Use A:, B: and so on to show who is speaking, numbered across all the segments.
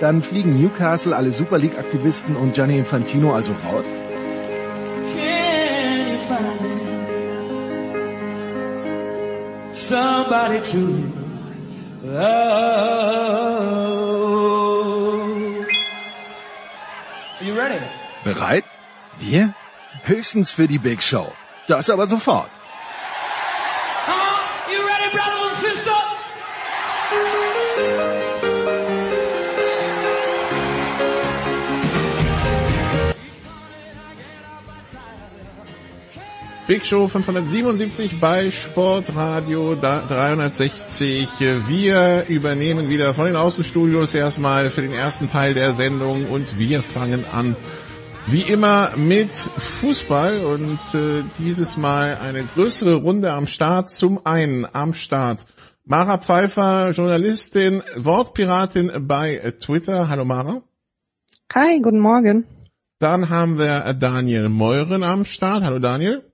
A: Dann fliegen Newcastle, alle Super League-Aktivisten und Gianni Infantino also raus? Somebody to Are you ready? Bereit? Wir? Höchstens für die Big Show. Das aber sofort.
B: Big Show 577 bei Sportradio 360. Wir übernehmen wieder von den Außenstudios erstmal für den ersten Teil der Sendung und wir fangen an wie immer mit Fußball und äh, dieses Mal eine größere Runde am Start. Zum einen am Start Mara Pfeiffer, Journalistin, Wortpiratin bei Twitter. Hallo Mara.
C: Hi, guten Morgen.
B: Dann haben wir Daniel Meuren am Start. Hallo Daniel.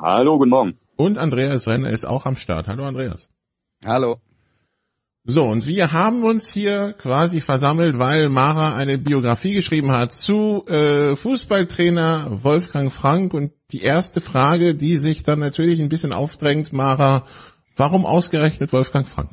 D: Hallo, guten Morgen.
B: Und Andreas Renner ist auch am Start. Hallo Andreas.
E: Hallo.
B: So, und wir haben uns hier quasi versammelt, weil Mara eine Biografie geschrieben hat zu äh, Fußballtrainer Wolfgang Frank. Und die erste Frage, die sich dann natürlich ein bisschen aufdrängt, Mara, warum ausgerechnet Wolfgang Frank?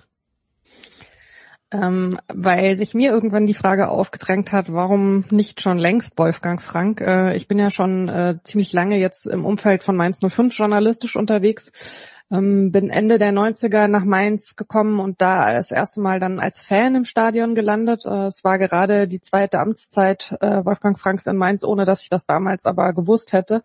C: Ähm, weil sich mir irgendwann die Frage aufgedrängt hat, warum nicht schon längst Wolfgang Frank? Äh, ich bin ja schon äh, ziemlich lange jetzt im Umfeld von Mainz 05 journalistisch unterwegs, ähm, bin Ende der 90er nach Mainz gekommen und da das erste Mal dann als Fan im Stadion gelandet. Äh, es war gerade die zweite Amtszeit äh, Wolfgang Franks in Mainz, ohne dass ich das damals aber gewusst hätte.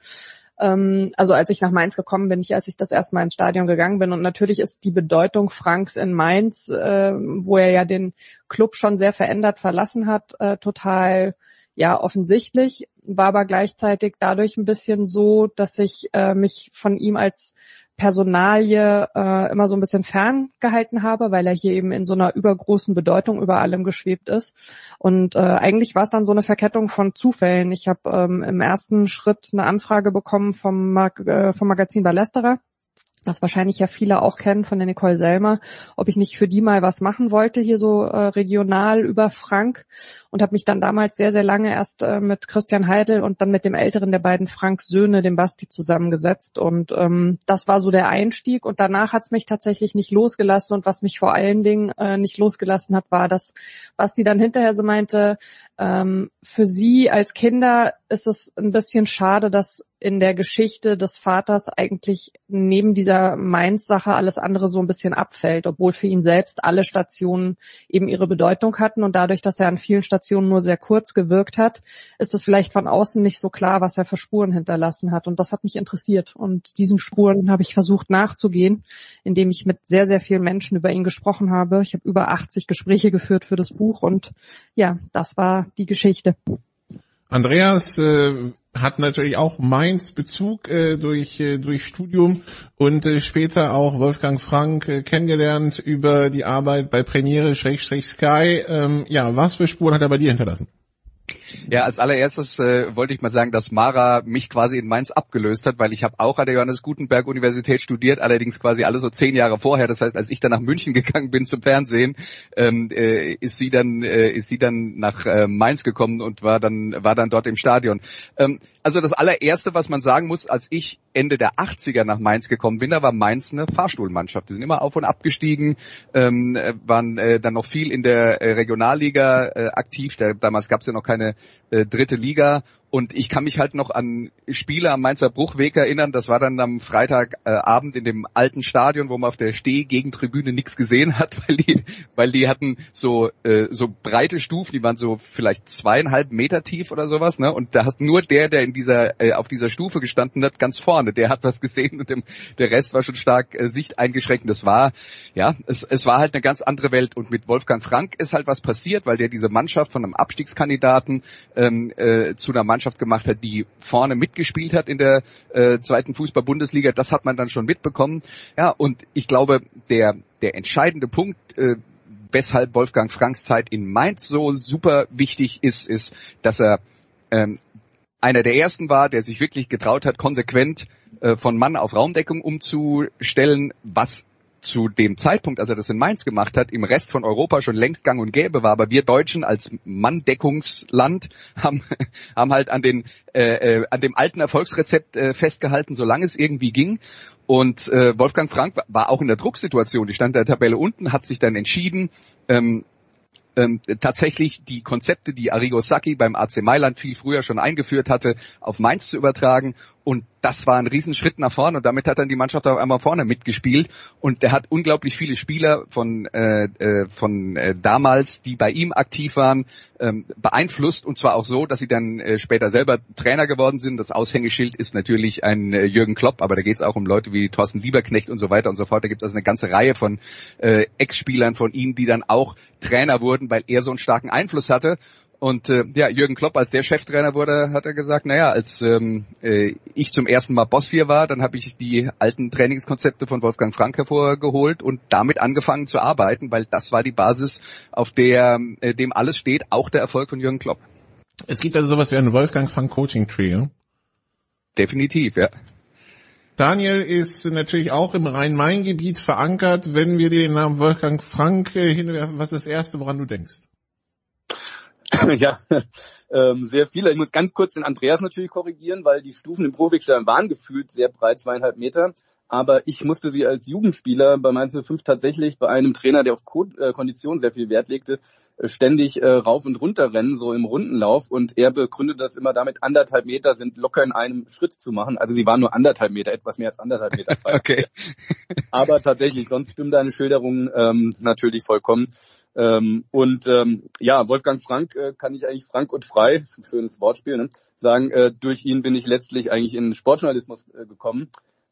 C: Ähm, also als ich nach Mainz gekommen bin, ich, als ich das erste Mal ins Stadion gegangen bin. Und natürlich ist die Bedeutung Franks in Mainz, äh, wo er ja den Club schon sehr verändert verlassen hat, äh, total ja offensichtlich, war aber gleichzeitig dadurch ein bisschen so, dass ich äh, mich von ihm als Personalie äh, immer so ein bisschen ferngehalten habe, weil er hier eben in so einer übergroßen Bedeutung über allem geschwebt ist. Und äh, eigentlich war es dann so eine Verkettung von Zufällen. Ich habe ähm, im ersten Schritt eine Anfrage bekommen vom, Mag äh, vom Magazin Ballesterer was wahrscheinlich ja viele auch kennen von der Nicole Selmer, ob ich nicht für die mal was machen wollte, hier so äh, regional über Frank und habe mich dann damals sehr, sehr lange erst äh, mit Christian Heidel und dann mit dem älteren der beiden Franks Söhne, dem Basti, zusammengesetzt und ähm, das war so der Einstieg und danach hat es mich tatsächlich nicht losgelassen und was mich vor allen Dingen äh, nicht losgelassen hat, war das, Basti dann hinterher so meinte, ähm, für sie als Kinder ist es ein bisschen schade, dass in der Geschichte des Vaters eigentlich neben dieser Mainz-Sache alles andere so ein bisschen abfällt, obwohl für ihn selbst alle Stationen eben ihre Bedeutung hatten und dadurch, dass er an vielen Stationen nur sehr kurz gewirkt hat, ist es vielleicht von außen nicht so klar, was er für Spuren hinterlassen hat und das hat mich interessiert und diesen Spuren habe ich versucht nachzugehen, indem ich mit sehr, sehr vielen Menschen über ihn gesprochen habe. Ich habe über 80 Gespräche geführt für das Buch und ja, das war die Geschichte.
B: Andreas äh, hat natürlich auch Mainz Bezug äh, durch, äh, durch Studium und äh, später auch Wolfgang Frank äh, kennengelernt über die Arbeit bei Premiere Schrägstrich Sky. Ähm, ja, was für Spuren hat er bei dir hinterlassen?
E: Ja, als allererstes äh, wollte ich mal sagen, dass Mara mich quasi in Mainz abgelöst hat, weil ich habe auch an der Johannes Gutenberg Universität studiert, allerdings quasi alle so zehn Jahre vorher. Das heißt, als ich dann nach München gegangen bin zum Fernsehen, ähm, äh, ist sie dann äh, ist sie dann nach äh, Mainz gekommen und war dann war dann dort im Stadion. Ähm, also das allererste, was man sagen muss, als ich Ende der 80er nach Mainz gekommen bin, da war Mainz eine Fahrstuhlmannschaft. Die sind immer auf und ab gestiegen, ähm, waren äh, dann noch viel in der äh, Regionalliga äh, aktiv. Da, damals gab es ja noch keine äh, dritte Liga Und ich kann mich halt noch an Spiele am Mainzer Bruchweg erinnern. Das war dann am Freitagabend in dem alten Stadion, wo man auf der Steh-Gegentribüne nichts gesehen hat, weil die, weil die hatten so äh, so breite Stufen, die waren so vielleicht zweieinhalb Meter tief oder sowas. Ne? Und da hat nur der, der in dieser äh, auf dieser Stufe gestanden hat, ganz vorne, der hat was gesehen und dem, der Rest war schon stark äh, Sicht eingeschränkt. Das war ja, es, es war halt eine ganz andere Welt. Und mit Wolfgang Frank ist halt was passiert, weil der diese Mannschaft von einem Abstiegskandidaten ähm, äh, zu einer Mannschaft Mannschaft gemacht hat, die vorne mitgespielt hat in der äh, zweiten Fußball-Bundesliga. Das hat man dann schon mitbekommen. Ja, und ich glaube, der, der entscheidende Punkt, äh, weshalb Wolfgang Franks Zeit in Mainz so super wichtig ist, ist, dass er ähm, einer der ersten war, der sich wirklich getraut hat, konsequent äh, von Mann auf Raumdeckung umzustellen, was zu dem Zeitpunkt, als er das in Mainz gemacht hat, im Rest von Europa schon längst gang und gäbe war. Aber wir Deutschen als Manndeckungsland haben, haben halt an, den, äh, äh, an dem alten Erfolgsrezept äh, festgehalten, solange es irgendwie ging. Und äh, Wolfgang Frank war auch in der Drucksituation. Die stand der Tabelle unten, hat sich dann entschieden, ähm, ähm, tatsächlich die Konzepte, die Arrigo Sacchi beim AC Mailand viel früher schon eingeführt hatte, auf Mainz zu übertragen. Und das war ein Riesenschritt nach vorne und damit hat dann die Mannschaft auch einmal vorne mitgespielt. Und er hat unglaublich viele Spieler von, äh, äh, von äh, damals, die bei ihm aktiv waren, ähm, beeinflusst. Und zwar auch so, dass sie dann äh, später selber Trainer geworden sind. Das Aushängeschild ist natürlich ein äh, Jürgen Klopp, aber da geht es auch um Leute wie Thorsten Lieberknecht und so weiter und so fort. Da gibt es also eine ganze Reihe von äh, Ex-Spielern von ihm, die dann auch Trainer wurden, weil er so einen starken Einfluss hatte. Und äh, ja, Jürgen Klopp, als der Cheftrainer wurde, hat er gesagt, naja, als ähm, äh, ich zum ersten Mal Boss hier war, dann habe ich die alten Trainingskonzepte von Wolfgang Frank hervorgeholt und damit angefangen zu arbeiten, weil das war die Basis, auf der äh, dem alles steht, auch der Erfolg von Jürgen Klopp.
B: Es gibt also sowas wie ein Wolfgang Frank Coaching Trio.
E: Definitiv, ja.
B: Daniel ist natürlich auch im Rhein-Main-Gebiet verankert. Wenn wir dir den Namen Wolfgang Frank äh, hinwerfen, was ist das Erste, woran du denkst?
D: ja, ähm, sehr viele. Ich muss ganz kurz den Andreas natürlich korrigieren, weil die Stufen im Profikstadion waren gefühlt sehr breit, zweieinhalb Meter. Aber ich musste sie als Jugendspieler bei Mainz 05 tatsächlich bei einem Trainer, der auf äh, Kondition sehr viel Wert legte, äh, ständig äh, rauf und runter rennen, so im Rundenlauf. Und er begründet das immer damit, anderthalb Meter sind locker in einem Schritt zu machen. Also sie waren nur anderthalb Meter, etwas mehr als anderthalb Meter.
E: okay.
D: Aber tatsächlich, sonst stimmt deine Schilderung ähm, natürlich vollkommen. Ähm, und ähm, ja, Wolfgang Frank äh, kann ich eigentlich frank und frei, schönes Wortspiel, ne, sagen, äh, durch ihn bin ich letztlich eigentlich in Sportjournalismus äh, gekommen,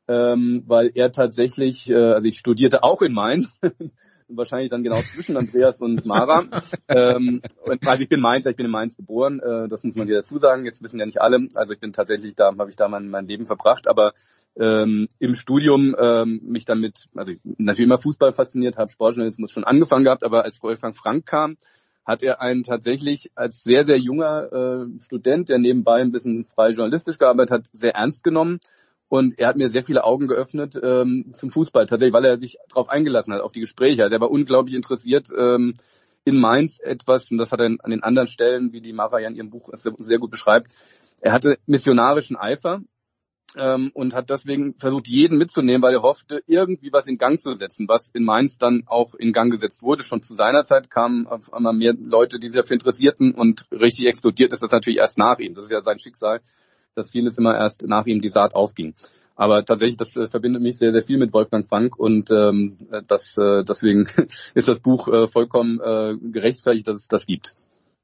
D: ähm, weil er tatsächlich, äh, also ich studierte auch in Mainz, wahrscheinlich dann genau zwischen Andreas und Mara. ähm, und, also ich bin Mainz, ich bin in Mainz geboren, äh, das muss man dir dazu sagen. Jetzt wissen ja nicht alle. Also ich bin tatsächlich da, habe ich da mein, mein Leben verbracht, aber ähm, im Studium ähm, mich dann mit, also natürlich immer Fußball fasziniert, habe Sportjournalismus schon angefangen gehabt, aber als Wolfgang Frank kam, hat er einen tatsächlich als sehr, sehr junger äh, Student, der nebenbei ein bisschen frei journalistisch gearbeitet hat, sehr ernst genommen und er hat mir sehr viele Augen geöffnet ähm, zum Fußball, tatsächlich, weil er sich darauf eingelassen hat, auf die Gespräche. Also er war unglaublich interessiert ähm, in Mainz etwas, und das hat er an den anderen Stellen, wie die Mara ja in ihrem Buch sehr gut beschreibt, er hatte missionarischen Eifer ähm, und hat deswegen versucht, jeden mitzunehmen, weil er hoffte, irgendwie was in Gang zu setzen, was in Mainz dann auch in Gang gesetzt wurde. Schon zu seiner Zeit kamen auf einmal mehr Leute, die sich dafür interessierten und richtig explodiert ist das natürlich erst nach ihm. Das ist ja sein Schicksal dass vieles immer erst nach ihm die Saat aufging. Aber tatsächlich, das äh, verbindet mich sehr, sehr viel mit Wolfgang Frank und ähm, das, äh, deswegen ist das Buch äh, vollkommen äh, gerechtfertigt, dass es das gibt.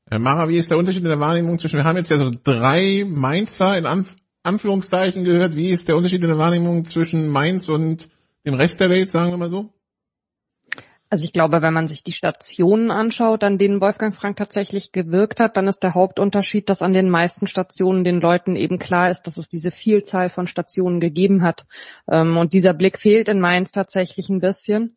B: Herr Mara, wie ist der Unterschied in der Wahrnehmung zwischen, wir haben jetzt ja so drei Mainzer in Anf Anführungszeichen gehört, wie ist der Unterschied in der Wahrnehmung zwischen Mainz und dem Rest der Welt, sagen wir mal so?
C: Also ich glaube, wenn man sich die Stationen anschaut, an denen Wolfgang Frank tatsächlich gewirkt hat, dann ist der Hauptunterschied, dass an den meisten Stationen den Leuten eben klar ist, dass es diese Vielzahl von Stationen gegeben hat. Ähm, und dieser Blick fehlt in Mainz tatsächlich ein bisschen.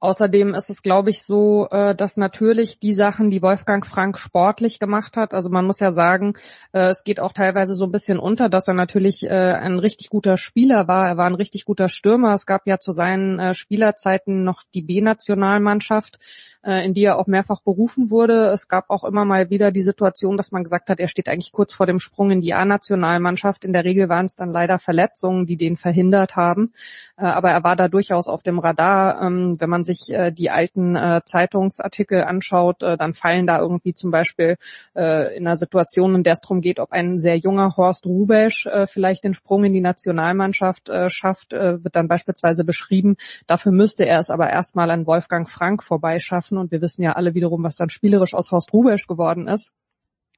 C: Außerdem ist es, glaube ich, so, äh, dass natürlich die Sachen, die Wolfgang Frank sportlich gemacht hat, also man muss ja sagen, äh, es geht auch teilweise so ein bisschen unter, dass er natürlich äh, ein richtig guter Spieler war. Er war ein richtig guter Stürmer. Es gab ja zu seinen Spielerzeiten noch die B-Nationalmannschaft. Äh, in die er auch mehrfach berufen wurde. Es gab auch immer mal wieder die Situation, dass man gesagt hat, er steht eigentlich kurz vor dem Sprung in die A-Nationalmannschaft. In der Regel waren es dann leider Verletzungen, die den verhindert haben. Äh, aber er war da durchaus auf dem Radar. Ähm, wenn man sich äh, die alten äh, Zeitungsartikel anschaut, äh, dann fallen da irgendwie zum Beispiel äh, in einer Situation, in der es darum geht, ob ein sehr junger Horst Rubesch äh, vielleicht den Sprung in die Nationalmannschaft äh, schafft, äh, wird dann beispielsweise beschrieben. Dafür müsste er es aber erstmal an Wolfgang Frank vorbeischaffen und wir wissen ja alle wiederum, was dann spielerisch aus Horst Rubesch geworden ist.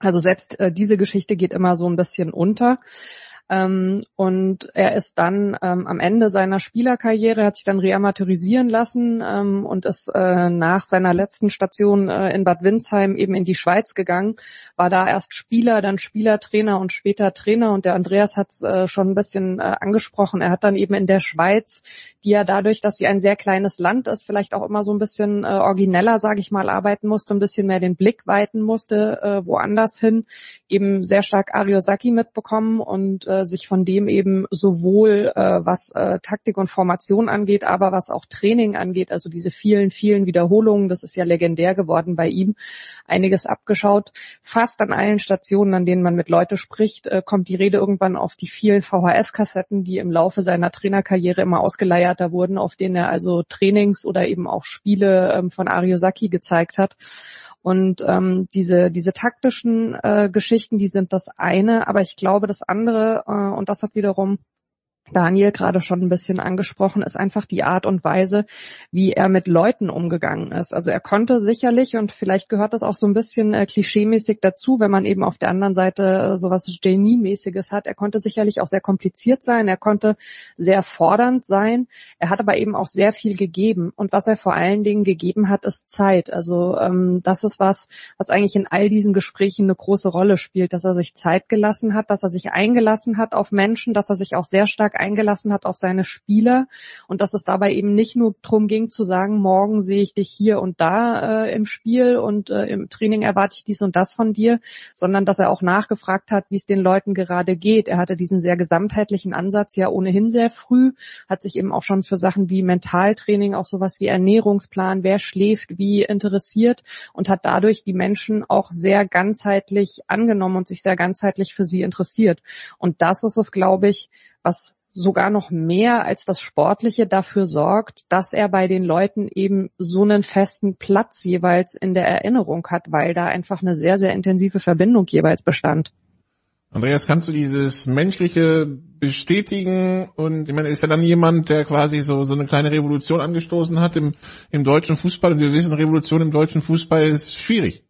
C: Also selbst äh, diese Geschichte geht immer so ein bisschen unter. Ähm, und er ist dann ähm, am Ende seiner Spielerkarriere, hat sich dann reamateurisieren lassen ähm, und ist äh, nach seiner letzten Station äh, in Bad Windsheim eben in die Schweiz gegangen, war da erst Spieler, dann Spielertrainer und später Trainer. Und der Andreas hat es äh, schon ein bisschen äh, angesprochen. Er hat dann eben in der Schweiz, die ja dadurch, dass sie ein sehr kleines Land ist, vielleicht auch immer so ein bisschen äh, origineller, sage ich mal, arbeiten musste, ein bisschen mehr den Blick weiten musste, äh, woanders hin, eben sehr stark Ariosaki mitbekommen und sich von dem eben sowohl äh, was äh, Taktik und Formation angeht, aber was auch Training angeht, also diese vielen, vielen Wiederholungen, das ist ja legendär geworden bei ihm, einiges abgeschaut. Fast an allen Stationen, an denen man mit Leute spricht, äh, kommt die Rede irgendwann auf die vielen VHS-Kassetten, die im Laufe seiner Trainerkarriere immer ausgeleierter wurden, auf denen er also Trainings oder eben auch Spiele ähm, von Ariosaki gezeigt hat. Und ähm, diese, diese taktischen äh, Geschichten, die sind das eine, aber ich glaube, das andere, äh, und das hat wiederum Daniel gerade schon ein bisschen angesprochen, ist einfach die Art und Weise, wie er mit Leuten umgegangen ist. Also er konnte sicherlich, und vielleicht gehört das auch so ein bisschen äh, klischeemäßig dazu, wenn man eben auf der anderen Seite äh, sowas Genie-mäßiges hat, er konnte sicherlich auch sehr kompliziert sein, er konnte sehr fordernd sein, er hat aber eben auch sehr viel gegeben. Und was er vor allen Dingen gegeben hat, ist Zeit. Also ähm, das ist was, was eigentlich in all diesen Gesprächen eine große Rolle spielt, dass er sich Zeit gelassen hat, dass er sich eingelassen hat auf Menschen, dass er sich auch sehr stark eingelassen hat auf seine Spieler und dass es dabei eben nicht nur darum ging zu sagen, morgen sehe ich dich hier und da äh, im Spiel und äh, im Training erwarte ich dies und das von dir, sondern dass er auch nachgefragt hat, wie es den Leuten gerade geht. Er hatte diesen sehr gesamtheitlichen Ansatz ja ohnehin sehr früh, hat sich eben auch schon für Sachen wie Mentaltraining, auch sowas wie Ernährungsplan, wer schläft, wie interessiert und hat dadurch die Menschen auch sehr ganzheitlich angenommen und sich sehr ganzheitlich für sie interessiert. Und das ist es, glaube ich, was sogar noch mehr als das Sportliche dafür sorgt, dass er bei den Leuten eben so einen festen Platz jeweils in der Erinnerung hat, weil da einfach eine sehr, sehr intensive Verbindung jeweils bestand.
B: Andreas, kannst du dieses Menschliche bestätigen? Und ich meine, ist ja dann jemand, der quasi so, so eine kleine Revolution angestoßen hat im, im deutschen Fußball. Und wir wissen, Revolution im deutschen Fußball ist schwierig.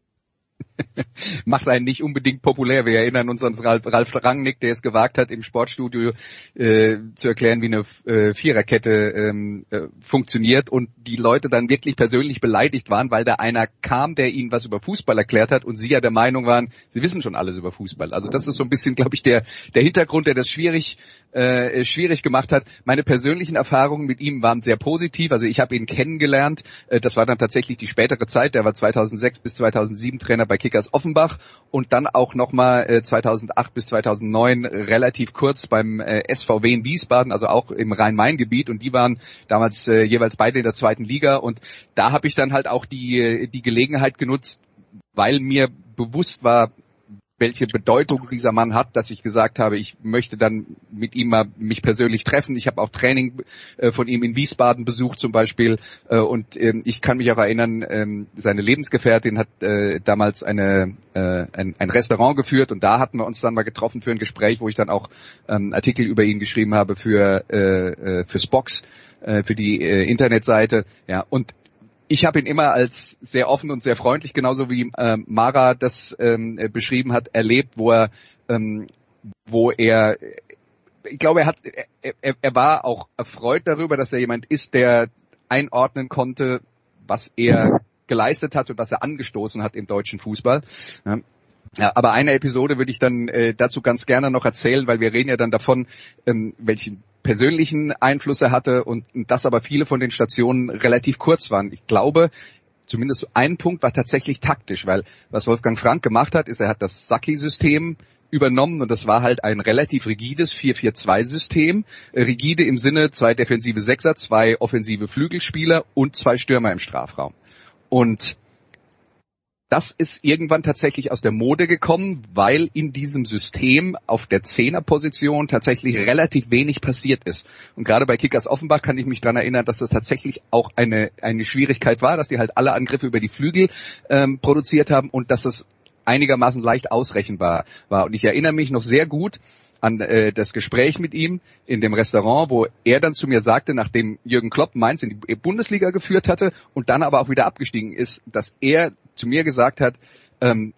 E: macht einen nicht unbedingt populär. Wir erinnern uns an Ralf, Ralf Rangnick, der es gewagt hat, im Sportstudio äh, zu erklären, wie eine äh, Viererkette ähm, äh, funktioniert und die Leute dann wirklich persönlich beleidigt waren, weil da einer kam, der ihnen was über Fußball erklärt hat und sie ja der Meinung waren, sie wissen schon alles über Fußball. Also das ist so ein bisschen, glaube ich, der, der Hintergrund, der das schwierig äh, schwierig gemacht hat. Meine persönlichen Erfahrungen mit ihm waren sehr positiv. Also ich habe ihn kennengelernt. Äh, das war dann tatsächlich die spätere Zeit. Der war 2006 bis 2007 Trainer bei Kickers Offenbach und dann auch nochmal äh, 2008 bis 2009 relativ kurz beim äh, SVW in Wiesbaden, also auch im Rhein-Main-Gebiet. Und die waren damals äh, jeweils beide in der zweiten Liga. Und da habe ich dann halt auch die, die Gelegenheit genutzt, weil mir bewusst war, welche Bedeutung dieser Mann hat, dass ich gesagt habe, ich möchte dann mit ihm mal mich persönlich treffen. Ich habe auch Training äh, von ihm in Wiesbaden besucht zum Beispiel äh, und ähm, ich kann mich auch erinnern, ähm, seine Lebensgefährtin hat äh, damals eine, ein, ein, Restaurant geführt und da hatten wir uns dann mal getroffen für ein Gespräch, wo ich dann auch ähm, Artikel über ihn geschrieben habe für fürs Box für die Internetseite. Ja, und ich habe ihn immer als sehr offen und sehr freundlich, genauso wie äh, Mara das ähm, beschrieben hat, erlebt, wo er, ähm, wo er, ich glaube, er hat, er, er war auch erfreut darüber, dass er jemand ist, der einordnen konnte, was er geleistet hat und was er angestoßen hat im deutschen Fußball. Ja. Aber eine Episode würde ich dann äh, dazu ganz gerne noch erzählen, weil wir reden ja dann davon, ähm, welchen persönlichen Einfluss er hatte und, und dass aber viele von den Stationen relativ kurz waren. Ich glaube, zumindest ein Punkt war tatsächlich taktisch, weil was Wolfgang Frank gemacht hat, ist, er hat das Saki-System übernommen und das war halt ein relativ rigides 4-4-2-System. Rigide im Sinne zwei defensive Sechser, zwei offensive Flügelspieler und zwei Stürmer im Strafraum. Und das ist irgendwann tatsächlich aus der Mode gekommen, weil in diesem System auf der Zehnerposition tatsächlich relativ wenig passiert ist. Und gerade bei Kickers Offenbach kann ich mich daran erinnern, dass das tatsächlich auch eine, eine Schwierigkeit war, dass die halt alle Angriffe über die Flügel ähm, produziert haben und dass es einigermaßen leicht ausrechenbar war. Und ich erinnere mich noch sehr gut, an äh, das Gespräch mit ihm in dem Restaurant, wo er dann zu mir sagte, nachdem Jürgen Klopp Mainz in die Bundesliga geführt hatte und dann aber auch wieder abgestiegen ist, dass er zu mir gesagt hat, ähm,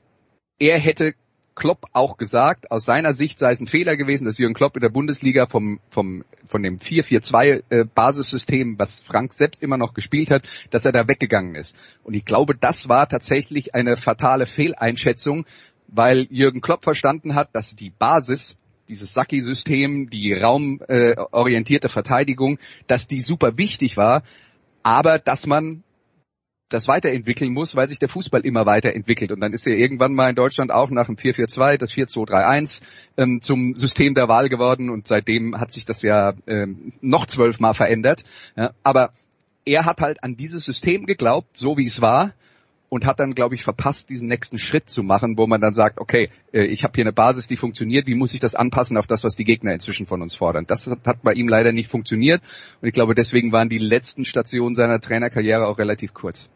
E: er hätte Klopp auch gesagt, aus seiner Sicht sei es ein Fehler gewesen, dass Jürgen Klopp in der Bundesliga vom, vom, von dem 4-4-2 äh, was Frank selbst immer noch gespielt hat, dass er da weggegangen ist. Und ich glaube, das war tatsächlich eine fatale Fehleinschätzung, weil Jürgen Klopp verstanden hat, dass die Basis dieses Saki-System, die raumorientierte äh, Verteidigung, dass die super wichtig war, aber dass man das weiterentwickeln muss, weil sich der Fußball immer weiterentwickelt. Und dann ist er irgendwann mal in Deutschland auch nach dem 4-4-2 das 4-2-3-1 ähm, zum System der Wahl geworden und seitdem hat sich das ja ähm, noch zwölfmal verändert. Ja, aber er hat halt an dieses System geglaubt, so wie es war, und hat dann, glaube ich, verpasst, diesen nächsten Schritt zu machen, wo man dann sagt, okay, äh, ich habe hier eine Basis, die funktioniert, wie muss ich das anpassen auf das, was die Gegner inzwischen von uns fordern? Das hat bei ihm leider nicht funktioniert und ich glaube, deswegen waren die letzten Stationen seiner Trainerkarriere auch relativ kurz.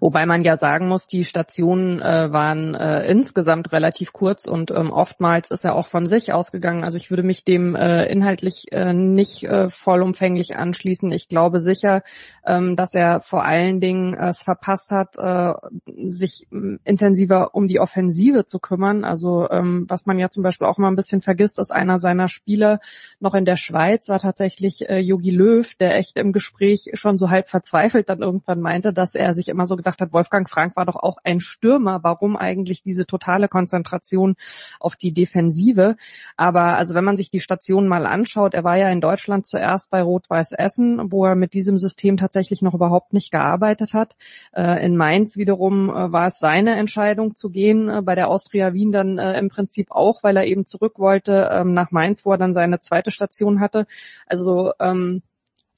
C: Wobei man ja sagen muss, die Stationen äh, waren äh, insgesamt relativ kurz und ähm, oftmals ist er auch von sich ausgegangen. Also ich würde mich dem äh, inhaltlich äh, nicht äh, vollumfänglich anschließen. Ich glaube sicher, ähm, dass er vor allen Dingen äh, es verpasst hat, äh, sich äh, intensiver um die Offensive zu kümmern. Also ähm, was man ja zum Beispiel auch mal ein bisschen vergisst, ist einer seiner Spieler noch in der Schweiz war tatsächlich äh, Jogi Löw, der echt im Gespräch schon so halb verzweifelt dann irgendwann meinte, dass er sich immer so gedacht hat, Wolfgang Frank war doch auch ein Stürmer. Warum eigentlich diese totale Konzentration auf die Defensive? Aber also wenn man sich die Station mal anschaut, er war ja in Deutschland zuerst bei Rot-Weiß Essen, wo er mit diesem System tatsächlich noch überhaupt nicht gearbeitet hat. Äh, in Mainz wiederum äh, war es seine Entscheidung zu gehen, äh, bei der Austria Wien dann im Prinzip auch, weil er eben zurück wollte ähm, nach Mainz, wo er dann seine zweite Station hatte. Also ähm,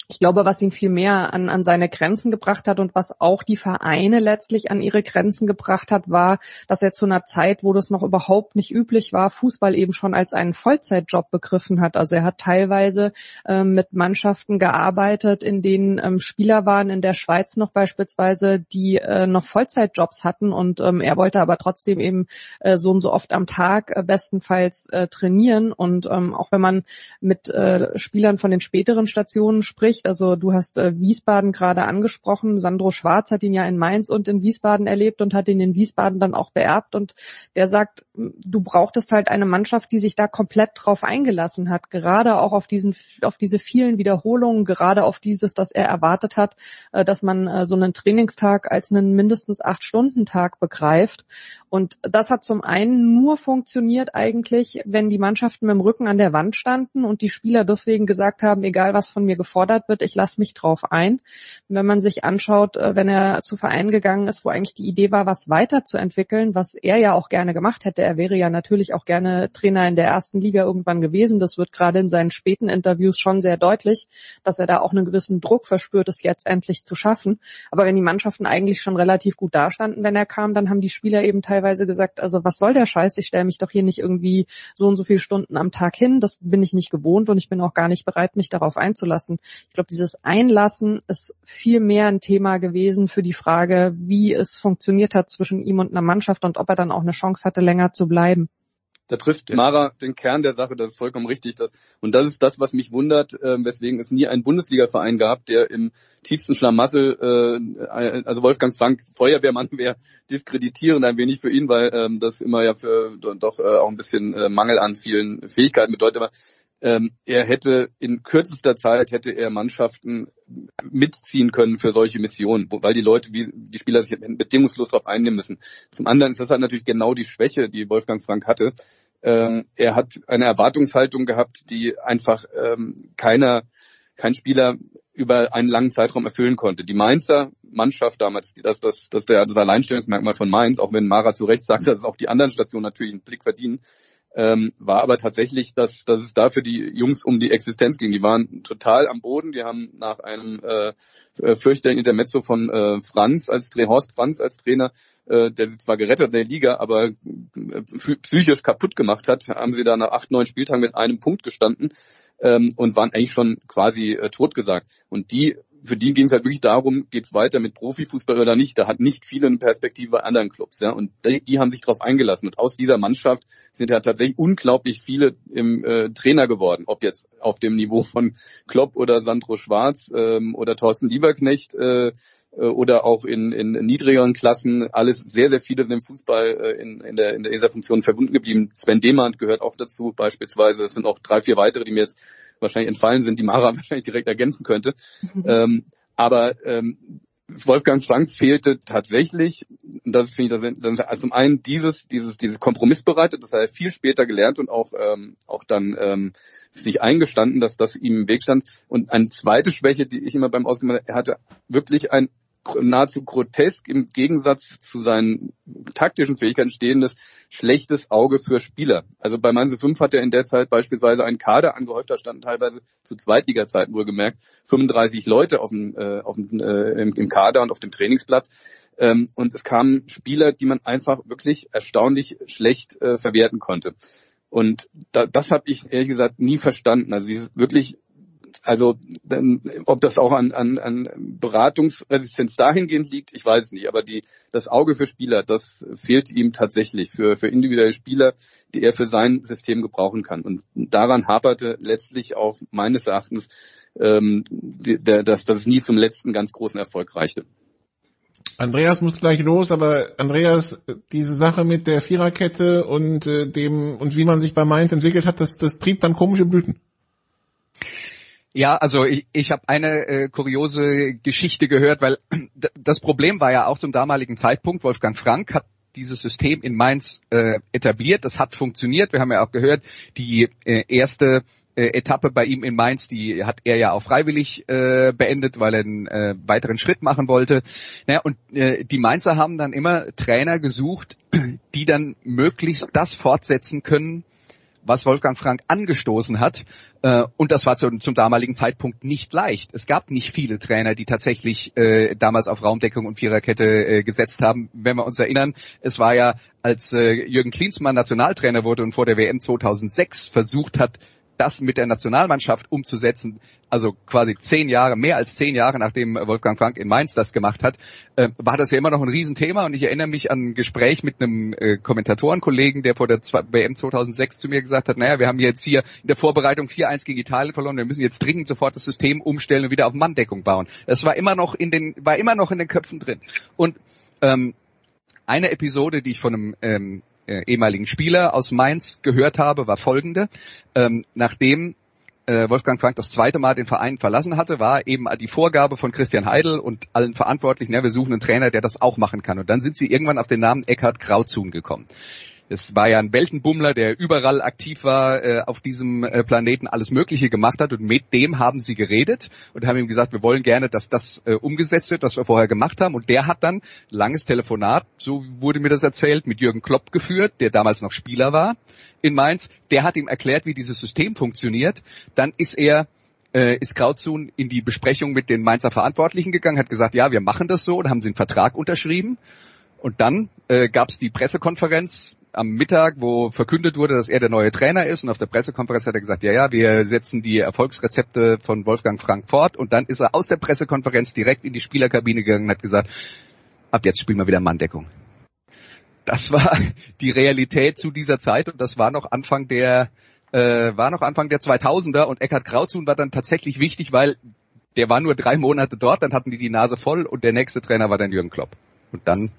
C: ich glaube, was ihn viel mehr an, an seine Grenzen gebracht hat und was auch die Vereine letztlich an ihre Grenzen gebracht hat, war, dass er zu einer Zeit, wo das noch überhaupt nicht üblich war, Fußball eben schon als einen Vollzeitjob begriffen hat. Also er hat teilweise ähm, mit Mannschaften gearbeitet, in denen ähm, Spieler waren, in der Schweiz noch beispielsweise, die äh, noch Vollzeitjobs hatten und ähm, er wollte aber trotzdem eben äh, so und so oft am Tag äh, bestenfalls äh, trainieren. Und ähm, auch wenn man mit äh, Spielern von den späteren Stationen spricht, spricht. Also du hast äh, Wiesbaden gerade angesprochen. Sandro Schwarz hat ihn ja in Mainz und in Wiesbaden erlebt und hat ihn in Wiesbaden dann auch beerbt. Und der sagt, du brauchtest halt eine Mannschaft, die sich da komplett drauf eingelassen hat. Gerade auch auf diesen, auf diese vielen Wiederholungen, gerade auf dieses, dass er erwartet hat, äh, dass man äh, so einen Trainingstag als einen mindestens acht Stunden Tag begreift. Und das hat zum einen nur funktioniert eigentlich, wenn die Mannschaften mit dem Rücken an der Wand standen und die Spieler deswegen gesagt haben, egal was von mir gefordert wird, ich lasse mich drauf ein. Wenn man sich anschaut, äh, wenn er zu Vereinen gegangen ist, wo eigentlich die Idee war, was weiterzuentwickeln, was er ja auch gerne gemacht hätte, er wäre ja natürlich auch gerne Trainer in der ersten Liga irgendwann gewesen. Das wird gerade in seinen späten Interviews schon sehr deutlich, dass er da auch einen gewissen Druck verspürt, es jetzt endlich zu schaffen. Aber wenn die Mannschaften eigentlich schon relativ gut dastanden, wenn er kam, dann haben die Spieler eben teilweise teilweise gesagt, also was soll der Scheiß? Ich stelle mich doch hier nicht irgendwie so und so viele Stunden am Tag hin. Das bin ich nicht gewohnt und ich bin auch gar nicht bereit, mich darauf einzulassen. Ich glaube, dieses Einlassen ist viel mehr ein Thema gewesen für die Frage, wie es funktioniert hat zwischen ihm und einer Mannschaft und ob er dann auch eine Chance hatte, länger zu bleiben.
D: Da trifft Mara den Kern der Sache, das ist vollkommen richtig. Das, und das ist das, was mich wundert, äh, weswegen es nie einen Bundesliga-Verein gab, der im tiefsten Schlamassel, äh, also Wolfgang Frank, Feuerwehrmann wäre diskreditierend ein wenig für ihn, weil ähm, das immer ja für doch äh, auch ein bisschen äh, Mangel an vielen Fähigkeiten bedeutet. Aber ähm, er hätte in kürzester Zeit hätte er Mannschaften mitziehen können für solche Missionen, weil die Leute, wie die Spieler sich bedingungslos darauf einnehmen müssen. Zum anderen ist das halt natürlich genau die Schwäche, die Wolfgang Frank hatte. Ähm, er hat eine Erwartungshaltung gehabt, die einfach ähm, keiner, kein Spieler über einen langen Zeitraum erfüllen konnte. Die Mainzer Mannschaft damals, das, das, das, das Alleinstellungsmerkmal von Mainz, auch wenn Mara zu Recht sagt, dass auch die anderen Stationen natürlich einen Blick verdienen, ähm, war aber tatsächlich, dass, dass es da für die Jungs um die Existenz ging. Die waren total am Boden. Die haben nach einem äh, äh fürchterlichen Intermezzo von äh, Franz als Horst Franz als Trainer, äh, der sie zwar gerettet in der Liga, aber äh, psychisch kaputt gemacht hat, haben sie da nach acht, neun Spieltagen mit einem Punkt gestanden ähm, und waren eigentlich schon quasi äh, totgesagt. Und die für die ging es halt wirklich darum, geht's weiter mit Profifußball oder nicht. Da hat nicht viele eine Perspektive bei anderen Clubs, ja. Und die, die haben sich darauf eingelassen. Und aus dieser Mannschaft sind ja tatsächlich unglaublich viele im äh, Trainer geworden. Ob jetzt auf dem Niveau von Klopp oder Sandro Schwarz ähm, oder Thorsten Lieberknecht äh, äh, oder auch in, in niedrigeren Klassen. Alles sehr, sehr viele sind im Fußball äh, in, in, der, in dieser Funktion verbunden geblieben. Sven Demand gehört auch dazu beispielsweise. Es sind auch drei, vier weitere, die mir jetzt wahrscheinlich entfallen sind, die Mara wahrscheinlich direkt ergänzen könnte. Mhm. Ähm, aber ähm, Wolfgang Frank fehlte tatsächlich, das finde ich, das, also zum einen dieses, dieses, dieses Kompromissbereitet, das hat er viel später gelernt und auch, ähm, auch dann ähm, sich eingestanden, dass das ihm im Weg stand. Und eine zweite Schwäche, die ich immer beim Ausgemacht er hatte wirklich ein nahezu grotesk im Gegensatz zu seinen taktischen Fähigkeiten stehendes schlechtes Auge für Spieler. Also bei Mainz 5 hat er in der Zeit beispielsweise einen Kader angehäuft, da standen teilweise zu Zweitliga-Zeiten wohlgemerkt 35 Leute auf dem, äh, auf dem, äh, im, im Kader und auf dem Trainingsplatz. Ähm, und es kamen Spieler, die man einfach wirklich erstaunlich schlecht äh, verwerten konnte. Und da, das habe ich ehrlich gesagt nie verstanden. Also dieses wirklich also dann, ob das auch an, an, an Beratungsresistenz dahingehend liegt, ich weiß es nicht. Aber die, das Auge für Spieler, das fehlt ihm tatsächlich für, für individuelle Spieler, die er für sein System gebrauchen kann. Und daran haperte letztlich auch meines Erachtens, ähm, die, der, dass, dass es nie zum letzten ganz großen Erfolg reichte.
B: Andreas muss gleich los, aber Andreas, diese Sache mit der Viererkette und äh, dem und wie man sich bei Mainz entwickelt hat, das, das trieb dann komische Blüten.
E: Ja, also ich, ich habe eine äh, kuriose Geschichte gehört, weil das Problem war ja auch zum damaligen Zeitpunkt, Wolfgang Frank hat dieses System in Mainz äh, etabliert, das hat funktioniert. Wir haben ja auch gehört, die äh, erste äh, Etappe bei ihm in Mainz, die hat er ja auch freiwillig äh, beendet, weil er einen äh, weiteren Schritt machen wollte. Naja, und äh, die Mainzer haben dann immer Trainer gesucht, die dann möglichst das fortsetzen können, was Wolfgang Frank angestoßen hat. Äh, und das war zum, zum, damaligen Zeitpunkt nicht leicht. Es gab nicht viele Trainer, die tatsächlich äh, damals auf Raumdeckung und Viererkette äh, gesetzt haben. Wenn wir uns erinnern, es war ja, als äh, Jürgen Klinsmann Nationaltrainer wurde und vor der WM 2006 versucht hat, das mit der Nationalmannschaft umzusetzen, also quasi zehn Jahre, mehr als zehn Jahre nachdem Wolfgang Frank in Mainz das gemacht hat, äh, war das ja immer noch ein Riesenthema und ich erinnere mich an ein Gespräch mit einem äh, Kommentatorenkollegen, der vor der WM 2006 zu mir gesagt hat, naja, wir haben jetzt hier in der Vorbereitung 4-1 gegen Italien verloren, wir müssen jetzt dringend sofort das System umstellen und wieder auf Manndeckung bauen. Es war immer noch in den, war immer noch in den Köpfen drin. Und ähm, eine Episode, die ich von einem ähm, äh, ehemaligen Spieler aus Mainz gehört habe, war folgende. Ähm, nachdem äh, Wolfgang Frank das zweite Mal den Verein verlassen hatte, war eben die Vorgabe von Christian Heidel und allen Verantwortlichen, ja, wir suchen einen Trainer, der das auch machen kann. Und dann sind sie irgendwann auf den Namen Eckhard Grauzun gekommen. Es war ja ein Weltenbummler, der überall aktiv war äh, auf diesem äh, Planeten, alles Mögliche gemacht hat und mit dem haben sie geredet und haben ihm gesagt, wir wollen gerne, dass das äh, umgesetzt wird, was wir vorher gemacht haben. Und der hat dann langes Telefonat, so wurde mir das erzählt, mit Jürgen Klopp geführt, der damals noch Spieler war in Mainz. Der hat ihm erklärt, wie dieses System funktioniert. Dann ist er äh, ist Krautsun in die Besprechung mit den Mainzer Verantwortlichen gegangen, hat gesagt, ja, wir machen das so und haben sie einen Vertrag unterschrieben. Und dann äh, gab es die Pressekonferenz am Mittag, wo verkündet wurde, dass er der neue Trainer ist. Und auf der Pressekonferenz hat er gesagt, ja, ja, wir setzen die Erfolgsrezepte von Wolfgang Frank fort. Und dann ist er aus der Pressekonferenz direkt in die Spielerkabine gegangen und hat gesagt, ab jetzt spielen wir wieder Manndeckung. Das war die Realität zu dieser Zeit und das war noch Anfang der äh, war noch Anfang der 2000er und Eckhard Krautsun war dann tatsächlich wichtig, weil der war nur drei Monate dort, dann hatten die die Nase voll und der nächste Trainer war dann Jürgen Klopp. Und dann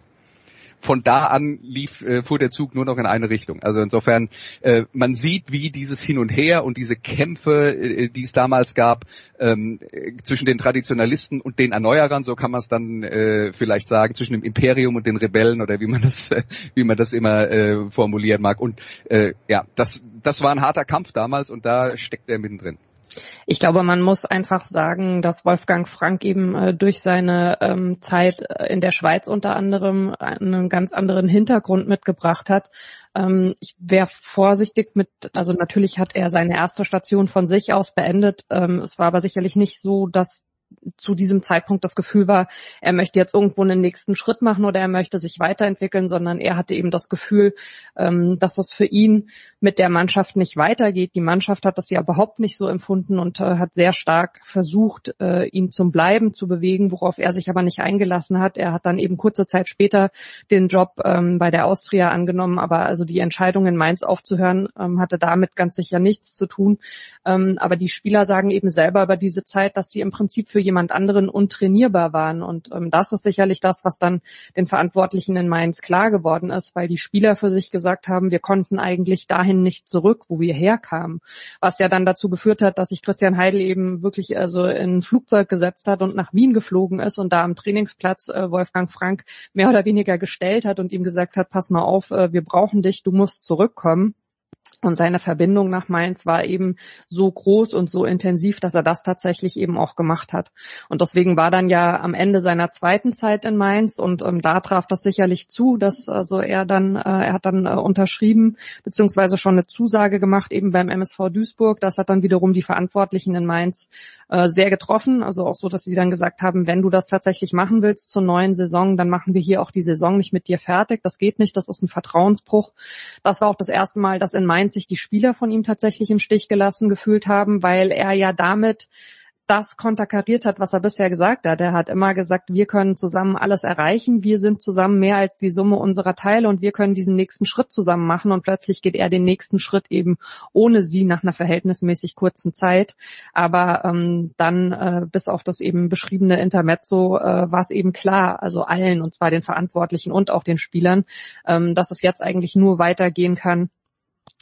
E: von da an lief, äh, fuhr der Zug nur noch in eine Richtung. Also insofern, äh, man sieht, wie dieses Hin und Her und diese Kämpfe, äh, die es damals gab, ähm, zwischen den Traditionalisten und den Erneuerern, so kann man es dann äh, vielleicht sagen, zwischen dem Imperium und den Rebellen oder wie man das, äh, wie man das immer äh, formulieren mag. Und äh, ja, das, das war ein harter Kampf damals und da steckt er mittendrin.
C: Ich glaube, man muss einfach sagen, dass Wolfgang Frank eben äh, durch seine ähm, Zeit äh, in der Schweiz unter anderem einen ganz anderen Hintergrund mitgebracht hat. Ähm, ich wäre vorsichtig mit, also natürlich hat er seine erste Station von sich aus beendet. Ähm, es war aber sicherlich nicht so, dass zu diesem Zeitpunkt das Gefühl war, er möchte jetzt irgendwo einen nächsten Schritt machen oder er möchte sich weiterentwickeln, sondern er hatte eben das Gefühl, ähm, dass es für ihn mit der Mannschaft nicht weitergeht. Die Mannschaft hat das ja überhaupt nicht so empfunden und äh, hat sehr stark versucht, äh, ihn zum Bleiben zu bewegen, worauf er sich aber nicht eingelassen hat. Er hat dann eben kurze Zeit später den Job ähm, bei der Austria angenommen, aber also die Entscheidung in Mainz aufzuhören ähm, hatte damit ganz sicher nichts zu tun. Aber die Spieler sagen eben selber über diese Zeit, dass sie im Prinzip für jemand anderen untrainierbar waren. Und ähm, das ist sicherlich das, was dann den Verantwortlichen in Mainz klar geworden ist, weil die Spieler für sich gesagt haben, wir konnten eigentlich dahin nicht zurück, wo wir herkamen. Was ja dann dazu geführt hat, dass sich Christian Heidel eben wirklich also in ein Flugzeug gesetzt hat und nach Wien geflogen ist und da am Trainingsplatz äh, Wolfgang Frank mehr oder weniger gestellt hat und ihm gesagt hat, pass mal auf, äh, wir brauchen dich, du musst zurückkommen. Und seine Verbindung nach Mainz war eben so groß und so intensiv, dass er das tatsächlich eben auch gemacht hat. Und deswegen war dann ja am Ende seiner zweiten Zeit in Mainz und ähm, da traf das sicherlich zu, dass also er dann, äh, er hat dann äh, unterschrieben, beziehungsweise schon eine Zusage gemacht, eben beim MSV Duisburg. Das hat dann wiederum die Verantwortlichen in Mainz äh, sehr getroffen. Also auch so, dass sie dann gesagt haben, wenn du das tatsächlich machen willst zur neuen Saison, dann machen wir hier auch die Saison nicht mit dir fertig. Das geht nicht, das ist ein Vertrauensbruch. Das war auch das erste Mal, dass in Mainz Mainz sich die Spieler von ihm tatsächlich im Stich gelassen gefühlt haben, weil er ja damit das konterkariert hat, was er bisher gesagt hat. Er hat immer gesagt, wir können zusammen alles erreichen, wir sind zusammen mehr als die Summe unserer Teile und wir können diesen nächsten Schritt zusammen machen und plötzlich geht er den nächsten Schritt eben ohne sie nach einer verhältnismäßig kurzen Zeit. Aber ähm, dann äh, bis auf das eben beschriebene Intermezzo äh, war es eben klar, also allen und zwar den Verantwortlichen und auch den Spielern, ähm, dass es jetzt eigentlich nur weitergehen kann,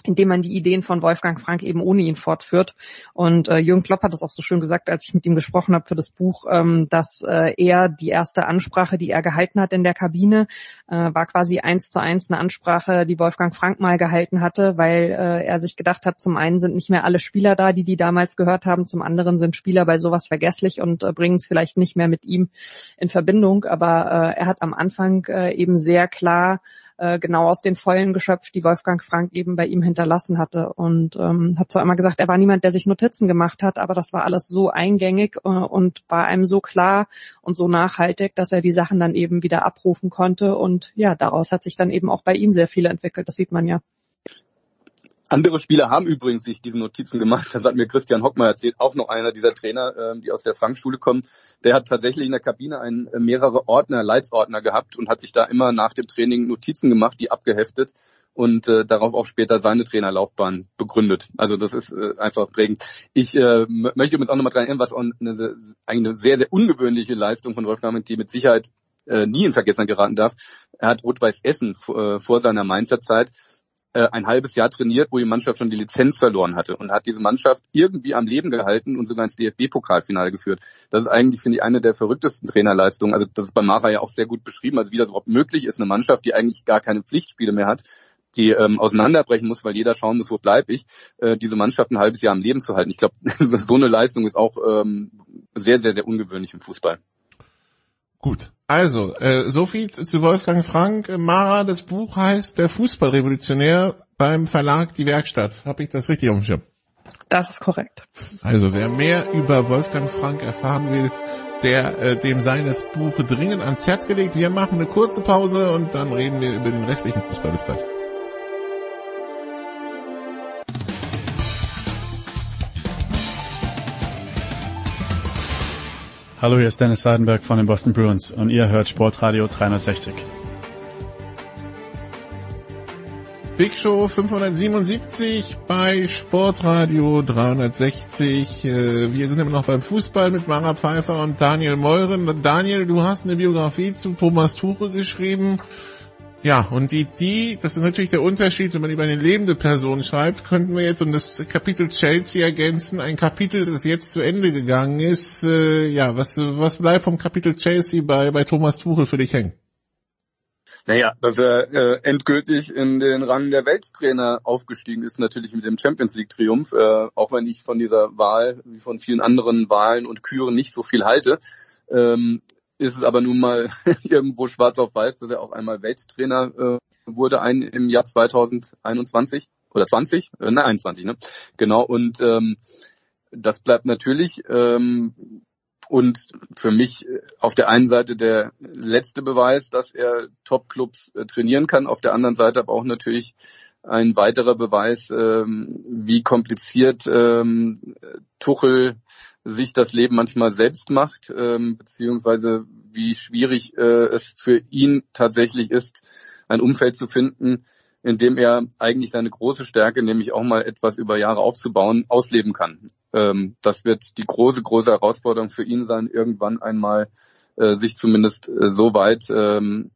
C: indem man die Ideen von Wolfgang Frank eben ohne ihn fortführt. Und äh, Jürgen Klopp hat das auch so schön gesagt, als ich mit ihm gesprochen habe für das Buch, ähm, dass äh, er die erste Ansprache, die er gehalten hat in der Kabine, äh, war quasi eins zu eins eine Ansprache, die Wolfgang Frank mal gehalten hatte, weil äh, er sich gedacht hat, zum einen sind nicht mehr alle Spieler da, die die damals gehört haben, zum anderen sind Spieler bei sowas vergesslich und äh, bringen es vielleicht nicht mehr mit ihm in Verbindung. Aber äh, er hat am Anfang äh, eben sehr klar äh, genau aus den Vollen geschöpft, die Wolfgang Frank eben bei ihm hinterlassen hatte. Und ähm, hat zwar immer gesagt, er war niemand, der sich Notizen gemacht hat, aber das war alles so eingängig äh, und war einem so klar und so nachhaltig, dass er die Sachen dann eben wieder abrufen konnte. Und ja, daraus hat sich dann eben auch bei ihm sehr viel entwickelt. Das sieht man ja.
D: Andere Spieler haben übrigens sich diese Notizen gemacht. Das hat mir Christian Hockmar erzählt, auch noch einer dieser Trainer, ähm, die aus der Frankschule kommen. Der hat tatsächlich in der Kabine einen, äh, mehrere Ordner, Leitsordner gehabt und hat sich da immer nach dem Training Notizen gemacht, die abgeheftet und äh, darauf auch später seine Trainerlaufbahn begründet. Also das ist äh, einfach prägend. Ich äh, möchte übrigens auch nochmal dran erinnern, was eine, eine sehr, sehr ungewöhnliche Leistung von Wolfgang die mit Sicherheit äh, nie in Vergessen geraten darf. Er hat Rot-Weiß Essen äh, vor seiner Mainzer Zeit äh, ein halbes Jahr trainiert, wo die Mannschaft schon die Lizenz verloren hatte und hat diese Mannschaft irgendwie am Leben gehalten und sogar ins DFB-Pokalfinale geführt. Das ist eigentlich, finde ich, eine der verrücktesten Trainerleistungen. Also das ist bei Mara ja auch sehr gut beschrieben, also wie das überhaupt möglich ist, eine Mannschaft, die eigentlich gar keine Pflichtspiele mehr hat, die ähm, auseinanderbrechen muss, weil jeder schauen muss, wo bleib ich, äh, diese Mannschaft ein halbes Jahr am Leben zu halten. Ich glaube, so eine Leistung ist auch ähm, sehr, sehr, sehr ungewöhnlich im Fußball.
B: Gut, also äh, so viel zu Wolfgang Frank. Mara, das Buch heißt Der Fußballrevolutionär beim Verlag Die Werkstatt. Habe ich das richtig auf dem Schirm?
C: Das ist korrekt.
B: Also wer mehr über Wolfgang Frank erfahren will, der äh, dem seines Buch dringend ans Herz gelegt. Wir machen eine kurze Pause und dann reden wir über den restlichen Fußball. Bis gleich.
F: Hallo, hier ist Dennis Seidenberg von den Boston Bruins und ihr hört Sportradio 360.
B: Big Show 577 bei Sportradio 360. Äh, wir sind immer noch beim Fußball mit Mara Pfeiffer und Daniel Meuren. Daniel, du hast eine Biografie zu Thomas Tuche geschrieben. Ja, und die, die, das ist natürlich der Unterschied, wenn man über eine lebende Person schreibt, könnten wir jetzt um das Kapitel Chelsea ergänzen, ein Kapitel, das jetzt zu Ende gegangen ist. Äh, ja, was, was bleibt vom Kapitel Chelsea bei, bei Thomas Tuchel für dich hängen?
D: Naja, dass er äh, endgültig in den Rang der Welttrainer aufgestiegen ist, natürlich mit dem Champions League Triumph, äh, auch wenn ich von dieser Wahl, wie von vielen anderen Wahlen und Küren nicht so viel halte. Ähm, ist es aber nun mal irgendwo schwarz auf weiß, dass er auch einmal Welttrainer äh, wurde ein im Jahr 2021 oder 20, äh, nein 21, ne? Genau und ähm, das bleibt natürlich ähm, und für mich äh, auf der einen Seite der letzte Beweis, dass er Top-Clubs äh, trainieren kann, auf der anderen Seite aber auch natürlich ein weiterer Beweis, ähm, wie kompliziert ähm, Tuchel sich das Leben manchmal selbst macht, ähm, beziehungsweise wie schwierig äh, es für ihn tatsächlich ist, ein Umfeld zu finden, in dem er eigentlich seine große Stärke, nämlich auch mal etwas über Jahre aufzubauen, ausleben kann. Ähm, das wird die große, große Herausforderung für ihn sein, irgendwann einmal äh, sich zumindest äh, so weit ähm,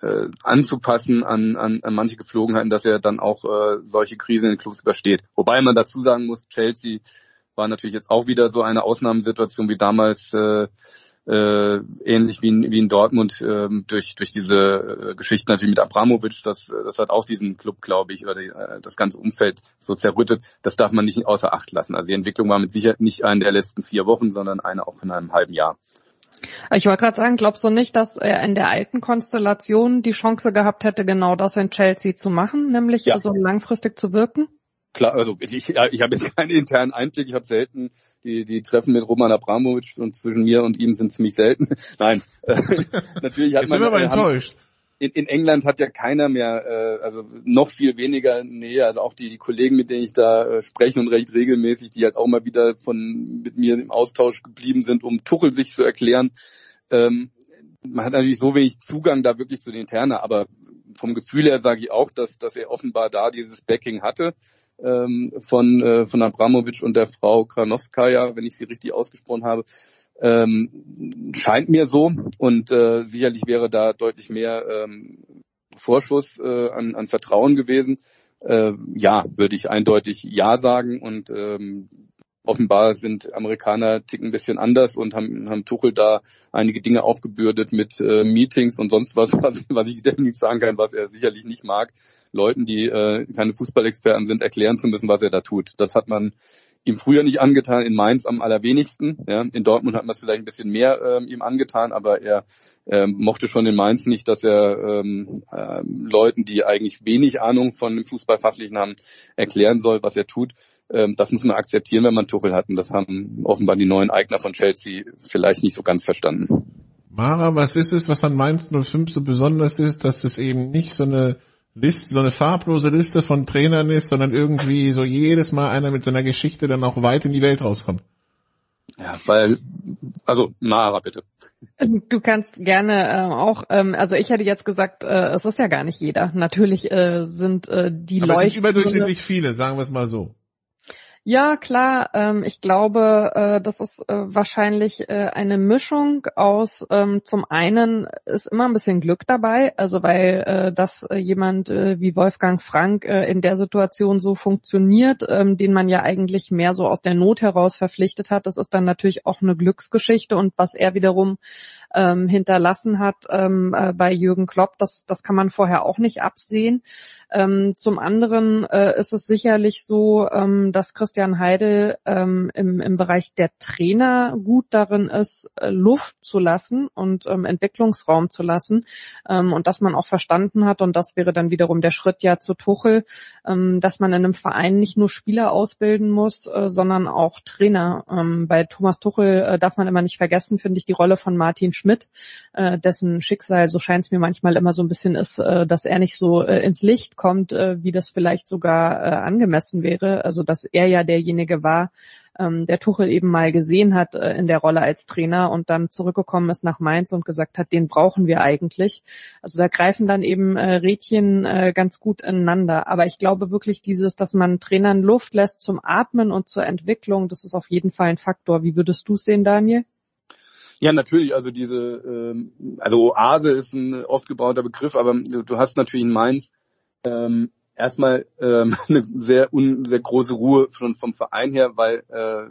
D: äh, anzupassen an, an, an manche Geflogenheiten, dass er dann auch äh, solche Krisen in den Clubs übersteht. Wobei man dazu sagen muss, Chelsea war natürlich jetzt auch wieder so eine Ausnahmesituation wie damals äh, äh, ähnlich wie in, wie in Dortmund ähm, durch durch diese äh, Geschichten natürlich mit Abramovic, das das hat auch diesen Club, glaube ich, oder die, äh, das ganze Umfeld so zerrüttet. Das darf man nicht außer Acht lassen. Also die Entwicklung war mit Sicherheit nicht eine der letzten vier Wochen, sondern eine auch in einem halben Jahr.
C: Ich wollte gerade sagen, glaubst du nicht, dass er in der alten Konstellation die Chance gehabt hätte, genau das in Chelsea zu machen, nämlich ja. so langfristig zu wirken?
D: Klar, also ich, ich habe jetzt keinen internen Einblick, ich habe selten die, die Treffen mit Roman Abramovic und zwischen mir und ihm sind ziemlich selten. Nein, äh, natürlich hat
B: jetzt
D: man.
B: Sind wir aber enttäuscht.
D: In, in England hat ja keiner mehr, äh, also noch viel weniger Nähe, also auch die, die Kollegen, mit denen ich da äh, spreche und recht regelmäßig, die halt auch mal wieder von mit mir im Austausch geblieben sind, um Tuchel sich zu erklären. Ähm, man hat natürlich so wenig Zugang da wirklich zu den Interner, aber vom Gefühl her sage ich auch, dass, dass er offenbar da dieses Backing hatte ähm, von, äh, von Abramovic und der Frau Kranowskaja, wenn ich sie richtig ausgesprochen habe. Ähm, scheint mir so und äh, sicherlich wäre da deutlich mehr ähm, Vorschuss äh, an, an Vertrauen gewesen. Äh, ja, würde ich eindeutig ja sagen und ähm, offenbar sind Amerikaner ticken ein bisschen anders und haben, haben Tuchel da einige Dinge aufgebürdet mit äh, Meetings und sonst was, was, was ich definitiv sagen kann, was er sicherlich nicht mag. Leuten, die äh, keine Fußballexperten sind, erklären zu müssen, was er da tut. Das hat man ihm früher nicht angetan, in Mainz am allerwenigsten. Ja. In Dortmund hat man es vielleicht ein bisschen mehr ähm, ihm angetan, aber er ähm, mochte schon in Mainz nicht, dass er ähm, äh, Leuten, die eigentlich wenig Ahnung von dem Fußballfachlichen haben, erklären soll, was er tut. Ähm, das muss man akzeptieren, wenn man Tuchel hat. Und das haben offenbar die neuen Eigner von Chelsea vielleicht nicht so ganz verstanden.
B: Mara, was ist es, was an Mainz 05 so besonders ist, dass es eben nicht so eine Liste, so eine farblose Liste von Trainern ist, sondern irgendwie so jedes Mal einer mit so einer Geschichte dann auch weit in die Welt rauskommt.
D: Ja, weil, also Mara bitte.
C: Du kannst gerne äh, auch, ähm, also ich hätte jetzt gesagt, äh, es ist ja gar nicht jeder. Natürlich äh, sind äh, die
B: Aber
C: Leute.
B: Es sind überdurchschnittlich viele, sagen wir es mal so.
C: Ja, klar. Ähm, ich glaube, äh, das ist äh, wahrscheinlich äh, eine Mischung aus, ähm, zum einen ist immer ein bisschen Glück dabei, also weil äh, dass äh, jemand äh, wie Wolfgang Frank äh, in der Situation so funktioniert, ähm, den man ja eigentlich mehr so aus der Not heraus verpflichtet hat, das ist dann natürlich auch eine Glücksgeschichte und was er wiederum ähm, hinterlassen hat ähm, äh, bei Jürgen Klopp, das, das kann man vorher auch nicht absehen. Ähm, zum anderen äh, ist es sicherlich so, ähm, dass Christian Heidel ähm, im, im Bereich der Trainer gut darin ist, äh, Luft zu lassen und ähm, Entwicklungsraum zu lassen ähm, und dass man auch verstanden hat und das wäre dann wiederum der Schritt ja zu Tuchel, ähm, dass man in einem Verein nicht nur Spieler ausbilden muss, äh, sondern auch Trainer. Ähm, bei Thomas Tuchel äh, darf man immer nicht vergessen, finde ich, die Rolle von Martin Schmidt, äh, dessen Schicksal, so scheint es mir manchmal immer so ein bisschen ist, äh, dass er nicht so äh, ins Licht kommt, äh, wie das vielleicht sogar äh, angemessen wäre. Also dass er ja derjenige war, ähm, der Tuchel eben mal gesehen hat äh, in der Rolle als Trainer und dann zurückgekommen ist nach Mainz und gesagt hat, den brauchen wir eigentlich. Also da greifen dann eben äh, Rädchen äh, ganz gut ineinander. Aber ich glaube wirklich dieses, dass man Trainern Luft lässt zum Atmen und zur Entwicklung, das ist auf jeden Fall ein Faktor. Wie würdest du es sehen, Daniel?
D: Ja, natürlich. Also diese, ähm, also Oase ist ein oft gebauter Begriff, aber du hast natürlich in Mainz ähm, erstmal ähm, eine sehr un, sehr große Ruhe schon vom Verein her, weil äh,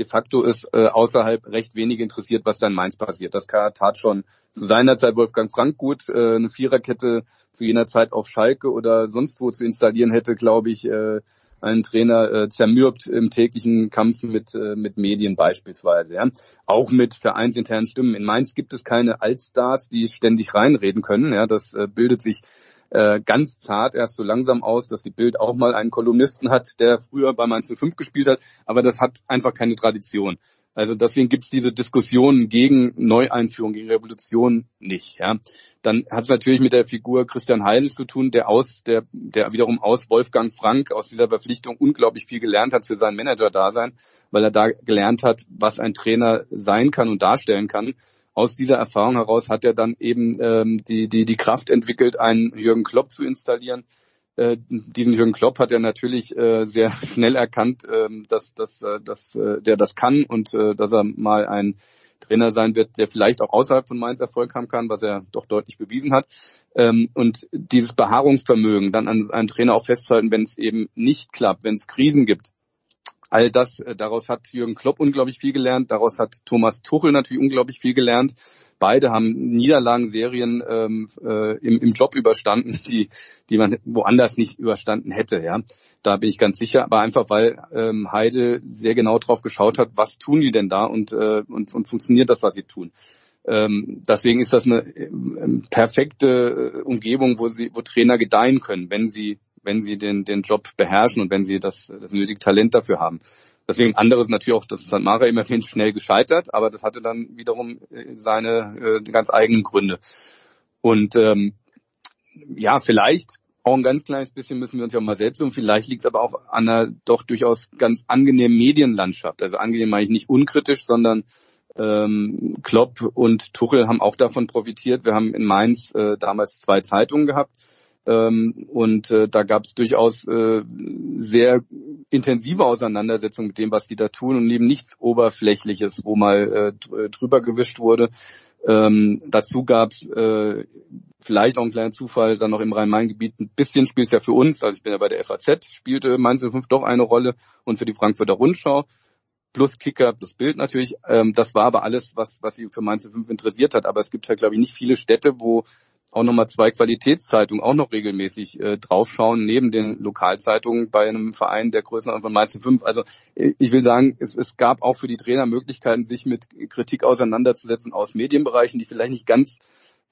D: de facto ist äh, außerhalb recht wenig interessiert, was da in Mainz passiert. Das tat schon zu seiner Zeit Wolfgang Frank gut. Äh, eine Viererkette zu jener Zeit auf Schalke oder sonst wo zu installieren hätte, glaube ich, äh, einen Trainer äh, zermürbt im täglichen Kampf mit, äh, mit Medien beispielsweise. Ja. Auch mit vereinsinternen Stimmen. In Mainz gibt es keine Altstars, die ständig reinreden können. Ja. Das äh, bildet sich äh, ganz zart erst so langsam aus, dass die Bild auch mal einen Kolumnisten hat, der früher bei Mainz 05 gespielt hat, aber das hat einfach keine Tradition. Also deswegen gibt es diese Diskussionen gegen Neueinführung, gegen Revolution nicht. Ja. Dann hat es natürlich mit der Figur Christian Heidel zu tun, der aus, der, der wiederum aus Wolfgang Frank aus dieser Verpflichtung unglaublich viel gelernt hat für sein Manager-Dasein, weil er da gelernt hat, was ein Trainer sein kann und darstellen kann. Aus dieser Erfahrung heraus hat er dann eben ähm, die, die, die Kraft entwickelt, einen Jürgen Klopp zu installieren, äh, diesen Jürgen Klopp hat er natürlich äh, sehr schnell erkannt, äh, dass, dass, äh, dass äh, der das kann und äh, dass er mal ein Trainer sein wird, der vielleicht auch außerhalb von Mainz Erfolg haben kann, was er doch deutlich bewiesen hat. Ähm, und dieses Beharrungsvermögen, dann an einem Trainer auch festzuhalten, wenn es eben nicht klappt, wenn es Krisen gibt. All das, äh, daraus hat Jürgen Klopp unglaublich viel gelernt, daraus hat Thomas Tuchel natürlich unglaublich viel gelernt. Beide haben Niederlagenserien ähm, äh, im, im Job überstanden, die, die man woanders nicht überstanden hätte. Ja, da bin ich ganz sicher. Aber einfach weil ähm, Heide sehr genau drauf geschaut hat, was tun die denn da und äh, und, und funktioniert das, was sie tun. Ähm, deswegen ist das eine äh, perfekte äh, Umgebung, wo sie, wo Trainer gedeihen können, wenn sie wenn sie den, den Job beherrschen und wenn sie das, das nötige Talent dafür haben. Deswegen anderes natürlich auch, das ist an Mara immerhin schnell gescheitert, aber das hatte dann wiederum äh, seine äh, ganz eigenen Gründe. Und ähm, ja, vielleicht auch ein ganz kleines bisschen müssen wir uns ja mal selbst um. Vielleicht liegt es aber auch an einer doch durchaus ganz angenehmen Medienlandschaft. Also angenehm meine ich nicht unkritisch, sondern ähm, Klopp und Tuchel haben auch davon profitiert. Wir haben in Mainz äh, damals zwei Zeitungen gehabt ähm, und äh, da gab es durchaus äh, sehr intensive Auseinandersetzungen mit dem, was die da tun und eben nichts Oberflächliches, wo mal äh, drüber gewischt wurde. Ähm, dazu gab es äh, vielleicht auch ein kleiner Zufall, dann noch im Rhein-Main-Gebiet ein bisschen spielt es ja für uns, also ich bin ja bei der FAZ, spielte Mainz 05 doch eine Rolle und für die Frankfurter Rundschau plus Kicker, plus Bild natürlich. Ähm, das war aber alles, was, was sie für Mainz 05 interessiert hat. Aber es gibt halt, glaube ich, nicht viele Städte, wo auch nochmal zwei Qualitätszeitungen auch noch regelmäßig äh, draufschauen, neben den Lokalzeitungen bei einem Verein der Größenordnung von Mainz 5. Also äh, ich will sagen, es, es gab auch für die Trainer Möglichkeiten, sich mit Kritik auseinanderzusetzen aus Medienbereichen, die vielleicht nicht ganz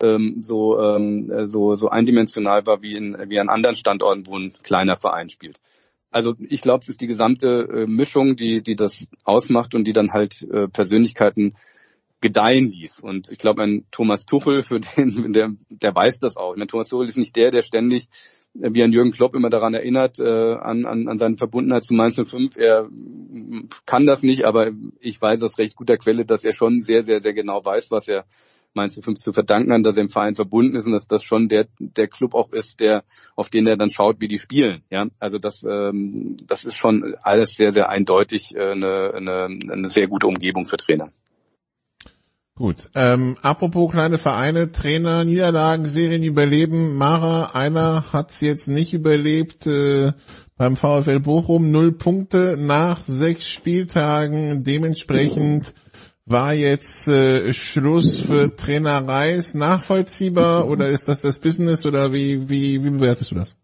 D: ähm, so, ähm, so, so eindimensional war wie, in, wie an anderen Standorten, wo ein kleiner Verein spielt. Also ich glaube, es ist die gesamte äh, Mischung, die, die das ausmacht und die dann halt äh, Persönlichkeiten gedeihen ließ. Und ich glaube, ein Thomas Tuchel, für den, der, der weiß das auch. Ich meine, Thomas Tuchel ist nicht der, der ständig äh, wie an Jürgen Klopp immer daran erinnert, äh, an, an, an seine Verbundenheit zu Mainz 05. Er kann das nicht, aber ich weiß aus recht guter Quelle, dass er schon sehr, sehr, sehr genau weiß, was er Mainz 05 zu verdanken hat, dass er im Verein verbunden ist und dass das schon der, der Club auch ist, der, auf den er dann schaut, wie die spielen. Ja, also das, ähm, das ist schon alles sehr, sehr eindeutig äh, eine, eine, eine sehr gute Umgebung für Trainer.
B: Gut. Ähm, apropos kleine Vereine, Trainer, Niederlagen, Serien überleben. Mara, einer hat's jetzt nicht überlebt. Äh, beim VfL Bochum null Punkte nach sechs Spieltagen. Dementsprechend war jetzt äh, Schluss für Trainer Reis nachvollziehbar oder ist das das Business oder wie, wie, wie bewertest du das?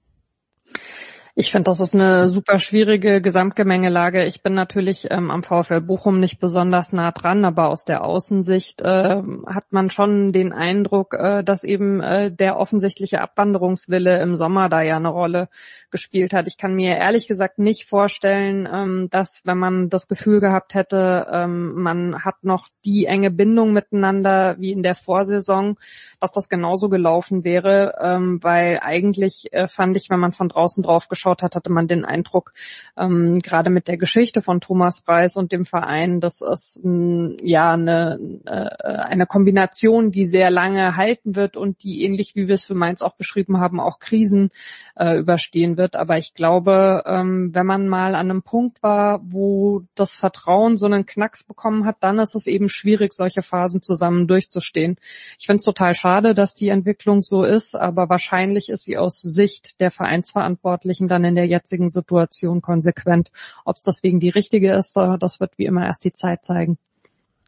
C: Ich finde, das ist eine super schwierige Gesamtgemengelage. Ich bin natürlich ähm, am VfL Bochum nicht besonders nah dran, aber aus der Außensicht äh, hat man schon den Eindruck, äh, dass eben äh, der offensichtliche Abwanderungswille im Sommer da ja eine Rolle gespielt hat. Ich kann mir ehrlich gesagt nicht vorstellen, ähm, dass wenn man das Gefühl gehabt hätte, ähm, man hat noch die enge Bindung miteinander wie in der Vorsaison, dass das genauso gelaufen wäre, ähm, weil eigentlich äh, fand ich, wenn man von draußen drauf geschaut hat, hatte man den Eindruck, ähm, gerade mit der Geschichte von Thomas Reis und dem Verein, dass es mh, ja eine, äh, eine Kombination, die sehr lange halten wird und die ähnlich wie wir es für Mainz auch beschrieben haben, auch Krisen äh, überstehen wird. Aber ich glaube, ähm, wenn man mal an einem Punkt war, wo das Vertrauen so einen Knacks bekommen hat, dann ist es eben schwierig, solche Phasen zusammen durchzustehen. Ich finde es total schade, dass die Entwicklung so ist, aber wahrscheinlich ist sie aus Sicht der Vereinsverantwortlichen dann in der jetzigen Situation konsequent. Ob es deswegen die richtige ist, äh, das wird wie immer erst die Zeit zeigen.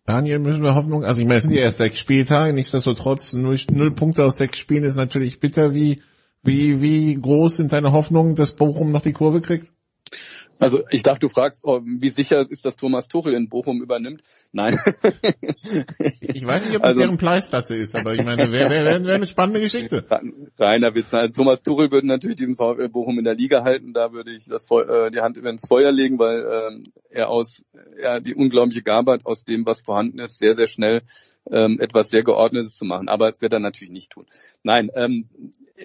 B: Daniel, müssen wir Hoffnung, also ich meine, es sind ja erst sechs Spieltage, nichtsdestotrotz, null, null Punkte aus sechs Spielen ist natürlich bitter. Wie, wie, wie groß sind deine Hoffnungen, dass Bochum noch die Kurve kriegt?
D: Also ich dachte, du fragst, wie sicher ist, dass Thomas Tuchel in Bochum übernimmt. Nein.
B: ich weiß nicht, ob das also, deren Preisklasse ist, aber ich meine, wäre wär, wär, wär eine spannende Geschichte.
D: Reiner Witz. Also Thomas Tuchel würde natürlich diesen VfL Bochum in der Liga halten. Da würde ich das äh, die Hand ins Feuer legen, weil äh, er aus er die unglaubliche Gabe hat, aus dem, was vorhanden ist, sehr, sehr schnell ähm, etwas sehr Geordnetes zu machen. Aber es wird er natürlich nicht tun. Nein, ähm,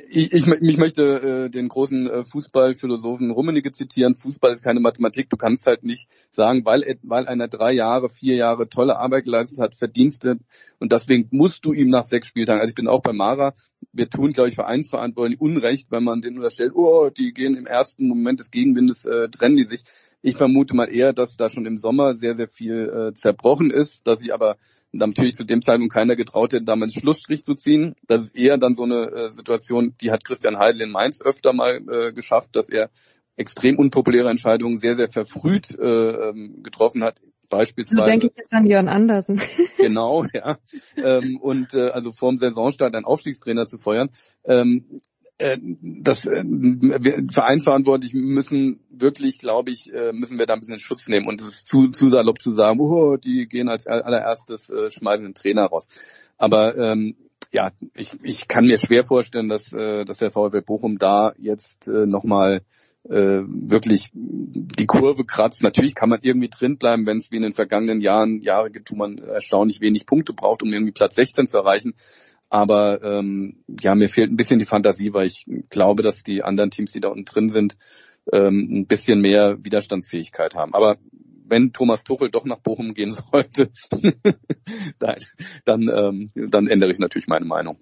D: ich, ich, ich möchte äh, den großen äh, Fußballphilosophen Rummenigge zitieren. Fußball ist keine Mathematik. Du kannst halt nicht sagen, weil, weil einer drei Jahre, vier Jahre tolle Arbeit geleistet hat, Verdienste und deswegen musst du ihm nach sechs Spieltagen, also ich bin auch bei Mara, wir tun, glaube ich, Vereinsverantwortlich Unrecht, wenn man den unterstellt, oh, die gehen im ersten Moment des Gegenwindes, äh, trennen die sich. Ich vermute mal eher, dass da schon im Sommer sehr, sehr viel äh, zerbrochen ist, dass sie aber natürlich zu dem Zeitpunkt keiner getraut hätte, damals Schlussstrich zu ziehen. Das ist eher dann so eine äh, Situation, die hat Christian Heidel in Mainz öfter mal äh, geschafft, dass er extrem unpopuläre Entscheidungen sehr, sehr verfrüht äh, ähm, getroffen hat. Beispielsweise. So
C: denke ich jetzt an Jörn Andersen.
D: genau, ja. ähm, und äh, also vor dem Saisonstart einen Aufstiegstrainer zu feuern. Ähm, äh, das äh, wir Vereinsverantwortlich müssen wirklich, glaube ich, äh, müssen wir da ein bisschen Schutz nehmen und es ist zu, zu salopp zu sagen, oh, die gehen als allererstes äh, schmeißen den Trainer raus. Aber ähm, ja, ich, ich kann mir schwer vorstellen, dass, äh, dass der VfB Bochum da jetzt äh, nochmal äh, wirklich die Kurve kratzt. Natürlich kann man irgendwie drin bleiben, wenn es wie in den vergangenen Jahren Jahre gibt, wo man erstaunlich wenig Punkte braucht, um irgendwie Platz 16 zu erreichen. Aber ähm, ja, mir fehlt ein bisschen die Fantasie, weil ich glaube, dass die anderen Teams, die da unten drin sind, ähm, ein bisschen mehr Widerstandsfähigkeit haben. Aber wenn Thomas Tuchel doch nach Bochum gehen sollte, dann, dann, ähm, dann ändere ich natürlich meine Meinung.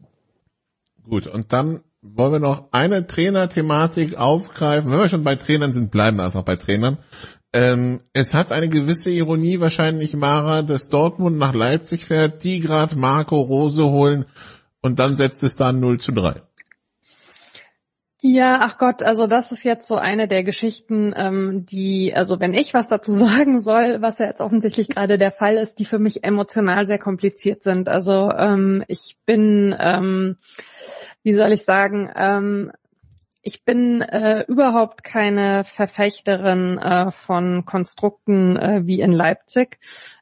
B: Gut, und dann wollen wir noch eine Trainerthematik aufgreifen. Wenn wir schon bei Trainern sind, bleiben wir einfach bei Trainern. Ähm, es hat eine gewisse Ironie wahrscheinlich, Mara, dass Dortmund nach Leipzig fährt, die gerade Marco Rose holen und dann setzt es dann 0 zu 3.
C: Ja, ach Gott, also das ist jetzt so eine der Geschichten, ähm, die, also wenn ich was dazu sagen soll, was ja jetzt offensichtlich gerade der Fall ist, die für mich emotional sehr kompliziert sind. Also ähm, ich bin, ähm, wie soll ich sagen, ähm, ich bin äh, überhaupt keine Verfechterin äh, von Konstrukten äh, wie in Leipzig.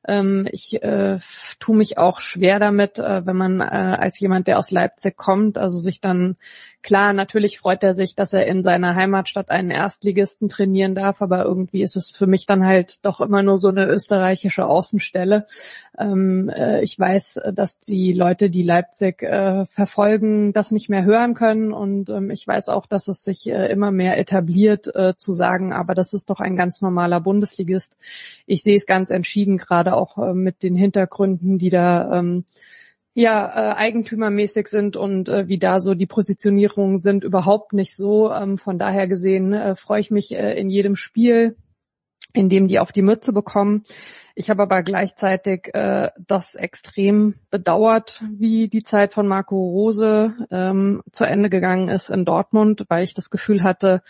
C: Ähm, ich äh, tue mich auch schwer damit, äh, wenn man äh, als jemand, der aus Leipzig kommt, also sich dann Klar, natürlich freut er sich, dass er in seiner Heimatstadt einen Erstligisten trainieren darf, aber irgendwie ist es für mich dann halt doch immer nur so eine österreichische Außenstelle. Ähm, äh, ich weiß, dass die Leute, die Leipzig äh, verfolgen, das nicht mehr hören können und ähm, ich weiß auch, dass es sich äh, immer mehr etabliert äh, zu sagen, aber das ist doch ein ganz normaler Bundesligist. Ich sehe es ganz entschieden, gerade auch äh, mit den Hintergründen, die da ähm, ja äh, eigentümermäßig sind und äh, wie da so die Positionierungen sind, überhaupt nicht so. Ähm, von daher gesehen äh, freue ich mich äh, in jedem Spiel, in dem die auf die Mütze bekommen. Ich habe aber gleichzeitig äh, das extrem bedauert, wie die Zeit von Marco Rose ähm, zu Ende gegangen ist in Dortmund, weil ich das Gefühl hatte,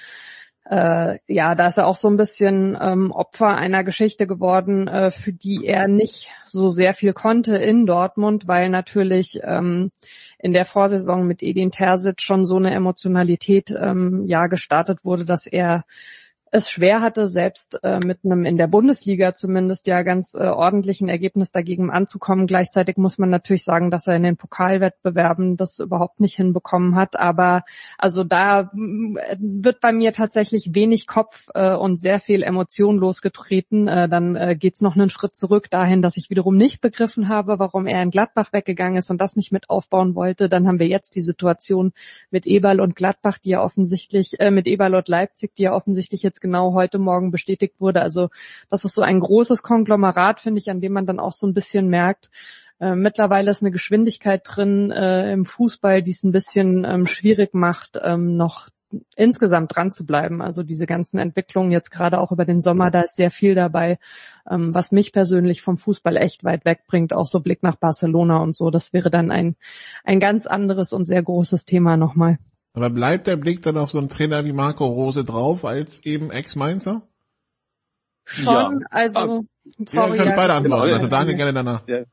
C: äh, ja, da ist er auch so ein bisschen ähm, Opfer einer Geschichte geworden, äh, für die er nicht so sehr viel konnte in Dortmund, weil natürlich ähm, in der Vorsaison mit Edin Terzic schon so eine Emotionalität ähm, ja gestartet wurde, dass er es schwer hatte, selbst äh, mit einem in der Bundesliga zumindest ja ganz äh, ordentlichen Ergebnis dagegen anzukommen. Gleichzeitig muss man natürlich sagen, dass er in den Pokalwettbewerben das überhaupt nicht hinbekommen hat. Aber also da äh, wird bei mir tatsächlich wenig Kopf äh, und sehr viel Emotion losgetreten. Äh, dann äh, geht's noch einen Schritt zurück dahin, dass ich wiederum nicht begriffen habe, warum er in Gladbach weggegangen ist und das nicht mit aufbauen wollte. Dann haben wir jetzt die Situation mit Eberl und Gladbach, die ja offensichtlich, äh, mit Eberl und Leipzig, die ja offensichtlich jetzt jetzt genau heute Morgen bestätigt wurde. Also das ist so ein großes Konglomerat, finde ich, an dem man dann auch so ein bisschen merkt, äh, mittlerweile ist eine Geschwindigkeit drin äh, im Fußball, die es ein bisschen ähm, schwierig macht, ähm, noch insgesamt dran zu bleiben. Also diese ganzen Entwicklungen jetzt gerade auch über den Sommer, da ist sehr viel dabei, ähm, was mich persönlich vom Fußball echt weit wegbringt, auch so Blick nach Barcelona und so. Das wäre dann ein, ein ganz anderes und sehr großes Thema nochmal.
B: Aber bleibt der Blick dann auf so einen Trainer wie Marco Rose drauf, als eben Ex-Mainzer?
C: Schon, ja. also,
B: sorry. Ja, ihr könnt beide antworten, genau. also Daniel gerne danach. Ja.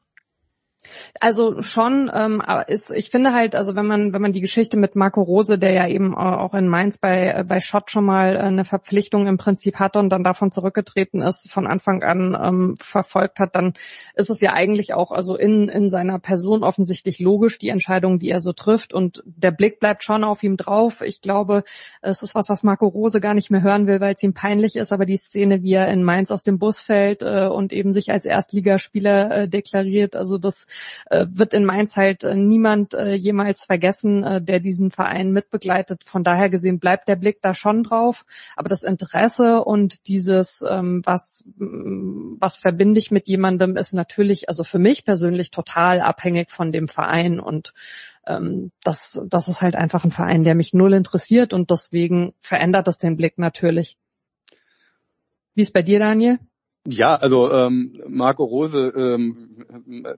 C: Also schon, ähm, aber ist, ich finde halt, also wenn man wenn man die Geschichte mit Marco Rose, der ja eben auch in Mainz bei bei Schott schon mal eine Verpflichtung im Prinzip hatte und dann davon zurückgetreten ist, von Anfang an ähm, verfolgt hat, dann ist es ja eigentlich auch also in in seiner Person offensichtlich logisch die Entscheidung, die er so trifft und der Blick bleibt schon auf ihm drauf. Ich glaube, es ist was, was Marco Rose gar nicht mehr hören will, weil es ihm peinlich ist, aber die Szene, wie er in Mainz aus dem Bus fällt äh, und eben sich als Erstligaspieler äh, deklariert, also das äh, wird in Mainz halt äh, niemand äh, jemals vergessen, der diesen Verein mitbegleitet. Von daher gesehen bleibt der Blick da schon drauf. Aber das Interesse und dieses, ähm, was, mm, was verbinde ich mit jemandem, ist natürlich, also für mich persönlich total abhängig von dem Verein und ähm, das, das ist halt einfach ein Verein, der mich null interessiert und deswegen verändert das den Blick natürlich. Wie ist bei dir, Daniel?
D: Ja, also ähm, Marco Rose, ähm,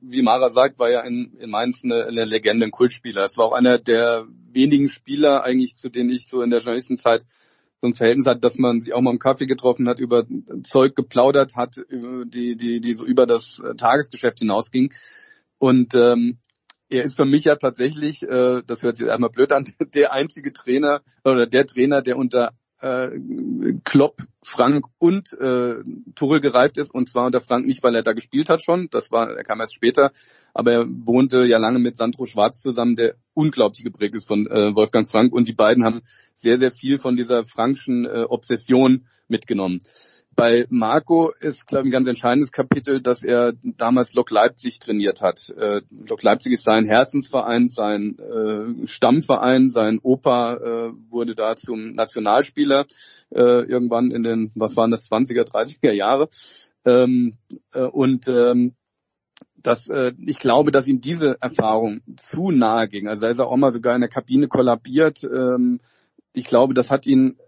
D: wie Mara sagt, war ja in, in Mainz eine, eine Legende, ein Kultspieler. Es war auch einer der wenigen Spieler eigentlich, zu denen ich so in der Journalistenzeit so ein Verhältnis hat, dass man sich auch mal im Kaffee getroffen hat, über Zeug geplaudert hat, die, die, die so über das Tagesgeschäft hinausging. Und ähm, er ist für mich ja tatsächlich, äh, das hört sich erstmal blöd an, der einzige Trainer oder der Trainer, der unter äh, Klopp, Frank und äh, Tuchel gereift ist. Und zwar unter Frank nicht, weil er da gespielt hat schon. Das war, er kam erst später. Aber er wohnte ja lange mit Sandro Schwarz zusammen, der unglaublich geprägt ist von äh, Wolfgang Frank. Und die beiden haben sehr, sehr viel von dieser Frankschen äh, Obsession mitgenommen. Bei Marco ist, glaube ich, ein ganz entscheidendes Kapitel, dass er damals Lok Leipzig trainiert hat. Äh, Lok Leipzig ist sein Herzensverein, sein äh, Stammverein. Sein Opa äh, wurde da zum Nationalspieler äh, irgendwann in den, was waren das, 20er, 30er Jahre. Ähm, äh, und ähm, dass äh, ich glaube, dass ihm diese Erfahrung zu nahe ging. Also da ist er auch mal sogar in der Kabine kollabiert. Ähm, ich glaube, das hat ihn,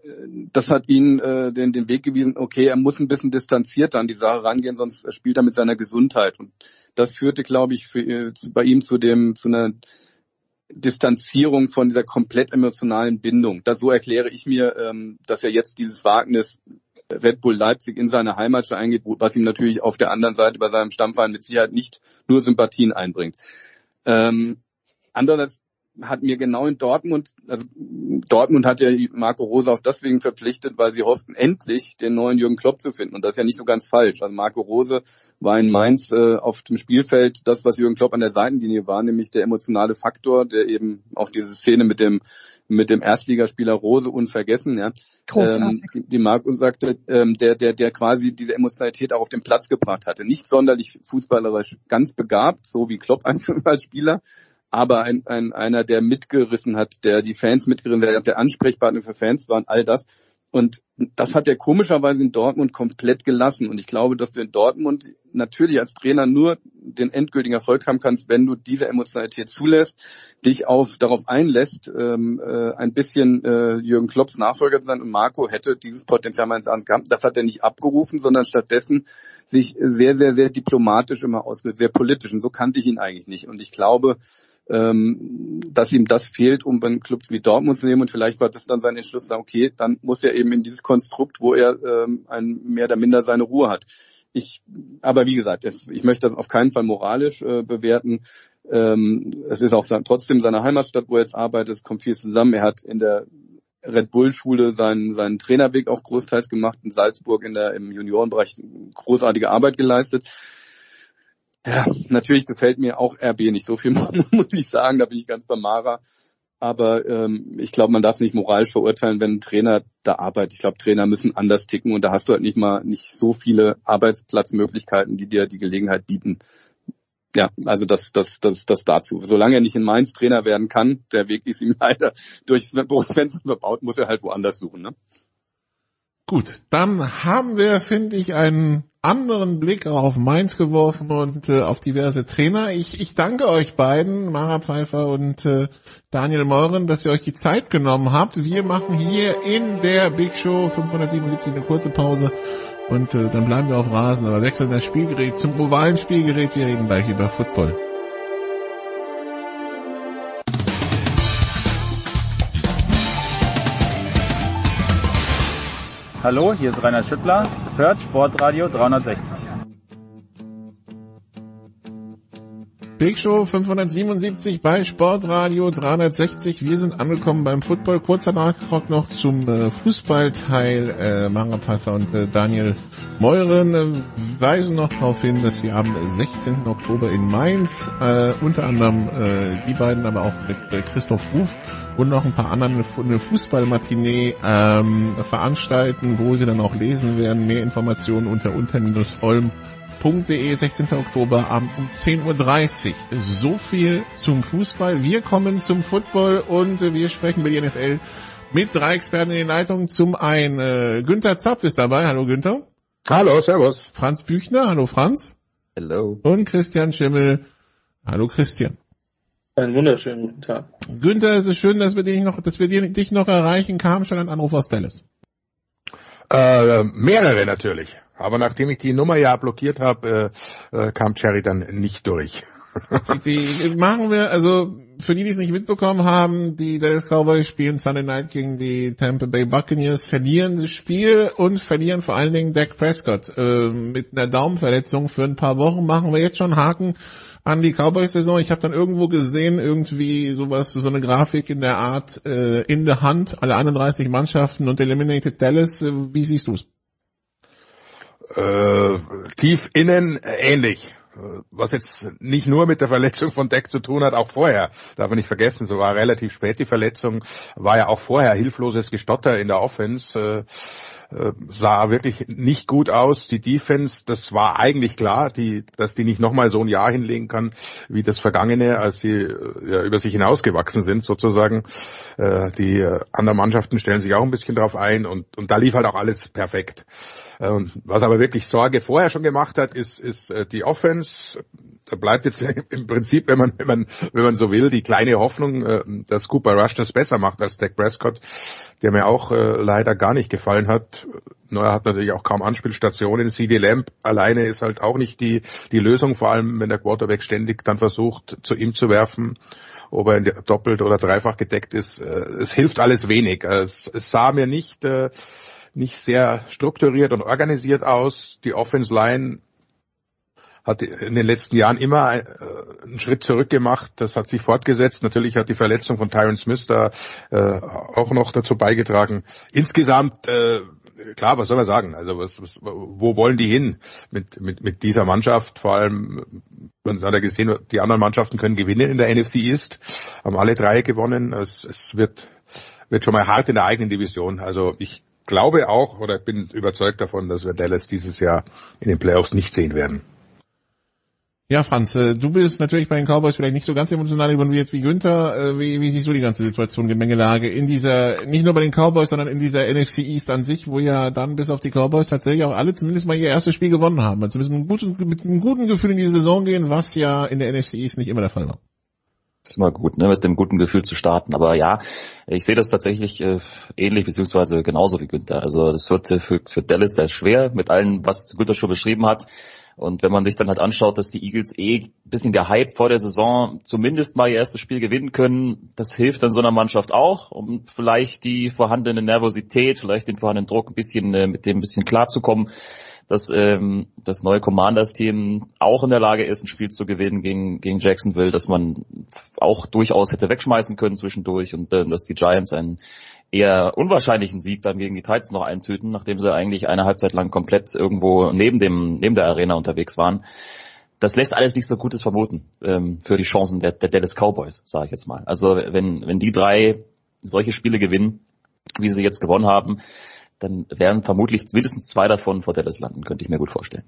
D: das hat ihn äh, den, den Weg gewiesen, okay, er muss ein bisschen distanzierter an die Sache rangehen, sonst spielt er mit seiner Gesundheit. Und das führte, glaube ich, für, äh, bei ihm zu dem, zu einer Distanzierung von dieser komplett emotionalen Bindung. Das so erkläre ich mir, ähm, dass er jetzt dieses Wagnis Red Bull Leipzig in seine Heimat schon eingeht, was ihm natürlich auf der anderen Seite bei seinem Stammverein mit Sicherheit nicht nur Sympathien einbringt. Ähm, andererseits hat mir genau in Dortmund, also Dortmund hat ja Marco Rose auch deswegen verpflichtet, weil sie hofften, endlich den neuen Jürgen Klopp zu finden. Und das ist ja nicht so ganz falsch. Also Marco Rose war in Mainz äh, auf dem Spielfeld das, was Jürgen Klopp an der Seitenlinie war, nämlich der emotionale Faktor, der eben auch diese Szene mit dem mit dem Erstligaspieler Rose unvergessen, ja. Ähm, die Marco sagte, ähm, der, der, der quasi diese Emotionalität auch auf den Platz gebracht hatte. Nicht sonderlich fußballerisch ganz begabt, so wie Klopp einfach als Spieler, aber ein, ein, einer, der mitgerissen hat, der die Fans mitgerissen hat, der Ansprechpartner für Fans waren, all das. Und das hat er komischerweise in Dortmund komplett gelassen. Und ich glaube, dass du in Dortmund natürlich als Trainer nur den endgültigen Erfolg haben kannst, wenn du diese Emotionalität zulässt, dich auf darauf einlässt, ähm, äh, ein bisschen äh, Jürgen Klopps Nachfolger zu sein. Und Marco hätte dieses Potenzial meines Erachtens gehabt. Das hat er nicht abgerufen, sondern stattdessen sich sehr, sehr, sehr diplomatisch immer ausgewählt, sehr politisch. Und so kannte ich ihn eigentlich nicht. Und ich glaube, ähm, dass ihm das fehlt, um bei Clubs wie Dortmund zu nehmen und vielleicht war das dann sein Entschluss, sagen, okay, dann muss er eben in dieses Konstrukt, wo er ähm, ein, mehr oder minder seine Ruhe hat. Ich, aber wie gesagt, es, ich möchte das auf keinen Fall moralisch äh, bewerten. Ähm, es ist auch sein, trotzdem seine Heimatstadt, wo er jetzt arbeitet. Es kommt viel zusammen. Er hat in der Red Bull Schule seinen, seinen Trainerweg auch großteils gemacht, in Salzburg in der, im Juniorenbereich großartige Arbeit geleistet. Ja, natürlich gefällt mir auch RB nicht so viel, muss ich sagen. Da bin ich ganz bei Mara. Aber ähm, ich glaube, man darf nicht moralisch verurteilen, wenn ein Trainer da arbeitet. Ich glaube, Trainer müssen anders ticken und da hast du halt nicht mal nicht so viele Arbeitsplatzmöglichkeiten, die dir die Gelegenheit bieten. Ja, also das, das, das, das dazu. Solange er nicht in Mainz Trainer werden kann, der Weg ist ihm leider durch Svensson verbaut, muss er halt woanders suchen. Ne?
B: Gut, dann haben wir, finde ich, einen anderen Blick auf Mainz geworfen und äh, auf diverse Trainer. Ich, ich danke euch beiden, Mara Pfeiffer und äh, Daniel Meuren, dass ihr euch die Zeit genommen habt. Wir machen hier in der Big Show 577 eine kurze Pause und äh, dann bleiben wir auf Rasen, aber wechseln das Spielgerät zum ovalen Spielgerät. Wir reden gleich über Football.
G: Hallo, hier ist Rainer Schüttler, hört Sportradio 360.
B: Big Show 577 bei Sportradio 360. Wir sind angekommen beim Football. Kurzer Nachtrag noch zum äh, Fußballteil. Äh, Mara Pfeiffer und äh, Daniel Meuren äh, weisen noch darauf hin, dass sie am 16. Oktober in Mainz äh, unter anderem äh, die beiden, aber auch mit äh, Christoph Ruf und noch ein paar anderen eine Fußballmatinee ähm, veranstalten, wo sie dann auch lesen werden. Mehr Informationen unter unter-olm.de Fußball.de, 16. Oktober Abend um 10.30 Uhr. So viel zum Fußball. Wir kommen zum Football und wir sprechen über die NFL mit drei Experten in den Leitungen. Zum einen äh, Günther Zapf ist dabei. Hallo Günther.
H: Hallo, servus.
B: Franz Büchner. Hallo Franz.
I: Hallo.
B: Und Christian Schimmel. Hallo Christian.
J: Einen wunderschönen guten Tag.
B: Günther, es ist schön, dass wir dich noch, dass wir dich noch erreichen. Kam schon ein Anruf aus Dallas.
H: Äh, mehrere natürlich. Aber nachdem ich die Nummer ja blockiert habe, äh, äh, kam Cherry dann nicht durch.
B: die machen wir, also für die, die es nicht mitbekommen haben, die Dallas Cowboys spielen Sunday Night gegen die Tampa Bay Buccaneers, verlieren das Spiel und verlieren vor allen Dingen Dak Prescott äh, mit einer Daumenverletzung für ein paar Wochen. Machen wir jetzt schon Haken an die Cowboys-Saison. Ich habe dann irgendwo gesehen, irgendwie sowas, so eine Grafik in der Art äh, in der Hand, alle 31 Mannschaften und Eliminated Dallas. Äh, wie siehst du es?
H: Äh, tief innen äh, ähnlich. Was jetzt nicht nur mit der Verletzung von Deck zu tun hat, auch vorher, darf man nicht vergessen, so war relativ spät die Verletzung, war ja auch vorher hilfloses Gestotter in der Offense. Äh, äh, sah wirklich nicht gut aus. Die Defense, das war eigentlich klar, die, dass die nicht nochmal so ein Jahr hinlegen kann wie das vergangene, als sie äh, ja, über sich hinausgewachsen sind sozusagen. Die anderen Mannschaften stellen sich auch ein bisschen drauf ein und, und da lief halt auch alles perfekt. Äh, und was aber wirklich Sorge vorher schon gemacht hat, ist, ist äh, die Offense. Da bleibt jetzt im Prinzip, wenn man, wenn man, wenn man so will, die kleine Hoffnung, äh, dass Cooper Rush das besser macht als Dak Prescott, der mir auch äh, leider gar nicht gefallen hat. Nur er hat natürlich auch kaum Anspielstationen. CD Lamp alleine ist halt auch nicht die, die Lösung, vor allem wenn der Quarterback ständig dann versucht, zu ihm zu werfen ob er doppelt oder dreifach gedeckt ist. Es hilft alles wenig. Es, es sah mir nicht, äh, nicht sehr strukturiert und organisiert aus. Die Offense Line hat in den letzten Jahren immer äh, einen Schritt zurück gemacht. Das hat sich fortgesetzt. Natürlich hat die Verletzung von Tyron Smith da äh, auch noch dazu beigetragen. Insgesamt, äh, klar, was soll man sagen? Also was, was, wo wollen die hin mit, mit, mit dieser Mannschaft? Vor allem, man hat ja gesehen, die anderen Mannschaften können gewinnen in der NFC East, haben alle drei gewonnen. Es, es wird, wird schon mal hart in der eigenen Division. Also ich glaube auch oder bin überzeugt davon, dass wir Dallas dieses Jahr in den Playoffs nicht sehen werden.
B: Ja, Franz, äh, du bist natürlich bei den Cowboys vielleicht nicht so ganz emotional involviert wie Günther. Äh, wie, wie siehst du die ganze Situation, die Mengelage in dieser, nicht nur bei den Cowboys, sondern in dieser NFC East an sich, wo ja dann bis auf die Cowboys tatsächlich auch alle zumindest mal ihr erstes Spiel gewonnen haben. Also mit einem guten, mit einem guten Gefühl in die Saison gehen, was ja in der NFC East nicht immer der Fall war.
I: Ist immer gut, ne, mit dem guten Gefühl zu starten. Aber ja, ich sehe das tatsächlich äh, ähnlich beziehungsweise genauso wie Günther. Also das wird für, für Dallas sehr schwer mit allem, was Günther schon beschrieben hat. Und wenn man sich dann halt anschaut, dass die Eagles eh ein bisschen gehypt vor der Saison zumindest mal ihr erstes Spiel gewinnen können, das hilft dann so einer Mannschaft auch, um vielleicht die vorhandene Nervosität, vielleicht den vorhandenen Druck ein bisschen äh, mit dem ein bisschen klarzukommen dass ähm, das neue Commanders-Team auch in der Lage ist, ein Spiel zu gewinnen gegen, gegen Jacksonville, dass man auch durchaus hätte wegschmeißen können zwischendurch und äh, dass die Giants einen eher unwahrscheinlichen Sieg dann gegen die Titans noch eintüten, nachdem sie eigentlich eine Halbzeit lang komplett irgendwo neben dem neben der Arena unterwegs waren. Das lässt alles nicht so Gutes vermuten ähm, für die Chancen der, der Dallas Cowboys, sage ich jetzt mal. Also wenn wenn die drei solche Spiele gewinnen, wie sie jetzt gewonnen haben, dann werden vermutlich mindestens zwei davon vor Dallas landen, könnte ich mir gut vorstellen.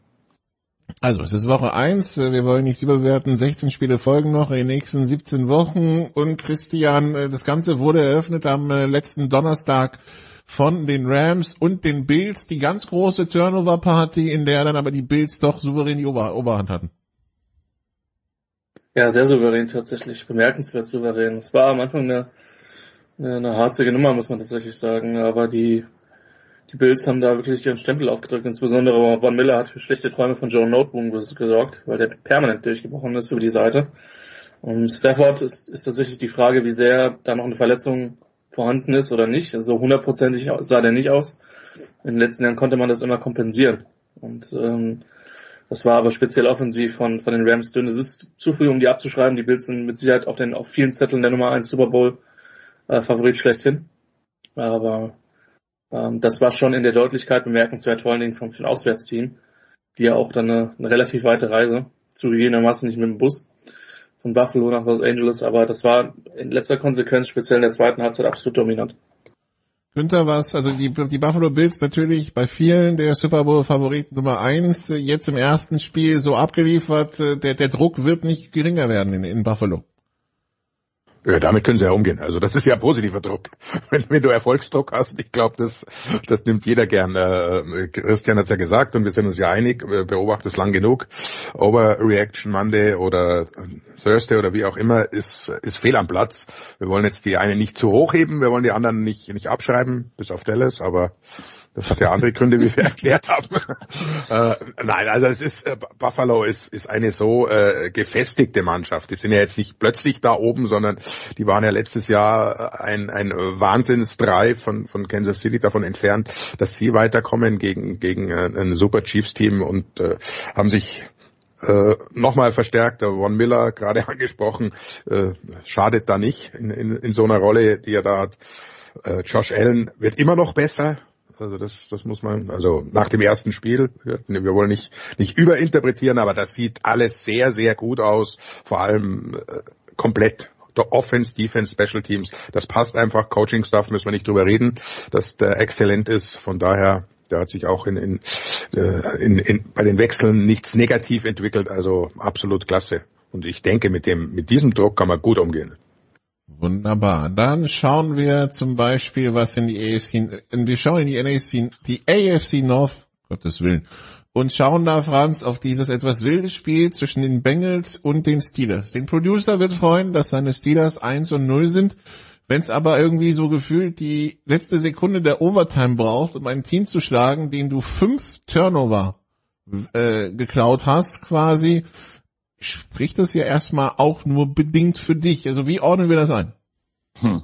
B: Also, es ist Woche eins. Wir wollen nicht überbewerten. 16 Spiele folgen noch in den nächsten 17 Wochen. Und Christian, äh, das Ganze wurde eröffnet am äh, letzten Donnerstag von den Rams und den Bills. Die ganz große Turnover-Party, in der dann aber die Bills doch souverän die Ober Oberhand hatten.
J: Ja, sehr souverän tatsächlich. Bemerkenswert souverän. Es war am Anfang eine, eine harzige Nummer, muss man tatsächlich sagen. Aber die die Bills haben da wirklich ihren Stempel aufgedrückt. Insbesondere Von Miller hat für schlechte Träume von Joe Noteboom gesorgt, weil der permanent durchgebrochen ist über die Seite. Und Stafford ist, ist tatsächlich die Frage, wie sehr da noch eine Verletzung vorhanden ist oder nicht. Also hundertprozentig sah der nicht aus. In den letzten Jahren konnte man das immer kompensieren. Und ähm, Das war aber speziell offensiv von, von den Rams dünn. Es ist zu früh, um die abzuschreiben. Die Bills sind mit Sicherheit auf den auf vielen Zetteln der Nummer 1 Super Bowl äh, Favorit schlechthin. Aber ähm, das war schon in der Deutlichkeit bemerkenswert, vor allen Dingen vom, vom Auswärtsteam, die ja auch dann eine, eine relativ weite Reise, zugegebenermaßen nicht mit dem Bus, von Buffalo nach Los Angeles, aber das war in letzter Konsequenz speziell in der zweiten Halbzeit absolut dominant.
B: Günther, was, also die, die Buffalo Bills natürlich bei vielen der Super Bowl Favoriten Nummer eins, jetzt im ersten Spiel so abgeliefert, äh, der, der Druck wird nicht geringer werden in, in Buffalo.
H: Ja, damit können sie ja umgehen. Also das ist ja positiver Druck. Wenn, wenn du Erfolgsdruck hast, ich glaube, das, das nimmt jeder gern. Äh, Christian hat es ja gesagt und wir sind uns ja einig, beobachtet es lang genug. Overreaction Monday oder Thursday oder wie auch immer ist, ist fehl am Platz. Wir wollen jetzt die eine nicht zu hoch heben, wir wollen die anderen nicht, nicht abschreiben, bis auf Dallas, aber das hat ja andere Gründe, wie wir erklärt haben. äh, nein, also es ist äh, Buffalo ist ist eine so äh, gefestigte Mannschaft. Die sind ja jetzt nicht plötzlich da oben, sondern die waren ja letztes Jahr äh, ein ein Wahnsinnsdrive von von Kansas City davon entfernt, dass sie weiterkommen gegen gegen äh, ein Super Chiefs Team und äh, haben sich äh, nochmal verstärkt, der Von Miller gerade angesprochen, äh, schadet da nicht in, in, in so einer Rolle, die er da hat. Äh, Josh Allen wird immer noch besser, also das, das muss man, also nach dem ersten Spiel, wir wollen nicht, nicht überinterpretieren, aber das sieht alles sehr, sehr gut aus. Vor allem äh, komplett. Der Offense, Defense, Special Teams, das passt einfach. Coaching Stuff müssen wir nicht drüber reden, dass der exzellent ist. Von daher, der hat sich auch in, in, äh, in, in, bei den Wechseln nichts negativ entwickelt. Also absolut klasse. Und ich denke, mit dem, mit diesem Druck kann man gut umgehen.
B: Wunderbar. Dann schauen wir zum Beispiel, was in die AFC, wir schauen in die NAC, die AFC North, Gottes Willen, und schauen da, Franz, auf dieses etwas wilde Spiel zwischen den Bengals und den Steelers. Den Producer wird freuen, dass seine Steelers 1 und 0 sind. Wenn es aber irgendwie so gefühlt die letzte Sekunde der Overtime braucht, um ein Team zu schlagen, den du fünf Turnover äh, geklaut hast, quasi, spricht das ja erstmal auch nur bedingt für dich. Also wie ordnen wir das ein?
I: Hm.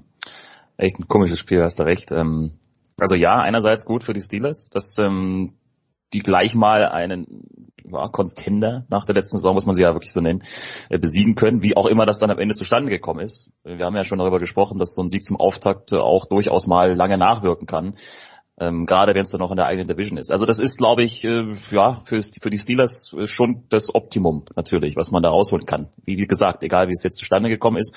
I: Echt ein komisches Spiel, hast du recht. Ähm, also ja, einerseits gut für die Steelers, dass ähm, die gleich mal einen ja, Contender nach der letzten Saison, muss man sie ja wirklich so nennen, äh, besiegen können, wie auch immer das dann am Ende zustande gekommen ist. Wir haben ja schon darüber gesprochen, dass so ein Sieg zum Auftakt auch durchaus mal lange nachwirken kann ähm, gerade wenn es dann noch in der eigenen Division ist. Also das ist, glaube ich, äh, ja für, für die Steelers schon das Optimum natürlich, was man da rausholen kann. Wie gesagt, egal wie es jetzt zustande gekommen ist.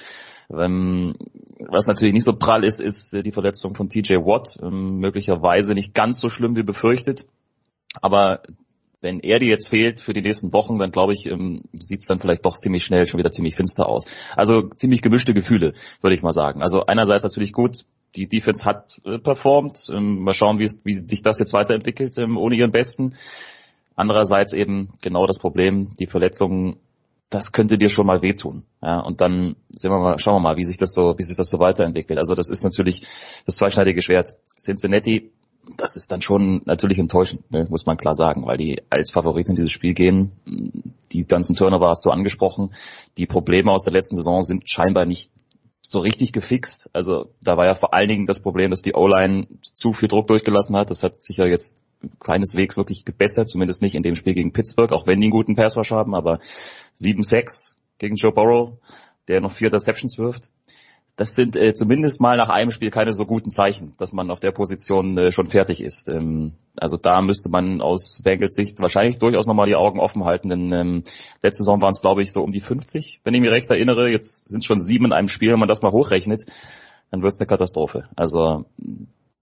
I: Ähm, was natürlich nicht so prall ist, ist die Verletzung von TJ Watt. Ähm, möglicherweise nicht ganz so schlimm wie befürchtet. Aber wenn er dir jetzt fehlt für die nächsten Wochen, dann glaube ich, ähm, sieht es dann vielleicht doch ziemlich schnell schon wieder ziemlich finster aus. Also ziemlich gemischte Gefühle, würde ich mal sagen. Also einerseits natürlich gut, die Defense hat äh, performt. Ähm, mal schauen, wie, es, wie sich das jetzt weiterentwickelt ähm, ohne ihren Besten. Andererseits eben genau das Problem, die Verletzungen, das könnte dir schon mal wehtun. Ja, und dann sehen wir mal, schauen wir mal, wie sich das so, wie sich das so weiterentwickelt. Also das ist natürlich das zweischneidige Schwert. Cincinnati, das ist dann schon natürlich enttäuschend, ne, muss man klar sagen, weil die als Favorit in dieses Spiel gehen. Die ganzen Turnover hast du angesprochen. Die Probleme aus der letzten Saison sind scheinbar nicht so richtig gefixt. Also da war ja vor allen Dingen das Problem, dass die O-Line zu viel Druck durchgelassen hat. Das hat sich ja jetzt keineswegs wirklich gebessert, zumindest nicht in dem Spiel gegen Pittsburgh, auch wenn die einen guten Passwash haben, aber 7-6 gegen Joe Burrow, der noch vier Interceptions wirft das sind äh, zumindest mal nach einem Spiel keine so guten Zeichen, dass man auf der Position äh, schon fertig ist. Ähm, also da müsste man aus Bengals Sicht wahrscheinlich durchaus nochmal die Augen offen halten, denn ähm, letzte Saison waren es glaube ich so um die 50, wenn ich mich recht erinnere. Jetzt sind schon sieben in einem Spiel, wenn man das mal hochrechnet, dann wird es eine Katastrophe. Also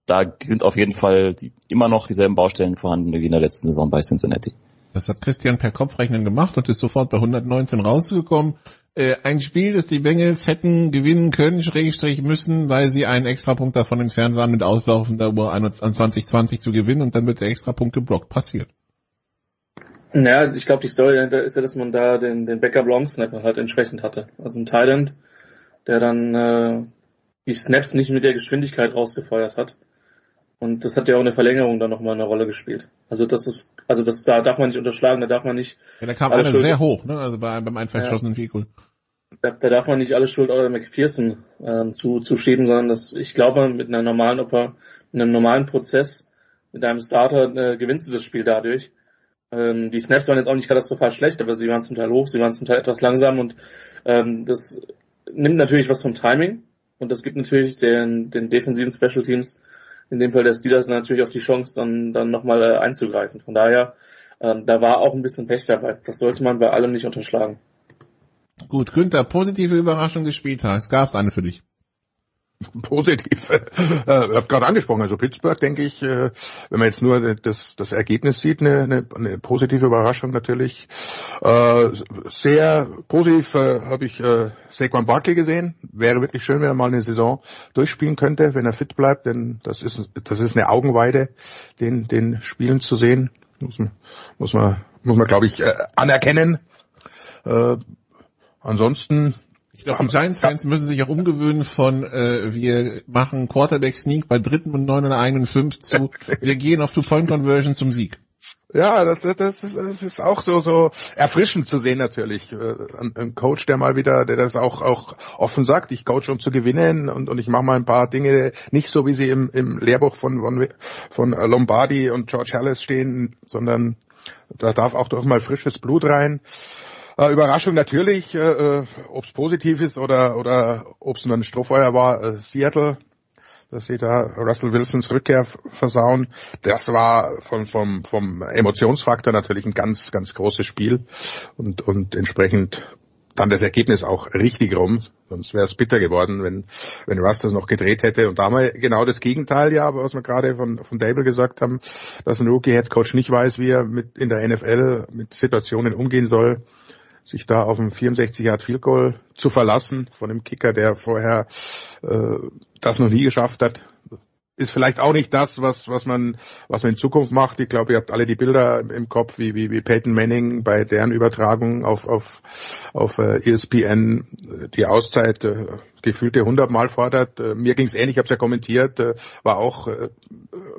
I: da sind auf jeden Fall die, immer noch dieselben Baustellen vorhanden wie in der letzten Saison bei Cincinnati.
B: Das hat Christian per Kopfrechnen gemacht und ist sofort bei 119 rausgekommen. Äh, ein Spiel, das die Bengals hätten gewinnen können, Schrägstrich müssen, weil sie einen Extrapunkt davon entfernt waren, mit auslaufender Uhr an 2020 zu gewinnen und dann wird der Extrapunkt geblockt. Passiert.
J: Naja, ich glaube, die Story dahinter ist ja, dass man da den, den Backup Long Snapper halt entsprechend hatte. Also ein Thailand, der dann äh, die Snaps nicht mit der Geschwindigkeit rausgefeuert hat. Und das hat ja auch eine Verlängerung dann nochmal eine Rolle gespielt. Also das ist, also das da darf man nicht unterschlagen, da darf man nicht.
B: Ja, da kam einer sehr hoch, ne? Also bei, beim einfach geschossenen ja. Vehicle.
J: Da, da, darf man nicht alles Schuld Euler McPherson ähm, zu, zu schieben, sondern das, ich glaube, mit einer normalen Oper, mit einem normalen Prozess, mit einem Starter äh, gewinnst du das Spiel dadurch. Ähm, die Snaps waren jetzt auch nicht katastrophal schlecht, aber sie waren zum Teil hoch, sie waren zum Teil etwas langsam und ähm, das nimmt natürlich was vom Timing und das gibt natürlich den, den defensiven Special Teams, in dem Fall der Steelers, natürlich auch die Chance, dann, dann nochmal äh, einzugreifen. Von daher, ähm, da war auch ein bisschen Pech dabei. Das sollte man bei allem nicht unterschlagen.
B: Gut, Günther, positive Überraschung des Spieltags. Gab es eine für dich?
H: positiv. äh, hab gerade angesprochen, also Pittsburgh, denke ich, äh, wenn man jetzt nur das, das Ergebnis sieht, eine, eine, eine positive Überraschung natürlich. Äh, sehr positiv habe ich Saquon Barkley gesehen. Wäre wirklich schön, wenn er mal eine Saison durchspielen könnte, wenn er fit bleibt, denn das ist das ist eine Augenweide, den den Spielen zu sehen. Muss man muss man muss man glaube ich anerkennen. Ansonsten
B: ich glaube, die Giants-Fans müssen sich auch umgewöhnen von äh, wir machen Quarterback-Sneak bei dritten und neun und einen fünf zu wir gehen auf Two-Point-Conversion zum Sieg.
H: Ja, das, das, das, ist, das ist auch so so erfrischend zu sehen natürlich. Äh, ein, ein Coach, der mal wieder, der das auch auch offen sagt, ich coach um zu gewinnen und, und ich mache mal ein paar Dinge nicht so, wie sie im, im Lehrbuch von, von, von Lombardi und George Hallis stehen, sondern da darf auch doch mal frisches Blut rein. Äh, Überraschung natürlich, äh, äh ob es positiv ist oder, oder ob es nur ein Strohfeuer war. Äh, Seattle, dass sie da Russell Wilsons Rückkehr versauen. Das war vom, vom, vom Emotionsfaktor natürlich ein ganz, ganz großes Spiel und, und entsprechend dann das Ergebnis auch richtig rum, sonst wäre es bitter geworden, wenn, wenn Russ das noch gedreht hätte. Und da mal genau das Gegenteil, ja, was wir gerade von, von Dable gesagt haben, dass ein Rookie-Headcoach nicht weiß, wie er mit in der NFL mit Situationen umgehen soll sich da auf ein 64 Yard Field Goal zu verlassen von einem Kicker, der vorher äh, das noch nie geschafft hat, ist vielleicht auch nicht das, was was man was man in Zukunft macht. Ich glaube, ihr habt alle die Bilder im Kopf, wie wie, wie Peyton Manning bei deren Übertragung auf auf auf äh, ESPN die Auszeit äh, gefühlte hundertmal fordert. Äh, mir ging es ähnlich, ich habe es ja kommentiert, äh, war auch äh,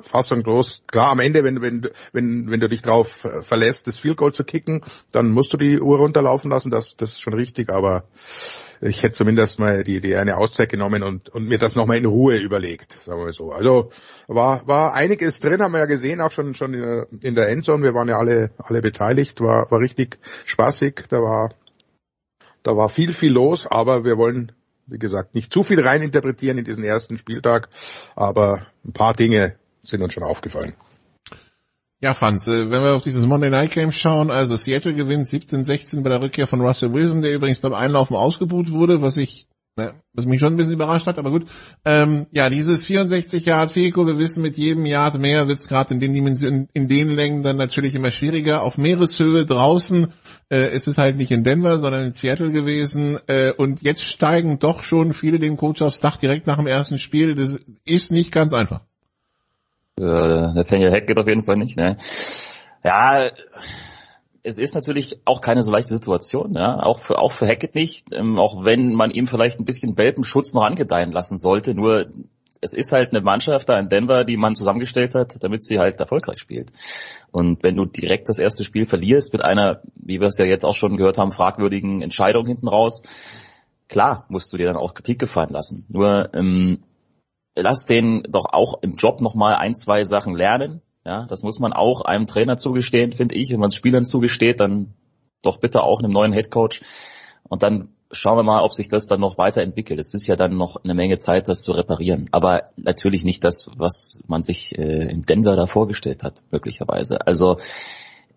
H: fassungslos. Klar, am Ende, wenn wenn wenn wenn du dich drauf äh, verlässt, das Field Goal zu kicken, dann musst du die Uhr runterlaufen lassen. Das das ist schon richtig, aber ich hätte zumindest mal die, die eine Auszeit genommen und, und mir das nochmal in Ruhe überlegt, sagen wir so. Also war, war einiges drin, haben wir ja gesehen, auch schon, schon in der, in der Endzone. Wir waren ja alle, alle beteiligt, war, war richtig spaßig. Da war, da war viel, viel los, aber wir wollen, wie gesagt, nicht zu viel reininterpretieren in diesen ersten Spieltag, aber ein paar Dinge sind uns schon aufgefallen.
B: Ja, Franz, äh, wenn wir auf dieses Monday Night Game schauen, also Seattle gewinnt 17-16 bei der Rückkehr von Russell Wilson, der übrigens beim Einlaufen ausgebucht wurde, was ich, ne, was mich schon ein bisschen überrascht hat, aber gut. Ähm, ja, dieses 64 Yard Feko, wir wissen, mit jedem Yard mehr wird es gerade in den Dimensionen, in den Längen dann natürlich immer schwieriger. Auf Meereshöhe draußen äh, ist es halt nicht in Denver, sondern in Seattle gewesen. Äh, und jetzt steigen doch schon viele den Coach aufs Dach direkt nach dem ersten Spiel. Das ist nicht ganz einfach.
I: Äh, Nathaniel Hack geht auf jeden Fall nicht, ne? Ja, es ist natürlich auch keine so leichte Situation, ja, auch für auch für Hackett nicht, ähm, auch wenn man ihm vielleicht ein bisschen Welpenschutz noch angedeihen lassen sollte. Nur es ist halt eine Mannschaft da in Denver, die man zusammengestellt hat, damit sie halt erfolgreich spielt. Und wenn du direkt das erste Spiel verlierst mit einer, wie wir es ja jetzt auch schon gehört haben, fragwürdigen Entscheidung hinten raus, klar musst du dir dann auch Kritik gefallen lassen. Nur ähm, lass den doch auch im Job nochmal ein, zwei Sachen lernen. Ja, das muss man auch einem Trainer zugestehen, finde ich. Wenn man es Spielern zugesteht, dann doch bitte auch einem neuen Headcoach. Und dann schauen wir mal, ob sich das dann noch weiterentwickelt. Es ist ja dann noch eine Menge Zeit, das zu reparieren. Aber natürlich nicht das, was man sich äh, in Denver da vorgestellt hat, möglicherweise. Also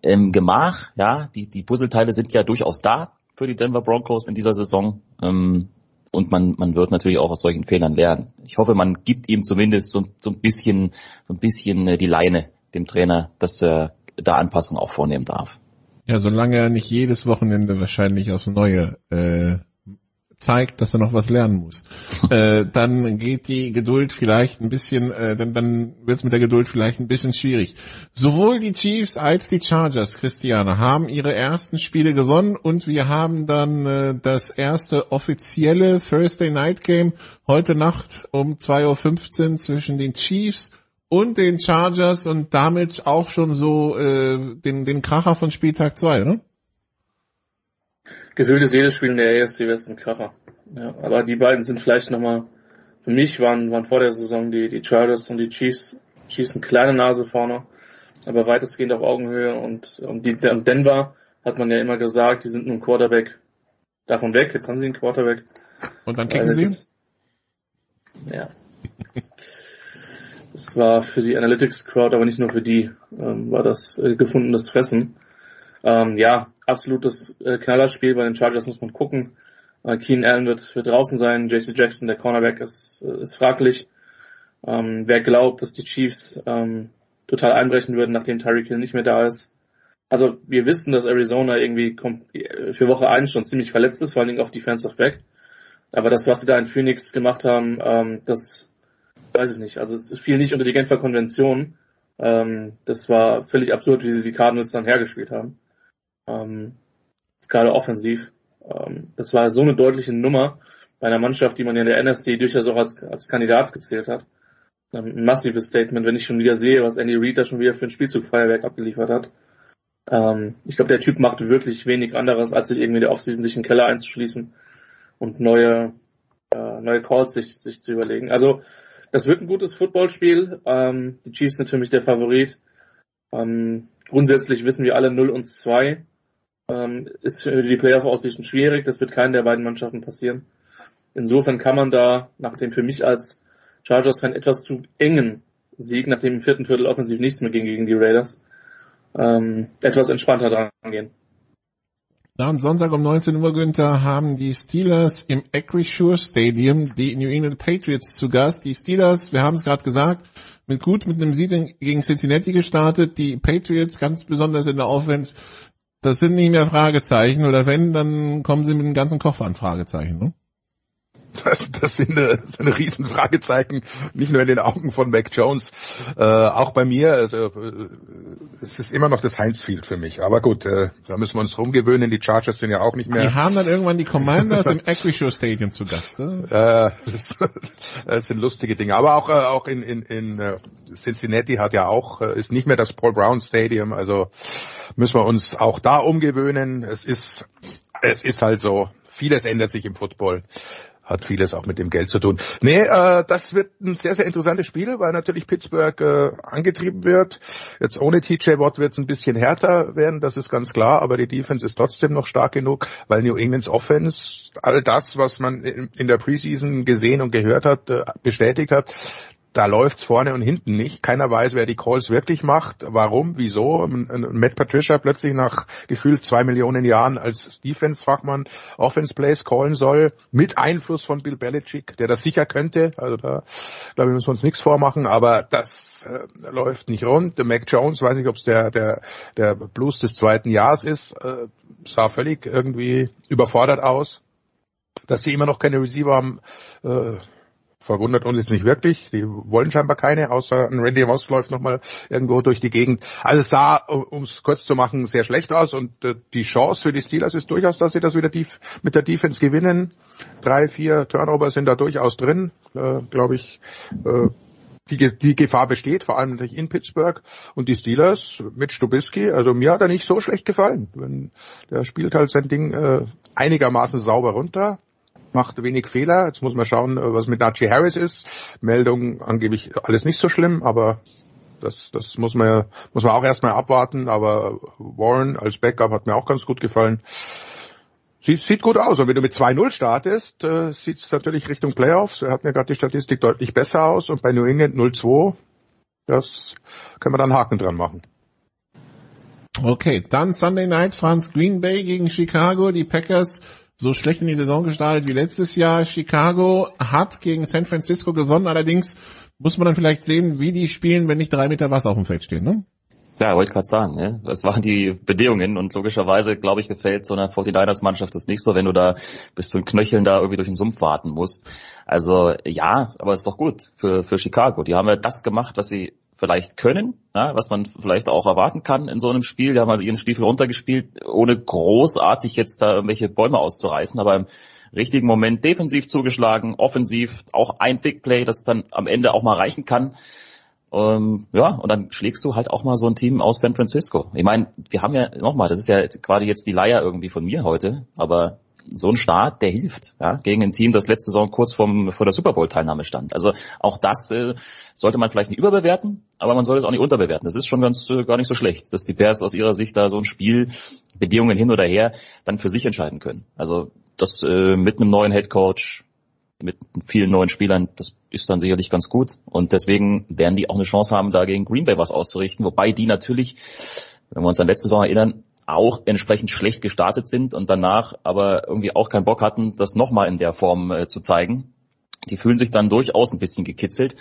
I: im Gemach, ja, die, die Puzzleteile sind ja durchaus da für die Denver Broncos in dieser Saison. Ähm, und man, man wird natürlich auch aus solchen Fehlern lernen. Ich hoffe, man gibt ihm zumindest so, so ein bisschen, so ein bisschen äh, die Leine dem Trainer, dass er da Anpassungen auch vornehmen darf.
B: Ja, solange er nicht jedes Wochenende wahrscheinlich aufs Neue äh, zeigt, dass er noch was lernen muss, äh, dann geht die Geduld vielleicht ein bisschen, äh, dann, dann wird es mit der Geduld vielleicht ein bisschen schwierig. Sowohl die Chiefs als die Chargers, Christiane, haben ihre ersten Spiele gewonnen und wir haben dann äh, das erste offizielle Thursday Night Game heute Nacht um 2.15 Uhr zwischen den Chiefs und den Chargers und damit auch schon so äh, den, den Kracher von Spieltag 2, ne?
J: Gefühlt ist jedes Spiel in der AFC West ein Kracher. Ja, aber die beiden sind vielleicht nochmal, für mich waren, waren vor der Saison die, die Chargers und die Chiefs, Chiefs eine kleine Nase vorne. aber weitestgehend auf Augenhöhe und, und, die, und Denver hat man ja immer gesagt, die sind nun Quarterback davon weg, jetzt haben sie einen Quarterback.
B: Und dann kicken sie?
J: Ist, ja. Es war für die Analytics-Crowd, aber nicht nur für die, ähm, war das äh, gefundenes Fressen. Ähm, ja, absolutes äh, Knallerspiel bei den Chargers muss man gucken. Äh, Keenan Allen wird, wird draußen sein, JC Jackson, der Cornerback, ist, äh, ist fraglich. Ähm, wer glaubt, dass die Chiefs ähm, total einbrechen würden, nachdem Tyreek Hill nicht mehr da ist. Also wir wissen, dass Arizona irgendwie für Woche 1 schon ziemlich verletzt ist, vor allen Dingen auf Defensive Back. Aber das, was sie da in Phoenix gemacht haben, ähm, das weiß ich nicht. Also es fiel nicht unter die Genfer Konvention. Ähm, das war völlig absurd, wie sie die Cardinals dann hergespielt haben. Ähm, gerade offensiv. Ähm, das war so eine deutliche Nummer bei einer Mannschaft, die man ja in der NFC durchaus auch als, als Kandidat gezählt hat. Ähm, ein massives Statement, wenn ich schon wieder sehe, was Andy Reid da schon wieder für ein Spielzugfeuerwerk abgeliefert hat. Ähm, ich glaube, der Typ macht wirklich wenig anderes, als sich irgendwie der Offseason sich in den Keller einzuschließen und neue, äh, neue Calls sich, sich zu überlegen. Also das wird ein gutes Footballspiel. Ähm, die Chiefs sind für mich der Favorit. Ähm, grundsätzlich wissen wir alle 0 und 2. Ähm, ist für die Playoff-Aussichten schwierig. Das wird keinen der beiden Mannschaften passieren. Insofern kann man da nach dem für mich als Chargers-Fan etwas zu engen Sieg, nachdem im vierten Viertel offensiv nichts mehr ging gegen die Raiders, ähm, etwas entspannter dran gehen.
B: Dann Sonntag um 19 Uhr, Günther, haben die Steelers im Acrisure Stadium die New England Patriots zu Gast. Die Steelers, wir haben es gerade gesagt, mit gut mit einem Sieg gegen Cincinnati gestartet. Die Patriots, ganz besonders in der Offense, das sind nicht mehr Fragezeichen. Oder wenn, dann kommen sie mit einem ganzen Koffer an Fragezeichen. Ne?
H: Das, das, sind, eine, das sind eine riesen Fragezeichen, nicht nur in den Augen von Mac Jones, äh, auch bei mir. Also, äh, es ist immer noch das Heinz Field für mich. Aber gut, äh, da müssen wir uns rumgewöhnen. Die Chargers sind ja auch nicht mehr.
B: Die haben dann irgendwann die Commanders im Acrisure Stadium zu Gast.
H: Ne? Äh, das, das, sind lustige Dinge. Aber auch, äh, auch in, in, in uh, Cincinnati hat ja auch, äh, ist nicht mehr das Paul Brown Stadium. Also müssen wir uns auch da umgewöhnen. Es ist, es ist halt so. Vieles ändert sich im Football hat vieles auch mit dem Geld zu tun. Nee, äh, das wird ein sehr, sehr interessantes Spiel, weil natürlich Pittsburgh äh, angetrieben wird. Jetzt ohne TJ Watt wird es ein bisschen härter werden, das ist ganz klar, aber die Defense ist trotzdem noch stark genug, weil New Englands Offense all das, was man in der Preseason gesehen und gehört hat, äh, bestätigt hat da läuft's vorne und hinten nicht. Keiner weiß, wer die Calls wirklich macht, warum, wieso. Matt Patricia plötzlich nach gefühlt zwei Millionen Jahren als Defense-Fachmann Offense Plays callen soll, mit Einfluss von Bill Belichick, der das sicher könnte. Also da, glaube ich, müssen wir uns nichts vormachen, aber das äh, läuft nicht rund. Der Mac Jones, weiß nicht, ob es der, der, der Blues des zweiten Jahres ist, äh, sah völlig irgendwie überfordert aus. Dass sie immer noch keine Receiver haben, äh, verwundert uns jetzt nicht wirklich. Die wollen scheinbar keine, außer ein Randy Moss läuft nochmal irgendwo durch die Gegend. Also es sah, um es kurz zu machen, sehr schlecht aus und äh, die Chance für die Steelers ist durchaus, dass sie das wieder tief mit der Defense gewinnen. Drei, vier Turnover sind da durchaus drin, äh, glaube ich. Äh, die, die Gefahr besteht, vor allem natürlich in Pittsburgh und die Steelers mit Stubisky, also mir hat er nicht so schlecht gefallen. Der spielt halt sein Ding äh, einigermaßen sauber runter macht wenig Fehler. Jetzt muss man schauen, äh, was mit Najee Harris ist. Meldung angeblich alles nicht so schlimm, aber das, das muss man muss man auch erstmal abwarten. Aber Warren als Backup hat mir auch ganz gut gefallen. Sieht, sieht gut aus. Und wenn du mit 2-0 startest, äh, sieht es natürlich Richtung Playoffs. Wir hatten ja gerade die Statistik deutlich besser aus. Und bei New England 0-2, das können wir dann Haken dran machen.
B: Okay, dann Sunday Night Franz Green Bay gegen Chicago. Die Packers so schlecht in die Saison gestartet wie letztes Jahr. Chicago hat gegen San Francisco gewonnen, allerdings muss man dann vielleicht sehen, wie die spielen, wenn nicht drei Meter Wasser auf dem Feld stehen, ne?
I: Ja, wollte ich gerade sagen, ne? das waren die Bedingungen und logischerweise, glaube ich, gefällt so einer 49ers-Mannschaft das nicht so, wenn du da bis zu den Knöcheln da irgendwie durch den Sumpf warten musst. Also ja, aber ist doch gut für, für Chicago. Die haben ja das gemacht, was sie vielleicht können, ja, was man vielleicht auch erwarten kann in so einem Spiel. Die haben also ihren Stiefel runtergespielt, ohne großartig jetzt da irgendwelche Bäume auszureißen, aber im richtigen Moment defensiv zugeschlagen, offensiv auch ein Big Play, das dann am Ende auch mal reichen kann. Ähm, ja, und dann schlägst du halt auch mal so ein Team aus San Francisco. Ich meine, wir haben ja nochmal, das ist ja gerade jetzt die Leier irgendwie von mir heute, aber so ein Start, der hilft, ja, gegen ein Team, das letzte Saison kurz vorm, vor der Super Bowl Teilnahme stand. Also auch das äh, sollte man vielleicht nicht überbewerten, aber man sollte es auch nicht unterbewerten. Das ist schon ganz äh, gar nicht so schlecht, dass die Bears aus ihrer Sicht da so ein Spiel, Bedingungen hin oder her, dann für sich entscheiden können. Also das äh, mit einem neuen Head Coach, mit vielen neuen Spielern, das ist dann sicherlich ganz gut. Und deswegen werden die auch eine Chance haben, da gegen Green Bay was auszurichten. Wobei die natürlich, wenn wir uns an letzte Saison erinnern, auch entsprechend schlecht gestartet sind und danach aber irgendwie auch keinen Bock hatten, das nochmal in der Form äh, zu zeigen. Die fühlen sich dann durchaus ein bisschen gekitzelt.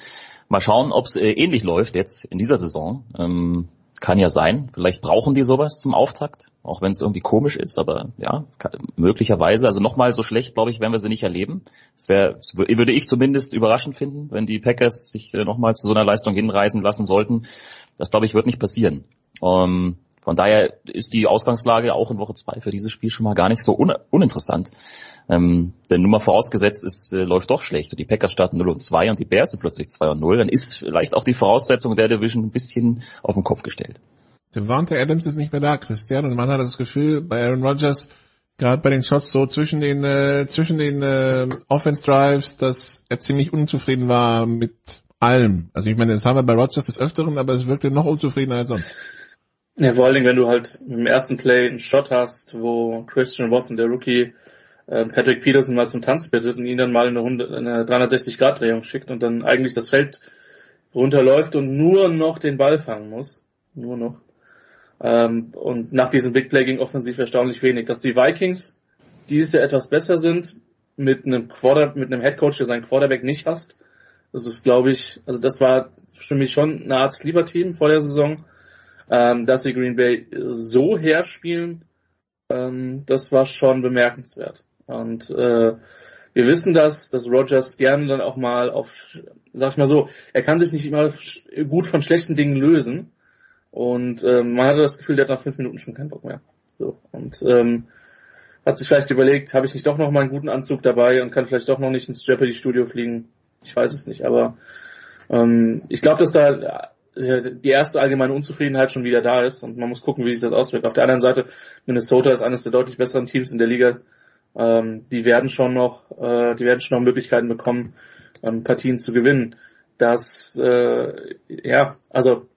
I: Mal schauen, ob es äh, ähnlich läuft jetzt in dieser Saison. Ähm, kann ja sein. Vielleicht brauchen die sowas zum Auftakt, auch wenn es irgendwie komisch ist, aber ja, kann, möglicherweise. Also nochmal so schlecht, glaube ich, werden wir sie nicht erleben. Das wäre, würde ich zumindest überraschend finden, wenn die Packers sich äh, nochmal zu so einer Leistung hinreißen lassen sollten. Das glaube ich wird nicht passieren. Ähm, von daher ist die Ausgangslage auch in Woche zwei für dieses Spiel schon mal gar nicht so un uninteressant. Ähm, denn nur mal vorausgesetzt, es äh, läuft doch schlecht und die Packers starten 0 und 2 und die Bears sind plötzlich 2 und 0, dann ist vielleicht auch die Voraussetzung der Division ein bisschen auf den Kopf gestellt.
B: Devante Adams ist nicht mehr da, Christian, und man hat das Gefühl, bei Aaron Rodgers, gerade bei den Shots so zwischen den äh, zwischen den äh, Offense Drives, dass er ziemlich unzufrieden war mit allem. Also ich meine, das haben wir bei Rodgers des Öfteren, aber es wirkte noch unzufriedener als sonst.
J: Ja, vor allen Dingen, wenn du halt im ersten Play einen Shot hast, wo Christian Watson, der Rookie, äh, Patrick Peterson mal zum Tanz bittet und ihn dann mal in eine, eine 360-Grad-Drehung schickt und dann eigentlich das Feld runterläuft und nur noch den Ball fangen muss. Nur noch. Ähm, und nach diesem Big Play ging offensiv erstaunlich wenig. Dass die Vikings dieses Jahr etwas besser sind, mit einem Quarter, mit einem Headcoach, der seinen Quarterback nicht hasst. Das ist, glaube ich, also das war für mich schon eine Art Sleeper-Team vor der Saison ähm, dass sie Green Bay so herspielen, ähm, das war schon bemerkenswert. Und äh, wir wissen das, dass Rogers gerne dann auch mal auf, sag ich mal so, er kann sich nicht immer gut von schlechten Dingen lösen. Und ähm, man hatte das Gefühl, der hat nach fünf Minuten schon keinen Bock mehr. So und ähm, hat sich vielleicht überlegt, habe ich nicht doch noch mal einen guten Anzug dabei und kann vielleicht doch noch nicht ins Jeopardy Studio fliegen. Ich weiß es nicht, aber ähm, ich glaube, dass da die erste allgemeine Unzufriedenheit schon wieder da ist und man muss gucken, wie sich das auswirkt. Auf der anderen Seite, Minnesota ist eines der deutlich besseren Teams in der Liga. Ähm, die werden schon noch, äh, die werden schon noch Möglichkeiten bekommen, ähm, Partien zu gewinnen. Dass, äh, ja, also,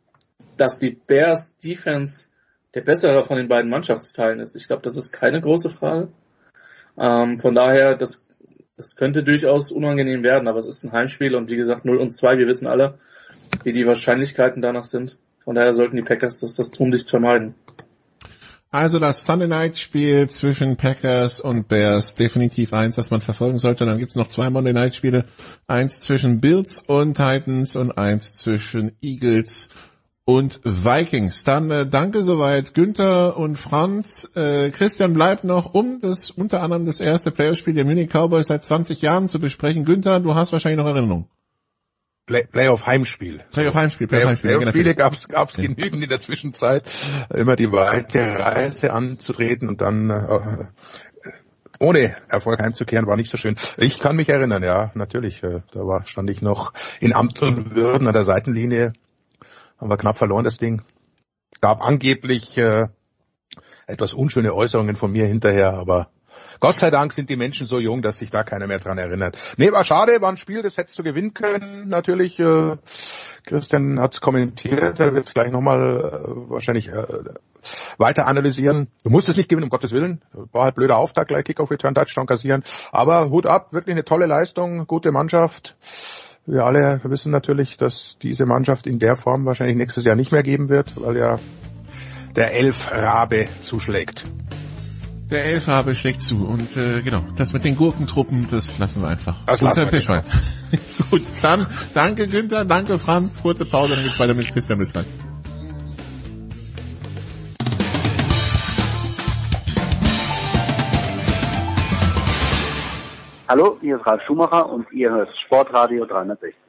J: dass die Bears Defense der bessere von den beiden Mannschaftsteilen ist. Ich glaube, das ist keine große Frage. Ähm, von daher, das, das könnte durchaus unangenehm werden, aber es ist ein Heimspiel und wie gesagt 0 und 2, wir wissen alle, wie die Wahrscheinlichkeiten danach sind. Von daher sollten die Packers das, das tunlichst vermeiden.
B: Also das Sunday Night Spiel zwischen Packers und Bears, definitiv eins, das man verfolgen sollte. Dann gibt's noch zwei Monday Night Spiele, eins zwischen Bills und Titans und eins zwischen Eagles und Vikings. Dann äh, danke soweit Günther und Franz. Äh, Christian bleibt noch, um das unter anderem das erste Playerspiel der Munich Cowboys seit 20 Jahren zu besprechen. Günther, du hast wahrscheinlich noch Erinnerungen.
H: Play Playoff Heimspiel.
B: Playoff Heimspiel, Playoff Heimspiel.
H: Playoff Spiele gab es gab's genügend in der Zwischenzeit, immer die weite Reise anzutreten und dann äh, ohne Erfolg heimzukehren war nicht so schön. Ich kann mich erinnern, ja, natürlich. Äh, da war stand ich noch in Amt und Würden an der Seitenlinie, haben wir knapp verloren das Ding. Gab angeblich äh, etwas unschöne Äußerungen von mir hinterher, aber Gott sei Dank sind die Menschen so jung, dass sich da keiner mehr dran erinnert. Nee, war schade, war ein Spiel, das hättest du gewinnen können. Natürlich, äh, Christian hat's kommentiert, er wird es gleich nochmal äh, wahrscheinlich äh, weiter analysieren. Du musst es nicht gewinnen, um Gottes Willen. War halt blöder Auftakt, gleich Kickoff Return Touchdown kassieren. Aber Hut ab, wirklich eine tolle Leistung, gute Mannschaft. Wir alle wissen natürlich, dass diese Mannschaft in der Form wahrscheinlich nächstes Jahr nicht mehr geben wird, weil ja der Elf Rabe zuschlägt.
B: Der Elfrabe schlägt zu und äh, genau, das mit den Gurkentruppen, das lassen wir einfach.
H: Das lassen wir Fischwein.
B: Gut, dann danke Günther, danke Franz, kurze Pause, dann geht's weiter mit Christian bis gleich.
K: Hallo, hier ist Ralf Schumacher und ihr hört Sportradio 360.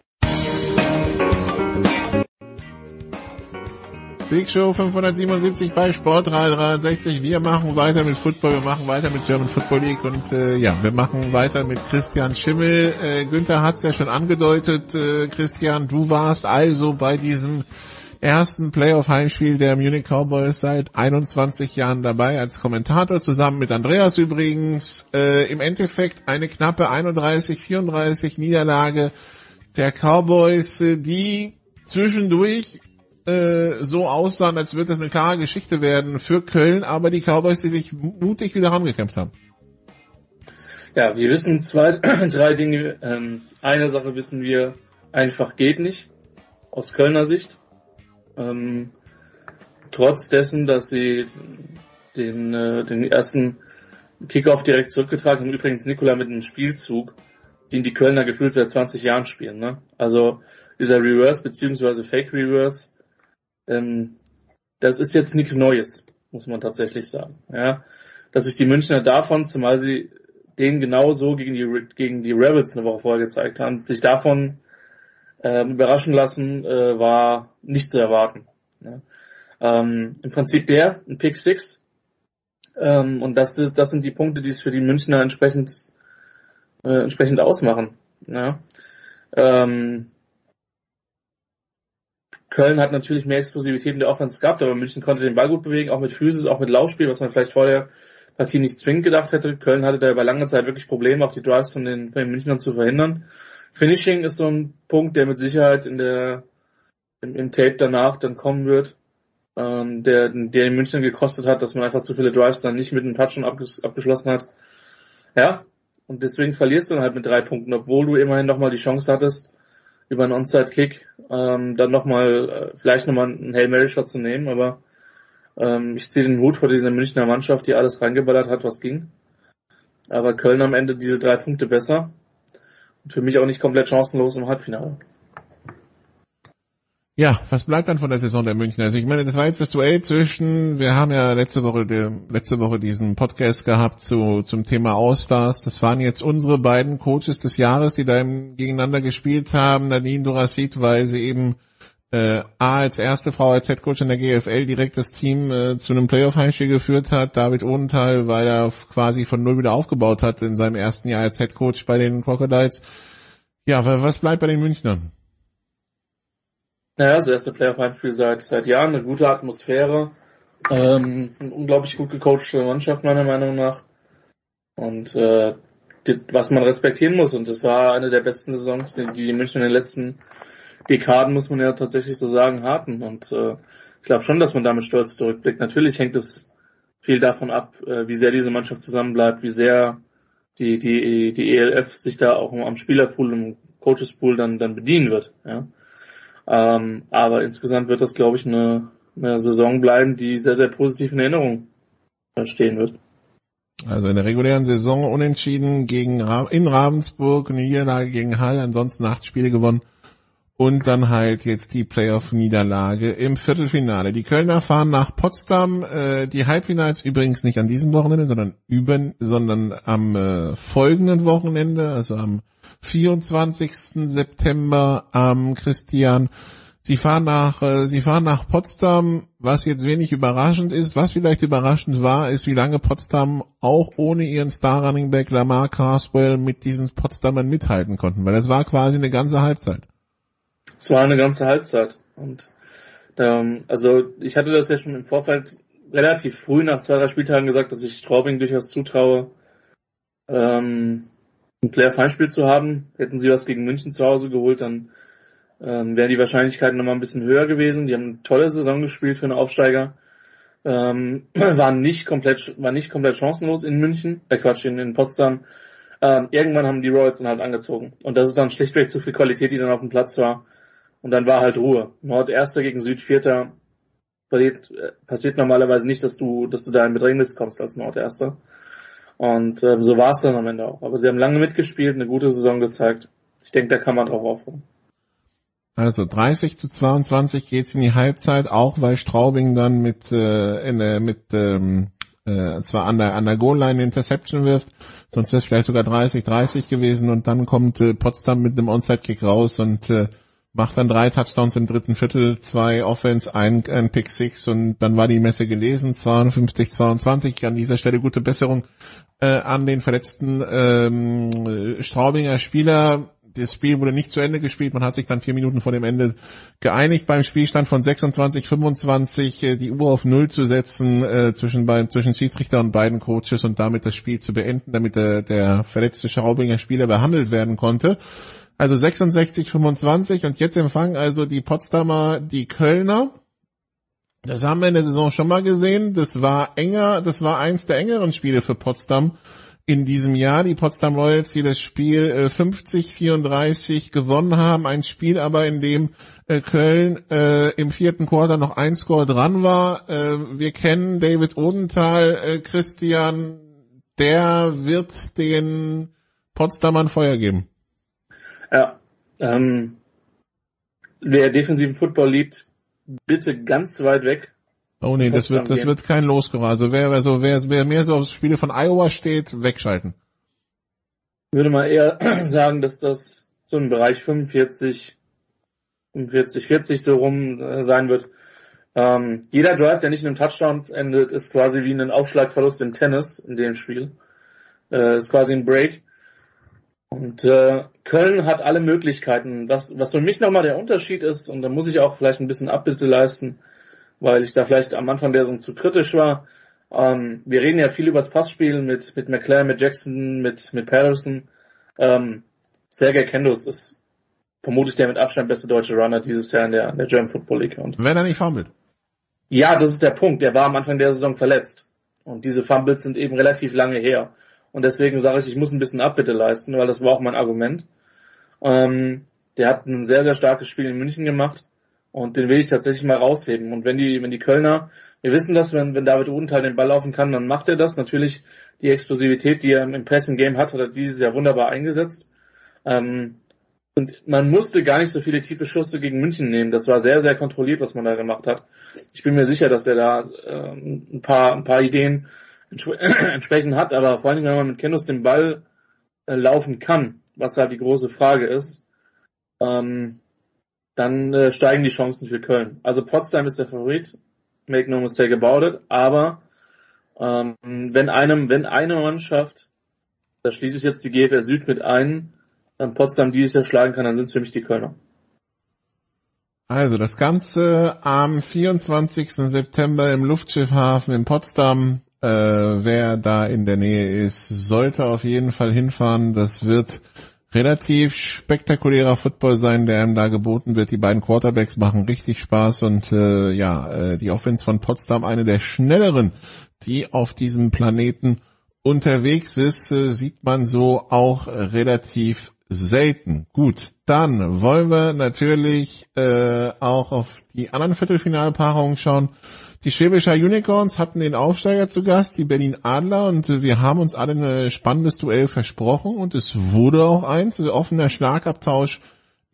B: Big Show 577 bei Sport 360. Wir machen weiter mit Football, wir machen weiter mit German Football League und äh, ja, wir machen weiter mit Christian Schimmel. Äh, Günther hat es ja schon angedeutet. Äh, Christian, du warst also bei diesem ersten Playoff-Heimspiel der Munich Cowboys seit 21 Jahren dabei als Kommentator, zusammen mit Andreas übrigens. Äh, Im Endeffekt eine knappe 31-34 Niederlage der Cowboys, äh, die zwischendurch äh, so aussahen, als würde das eine klare Geschichte werden für Köln, aber die Cowboys, die sich mutig wieder rangekämpft haben.
J: Ja, wir wissen zwei, drei Dinge. Ähm, eine Sache wissen wir, einfach geht nicht, aus Kölner Sicht. Ähm, trotz dessen, dass sie den, äh, den ersten Kickoff direkt zurückgetragen haben, übrigens Nikola mit einem Spielzug, den die Kölner gefühlt seit 20 Jahren spielen. Ne? Also dieser Reverse beziehungsweise Fake Reverse, ähm, das ist jetzt nichts Neues, muss man tatsächlich sagen. Ja? Dass sich die Münchner davon, zumal sie den genauso gegen die, gegen die Rebels eine Woche vorher gezeigt haben, sich davon äh, überraschen lassen, äh, war nicht zu erwarten. Ja. Ähm, Im Prinzip der, ein Pick Six. Ähm, und das ist, das sind die Punkte, die es für die Münchner entsprechend, äh, entsprechend ausmachen. Ja. Ähm, Köln hat natürlich mehr Explosivität in der Offense gehabt, aber München konnte den Ball gut bewegen, auch mit Physis, auch mit Laufspiel, was man vielleicht vorher Partie nicht zwingend gedacht hätte. Köln hatte da über lange Zeit wirklich Probleme, auch die Drives von den, von den Münchnern zu verhindern. Finishing ist so ein Punkt, der mit Sicherheit in der, im, im Tape danach dann kommen wird, ähm, der, der in München gekostet hat, dass man einfach zu viele Drives dann nicht mit einem Touch abges abgeschlossen hat. Ja, und deswegen verlierst du dann halt mit drei Punkten, obwohl du immerhin nochmal die Chance hattest, über einen Onside-Kick ähm, dann nochmal, äh, vielleicht nochmal einen Hail Mary-Shot zu nehmen, aber ähm, ich ziehe den Hut vor dieser Münchner Mannschaft, die alles reingeballert hat, was ging. Aber Köln am Ende diese drei Punkte besser. Und für mich auch nicht komplett chancenlos im Halbfinale.
B: Ja, was bleibt dann von der Saison der Münchner? Also ich meine, das war jetzt das Duell zwischen, wir haben ja letzte Woche, die, letzte Woche diesen Podcast gehabt zu, zum Thema All-Stars. Das waren jetzt unsere beiden Coaches des Jahres, die da gegeneinander gespielt haben. Nadine Durasit, weil sie eben äh, A als erste Frau als Headcoach in der GFL direkt das Team äh, zu einem Playoff-Heimspiel geführt hat. David Odenthal, weil er quasi von null wieder aufgebaut hat in seinem ersten Jahr als Headcoach bei den Crocodiles. Ja, was bleibt bei den Münchnern?
J: Naja, das erste Playoff-Heimspiel seit, seit Jahren, eine gute Atmosphäre, ähm, eine unglaublich gut gecoachte Mannschaft meiner Meinung nach. Und äh, die, was man respektieren muss. Und das war eine der besten Saisons, die die München in den letzten Dekaden, muss man ja tatsächlich so sagen, hatten. Und äh, ich glaube schon, dass man damit stolz zurückblickt. Natürlich hängt es viel davon ab, äh, wie sehr diese Mannschaft zusammenbleibt, wie sehr die, die, die ELF sich da auch am Spielerpool, im Coachespool dann, dann bedienen wird. Ja. Ähm, aber insgesamt wird das, glaube ich, eine, eine Saison bleiben, die sehr, sehr positiv in Erinnerung stehen wird.
B: Also in der regulären Saison unentschieden gegen in Ravensburg, Niederlage gegen Hall, ansonsten acht Spiele gewonnen und dann halt jetzt die Playoff-Niederlage im Viertelfinale. Die Kölner fahren nach Potsdam. Äh, die Halbfinals übrigens nicht an diesem Wochenende, sondern über, sondern am äh, folgenden Wochenende, also am 24. September am Christian. Sie fahren nach, äh, sie fahren nach Potsdam, was jetzt wenig überraschend ist. Was vielleicht überraschend war, ist, wie lange Potsdam auch ohne ihren Star Running Back Lamar Carswell mit diesen Potsdamern mithalten konnten, weil es war quasi eine ganze Halbzeit.
J: Es war eine ganze Halbzeit. Und ähm, also ich hatte das ja schon im Vorfeld relativ früh nach zwei, drei Spieltagen gesagt, dass ich Straubing durchaus zutraue, ähm, ein Player-Feinspiel zu haben. Hätten sie was gegen München zu Hause geholt, dann ähm, wären die Wahrscheinlichkeiten nochmal ein bisschen höher gewesen. Die haben eine tolle Saison gespielt für einen Aufsteiger. Ähm, waren nicht komplett, waren nicht komplett chancenlos in München, äh Quatsch, in, in Potsdam. Ähm, irgendwann haben die Royals dann halt angezogen. Und das ist dann schlichtweg zu viel Qualität, die dann auf dem Platz war. Und dann war halt Ruhe. Norderster gegen Südvierter passiert, äh, passiert normalerweise nicht, dass du, dass du da in Bedrängnis kommst als Norderster. Und ähm, so war es dann am Ende auch. Aber sie haben lange mitgespielt, eine gute Saison gezeigt. Ich denke, da kann man drauf aufbauen.
B: Also 30 zu 22 geht's in die Halbzeit, auch weil Straubing dann mit äh, in, äh, mit ähm, äh, zwar an der an der Goal-Line Interception wirft, sonst wäre es vielleicht sogar 30-30 gewesen und dann kommt äh, Potsdam mit einem Onside-Kick raus und äh, macht dann drei Touchdowns im dritten Viertel, zwei Offense, ein, ein Pick Six und dann war die Messe gelesen, 52, 22. An dieser Stelle gute Besserung äh, an den verletzten ähm, Straubinger Spieler. das Spiel wurde nicht zu Ende gespielt. Man hat sich dann vier Minuten vor dem Ende geeinigt, beim Spielstand von 26, 25 äh, die Uhr auf Null zu setzen äh, zwischen, beim, zwischen Schiedsrichter und beiden Coaches und damit das Spiel zu beenden, damit der, der verletzte Schraubinger Spieler behandelt werden konnte. Also 66, 25 und jetzt empfangen also die Potsdamer die Kölner. Das haben wir in der Saison schon mal gesehen. Das war enger, das war eins der engeren Spiele für Potsdam in diesem Jahr. Die Potsdam Royals, die das Spiel äh, 50-34 gewonnen haben. Ein Spiel aber, in dem äh, Köln äh, im vierten Quarter noch ein Score dran war. Äh, wir kennen David Odenthal, äh, Christian, der wird den Potsdamern Feuer geben.
J: Ja, ähm, wer defensiven Football liebt, bitte ganz weit weg.
B: Oh nee, das wird, das wird kein Losgerer. Also wer, also wer, wer mehr so auf Spiele von Iowa steht, wegschalten.
J: Ich würde mal eher sagen, dass das so im Bereich 45, 45, 40 so rum äh, sein wird. Ähm, jeder Drive, der nicht in einem Touchdown endet, ist quasi wie ein Aufschlagverlust im Tennis in dem Spiel. Äh, ist quasi ein Break. Und äh, Köln hat alle Möglichkeiten. Was, was für mich nochmal der Unterschied ist, und da muss ich auch vielleicht ein bisschen Abbitte leisten, weil ich da vielleicht am Anfang der Saison zu kritisch war. Ähm, wir reden ja viel über das Passspiel mit, mit McLaren, mit Jackson, mit, mit Patterson. Ähm, Sergei Kendos ist vermutlich der mit Abstand beste deutsche Runner dieses Jahr in der, in der German Football League. Und
B: Wenn er nicht fummelt.
J: Ja, das ist der Punkt. Der war am Anfang der Saison verletzt. Und diese Fumbles sind eben relativ lange her. Und deswegen sage ich, ich muss ein bisschen Abbitte leisten, weil das war auch mein Argument. Ähm, der hat ein sehr, sehr starkes Spiel in München gemacht und den will ich tatsächlich mal rausheben. Und wenn die, wenn die Kölner, wir wissen das, wenn, wenn David Odenthal den Ball laufen kann, dann macht er das. Natürlich die Explosivität, die er im Passing Game hat, hat er dieses Jahr wunderbar eingesetzt. Ähm, und man musste gar nicht so viele tiefe Schüsse gegen München nehmen. Das war sehr, sehr kontrolliert, was man da gemacht hat. Ich bin mir sicher, dass er da ähm, ein paar, ein paar Ideen entsprechend hat, aber vor allem, wenn man mit Kennos den Ball äh, laufen kann, was halt die große Frage ist, ähm, dann äh, steigen die Chancen für Köln. Also Potsdam ist der Favorit, make no mistake about it, aber ähm, wenn einem, wenn eine Mannschaft, da schließe ich jetzt die GFL Süd mit ein, dann Potsdam dieses Jahr schlagen kann, dann sind es für mich die Kölner.
B: Also das Ganze am 24. September im Luftschiffhafen in Potsdam. Äh, wer da in der Nähe ist, sollte auf jeden Fall hinfahren. Das wird relativ spektakulärer Football sein, der ihm da geboten wird. Die beiden Quarterbacks machen richtig Spaß und äh, ja, äh, die Offense von Potsdam eine der schnelleren, die auf diesem Planeten unterwegs ist, äh, sieht man so auch relativ selten. Gut, dann wollen wir natürlich äh, auch auf die anderen Viertelfinalpaarungen schauen. Die Schwäbischer Unicorns hatten den Aufsteiger zu Gast, die Berlin Adler, und wir haben uns alle ein spannendes Duell versprochen und es wurde auch eins, also offener Schlagabtausch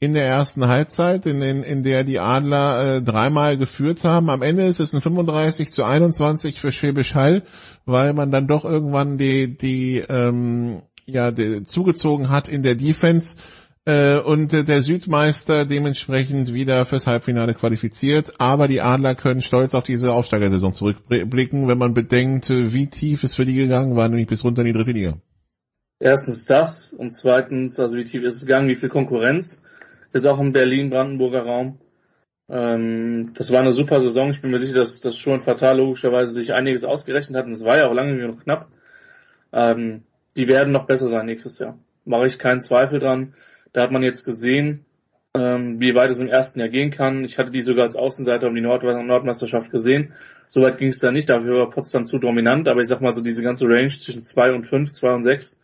B: in der ersten Halbzeit, in, in, in der die Adler äh, dreimal geführt haben. Am Ende ist es ein 35 zu 21 für Schwäbisch Hall, weil man dann doch irgendwann die, die ähm, ja, die, zugezogen hat in der Defense äh, und äh, der Südmeister dementsprechend wieder fürs Halbfinale qualifiziert. Aber die Adler können stolz auf diese Aufsteigersaison zurückblicken, wenn man bedenkt, äh, wie tief es für die gegangen war, nämlich bis runter in die dritte Liga.
J: Erstens das und zweitens, also wie tief ist es gegangen, wie viel Konkurrenz ist auch im Berlin-Brandenburger Raum. Ähm, das war eine super Saison. Ich bin mir sicher, dass das schon fatal logischerweise sich einiges ausgerechnet hat und es war ja auch lange genug knapp. Ähm, die werden noch besser sein nächstes Jahr. Mache ich keinen Zweifel dran. Da hat man jetzt gesehen, ähm, wie weit es im ersten Jahr gehen kann. Ich hatte die sogar als Außenseiter um die Nord Nordmeisterschaft gesehen. Soweit ging es da nicht, dafür war Potsdam zu dominant, aber ich sag mal so diese ganze Range zwischen zwei und fünf, zwei und sechs,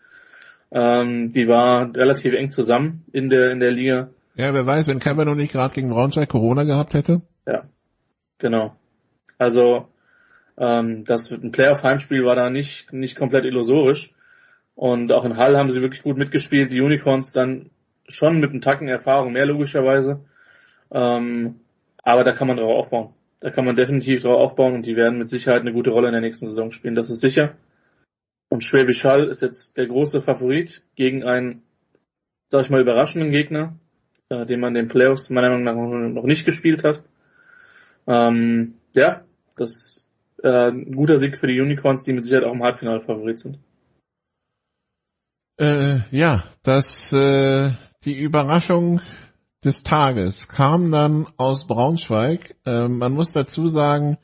J: ähm, die war relativ eng zusammen in der in der Liga.
B: Ja, wer weiß, wenn noch nicht gerade gegen Braunschweig Corona gehabt hätte.
J: Ja, genau. Also ähm, das ein Playoff-Heimspiel war da nicht nicht komplett illusorisch. Und auch in Hall haben sie wirklich gut mitgespielt. Die Unicorns dann schon mit einem Tacken Erfahrung mehr logischerweise. Ähm, aber da kann man drauf aufbauen. Da kann man definitiv drauf aufbauen und die werden mit Sicherheit eine gute Rolle in der nächsten Saison spielen. Das ist sicher. Und Schwäbisch Hall ist jetzt der große Favorit gegen einen, sag ich mal, überraschenden Gegner, äh, den man in den Playoffs meiner Meinung nach noch nicht gespielt hat. Ähm, ja, das äh, ein guter Sieg für die Unicorns, die mit Sicherheit auch im Halbfinale Favorit sind.
B: Äh, ja, das, äh, die Überraschung des Tages kam dann aus Braunschweig. Ähm, man muss dazu sagen,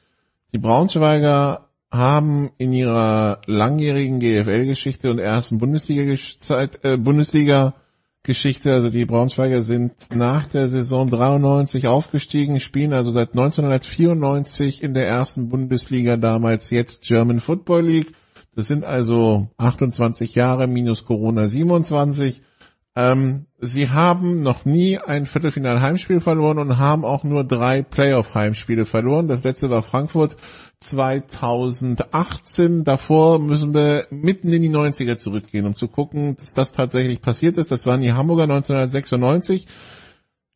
B: die Braunschweiger haben in ihrer langjährigen GFL-Geschichte und ersten äh, Bundesliga Geschichte, also die Braunschweiger sind nach der Saison 93 aufgestiegen, spielen also seit 1994 in der ersten Bundesliga, damals jetzt German Football League. Das sind also 28 Jahre minus Corona 27. Ähm, sie haben noch nie ein Viertelfinal-Heimspiel verloren und haben auch nur drei Playoff-Heimspiele verloren. Das letzte war Frankfurt 2018. Davor müssen wir mitten in die 90er zurückgehen, um zu gucken, dass das tatsächlich passiert ist. Das waren die Hamburger 1996.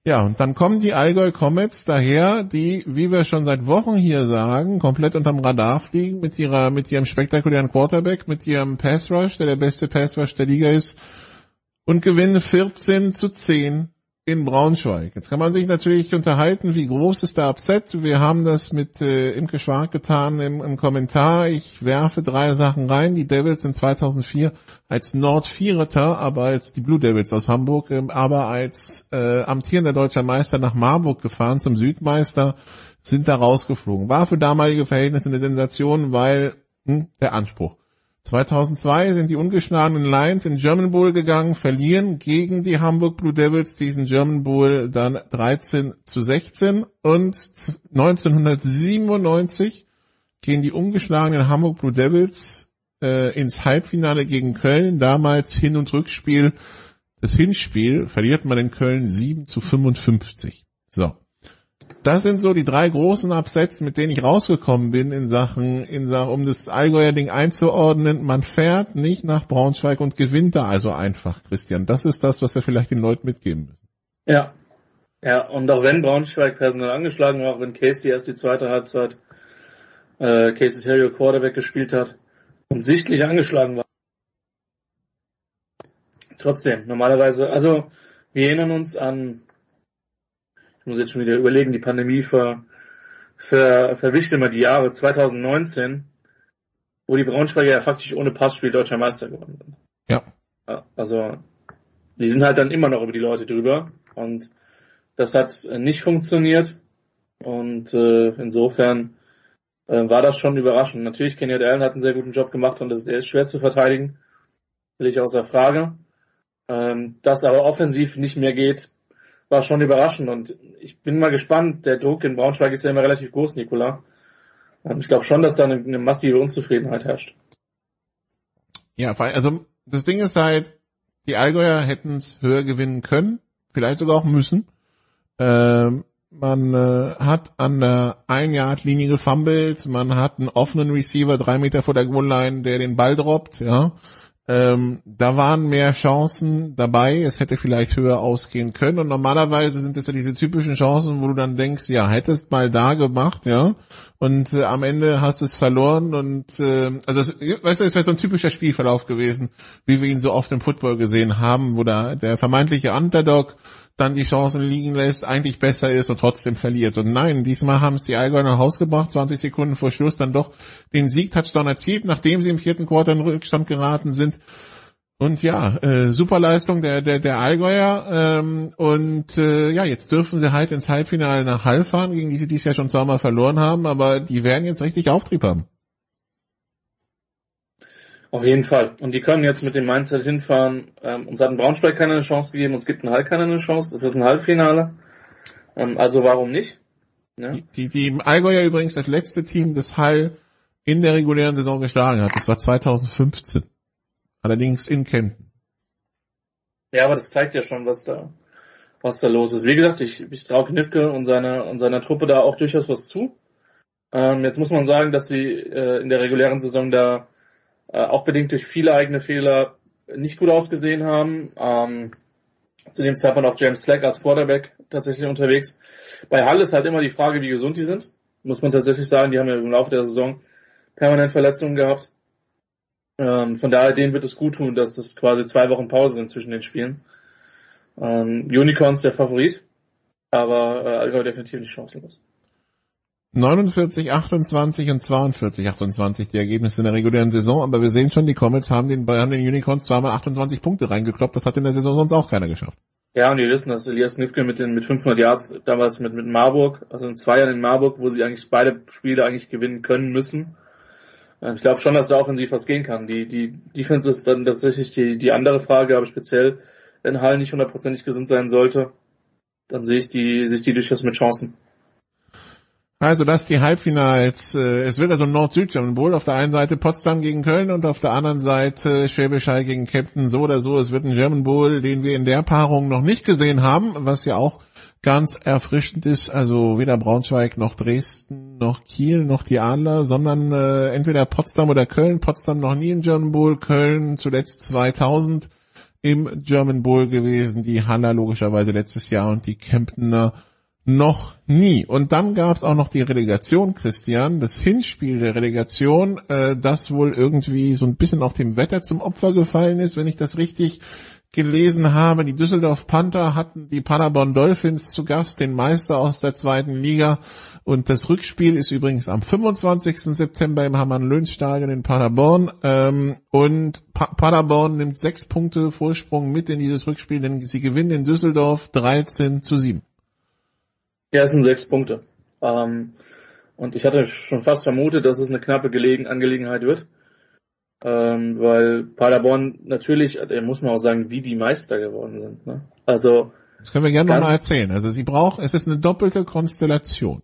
B: Ja, und dann kommen die Allgäu Comets daher, die, wie wir schon seit Wochen hier sagen, komplett unterm Radar fliegen mit ihrer, mit ihrem spektakulären Quarterback, mit ihrem Pass Rush, der der beste Pass Rush der Liga ist, und gewinnen 14 zu 10 in Braunschweig. Jetzt kann man sich natürlich unterhalten, wie groß ist der Upset. Wir haben das mit äh, Imke Schwark getan im, im, Kommentar. Ich werfe drei Sachen rein. Die Devils sind 2004 als Nordvierter, aber als die Blue Devils aus Hamburg, äh, aber als äh, amtierender deutscher Meister nach Marburg gefahren zum Südmeister, sind da rausgeflogen. War für damalige Verhältnisse eine Sensation, weil hm, der Anspruch. 2002 sind die ungeschlagenen Lions in German Bowl gegangen, verlieren gegen die Hamburg Blue Devils diesen German Bowl dann 13 zu 16 und 1997 gehen die ungeschlagenen Hamburg Blue Devils äh, ins Halbfinale gegen Köln, damals Hin- und Rückspiel. Das Hinspiel verliert man in Köln 7 zu 55. So das sind so die drei großen Absätze, mit denen ich rausgekommen bin in Sachen, in Sachen, um das Allgäuer Ding einzuordnen. Man fährt nicht nach Braunschweig und gewinnt da also einfach, Christian. Das ist das, was wir vielleicht den Leuten mitgeben müssen.
J: Ja. Ja, und auch wenn Braunschweig personell angeschlagen war, auch wenn Casey erst die zweite Halbzeit äh, Casey Terrio Quarterback gespielt hat und sichtlich angeschlagen war. Trotzdem, normalerweise, also wir erinnern uns an muss jetzt schon wieder überlegen, die Pandemie ver, ver, verwischt immer die Jahre 2019, wo die Braunschweiger ja faktisch ohne Passspiel deutscher Meister geworden sind.
B: Ja.
J: Also, die sind halt dann immer noch über die Leute drüber und das hat nicht funktioniert und äh, insofern äh, war das schon überraschend. Natürlich, Kenny Allen hat einen sehr guten Job gemacht und das, der ist schwer zu verteidigen, will ich außer Frage. Ähm, dass aber offensiv nicht mehr geht, war schon überraschend und ich bin mal gespannt. Der Druck in Braunschweig ist ja immer relativ groß, Nikola. Ich glaube schon, dass da eine, eine massive Unzufriedenheit herrscht.
B: Ja, also das Ding ist halt, die Allgäuer hätten es höher gewinnen können, vielleicht sogar auch müssen. Ähm, man äh, hat an der Ein-Yard-Linie gefummelt, man hat einen offenen Receiver drei Meter vor der Goal-Line, der den Ball droppt, ja. Ähm, da waren mehr Chancen dabei, es hätte vielleicht höher ausgehen können. Und normalerweise sind es ja diese typischen Chancen, wo du dann denkst, ja, hättest mal da gemacht, ja, und äh, am Ende hast du es verloren. Und äh, also es, weißt du, es wäre so ein typischer Spielverlauf gewesen, wie wir ihn so oft im Football gesehen haben, wo da der vermeintliche Underdog dann die Chancen liegen lässt, eigentlich besser ist und trotzdem verliert. Und nein, diesmal haben es die Allgäuer nach Haus gebracht, 20 Sekunden vor Schluss dann doch den Sieg-Touchdown erzielt, nachdem sie im vierten Quarter in Rückstand geraten sind. Und ja, äh, super Leistung der, der, der Allgäuer. Ähm, und äh, ja, jetzt dürfen sie halt ins Halbfinale nach Hall fahren, gegen die sie dies Jahr schon zweimal verloren haben, aber die werden jetzt richtig Auftrieb haben.
J: Auf jeden Fall. Und die können jetzt mit dem Mindset hinfahren. Ähm, uns hat ein Braunschweig keine Chance gegeben, uns gibt ein Hall keine Chance. Das ist ein Halbfinale. Ähm, also warum nicht?
B: Ja. Die, die, die Allgäuer übrigens das letzte Team, das Hall in der regulären Saison geschlagen hat. Das war 2015. Allerdings in Kempten.
J: Ja, aber das zeigt ja schon, was da, was da los ist. Wie gesagt, ich, ich traue Knifke und seiner, und seiner Truppe da auch durchaus was zu. Ähm, jetzt muss man sagen, dass sie äh, in der regulären Saison da äh, auch bedingt durch viele eigene Fehler nicht gut ausgesehen haben. Ähm, zu dem Zeitpunkt auch James Slack als Quarterback tatsächlich unterwegs. Bei Hall ist halt immer die Frage, wie gesund die sind. Muss man tatsächlich sagen, die haben ja im Laufe der Saison permanent Verletzungen gehabt. Ähm, von daher, denen wird es gut tun, dass es quasi zwei Wochen Pause sind zwischen den Spielen. Ähm, Unicorns der Favorit, aber äh, Allgäu definitiv nicht chancenlos.
B: 49, 28 und 42, 28 die Ergebnisse in der regulären Saison, aber wir sehen schon, die Comets haben den, haben den Unicorns zweimal 28 Punkte reingekloppt, das hat in der Saison sonst auch keiner geschafft.
J: Ja, und wir wissen, dass Elias Nifke mit den mit 500 Yards damals mit mit Marburg, also in zwei Jahren in Marburg, wo sie eigentlich beide Spiele eigentlich gewinnen können müssen. Ähm, ich glaube schon, dass da offensiv was gehen kann. Die die Defense ist dann tatsächlich die die andere Frage, aber speziell wenn Hall nicht hundertprozentig gesund sein sollte, dann sehe ich die sehe ich die durchaus mit Chancen.
B: Also das die Halbfinals. Äh, es wird also Nord-Süd Bowl. Auf der einen Seite Potsdam gegen Köln und auf der anderen Seite Schwäbisch Hall gegen Captain. So oder so, es wird ein German Bowl, den wir in der Paarung noch nicht gesehen haben, was ja auch ganz erfrischend ist. Also weder Braunschweig noch Dresden noch Kiel noch die Adler, sondern äh, entweder Potsdam oder Köln. Potsdam noch nie in German Bowl, Köln zuletzt 2000 im German Bowl gewesen, die Haller logischerweise letztes Jahr und die Kemptener noch nie. Und dann gab es auch noch die Relegation, Christian, das Hinspiel der Relegation, äh, das wohl irgendwie so ein bisschen auf dem Wetter zum Opfer gefallen ist, wenn ich das richtig gelesen habe. Die Düsseldorf Panther hatten die Paderborn Dolphins zu Gast, den Meister aus der zweiten Liga. Und das Rückspiel ist übrigens am 25. September im Hamann-Löhns-Stadion in Paderborn. Ähm, und pa Paderborn nimmt sechs Punkte Vorsprung mit in dieses Rückspiel, denn sie gewinnen in Düsseldorf 13 zu 7.
J: Ja, es sind sechs Punkte. Ähm, und ich hatte schon fast vermutet, dass es eine knappe Gelegen Angelegenheit wird. Ähm, weil Paderborn natürlich, muss man auch sagen, wie die Meister geworden sind. Ne? Also
B: das können wir gerne nochmal erzählen. Also sie brauchen, es ist eine doppelte Konstellation,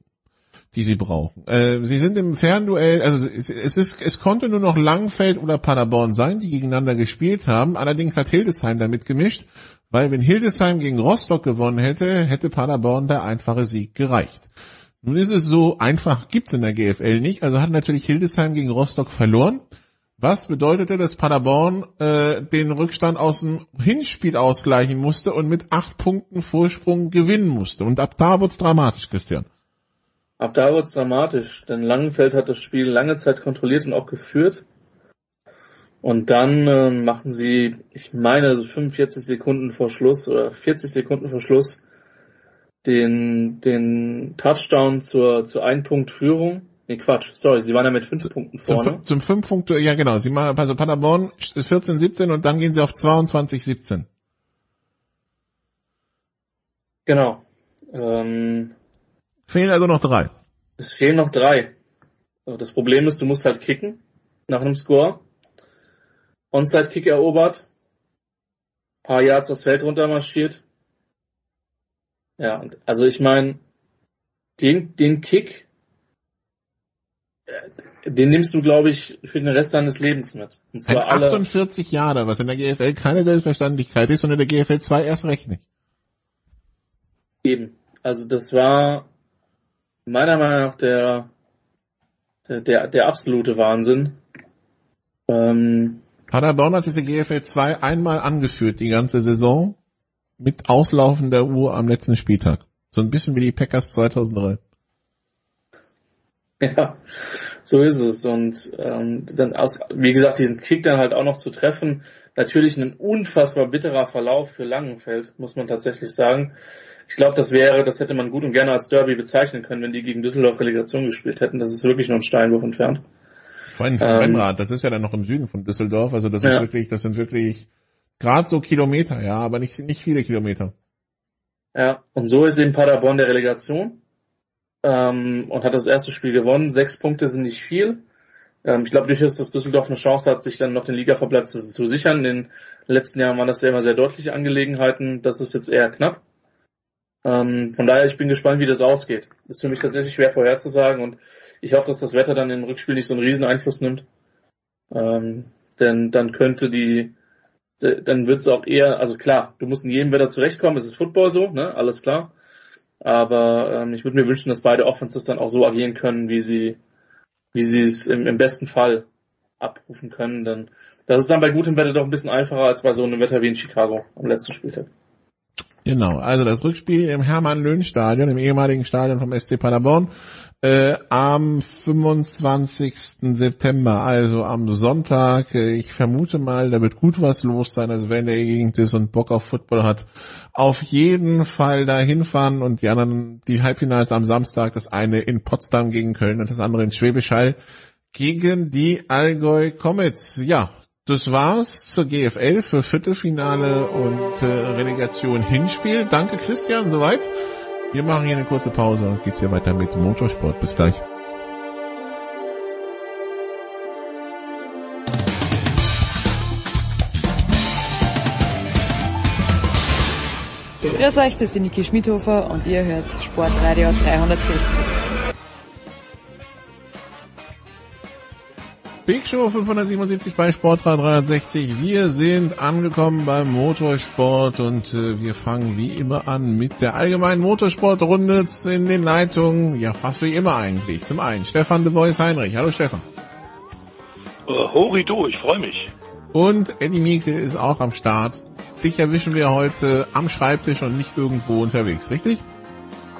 B: die sie brauchen. Äh, sie sind im Fernduell, also es, es, ist, es konnte nur noch Langfeld oder Paderborn sein, die gegeneinander gespielt haben. Allerdings hat Hildesheim damit gemischt weil wenn Hildesheim gegen Rostock gewonnen hätte, hätte Paderborn der einfache Sieg gereicht. Nun ist es so, einfach gibt's in der GFL nicht, also hat natürlich Hildesheim gegen Rostock verloren. Was bedeutete, dass Paderborn äh, den Rückstand aus dem Hinspiel ausgleichen musste und mit acht Punkten Vorsprung gewinnen musste. Und ab da wird's dramatisch, Christian.
J: Ab da wird's dramatisch, denn Langenfeld hat das Spiel lange Zeit kontrolliert und auch geführt. Und dann äh, machen sie, ich meine, so 45 Sekunden vor Schluss oder 40 Sekunden vor Schluss den, den Touchdown zur, zur Ein-Punkt-Führung. Nee, Quatsch, sorry, sie waren ja mit fünf Punkten vorne.
B: Zum, zum fünf Punkte, ja genau, sie machen, also Paderborn 14, 17 und dann gehen sie auf 22, 17.
J: Genau. Ähm,
B: fehlen also noch drei.
J: Es fehlen noch drei. Das Problem ist, du musst halt kicken nach einem Score. Onside-Kick erobert, paar Yards das Feld runter marschiert. Ja, und also ich meine, den, den Kick, äh, den nimmst du, glaube ich, für den Rest deines Lebens mit.
B: Und zwar Ein 48 alle, Jahre, was in der GFL keine Selbstverständlichkeit ist und in der GFL 2 erst recht nicht.
J: Eben. Also das war meiner Meinung nach der, der, der absolute Wahnsinn. Ähm,
B: Paderborn hat diese GFL 2 einmal angeführt die ganze Saison mit Auslaufen der Uhr am letzten Spieltag. So ein bisschen wie die Packers 2003.
J: Ja, so ist es. Und ähm, dann aus, wie gesagt, diesen Kick dann halt auch noch zu treffen, natürlich ein unfassbar bitterer Verlauf für Langenfeld, muss man tatsächlich sagen. Ich glaube, das wäre, das hätte man gut und gerne als Derby bezeichnen können, wenn die gegen Düsseldorf Relegation gespielt hätten. Das ist wirklich nur ein Steinwurf entfernt.
B: Vor allem von ähm, Brennrad, das ist ja dann noch im Süden von Düsseldorf, also das ja. ist wirklich, das sind wirklich gerade so Kilometer, ja, aber nicht, nicht viele Kilometer.
J: Ja, und so ist eben Paderborn der Relegation ähm, und hat das erste Spiel gewonnen. Sechs Punkte sind nicht viel. Ähm, ich glaube durchaus, dass Düsseldorf eine Chance hat, sich dann noch den Ligaverbleib zu, zu sichern. In den letzten Jahren waren das ja immer sehr deutliche Angelegenheiten. Das ist jetzt eher knapp. Ähm, von daher, ich bin gespannt, wie das ausgeht. Das ist für mich tatsächlich schwer vorherzusagen und ich hoffe, dass das Wetter dann im Rückspiel nicht so einen riesen Einfluss nimmt. Ähm, denn dann könnte die, dann wird es auch eher, also klar, du musst in jedem Wetter zurechtkommen, es ist Football so, ne, alles klar. Aber ähm, ich würde mir wünschen, dass beide Offenses dann auch so agieren können, wie sie, wie sie es im, im besten Fall abrufen können. Denn das ist dann bei gutem Wetter doch ein bisschen einfacher als bei so einem Wetter wie in Chicago am letzten Spieltag.
B: Genau, also das Rückspiel im Hermann-Löhn-Stadion, im ehemaligen Stadion vom SC Paderborn, äh, am 25. September, also am Sonntag. Äh, ich vermute mal, da wird gut was los sein, also wenn der Gegend ist und Bock auf Football hat, auf jeden Fall da hinfahren und die anderen, die Halbfinals am Samstag, das eine in Potsdam gegen Köln und das andere in Schwäbisch Hall gegen die Allgäu Comets. Ja, Das war's zur GFL für Viertelfinale und äh, Relegation Hinspiel. Danke Christian, soweit. Wir machen hier eine kurze Pause und geht's hier weiter mit Motorsport. Bis gleich.
L: Grüß euch, das ist die Niki Schmidhofer und ihr hört Sportradio 360.
B: Big Show 577 bei Sportradio 360. Wir sind angekommen beim Motorsport und äh, wir fangen wie immer an mit der allgemeinen Motorsportrunde in den Leitungen. Ja, fast wie immer eigentlich. Zum einen Stefan de Bois Heinrich. Hallo Stefan.
M: Uh, Hori du, ich freue mich.
B: Und Eddie Mieke ist auch am Start. Dich erwischen wir heute am Schreibtisch und nicht irgendwo unterwegs, richtig?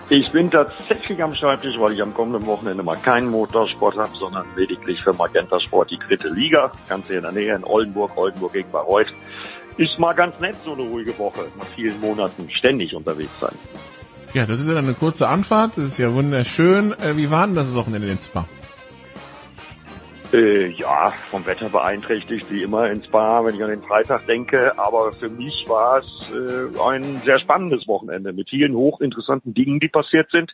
M: Ich bin tatsächlich am Schreibtisch, weil ich am kommenden Wochenende mal keinen Motorsport habe, sondern lediglich für Magenta Sport die dritte Liga. Ganz hier in der Nähe in Oldenburg, Oldenburg gegen Bayreuth. Ist mal ganz nett, so eine ruhige Woche. Nach vielen Monaten ständig unterwegs sein.
B: Ja, das ist ja eine kurze Anfahrt. Das ist ja wunderschön. Äh, wie war denn das Wochenende in Spa?
M: Äh, ja, vom Wetter beeinträchtigt wie immer in Spa, wenn ich an den Freitag denke. Aber für mich war es äh, ein sehr spannendes Wochenende mit vielen hochinteressanten Dingen, die passiert sind.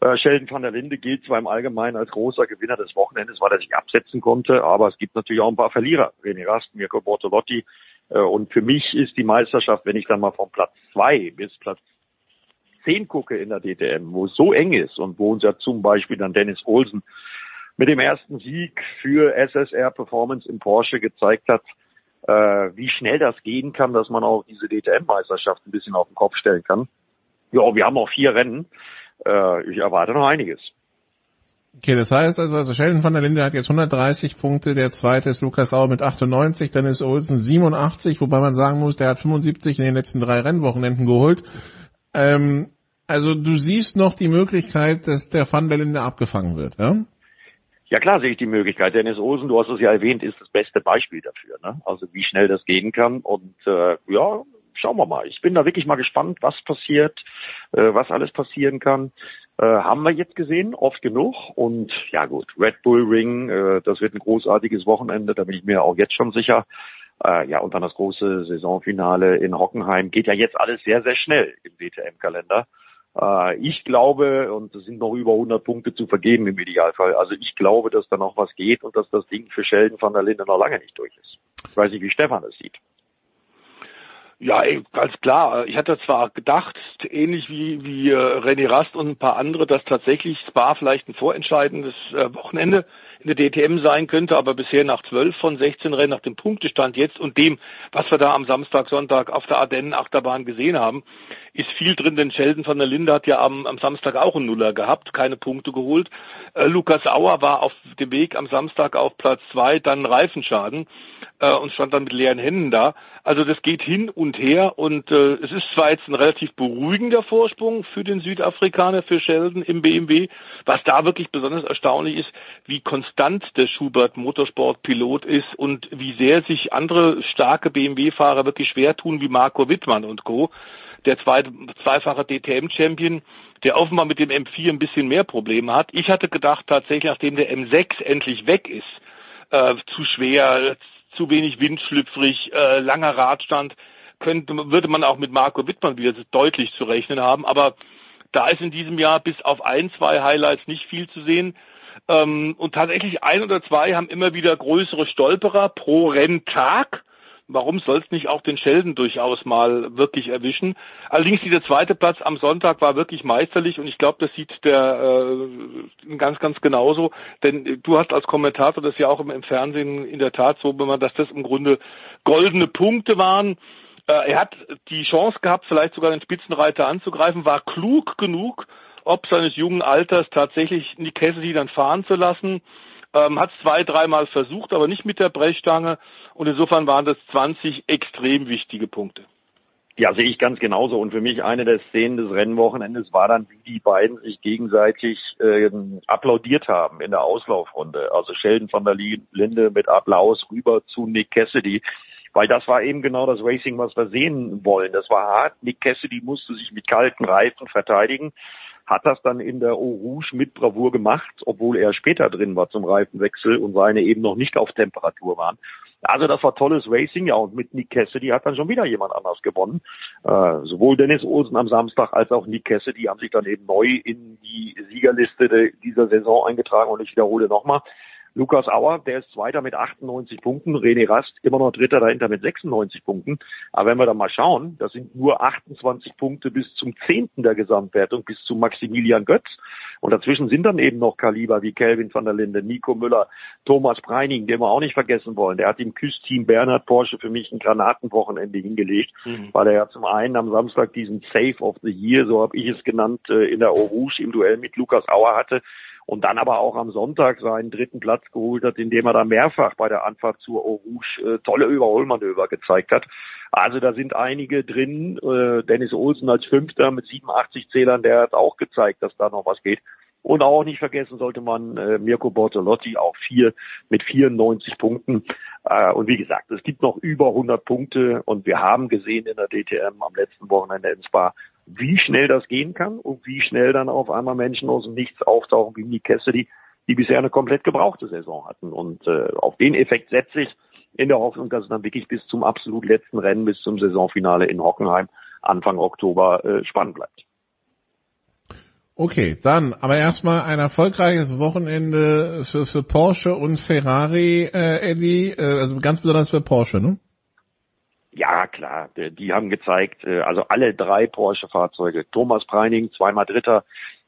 M: Äh, Sheldon van der Linde gilt zwar im Allgemeinen als großer Gewinner des Wochenendes, weil er sich absetzen konnte, aber es gibt natürlich auch ein paar Verlierer. René Rast, Mirko Bortolotti. Äh, und für mich ist die Meisterschaft, wenn ich dann mal von Platz zwei bis Platz zehn gucke in der DTM, wo es so eng ist und wo uns ja zum Beispiel dann Dennis Olsen mit dem ersten Sieg für SSR Performance im Porsche gezeigt hat, äh, wie schnell das gehen kann, dass man auch diese DTM-Meisterschaft ein bisschen auf den Kopf stellen kann. Ja, wir haben auch vier Rennen. Äh, ich erwarte noch einiges.
B: Okay, das heißt also, also Sheldon van der Linde hat jetzt 130 Punkte, der zweite ist Lukas Auer mit 98, dann ist Olsen 87, wobei man sagen muss, der hat 75 in den letzten drei Rennwochenenden geholt. Ähm, also du siehst noch die Möglichkeit, dass der van der Linde abgefangen wird, ja?
M: Ja klar sehe ich die Möglichkeit. Dennis Olsen, du hast es ja erwähnt, ist das beste Beispiel dafür. Ne? Also wie schnell das gehen kann. Und äh, ja, schauen wir mal. Ich bin da wirklich mal gespannt, was passiert, äh, was alles passieren kann. Äh, haben wir jetzt gesehen, oft genug. Und ja gut, Red Bull Ring, äh, das wird ein großartiges Wochenende, da bin ich mir auch jetzt schon sicher. Äh, ja, und dann das große Saisonfinale in Hockenheim. Geht ja jetzt alles sehr, sehr schnell im WTM-Kalender. Äh, ich glaube, und es sind noch über 100 Punkte zu vergeben im Idealfall, also ich glaube, dass da noch was geht und dass das Ding für Sheldon van der Linde noch lange nicht durch ist. Ich weiß nicht, wie Stefan es sieht.
N: Ja, ganz klar. Ich hatte zwar gedacht, ähnlich wie, wie äh, René Rast und ein paar andere, dass tatsächlich Spa vielleicht ein vorentscheidendes äh, Wochenende in der DTM sein könnte, aber bisher nach zwölf von 16 Rennen, nach dem Punktestand jetzt und dem, was wir da am Samstag, Sonntag auf der Ardennen-Achterbahn gesehen haben, ist viel drin, denn Sheldon van der Linde hat ja am, am Samstag auch einen Nuller gehabt, keine Punkte geholt. Äh, Lukas Auer war auf dem Weg am Samstag auf Platz zwei, dann Reifenschaden äh, und stand dann mit leeren Händen da. Also das geht hin und her und äh, es ist zwar jetzt ein relativ beruhigender Vorsprung für den Südafrikaner, für Sheldon im BMW. Was da wirklich besonders erstaunlich ist, wie konstant der Schubert Motorsport-Pilot ist und wie sehr sich andere starke BMW-Fahrer wirklich schwer tun, wie Marco Wittmann und Co der zweite, zweifache DTM-Champion, der offenbar mit dem M4 ein bisschen mehr Probleme hat. Ich hatte gedacht, tatsächlich, nachdem der M6 endlich weg ist, äh, zu schwer, zu wenig windschlüpfrig, äh, langer Radstand, könnte, würde man auch mit Marco Wittmann wieder deutlich zu rechnen haben. Aber da ist in diesem Jahr bis auf ein, zwei Highlights nicht viel zu sehen. Ähm, und tatsächlich ein oder zwei haben immer wieder größere Stolperer pro Renntag warum soll es nicht auch den Sheldon durchaus mal wirklich erwischen? Allerdings dieser zweite Platz am Sonntag war wirklich meisterlich und ich glaube, das sieht der äh, ganz, ganz genauso. Denn du hast als Kommentator das ja auch im, im Fernsehen in der Tat so, dass das im Grunde goldene Punkte waren. Äh, er hat die Chance gehabt, vielleicht sogar den Spitzenreiter anzugreifen, war klug genug, ob seines jungen Alters tatsächlich Nick Cassidy dann fahren zu lassen. Ähm, hat es zwei, dreimal versucht, aber nicht mit der Brechstange. Und insofern waren das 20 extrem wichtige Punkte.
M: Ja, sehe ich ganz genauso. Und für mich eine der Szenen des Rennwochenendes war dann, wie die beiden sich gegenseitig äh, applaudiert haben in der Auslaufrunde. Also Sheldon van der Linde mit Applaus rüber zu Nick Cassidy. Weil das war eben genau das Racing, was wir sehen wollen. Das war hart. Nick Cassidy musste sich mit kalten Reifen verteidigen hat das dann in der Eau Rouge mit Bravour gemacht, obwohl er später drin war zum Reifenwechsel und seine eben noch nicht auf Temperatur waren. Also das war tolles Racing, ja, und mit Nick Cassidy hat dann schon wieder jemand anders gewonnen. Äh, sowohl Dennis Olsen am Samstag als auch Nick Cassidy haben sich dann eben neu in die Siegerliste de, dieser Saison eingetragen und ich wiederhole nochmal. Lukas Auer, der ist Zweiter mit 98 Punkten, René Rast immer noch Dritter dahinter mit 96 Punkten. Aber wenn wir da mal schauen, das sind nur 28 Punkte bis zum Zehnten der Gesamtwertung, bis zu Maximilian Götz. Und dazwischen sind dann eben noch Kaliber wie Kelvin van der Linde, Nico Müller, Thomas Preining, den wir auch nicht vergessen wollen. Der hat im Küsteam Bernhard Porsche für mich ein Granatenwochenende hingelegt, mhm. weil er ja zum einen am Samstag diesen Save of the Year, so habe ich es genannt, äh, in der Eau Rouge im Duell mit Lukas Auer hatte und dann aber auch am Sonntag seinen dritten Platz geholt hat, indem er da mehrfach bei der Anfahrt zur Rouge äh, tolle Überholmanöver gezeigt hat. Also da sind einige drin. Äh, Dennis Olsen als Fünfter mit 87 Zählern, der hat auch gezeigt, dass da noch was geht. Und auch nicht vergessen sollte man äh, Mirko Bortolotti, auch vier mit 94 Punkten. Äh, und wie gesagt, es gibt noch über 100 Punkte und wir haben gesehen in der DTM am letzten Wochenende in Spa, wie schnell das gehen kann und wie schnell dann auf einmal Menschen aus dem Nichts auftauchen wie Nick Cassidy, die bisher eine komplett gebrauchte Saison hatten. Und äh, auf den Effekt setze ich in der Hoffnung, dass es dann wirklich bis zum absolut letzten Rennen, bis zum Saisonfinale in Hockenheim Anfang Oktober äh, spannend bleibt.
B: Okay, dann aber erstmal ein erfolgreiches Wochenende für, für Porsche und Ferrari, äh, Eddie, äh, also ganz besonders für Porsche, ne?
M: Ja, klar, die haben gezeigt, äh, also alle drei Porsche-Fahrzeuge, Thomas Preining, zweimal Dritter,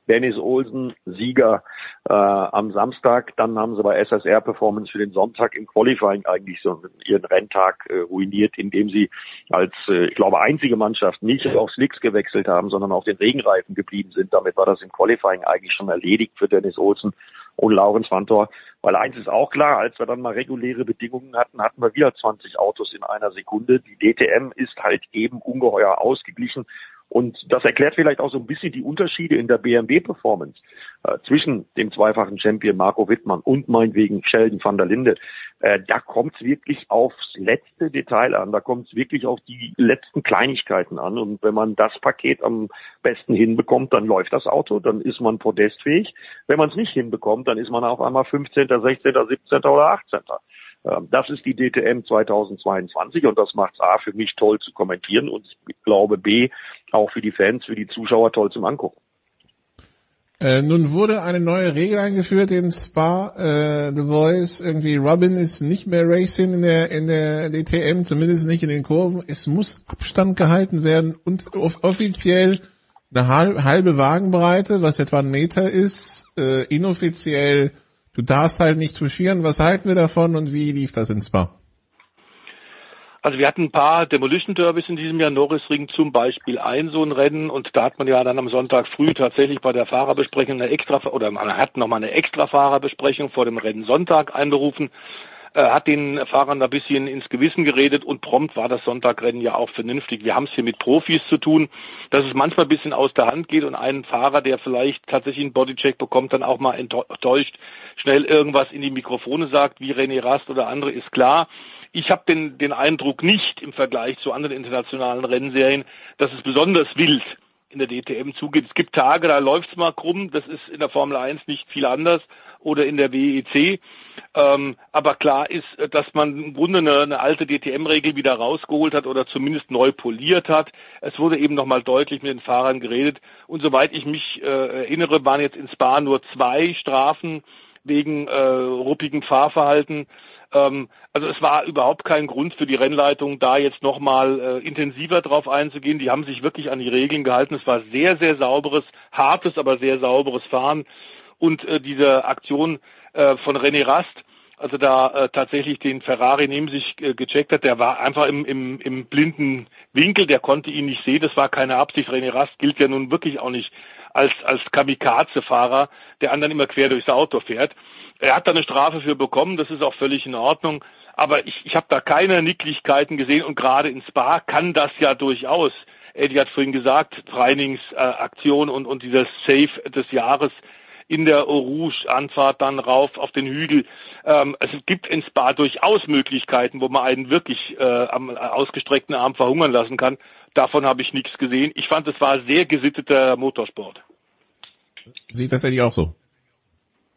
M: Dennis Olsen, Sieger äh, am Samstag. Dann haben sie bei SSR Performance für den Sonntag im Qualifying eigentlich so ihren Renntag äh, ruiniert, indem sie als, äh, ich glaube, einzige Mannschaft nicht auf Slicks gewechselt haben, sondern auf den Regenreifen geblieben sind. Damit war das im Qualifying eigentlich schon erledigt für Dennis Olsen und Laurens Vantor. Weil eins ist auch klar, als wir dann mal reguläre Bedingungen hatten, hatten wir wieder 20 Autos in einer Sekunde. Die DTM ist halt eben ungeheuer ausgeglichen und das erklärt vielleicht auch so ein bisschen die Unterschiede in der BMW-Performance äh, zwischen dem zweifachen Champion Marco Wittmann und meinetwegen Sheldon van der Linde. Äh, da kommt es wirklich aufs letzte Detail an, da kommt es wirklich auf die letzten Kleinigkeiten an. Und wenn man das Paket am besten hinbekommt, dann läuft das Auto, dann ist man podestfähig. Wenn man es nicht hinbekommt, dann ist man auf einmal 15., 16., 17. oder 18. Ähm, das ist die DTM 2022 und das macht A für mich toll zu kommentieren und ich glaube B auch für die Fans, für die Zuschauer toll zum Angucken.
B: Äh, nun wurde eine neue Regel eingeführt in Spa, äh, The Voice, irgendwie Robin ist nicht mehr Racing in der, in der DTM, zumindest nicht in den Kurven. Es muss Abstand gehalten werden und off offiziell eine halbe Wagenbreite, was etwa ein Meter ist, äh, inoffiziell Du darfst halt nicht touchieren. Was halten wir davon und wie lief das in Spa?
N: Also wir hatten ein paar Demolition Derbys in diesem Jahr, Norrisring zum Beispiel ein so ein Rennen und da hat man ja dann am Sonntag früh tatsächlich bei der Fahrerbesprechung eine extra oder man hat nochmal eine extra Fahrerbesprechung vor dem Rennen Sonntag einberufen äh, hat den Fahrern ein bisschen ins Gewissen geredet und prompt war das Sonntagrennen ja auch vernünftig. Wir haben es hier mit Profis zu tun, dass es manchmal ein bisschen aus der Hand geht und ein Fahrer, der vielleicht tatsächlich einen Bodycheck bekommt, dann auch mal enttäuscht schnell irgendwas in die Mikrofone sagt, wie René Rast oder andere, ist klar. Ich habe den, den Eindruck nicht im Vergleich zu anderen internationalen Rennserien, dass es besonders wild in der DTM zugeht. Es gibt Tage, da läuft's mal krumm, das ist in der Formel 1 nicht viel anders oder in der WEC. Ähm, aber klar ist, dass man im Grunde eine, eine alte DTM-Regel wieder rausgeholt hat oder zumindest neu poliert hat. Es wurde eben nochmal deutlich mit den Fahrern geredet. Und soweit ich mich äh, erinnere, waren jetzt in Spa nur zwei Strafen wegen äh, ruppigem Fahrverhalten. Ähm, also es war überhaupt kein Grund für die Rennleitung, da jetzt nochmal äh, intensiver drauf einzugehen. Die haben sich wirklich an die Regeln gehalten. Es war sehr, sehr sauberes, hartes, aber sehr sauberes Fahren. Und äh, diese Aktion äh, von René Rast, also da äh, tatsächlich den Ferrari neben sich äh, gecheckt hat, der war einfach im, im, im blinden Winkel, der konnte ihn nicht sehen, das war keine Absicht. René Rast gilt ja nun wirklich auch nicht als, als Kamikaze-Fahrer, der anderen immer quer durchs Auto fährt. Er hat da eine Strafe für bekommen, das ist auch völlig in Ordnung. Aber ich, ich habe da keine Nicklichkeiten gesehen und gerade in Spa kann das ja durchaus. Eddie hat vorhin gesagt, Trainingsaktion äh, und, und dieser Safe des Jahres in der Eau Rouge Anfahrt dann rauf auf den Hügel. Ähm, es gibt in Spa durchaus Möglichkeiten, wo man einen wirklich äh, am ausgestreckten Arm verhungern lassen kann. Davon habe ich nichts gesehen. Ich fand, es war sehr gesitteter Motorsport.
B: Sieht das eigentlich auch so?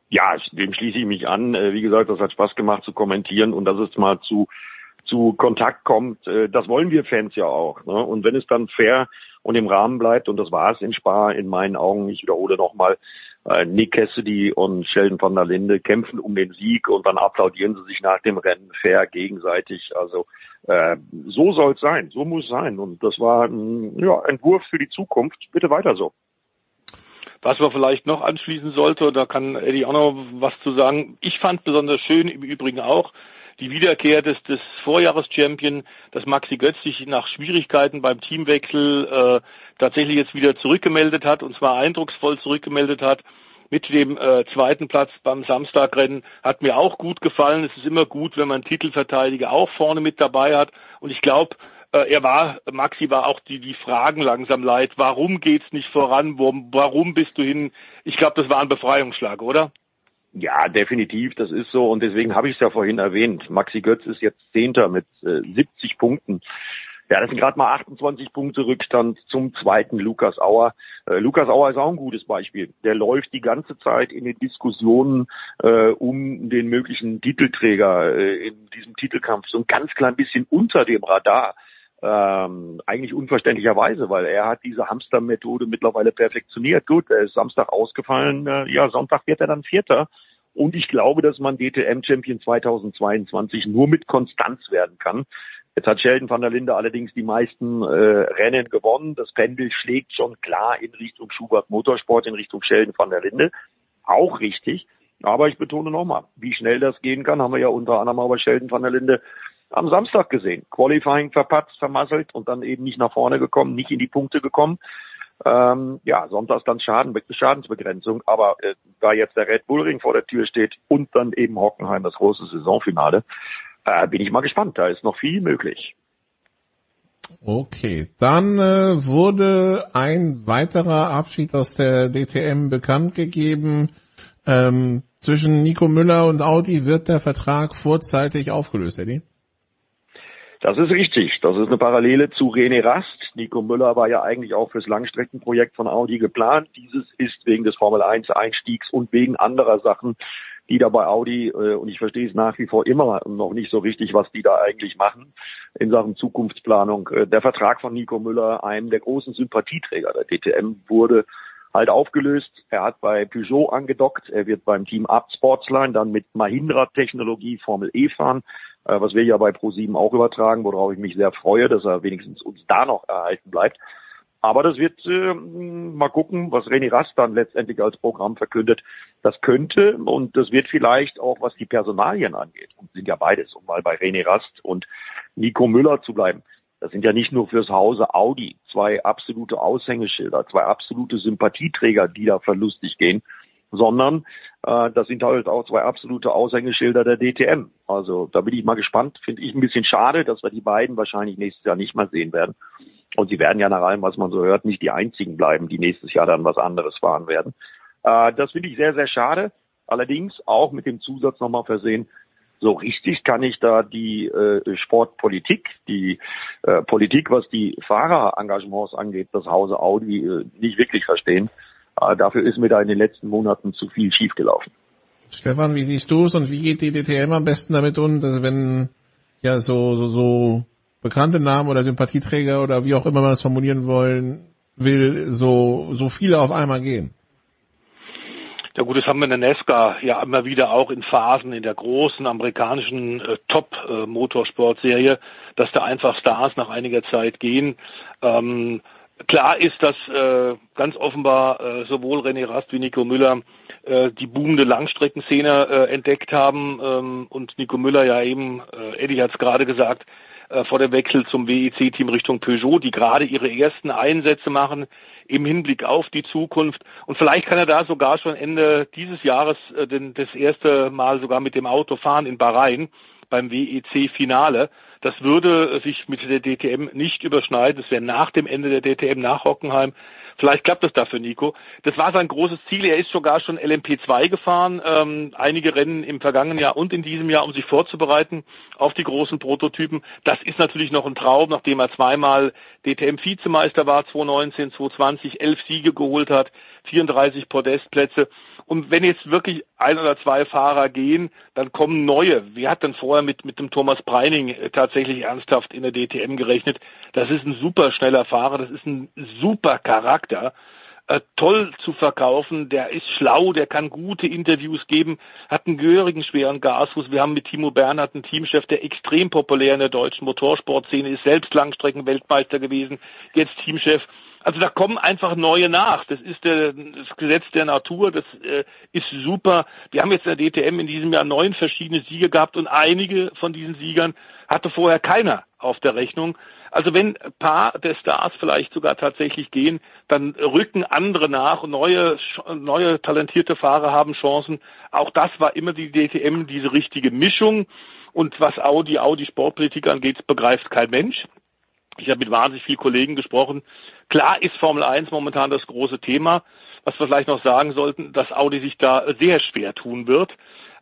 M: Ja, dem schließe ich mich an. Äh, wie gesagt, das hat Spaß gemacht zu kommentieren und dass es mal zu zu Kontakt kommt. Äh, das wollen wir Fans ja auch. Ne? Und wenn es dann fair und im Rahmen bleibt, und das war es in Spa in meinen Augen, ich wiederhole nochmal, äh, Nick Cassidy und Sheldon van der Linde kämpfen um den Sieg und dann applaudieren sie sich nach dem Rennen fair gegenseitig. Also äh, so soll es sein, so muss es sein. Und das war ein ja, Entwurf für die Zukunft. Bitte weiter so.
N: Was man vielleicht noch anschließen sollte, da kann Eddie auch noch was zu sagen. Ich fand besonders schön im Übrigen auch die Wiederkehr des, des Vorjahreschampion, dass Maxi Götz sich nach Schwierigkeiten beim Teamwechsel äh, tatsächlich jetzt wieder zurückgemeldet hat und zwar eindrucksvoll zurückgemeldet hat mit dem äh, zweiten Platz beim Samstagrennen hat mir auch gut gefallen. Es ist immer gut, wenn man Titelverteidiger auch vorne mit dabei hat. Und ich glaube, er war, Maxi war auch die, die Fragen langsam leid. Warum geht's nicht voran? Warum, warum bist du hin? Ich glaube, das war ein Befreiungsschlag, oder?
M: Ja, definitiv, das ist so. Und deswegen habe ich es ja vorhin erwähnt. Maxi Götz ist jetzt Zehnter mit äh, 70 Punkten. Ja, das sind gerade mal 28 Punkte Rückstand zum zweiten Lukas Auer. Äh, Lukas Auer ist auch ein gutes Beispiel. Der läuft die ganze Zeit in den Diskussionen äh, um den möglichen Titelträger äh, in diesem Titelkampf so ein ganz klein bisschen unter dem Radar. Ähm, eigentlich unverständlicherweise, weil er hat diese Hamster-Methode mittlerweile perfektioniert. Gut, er ist Samstag ausgefallen, äh, ja, Sonntag wird er dann Vierter. Und ich glaube, dass man DTM-Champion 2022 nur mit Konstanz werden kann. Jetzt hat Sheldon van der Linde allerdings die meisten äh, Rennen gewonnen. Das Pendel schlägt schon klar in Richtung Schubert Motorsport, in Richtung Sheldon van der Linde. Auch richtig. Aber ich betone nochmal, wie schnell das gehen kann, haben wir ja unter anderem aber Sheldon van der Linde am Samstag gesehen. Qualifying verpatzt, vermasselt und dann eben nicht nach vorne gekommen, nicht in die Punkte gekommen. Ähm, ja, sonntags dann Schaden, Schadensbegrenzung. Aber äh, da jetzt der Red Bull Ring vor der Tür steht und dann eben Hockenheim das große Saisonfinale, äh, bin ich mal gespannt. Da ist noch viel möglich.
B: Okay, dann äh, wurde ein weiterer Abschied aus der DTM bekannt gegeben. Ähm, zwischen Nico Müller und Audi wird der Vertrag vorzeitig aufgelöst, Eddie?
M: Das ist richtig. Das ist eine Parallele zu René Rast. Nico Müller war ja eigentlich auch fürs Langstreckenprojekt von Audi geplant. Dieses ist wegen des Formel 1 Einstiegs und wegen anderer Sachen die da bei Audi, äh, und ich verstehe es nach wie vor immer noch nicht so richtig, was die da eigentlich machen in Sachen Zukunftsplanung. Äh, der Vertrag von Nico Müller, einem der großen Sympathieträger der DTM, wurde halt aufgelöst. Er hat bei Peugeot angedockt. Er wird beim Team Up Sportsline dann mit Mahindra-Technologie Formel E fahren, was wir ja bei Pro7 auch übertragen, worauf ich mich sehr freue, dass er wenigstens uns da noch erhalten bleibt. Aber das wird äh, mal gucken, was René Rast dann letztendlich als Programm verkündet. Das könnte und das wird vielleicht auch, was die Personalien angeht, und sind ja beides, um mal bei René Rast und Nico Müller zu bleiben. Das sind ja nicht nur fürs Hause Audi zwei absolute Aushängeschilder, zwei absolute Sympathieträger, die da verlustig gehen, sondern äh, das sind halt auch zwei absolute Aushängeschilder der DTM. Also da bin ich mal gespannt. Finde ich ein bisschen schade, dass wir die beiden wahrscheinlich nächstes Jahr nicht mehr sehen werden. Und sie werden ja nach allem, was man so hört, nicht die einzigen bleiben, die nächstes Jahr dann was anderes fahren werden. Äh, das finde ich sehr, sehr schade. Allerdings auch mit dem Zusatz nochmal versehen, so richtig kann ich da die äh, Sportpolitik, die äh, Politik, was die Fahrerengagements angeht, das Hause Audi äh, nicht wirklich verstehen. Äh, dafür ist mir da in den letzten Monaten zu viel schiefgelaufen.
B: Stefan, wie siehst du es und wie geht die DTM am besten damit um, dass wenn ja so, so, so bekannte Namen oder Sympathieträger oder wie auch immer man es formulieren wollen will, so, so viele auf einmal gehen?
N: Ja gut, das haben wir in der Nesca ja immer wieder auch in Phasen in der großen amerikanischen äh, Top-Motorsportserie, äh, dass da einfach Stars nach einiger Zeit gehen. Ähm, klar ist, dass äh, ganz offenbar äh, sowohl René Rast wie Nico Müller äh, die boomende Langstreckenszene äh, entdeckt haben ähm, und Nico Müller ja eben, äh, Eddie hat es gerade gesagt, äh, vor dem Wechsel zum WEC-Team Richtung Peugeot, die gerade ihre ersten Einsätze machen im Hinblick auf die Zukunft. Und vielleicht kann er da sogar schon Ende dieses Jahres äh, den, das erste Mal sogar mit dem Auto fahren in Bahrain beim WEC-Finale. Das würde sich mit der DTM nicht überschneiden. Das wäre nach dem Ende der DTM nach Hockenheim. Vielleicht klappt es dafür, Nico. Das war sein großes Ziel. Er ist sogar schon LMP2 gefahren, ähm, einige Rennen im vergangenen Jahr und in diesem Jahr, um sich vorzubereiten auf die großen Prototypen. Das ist natürlich noch ein Traum, nachdem er zweimal DTM-Vizemeister war, 2019, 2020, elf Siege geholt hat, 34 Podestplätze. Und wenn jetzt wirklich ein oder zwei Fahrer gehen, dann kommen neue. Wir hatten vorher mit, mit dem Thomas Breining äh, tatsächlich ernsthaft in der DTM gerechnet. Das ist ein super schneller Fahrer, das ist ein super Charakter. Äh, toll zu verkaufen, der ist schlau, der kann gute Interviews geben, hat einen gehörigen schweren Gasfuß. Wir haben mit Timo Bernhard einen Teamchef, der extrem populär in der deutschen Motorsportszene ist, selbst Langstreckenweltmeister gewesen, jetzt Teamchef. Also da kommen einfach neue nach. Das ist der, das Gesetz der Natur. Das äh, ist super. Wir haben jetzt in der DTM in diesem Jahr neun verschiedene Siege gehabt und einige von diesen Siegern hatte vorher keiner auf der Rechnung. Also wenn ein paar der Stars vielleicht sogar tatsächlich gehen, dann rücken andere nach. Neue, neue talentierte Fahrer haben Chancen. Auch das war immer die DTM, diese richtige Mischung. Und was Audi, Audi Sportpolitik angeht, begreift kein Mensch. Ich habe mit wahnsinnig vielen Kollegen gesprochen. Klar ist Formel 1 momentan das große Thema. Was wir vielleicht noch sagen sollten, dass Audi sich da sehr schwer tun wird.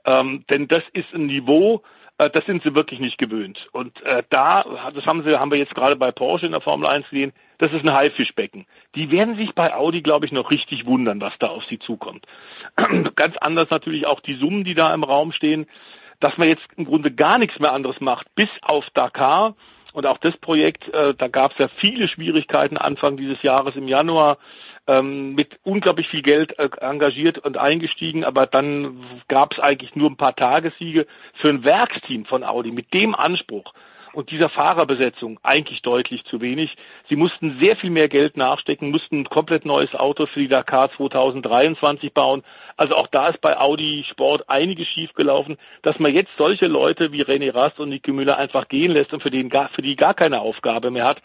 N: Ähm, denn das ist ein Niveau, äh, das sind sie wirklich nicht gewöhnt. Und äh, da, das haben sie, haben wir jetzt gerade bei Porsche in der Formel 1 gesehen, das ist ein Haifischbecken. Die werden sich bei Audi, glaube ich, noch richtig wundern, was da auf sie zukommt. Ganz anders natürlich auch die Summen, die da im Raum stehen, dass man jetzt im Grunde gar nichts mehr anderes macht, bis auf Dakar und auch das Projekt, äh, da gab es ja viele Schwierigkeiten Anfang dieses Jahres im Januar ähm, mit unglaublich viel Geld äh, engagiert und eingestiegen, aber dann gab es eigentlich nur ein paar Tagessiege. Für ein Werksteam von Audi mit dem Anspruch und dieser Fahrerbesetzung eigentlich deutlich zu wenig. Sie mussten sehr viel mehr Geld nachstecken, mussten ein komplett neues Auto für die Dakar 2023 bauen. Also auch da ist bei Audi Sport einiges schiefgelaufen, dass man jetzt solche Leute wie René Rast und Niki Müller einfach gehen lässt und für, den gar, für die gar keine Aufgabe mehr hat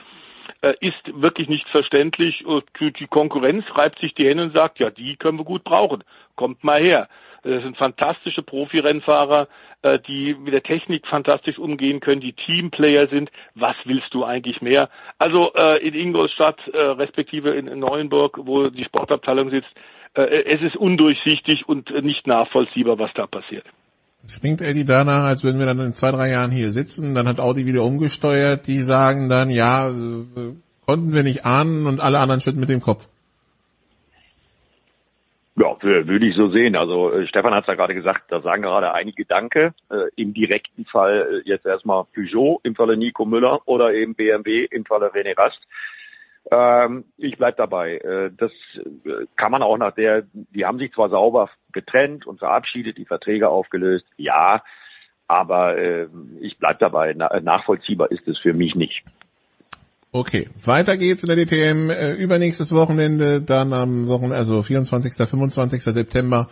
N: äh, ist wirklich nicht verständlich. Die Konkurrenz reibt sich die Hände und sagt, ja, die können wir gut brauchen. Kommt mal her. Das sind fantastische Profi-Rennfahrer, äh, die mit der Technik fantastisch umgehen können, die Teamplayer sind. Was willst du eigentlich mehr? Also äh, in Ingolstadt, äh, respektive in Neuenburg, wo die Sportabteilung sitzt, äh, es ist undurchsichtig und nicht nachvollziehbar, was da passiert.
B: Es klingt Eddie danach, als würden wir dann in zwei, drei Jahren hier sitzen, dann hat Audi wieder umgesteuert, die sagen dann, ja, äh, konnten wir nicht ahnen und alle anderen schütten mit dem Kopf.
M: Ja, würde ich so sehen. Also äh, Stefan hat es ja gerade gesagt, da sagen gerade einige Danke. Äh, Im direkten Fall äh, jetzt erstmal Peugeot im Falle Nico Müller oder eben BMW im Falle René Rast. Ähm, ich bleib dabei. Äh, das äh, kann man auch nach der, die haben sich zwar sauber getrennt und verabschiedet, die Verträge aufgelöst, ja, aber äh, ich bleib dabei. Na, nachvollziehbar ist es für mich nicht.
B: Okay, weiter geht's in der DTM äh, übernächstes Wochenende, dann am Wochenende, also 24. 25. September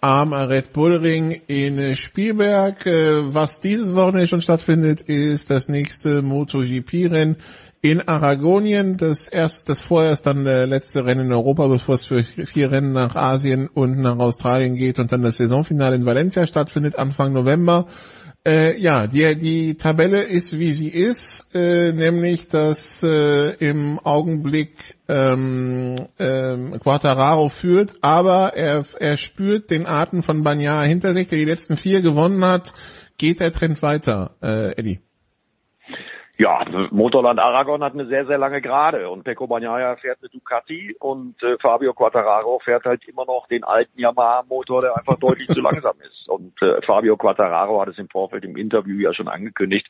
B: am Red Bull Ring in Spielberg. Äh, was dieses Wochenende schon stattfindet, ist das nächste MotoGP-Rennen in Aragonien. Das erst, das vorerst dann der letzte Rennen in Europa, bevor es für vier Rennen nach Asien und nach Australien geht und dann das Saisonfinale in Valencia stattfindet Anfang November. Äh, ja, die, die Tabelle ist, wie sie ist, äh, nämlich, dass äh, im Augenblick ähm, ähm, Quattararo führt, aber er, er spürt den Atem von Banyar hinter sich, der die letzten vier gewonnen hat. Geht der Trend weiter, äh, Eddie?
M: Ja, Motorland Aragon hat eine sehr, sehr lange Gerade und Pecco Bagnaia fährt eine Ducati und äh, Fabio Quattararo fährt halt immer noch den alten Yamaha-Motor, der einfach deutlich zu langsam ist. Und äh, Fabio Quattararo hat es im Vorfeld im Interview ja schon angekündigt.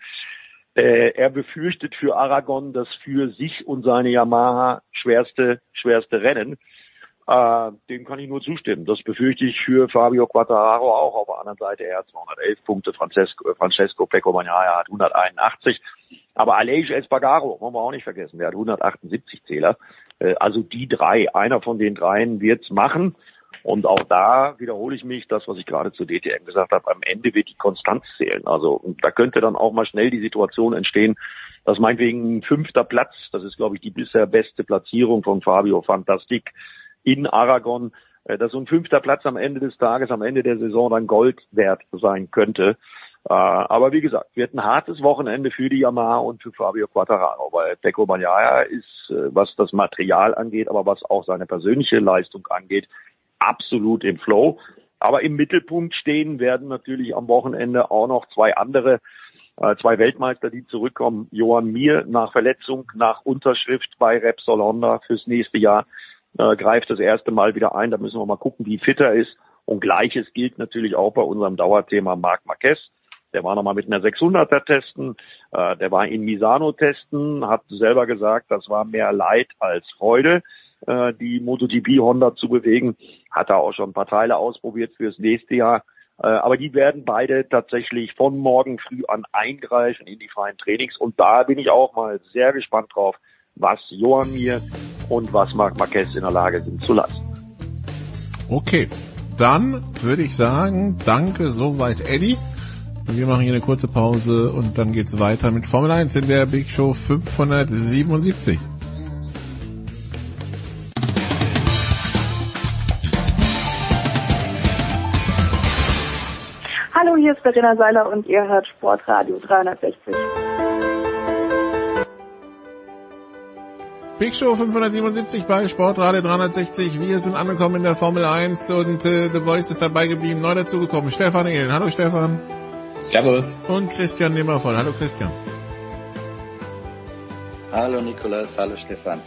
M: Äh, er befürchtet für Aragon das für sich und seine Yamaha schwerste, schwerste Rennen. Äh, dem kann ich nur zustimmen. Das befürchte ich für Fabio Quattararo auch. Auf der anderen Seite, er hat 211 Punkte, Francesco, Francesco Pecco Bagnaia hat 181. Aber Aleix Espargaro, wollen wir auch nicht vergessen, der hat 178 Zähler. Äh, also die drei, einer von den dreien wird's machen. Und auch da wiederhole ich mich, das, was ich gerade zu DTM gesagt habe, am Ende wird die Konstanz zählen. Also da könnte dann auch mal schnell die Situation entstehen, dass meinetwegen ein fünfter Platz, das ist glaube ich die bisher beste Platzierung von Fabio Fantastik in Aragon, äh, dass so ein fünfter Platz am Ende des Tages, am Ende der Saison dann Gold wert sein könnte. Äh, aber wie gesagt, wird ein hartes Wochenende für die Yamaha und für Fabio Quattararo, weil Pecco Bagnaia ist, äh, was das Material angeht, aber was auch seine persönliche Leistung angeht, absolut im Flow. Aber im Mittelpunkt stehen werden natürlich am Wochenende auch noch zwei andere, äh, zwei Weltmeister, die zurückkommen. Johann Mir nach Verletzung, nach Unterschrift bei Repsol Honda fürs nächste Jahr, greift das erste Mal wieder ein. Da müssen wir mal gucken, wie fit er ist. Und gleiches gilt natürlich auch bei unserem Dauerthema Marc Marquez. Der war nochmal mit einer 600er testen, äh, der war in Misano testen, hat selber gesagt, das war mehr Leid als Freude, äh, die MotoGP Honda zu bewegen. Hat er auch schon ein paar Teile ausprobiert fürs nächste Jahr. Äh, aber die werden beide tatsächlich von morgen früh an eingreifen in die freien Trainings. Und da bin ich auch mal sehr gespannt drauf, was Johann mir und was Marc Marquez in der Lage sind zu lassen.
B: Okay, dann würde ich sagen, danke soweit Eddie. Wir machen hier eine kurze Pause und dann geht's weiter mit Formel 1 in der Big Show 577.
O: Hallo, hier ist Verena Seiler und ihr hört Sportradio 360.
B: Big Show 577 bei Sportradio 360. Wir sind angekommen in der Formel 1 und äh, The Voice ist dabei geblieben, neu dazugekommen. Stefan Ehlen. Hallo Stefan.
P: Servus.
B: Und Christian Nimmervoll. Hallo Christian.
P: Hallo Nikolas, hallo Stefan.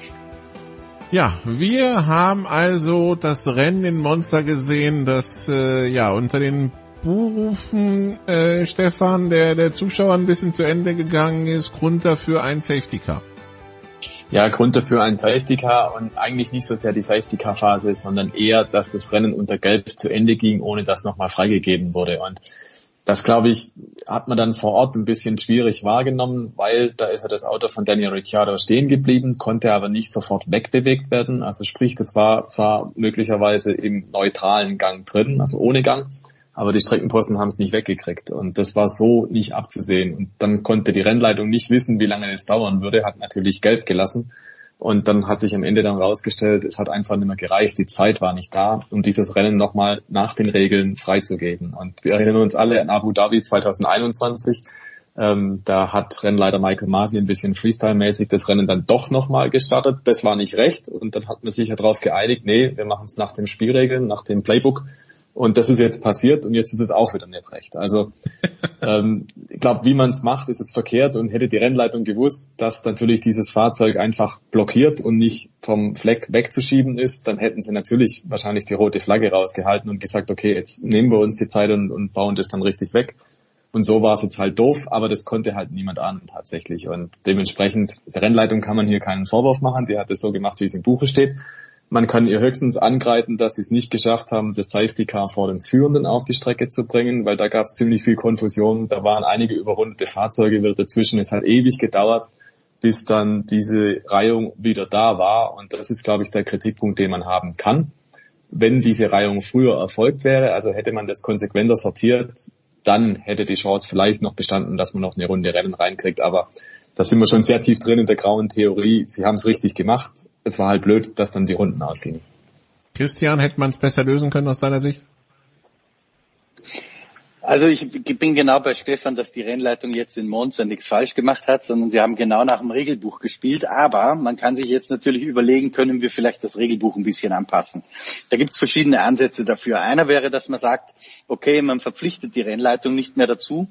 B: Ja, wir haben also das Rennen in Monster gesehen, das äh, ja unter den Buhrufen äh, Stefan, der der Zuschauer ein bisschen zu Ende gegangen ist, Grund dafür ein Safety Car.
P: Ja, Grund dafür ein Safety Car und eigentlich nicht so sehr die Safety Car Phase, sondern eher, dass das Rennen unter Gelb zu Ende ging, ohne dass nochmal freigegeben wurde. Und das, glaube ich, hat man dann vor Ort ein bisschen schwierig wahrgenommen, weil da ist ja das Auto von Daniel Ricciardo stehen geblieben, konnte aber nicht sofort wegbewegt werden. Also sprich, das war zwar möglicherweise im neutralen Gang drin, also ohne Gang, aber die Streckenposten haben es nicht weggekriegt und das war so nicht abzusehen. Und dann konnte die Rennleitung nicht wissen, wie lange es dauern würde, hat natürlich gelb gelassen. Und dann hat sich am Ende dann rausgestellt, es hat einfach nicht mehr gereicht, die Zeit war nicht da, um dieses Rennen nochmal nach den Regeln freizugeben. Und wir erinnern uns alle an Abu Dhabi 2021. Ähm, da hat Rennleiter Michael Masi ein bisschen Freestyle-mäßig das Rennen dann doch nochmal gestartet. Das war nicht recht. Und dann hat man sich ja darauf geeinigt, nee, wir machen es nach den Spielregeln, nach dem Playbook. Und das ist jetzt passiert und jetzt ist es auch wieder nicht recht. Also ähm, ich glaube, wie man es macht, ist es verkehrt und hätte die Rennleitung gewusst, dass natürlich dieses Fahrzeug einfach blockiert und nicht vom Fleck wegzuschieben ist, dann hätten sie natürlich wahrscheinlich die rote Flagge rausgehalten und gesagt, okay, jetzt nehmen wir uns die Zeit und, und bauen das dann richtig weg. Und so war es jetzt halt doof, aber das konnte halt niemand ahnen tatsächlich. Und dementsprechend, der Rennleitung kann man hier keinen Vorwurf machen, die hat es so gemacht, wie es im Buche steht. Man kann ihr höchstens angreifen, dass sie es nicht geschafft haben, das Safety Car vor dem Führenden auf die Strecke zu bringen, weil da gab es ziemlich viel Konfusion. Da waren einige überrundete Fahrzeuge wieder dazwischen. Es hat ewig gedauert, bis dann diese Reihung wieder da war. Und das ist, glaube ich, der Kritikpunkt, den man haben kann. Wenn diese Reihung früher erfolgt wäre, also hätte man das konsequenter sortiert, dann hätte die Chance vielleicht noch bestanden, dass man noch eine Runde Rennen reinkriegt. Aber da sind wir schon sehr tief drin in der grauen Theorie. Sie haben es richtig gemacht es war halt blöd, dass dann die Runden ausgingen.
B: Christian, hätte man es besser lösen können aus deiner Sicht?
Q: Also ich bin genau bei Stefan, dass die Rennleitung jetzt in Monza nichts falsch gemacht hat, sondern sie haben genau nach dem Regelbuch gespielt. Aber man kann sich jetzt natürlich überlegen, können wir vielleicht das Regelbuch ein bisschen anpassen. Da gibt es verschiedene Ansätze dafür. Einer wäre, dass man sagt, okay, man verpflichtet die Rennleitung nicht mehr dazu,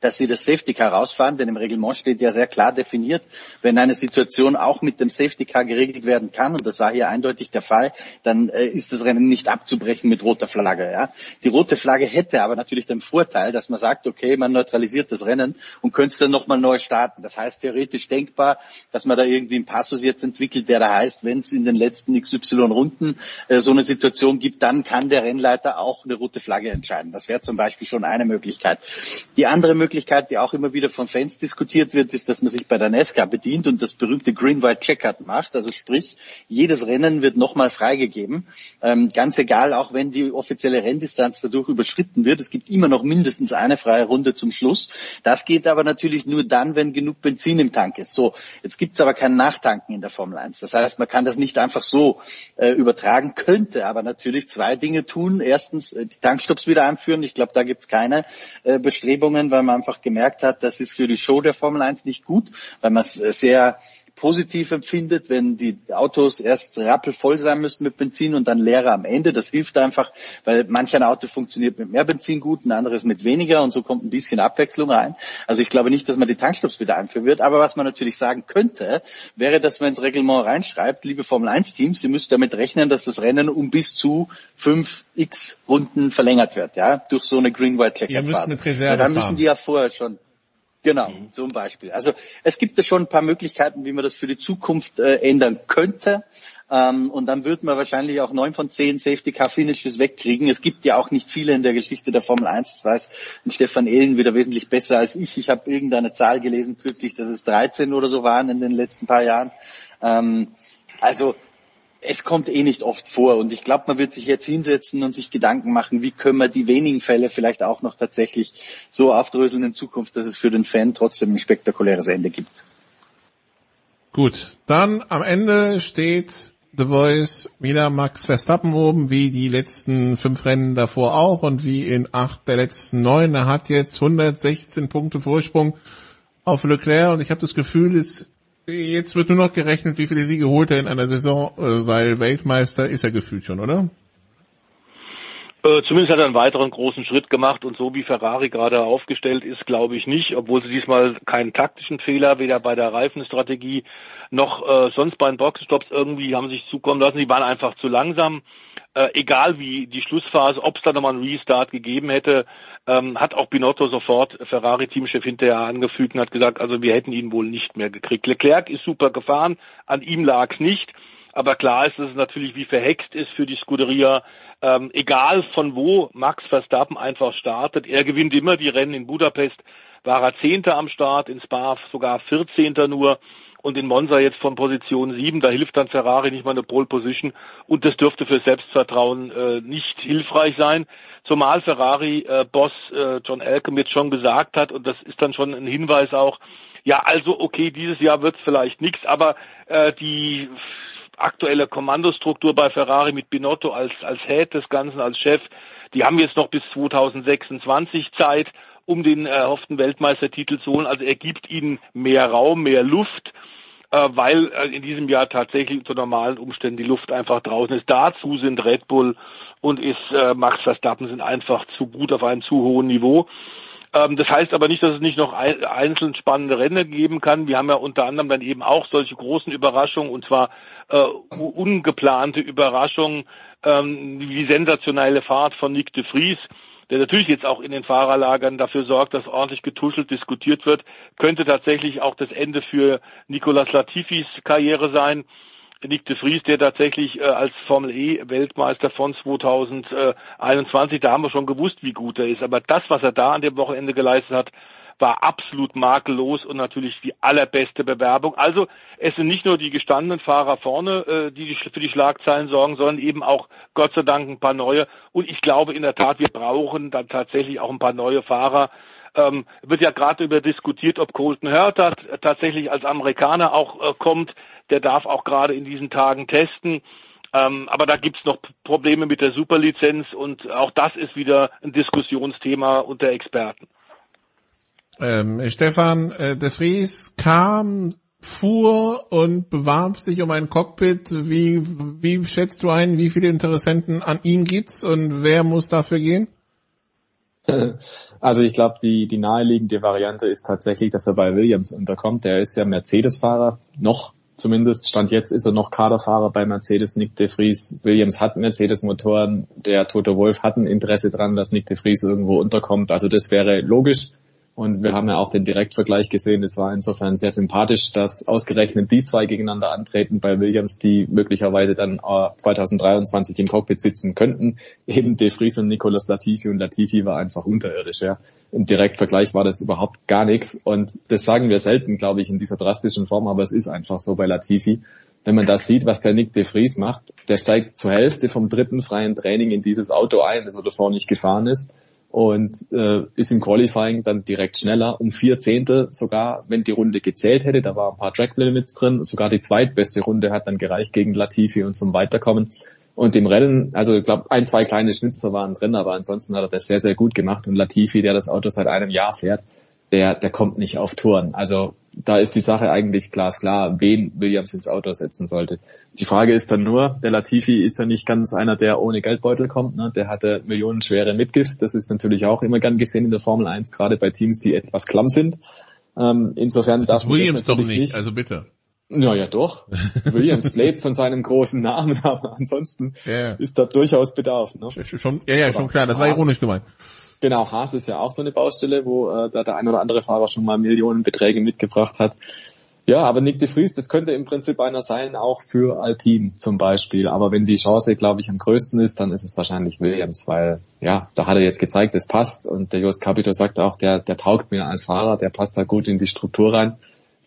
Q: dass sie das Safety Car rausfahren, denn im Reglement steht ja sehr klar definiert, wenn eine Situation auch mit dem Safety Car geregelt werden kann, und das war hier eindeutig der Fall, dann äh, ist das Rennen nicht abzubrechen mit roter Flagge. Ja? Die rote Flagge hätte aber natürlich den Vorteil, dass man sagt, okay, man neutralisiert das Rennen und könnte es dann nochmal neu starten. Das heißt theoretisch denkbar, dass man da irgendwie einen Passus jetzt entwickelt, der da heißt, wenn es in den letzten XY Runden äh, so eine Situation gibt, dann kann der Rennleiter auch eine rote Flagge entscheiden. Das wäre zum Beispiel schon eine Möglichkeit. Die andere Möglichkeit Möglichkeit, die auch immer wieder von Fans diskutiert wird, ist, dass man sich bei der NESCA bedient und das berühmte Green-White Checkout macht. Also sprich, jedes Rennen wird nochmal freigegeben. Ähm, ganz egal, auch wenn die offizielle Renndistanz dadurch überschritten wird. Es gibt immer noch mindestens eine freie Runde zum Schluss. Das geht aber natürlich nur dann, wenn genug Benzin im Tank ist. So, jetzt gibt es aber kein Nachtanken in der Formel 1. Das heißt, man kann das nicht einfach so äh, übertragen, könnte aber natürlich zwei Dinge tun. Erstens äh, die Tankstops wieder einführen. Ich glaube, da gibt es keine äh, Bestrebungen, weil man einfach gemerkt hat, das ist für die Show der Formel 1 nicht gut, weil man sehr positiv empfindet, wenn die Autos erst rappelvoll sein müssen mit Benzin und dann leerer am Ende. Das hilft einfach, weil manch ein Auto funktioniert mit mehr Benzin gut, ein anderes mit weniger und so kommt ein bisschen Abwechslung rein. Also ich glaube nicht, dass man die Tankstops wieder einführen wird. Aber was man natürlich sagen könnte, wäre, dass man ins Reglement reinschreibt, liebe Formel 1 Teams, ihr müsst damit rechnen, dass das Rennen um bis zu 5x Runden verlängert wird, ja, durch so eine Green-White-Checker-Phase. Dann müssen die ja vorher schon Genau, mhm. zum Beispiel. Also es gibt ja schon ein paar Möglichkeiten, wie man das für die Zukunft äh, ändern könnte. Ähm, und dann wird man wahrscheinlich auch neun von zehn Safety Car Finishes wegkriegen. Es gibt ja auch nicht viele in der Geschichte der Formel 1. Das weiß Stefan Ehlen wieder wesentlich besser als ich. Ich habe irgendeine Zahl gelesen kürzlich, dass es 13 oder so waren in den letzten paar Jahren. Ähm, also es kommt eh nicht oft vor und ich glaube, man wird sich jetzt hinsetzen und sich Gedanken machen, wie können wir die wenigen Fälle vielleicht auch noch tatsächlich so aufdröseln in Zukunft, dass es für den Fan trotzdem ein spektakuläres Ende gibt.
B: Gut, dann am Ende steht The Voice wieder Max Verstappen oben, wie die letzten fünf Rennen davor auch und wie in acht der letzten neun. Er hat jetzt 116 Punkte Vorsprung auf Leclerc und ich habe das Gefühl, es Jetzt wird nur noch gerechnet, wie viele Siege holt er in einer Saison, äh, weil Weltmeister ist er gefühlt schon, oder?
N: Äh, zumindest hat er einen weiteren großen Schritt gemacht und so wie Ferrari gerade aufgestellt ist, glaube ich nicht, obwohl sie diesmal keinen taktischen Fehler weder bei der Reifenstrategie noch äh, sonst bei den Boxenstops irgendwie haben sich zukommen lassen. Die waren einfach zu langsam. Äh, egal wie die Schlussphase, ob es da nochmal einen Restart gegeben hätte, ähm, hat auch Binotto sofort Ferrari-Teamchef hinterher angefügt und hat gesagt, also wir hätten ihn wohl nicht mehr gekriegt. Leclerc ist super gefahren, an ihm lag es nicht. Aber klar ist, dass es natürlich wie verhext ist für die Scuderia. Ähm, egal von wo Max Verstappen einfach startet, er gewinnt immer die Rennen in Budapest, war er Zehnter am Start, in Spa sogar Vierzehnter nur und in Monza jetzt von Position 7, da hilft dann Ferrari nicht mal eine Pole Position. Und das dürfte für Selbstvertrauen äh, nicht hilfreich sein, zumal Ferrari äh, Boss äh, John Elkham jetzt schon gesagt hat und das ist dann schon ein Hinweis auch, ja also okay, dieses Jahr wird es vielleicht nichts, aber äh, die aktuelle Kommandostruktur bei Ferrari mit Binotto als, als Head des Ganzen, als Chef, die haben jetzt noch bis 2026 Zeit, um den erhofften Weltmeistertitel zu holen. Also er gibt ihnen mehr Raum, mehr Luft, äh, weil äh, in diesem Jahr tatsächlich unter normalen Umständen die Luft einfach draußen ist. Dazu sind Red Bull und ist äh, Max Verstappen sind einfach zu gut auf einem zu hohen Niveau. Ähm, das heißt aber nicht, dass es nicht noch einzeln spannende Rennen geben kann. Wir haben ja unter anderem dann eben auch solche großen Überraschungen und zwar äh, ungeplante Überraschungen, ähm, wie sensationelle Fahrt von Nick de Vries, der natürlich jetzt auch in den Fahrerlagern dafür sorgt, dass ordentlich getuschelt diskutiert wird, könnte tatsächlich auch das Ende für Nicolas Latifis Karriere sein. Nick de Vries, der tatsächlich äh, als Formel E Weltmeister von 2021, da haben wir schon gewusst, wie gut er ist. Aber das, was er da an dem Wochenende geleistet hat, war absolut makellos und natürlich die allerbeste Bewerbung. Also es sind nicht nur die gestandenen Fahrer vorne, äh, die für die Schlagzeilen sorgen, sondern eben auch Gott sei Dank ein paar neue. Und ich glaube in der Tat, wir brauchen dann tatsächlich auch ein paar neue Fahrer. Ähm, wird ja gerade über diskutiert, ob Colton Hurter tatsächlich als Amerikaner auch äh, kommt der darf auch gerade in diesen Tagen testen. Ähm, aber da gibt's noch Probleme mit der Superlizenz und auch das ist wieder ein Diskussionsthema unter Experten.
B: Ähm, Stefan äh, de Vries kam, fuhr und bewarb sich um ein Cockpit. Wie, wie schätzt du ein, wie viele Interessenten an ihm gibt's und wer muss dafür gehen?
P: Also ich glaube, die, die naheliegende Variante ist tatsächlich, dass er bei Williams unterkommt. Der ist ja Mercedes-Fahrer, noch zumindest. Stand jetzt ist er noch Kaderfahrer bei Mercedes, Nick de Vries. Williams hat Mercedes-Motoren. Der Toto Wolf hat ein Interesse dran, dass Nick de Vries irgendwo unterkommt. Also das wäre logisch. Und wir haben ja auch den Direktvergleich gesehen. Es war insofern sehr sympathisch, dass ausgerechnet die zwei gegeneinander antreten bei Williams, die möglicherweise dann 2023 äh, im Cockpit sitzen könnten. Eben De Vries und Nicolas Latifi. Und Latifi war einfach unterirdisch. Ja. Im Direktvergleich war das überhaupt gar nichts. Und das sagen wir selten, glaube ich, in dieser drastischen Form. Aber es ist einfach so bei Latifi. Wenn man das sieht, was der Nick de Vries macht, der steigt zur Hälfte vom dritten freien Training in dieses Auto ein, das er davor nicht gefahren ist und äh, ist im Qualifying dann direkt schneller, um vier Zehntel sogar, wenn die Runde gezählt hätte, da war ein paar Track Limits drin, sogar die zweitbeste Runde hat dann gereicht gegen Latifi und zum Weiterkommen. Und im Rennen, also ich glaube, ein, zwei kleine Schnitzer waren drin, aber ansonsten hat er das sehr, sehr gut gemacht. Und Latifi, der das Auto seit einem Jahr fährt, der, der kommt nicht auf Touren. Also da ist die Sache eigentlich glasklar, wen Williams ins Auto setzen sollte. Die Frage ist dann nur, der Latifi ist ja nicht ganz einer, der ohne Geldbeutel kommt. Ne? Der hatte millionenschwere Mitgift. Das ist natürlich auch immer gern gesehen in der Formel 1, gerade bei Teams, die etwas klamm sind. Ähm, insofern
B: das
P: darf
B: ist Williams doch nicht, nicht, also bitte.
P: Ja, ja, doch. Williams lebt von seinem großen Namen, aber ansonsten yeah. ist da durchaus Bedarf. Ne?
B: Schon, ja, ja, schon klar. Das war ironisch gemeint.
P: Genau, Haas ist ja auch so eine Baustelle, wo äh, da der ein oder andere Fahrer schon mal Millionenbeträge mitgebracht hat. Ja, aber Nick de Vries, das könnte im Prinzip einer sein, auch für Alpine zum Beispiel. Aber wenn die Chance, glaube ich, am größten ist, dann ist es wahrscheinlich Williams, weil ja, da hat er jetzt gezeigt, es passt. Und der Jost Capito sagt auch, der, der taugt mir als Fahrer, der passt da gut in die Struktur rein.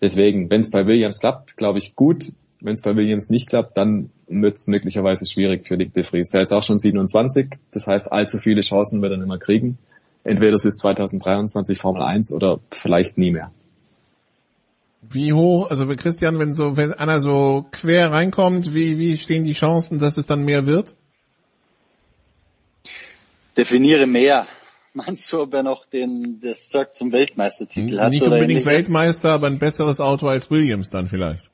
P: Deswegen, wenn es bei Williams klappt, glaube ich gut. Wenn es bei Williams nicht klappt, dann wird es möglicherweise schwierig für Nick de Vries. Der ist auch schon 27, das heißt, allzu viele Chancen wird er nicht mehr kriegen. Entweder es ist 2023 Formel 1 oder vielleicht nie mehr.
B: Wie hoch, also Christian, wenn so, wenn einer so quer reinkommt, wie, wie stehen die Chancen, dass es dann mehr wird?
Q: Definiere mehr. Meinst du, ob er noch den, das Zeug zum Weltmeistertitel hat?
B: Nicht unbedingt Weltmeister, aber ein besseres Auto als Williams dann vielleicht.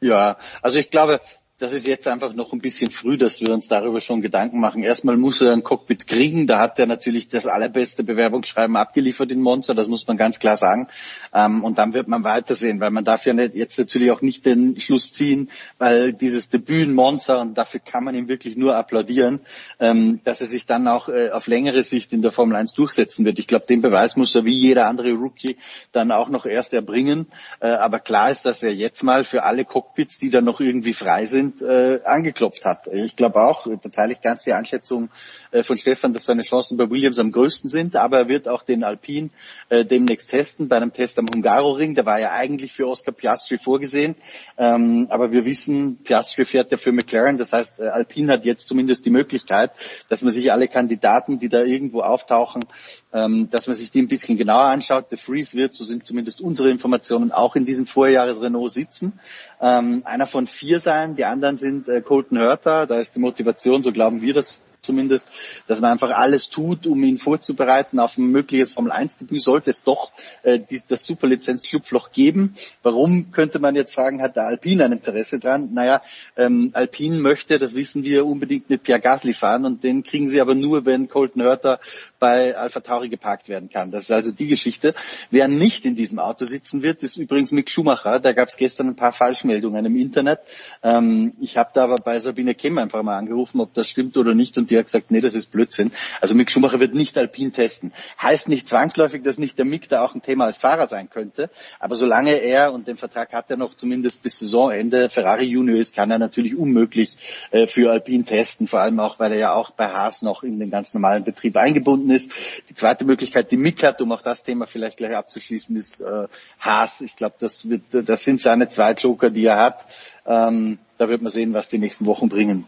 Q: Ja, also ich glaube, das ist jetzt einfach noch ein bisschen früh, dass wir uns darüber schon Gedanken machen. Erstmal muss er ein Cockpit kriegen. Da hat er natürlich das allerbeste Bewerbungsschreiben abgeliefert in Monza. Das muss man ganz klar sagen. Ähm, und dann wird man weitersehen, weil man darf ja jetzt natürlich auch nicht den Schluss ziehen, weil dieses Debüt in Monza, und dafür kann man ihm wirklich nur applaudieren, ähm, dass er sich dann auch äh, auf längere Sicht in der Formel 1 durchsetzen wird. Ich glaube, den Beweis muss er wie jeder andere Rookie dann auch noch erst erbringen. Äh, aber klar ist, dass er jetzt mal für alle Cockpits, die da noch irgendwie frei sind, sind, äh, angeklopft hat. Ich glaube auch, da teile ich ganz die Einschätzung äh, von Stefan, dass seine Chancen bei Williams am größten sind, aber er wird auch den Alpine äh, demnächst testen, bei einem Test am Hungaroring, der war ja eigentlich für Oscar Piastri vorgesehen, ähm, aber wir wissen, Piastri fährt ja für McLaren, das heißt, äh, Alpine hat jetzt zumindest die Möglichkeit, dass man sich alle Kandidaten, die da irgendwo auftauchen, ähm, dass man sich die ein bisschen genauer anschaut. The Freeze wird, so sind zumindest unsere Informationen, auch in diesem Vorjahres Renault sitzen. Ähm, einer von vier sein, die anderen sind äh, Colton Hurter, da ist die Motivation, so glauben wir das zumindest, dass man einfach alles tut, um ihn vorzubereiten auf ein mögliches Formel-1-Debüt, sollte es doch äh, die, das Superlizenz-Schlupfloch geben. Warum, könnte man jetzt fragen, hat der Alpine ein Interesse dran? Naja, ähm, Alpine möchte, das wissen wir, unbedingt mit Pierre Gasly fahren und den kriegen sie aber nur, wenn Colton Hurter bei Alpha Tauri geparkt werden kann. Das ist also die Geschichte. Wer nicht in diesem Auto sitzen wird, ist übrigens Mick Schumacher. Da gab es gestern ein paar Falschmeldungen im Internet. Ähm, ich habe da aber bei Sabine Kemm einfach mal angerufen, ob das stimmt oder nicht und die hat gesagt, nee, das ist Blödsinn. Also Mick Schumacher wird nicht Alpin testen. Heißt nicht zwangsläufig, dass nicht der Mick da auch ein Thema als Fahrer sein könnte. Aber solange er, und den Vertrag hat er noch zumindest bis Saisonende, Ferrari Junior ist, kann er natürlich unmöglich äh, für Alpin testen. Vor allem auch, weil er ja auch bei Haas noch in den ganz normalen Betrieb eingebunden ist. Die zweite Möglichkeit, die Mick hat, um auch das Thema vielleicht gleich abzuschließen, ist äh, Haas. Ich glaube, das, das sind seine zwei Joker, die er hat. Ähm, da wird man sehen, was die nächsten Wochen bringen.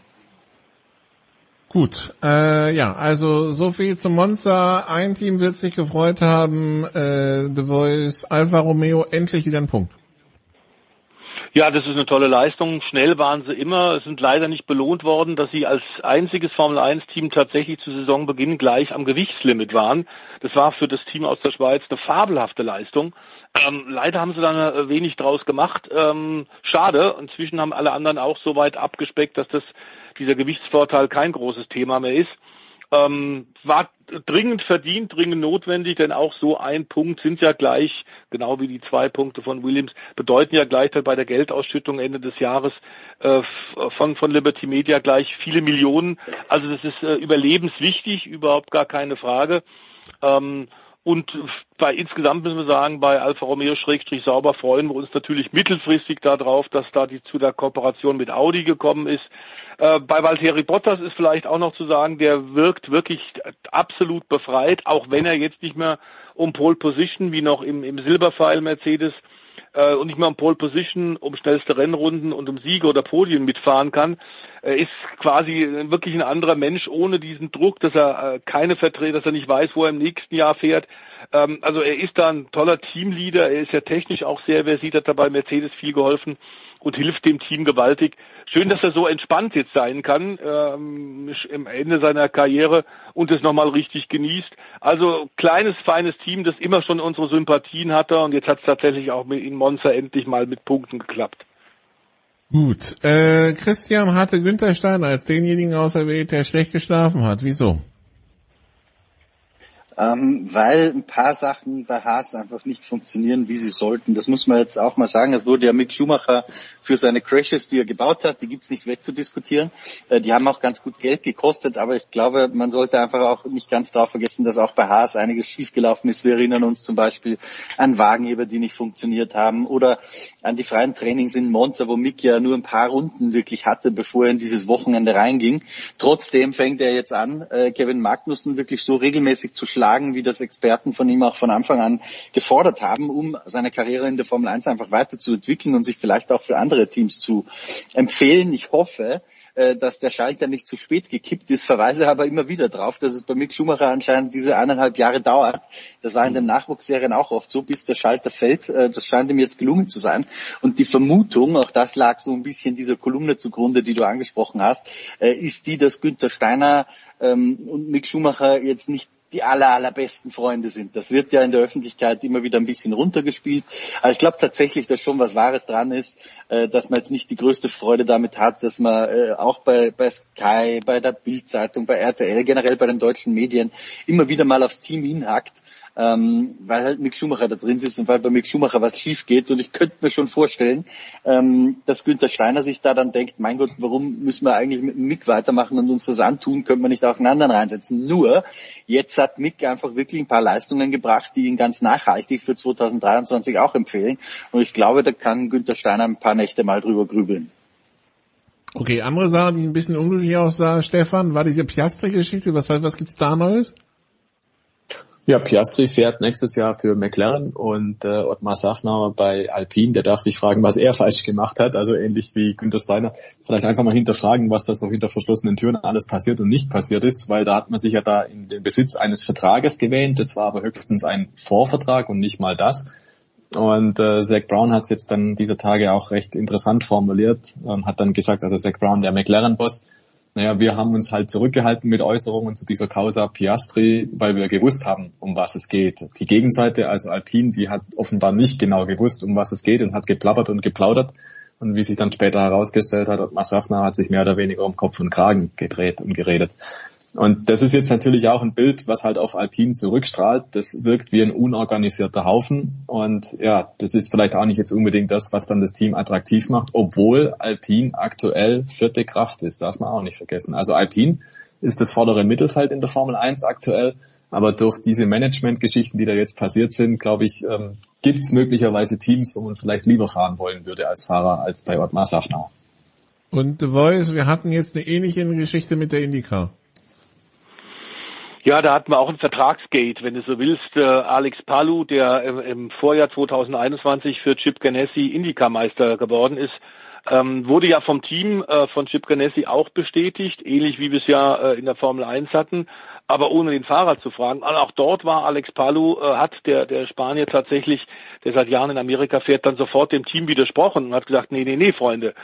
B: Gut, äh, ja, also so viel zum Monster. Ein Team wird sich gefreut haben, äh, The Voice, Alfa Romeo, endlich wieder ein Punkt.
N: Ja, das ist eine tolle Leistung. Schnell waren sie immer. Es sind leider nicht belohnt worden, dass sie als einziges Formel-1-Team tatsächlich zu Saisonbeginn gleich am Gewichtslimit waren. Das war für das Team aus der Schweiz eine fabelhafte Leistung. Ähm, leider haben sie da wenig draus gemacht. Ähm, schade. Inzwischen haben alle anderen auch so weit abgespeckt, dass das dieser Gewichtsvorteil kein großes Thema mehr ist. Ähm, war dringend verdient, dringend notwendig, denn auch so ein Punkt sind ja gleich, genau wie die zwei Punkte von Williams, bedeuten ja gleich bei der Geldausschüttung Ende des Jahres äh, von, von Liberty Media gleich viele Millionen. Also das ist äh, überlebenswichtig, überhaupt gar keine Frage. Ähm, und bei insgesamt müssen wir sagen, bei Alfa Romeo Schrägstrich sauber freuen wir uns natürlich mittelfristig darauf, dass da die zu der Kooperation mit Audi gekommen ist. Äh, bei Valtteri Bottas ist vielleicht auch noch zu sagen, der wirkt wirklich absolut befreit, auch wenn er jetzt nicht mehr um Pole Position wie noch im, im Silberpfeil Mercedes äh, und nicht mehr um Pole Position, um schnellste Rennrunden und um Siege oder Podien mitfahren kann, Er ist quasi wirklich ein anderer Mensch ohne diesen Druck, dass er äh, keine Vertreter, dass er nicht weiß, wo er im nächsten Jahr fährt. Ähm, also er ist da ein toller Teamleader, er ist ja technisch auch sehr versiert, hat dabei Mercedes viel geholfen. Und hilft dem Team gewaltig. Schön, dass er so entspannt jetzt sein kann ähm, im Ende seiner Karriere und es nochmal richtig genießt. Also kleines, feines Team, das immer schon unsere Sympathien hatte und jetzt hat es tatsächlich auch in Monza endlich mal mit Punkten geklappt.
B: Gut. Äh, Christian hatte Günther Steiner als denjenigen auserwählt, der schlecht geschlafen hat. Wieso?
Q: Ähm, weil ein paar Sachen bei Haas einfach nicht funktionieren, wie sie sollten. Das muss man jetzt auch mal sagen. Es wurde ja Mick Schumacher für seine Crashes, die er gebaut hat, die gibt's nicht wegzudiskutieren. Äh, die haben auch ganz gut Geld gekostet, aber ich glaube, man sollte einfach auch nicht ganz darauf vergessen, dass auch bei Haas einiges schiefgelaufen ist. Wir erinnern uns zum Beispiel an Wagenheber, die nicht funktioniert haben oder an die freien Trainings in Monza, wo Mick ja nur ein paar Runden wirklich hatte, bevor er in dieses Wochenende reinging. Trotzdem fängt er jetzt an, äh, Kevin Magnussen wirklich so regelmäßig zu schlagen schlagen, wie das Experten von ihm auch von Anfang an gefordert haben, um seine Karriere in der Formel 1 einfach weiterzuentwickeln und sich vielleicht auch für andere Teams zu empfehlen. Ich hoffe, äh, dass der Schalter nicht zu spät gekippt ist, verweise aber immer wieder darauf, dass es bei Mick Schumacher anscheinend diese eineinhalb Jahre dauert. Das war in den Nachwuchsserien auch oft so, bis der Schalter fällt. Äh, das scheint ihm jetzt gelungen zu sein. Und die Vermutung, auch das lag so ein bisschen dieser Kolumne zugrunde, die du angesprochen hast, äh, ist die, dass Günther Steiner ähm, und Mick Schumacher jetzt nicht die aller, allerbesten Freunde sind. Das wird ja in der Öffentlichkeit immer wieder ein bisschen runtergespielt. Aber ich glaube tatsächlich, dass schon was Wahres dran ist, äh, dass man jetzt nicht die größte Freude damit hat, dass man äh, auch bei, bei Sky, bei der Bildzeitung, bei RTL, generell bei den deutschen Medien immer wieder mal aufs Team hinhackt ähm, weil halt Mick Schumacher da drin sitzt und weil bei Mick Schumacher was schief geht. Und ich könnte mir schon vorstellen, ähm, dass Günther Steiner sich da dann denkt, mein Gott, warum müssen wir eigentlich mit Mick weitermachen und uns das antun, könnte man nicht auch einen anderen reinsetzen. Nur, jetzt hat Mick einfach wirklich ein paar Leistungen gebracht, die ihn ganz nachhaltig für 2023 auch empfehlen. Und ich glaube, da kann Günther Steiner ein paar Nächte mal drüber grübeln.
B: Okay, andere Sache, die ein bisschen unglücklich aussah, Stefan, war diese Piastri-Geschichte. Was, was gibt's da Neues?
P: Ja, Piastri fährt nächstes Jahr für McLaren und äh, Ottmar Safnauer bei Alpine, der darf sich fragen, was er falsch gemacht hat, also ähnlich wie Günther Steiner. Vielleicht einfach mal hinterfragen, was da so hinter verschlossenen Türen alles passiert und nicht passiert ist, weil da hat man sich ja da in den Besitz eines Vertrages gewähnt, das war aber höchstens ein Vorvertrag und nicht mal das. Und äh, Zach Brown hat es jetzt dann dieser Tage auch recht interessant formuliert und hat dann gesagt, also Zach Brown, der McLaren-Boss, naja, wir haben uns halt zurückgehalten mit Äußerungen zu dieser Causa Piastri, weil wir gewusst haben, um was es geht. Die Gegenseite, also Alpine, die hat offenbar nicht genau gewusst, um was es geht und hat geplappert und geplaudert. Und wie sich dann später herausgestellt hat, Massafna hat sich mehr oder weniger um Kopf und Kragen gedreht und geredet. Und das ist jetzt natürlich auch ein Bild, was halt auf Alpine zurückstrahlt. Das wirkt wie ein unorganisierter Haufen. Und ja, das ist vielleicht auch nicht jetzt unbedingt das, was dann das Team attraktiv macht, obwohl Alpine aktuell vierte Kraft ist. Darf man auch nicht vergessen. Also Alpine ist das vordere Mittelfeld in der Formel 1 aktuell. Aber durch diese Management-Geschichten, die da jetzt passiert sind, glaube ich, ähm, gibt es möglicherweise Teams, wo man vielleicht lieber fahren wollen würde als Fahrer als bei Ottmar Safnauer.
B: Und The Voice, wir hatten jetzt eine ähnliche Geschichte mit der IndyCar.
N: Ja, da hatten wir auch ein Vertragsgate, wenn du so willst. Äh, Alex Palu, der im, im, Vorjahr 2021 für Chip Ganassi Indycar-Meister geworden ist, ähm, wurde ja vom Team äh, von Chip Ganassi auch bestätigt, ähnlich wie wir es ja äh, in der Formel 1 hatten, aber ohne den Fahrer zu fragen. Und auch dort war Alex Palu, äh, hat der, der Spanier tatsächlich, der seit Jahren in Amerika fährt, dann sofort dem Team widersprochen und hat gesagt, nee, nee, nee, Freunde,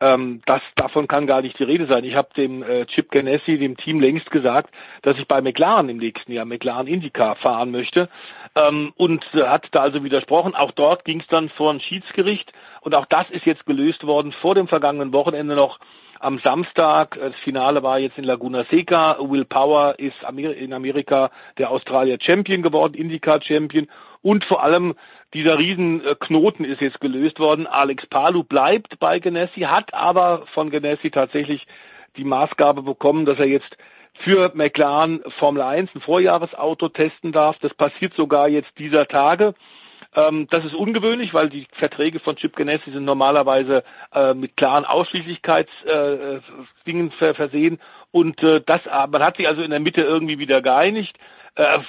N: ähm, das, davon kann gar nicht die Rede sein. Ich habe dem äh, Chip Ganassi, dem Team längst gesagt, dass ich bei McLaren im nächsten Jahr McLaren IndyCar fahren möchte ähm, und äh, hat da also widersprochen. Auch dort ging es dann vor ein Schiedsgericht und auch das ist jetzt gelöst worden vor dem vergangenen Wochenende noch am Samstag. Das Finale war jetzt in Laguna Seca. Will Power ist in Amerika der Australier Champion geworden, IndyCar Champion und vor allem dieser Riesenknoten ist jetzt gelöst worden. Alex Palu bleibt bei Genesi, hat aber von Genesi tatsächlich die Maßgabe bekommen, dass er jetzt für McLaren Formel 1 ein Vorjahresauto testen darf. Das passiert sogar jetzt dieser Tage. Ähm, das ist ungewöhnlich, weil die Verträge von Chip Ganassi sind normalerweise äh, mit klaren Ausschließlichkeitsdingen äh, versehen. Und äh, das, man hat sich also in der Mitte irgendwie wieder geeinigt. Äh,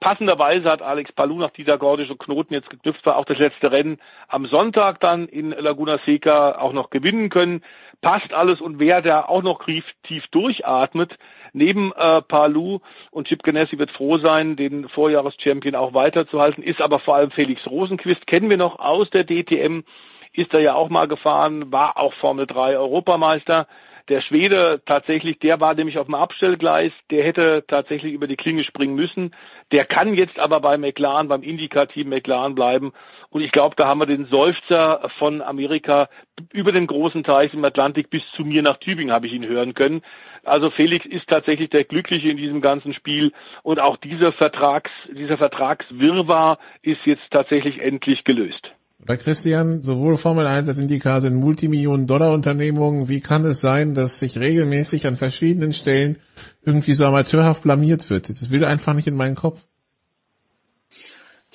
N: passenderweise hat Alex Palou nach dieser gordische Knoten jetzt geknüpft war, auch das letzte Rennen am Sonntag dann in Laguna Seca auch noch gewinnen können. Passt alles und wer da auch noch tief, tief durchatmet, neben äh, Palou und Chip Ganassi wird froh sein, den Vorjahreschampion auch weiterzuhalten, ist aber vor allem Felix Rosenquist, kennen wir noch aus der DTM, ist er ja auch mal gefahren, war auch Formel 3 Europameister. Der Schwede tatsächlich, der war nämlich auf dem Abstellgleis, der hätte tatsächlich über die Klinge springen müssen. Der kann jetzt aber bei McLaren, beim Indikativ McLaren bleiben. Und ich glaube, da haben wir den Seufzer von Amerika über den großen Teich im Atlantik bis zu mir nach Tübingen habe ich ihn hören können. Also Felix ist tatsächlich der Glückliche in diesem ganzen Spiel und auch dieser Vertrags, dieser Vertragswirrwarr ist jetzt tatsächlich endlich gelöst.
B: Bei Christian, sowohl Formel 1 als Indycar sind Multimillionen-Dollar-Unternehmungen. Wie kann es sein, dass sich regelmäßig an verschiedenen Stellen irgendwie so amateurhaft blamiert wird? Das will einfach nicht in meinen Kopf.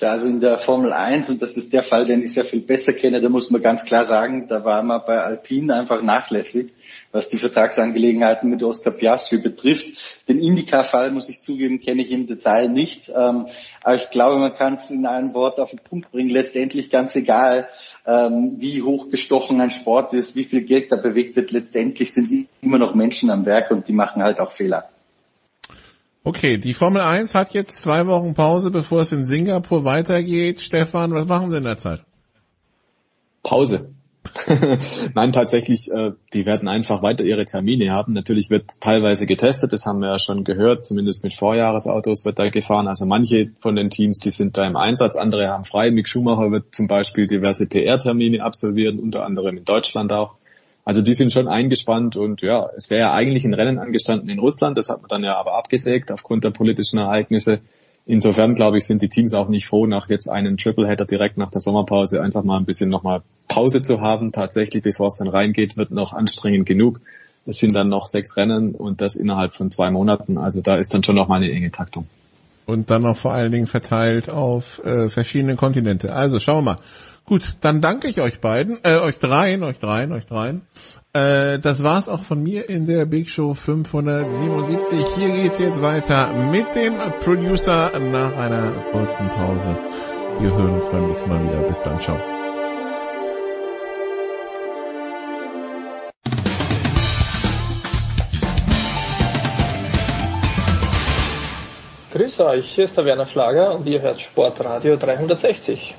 Q: Ja, also in der Formel 1, und das ist der Fall, den ich sehr viel besser kenne, da muss man ganz klar sagen, da war man bei Alpine einfach nachlässig, was die Vertragsangelegenheiten mit Oscar Piastri betrifft. Den Indica-Fall, muss ich zugeben, kenne ich im Detail nicht. Ähm, aber ich glaube, man kann es in einem Wort auf den Punkt bringen. Letztendlich ganz egal, ähm, wie hochgestochen ein Sport ist, wie viel Geld da bewegt wird. Letztendlich sind immer noch Menschen am Werk und die machen halt auch Fehler.
B: Okay, die Formel 1 hat jetzt zwei Wochen Pause, bevor es in Singapur weitergeht. Stefan, was machen Sie in der Zeit?
P: Pause. Nein, tatsächlich, äh, die werden einfach weiter ihre Termine haben. Natürlich wird teilweise getestet, das haben wir ja schon gehört, zumindest mit Vorjahresautos wird da gefahren. Also manche von den Teams, die sind da im Einsatz, andere haben frei. Mick Schumacher wird zum Beispiel diverse PR-Termine absolvieren, unter anderem in Deutschland auch. Also die sind schon eingespannt und ja, es wäre ja eigentlich ein Rennen angestanden in Russland, das hat man dann ja aber abgesägt aufgrund der politischen Ereignisse. Insofern glaube ich, sind die Teams auch nicht froh, nach jetzt einen Tripleheader direkt nach der Sommerpause einfach mal ein bisschen nochmal Pause zu haben. Tatsächlich, bevor es dann reingeht, wird noch anstrengend genug. Es sind dann noch sechs Rennen und das innerhalb von zwei Monaten. Also da ist dann schon nochmal eine enge Taktung.
B: Und dann noch vor allen Dingen verteilt auf äh, verschiedene Kontinente. Also schauen wir mal. Gut, dann danke ich euch beiden, äh, euch dreien, euch dreien, euch dreien. Äh, das war's auch von mir in der Big Show 577. Hier geht's jetzt weiter mit dem Producer nach einer kurzen Pause. Wir hören uns beim nächsten Mal wieder. Bis dann, ciao.
R: Grüß euch, hier ist der Werner Schlager und ihr hört Sportradio 360.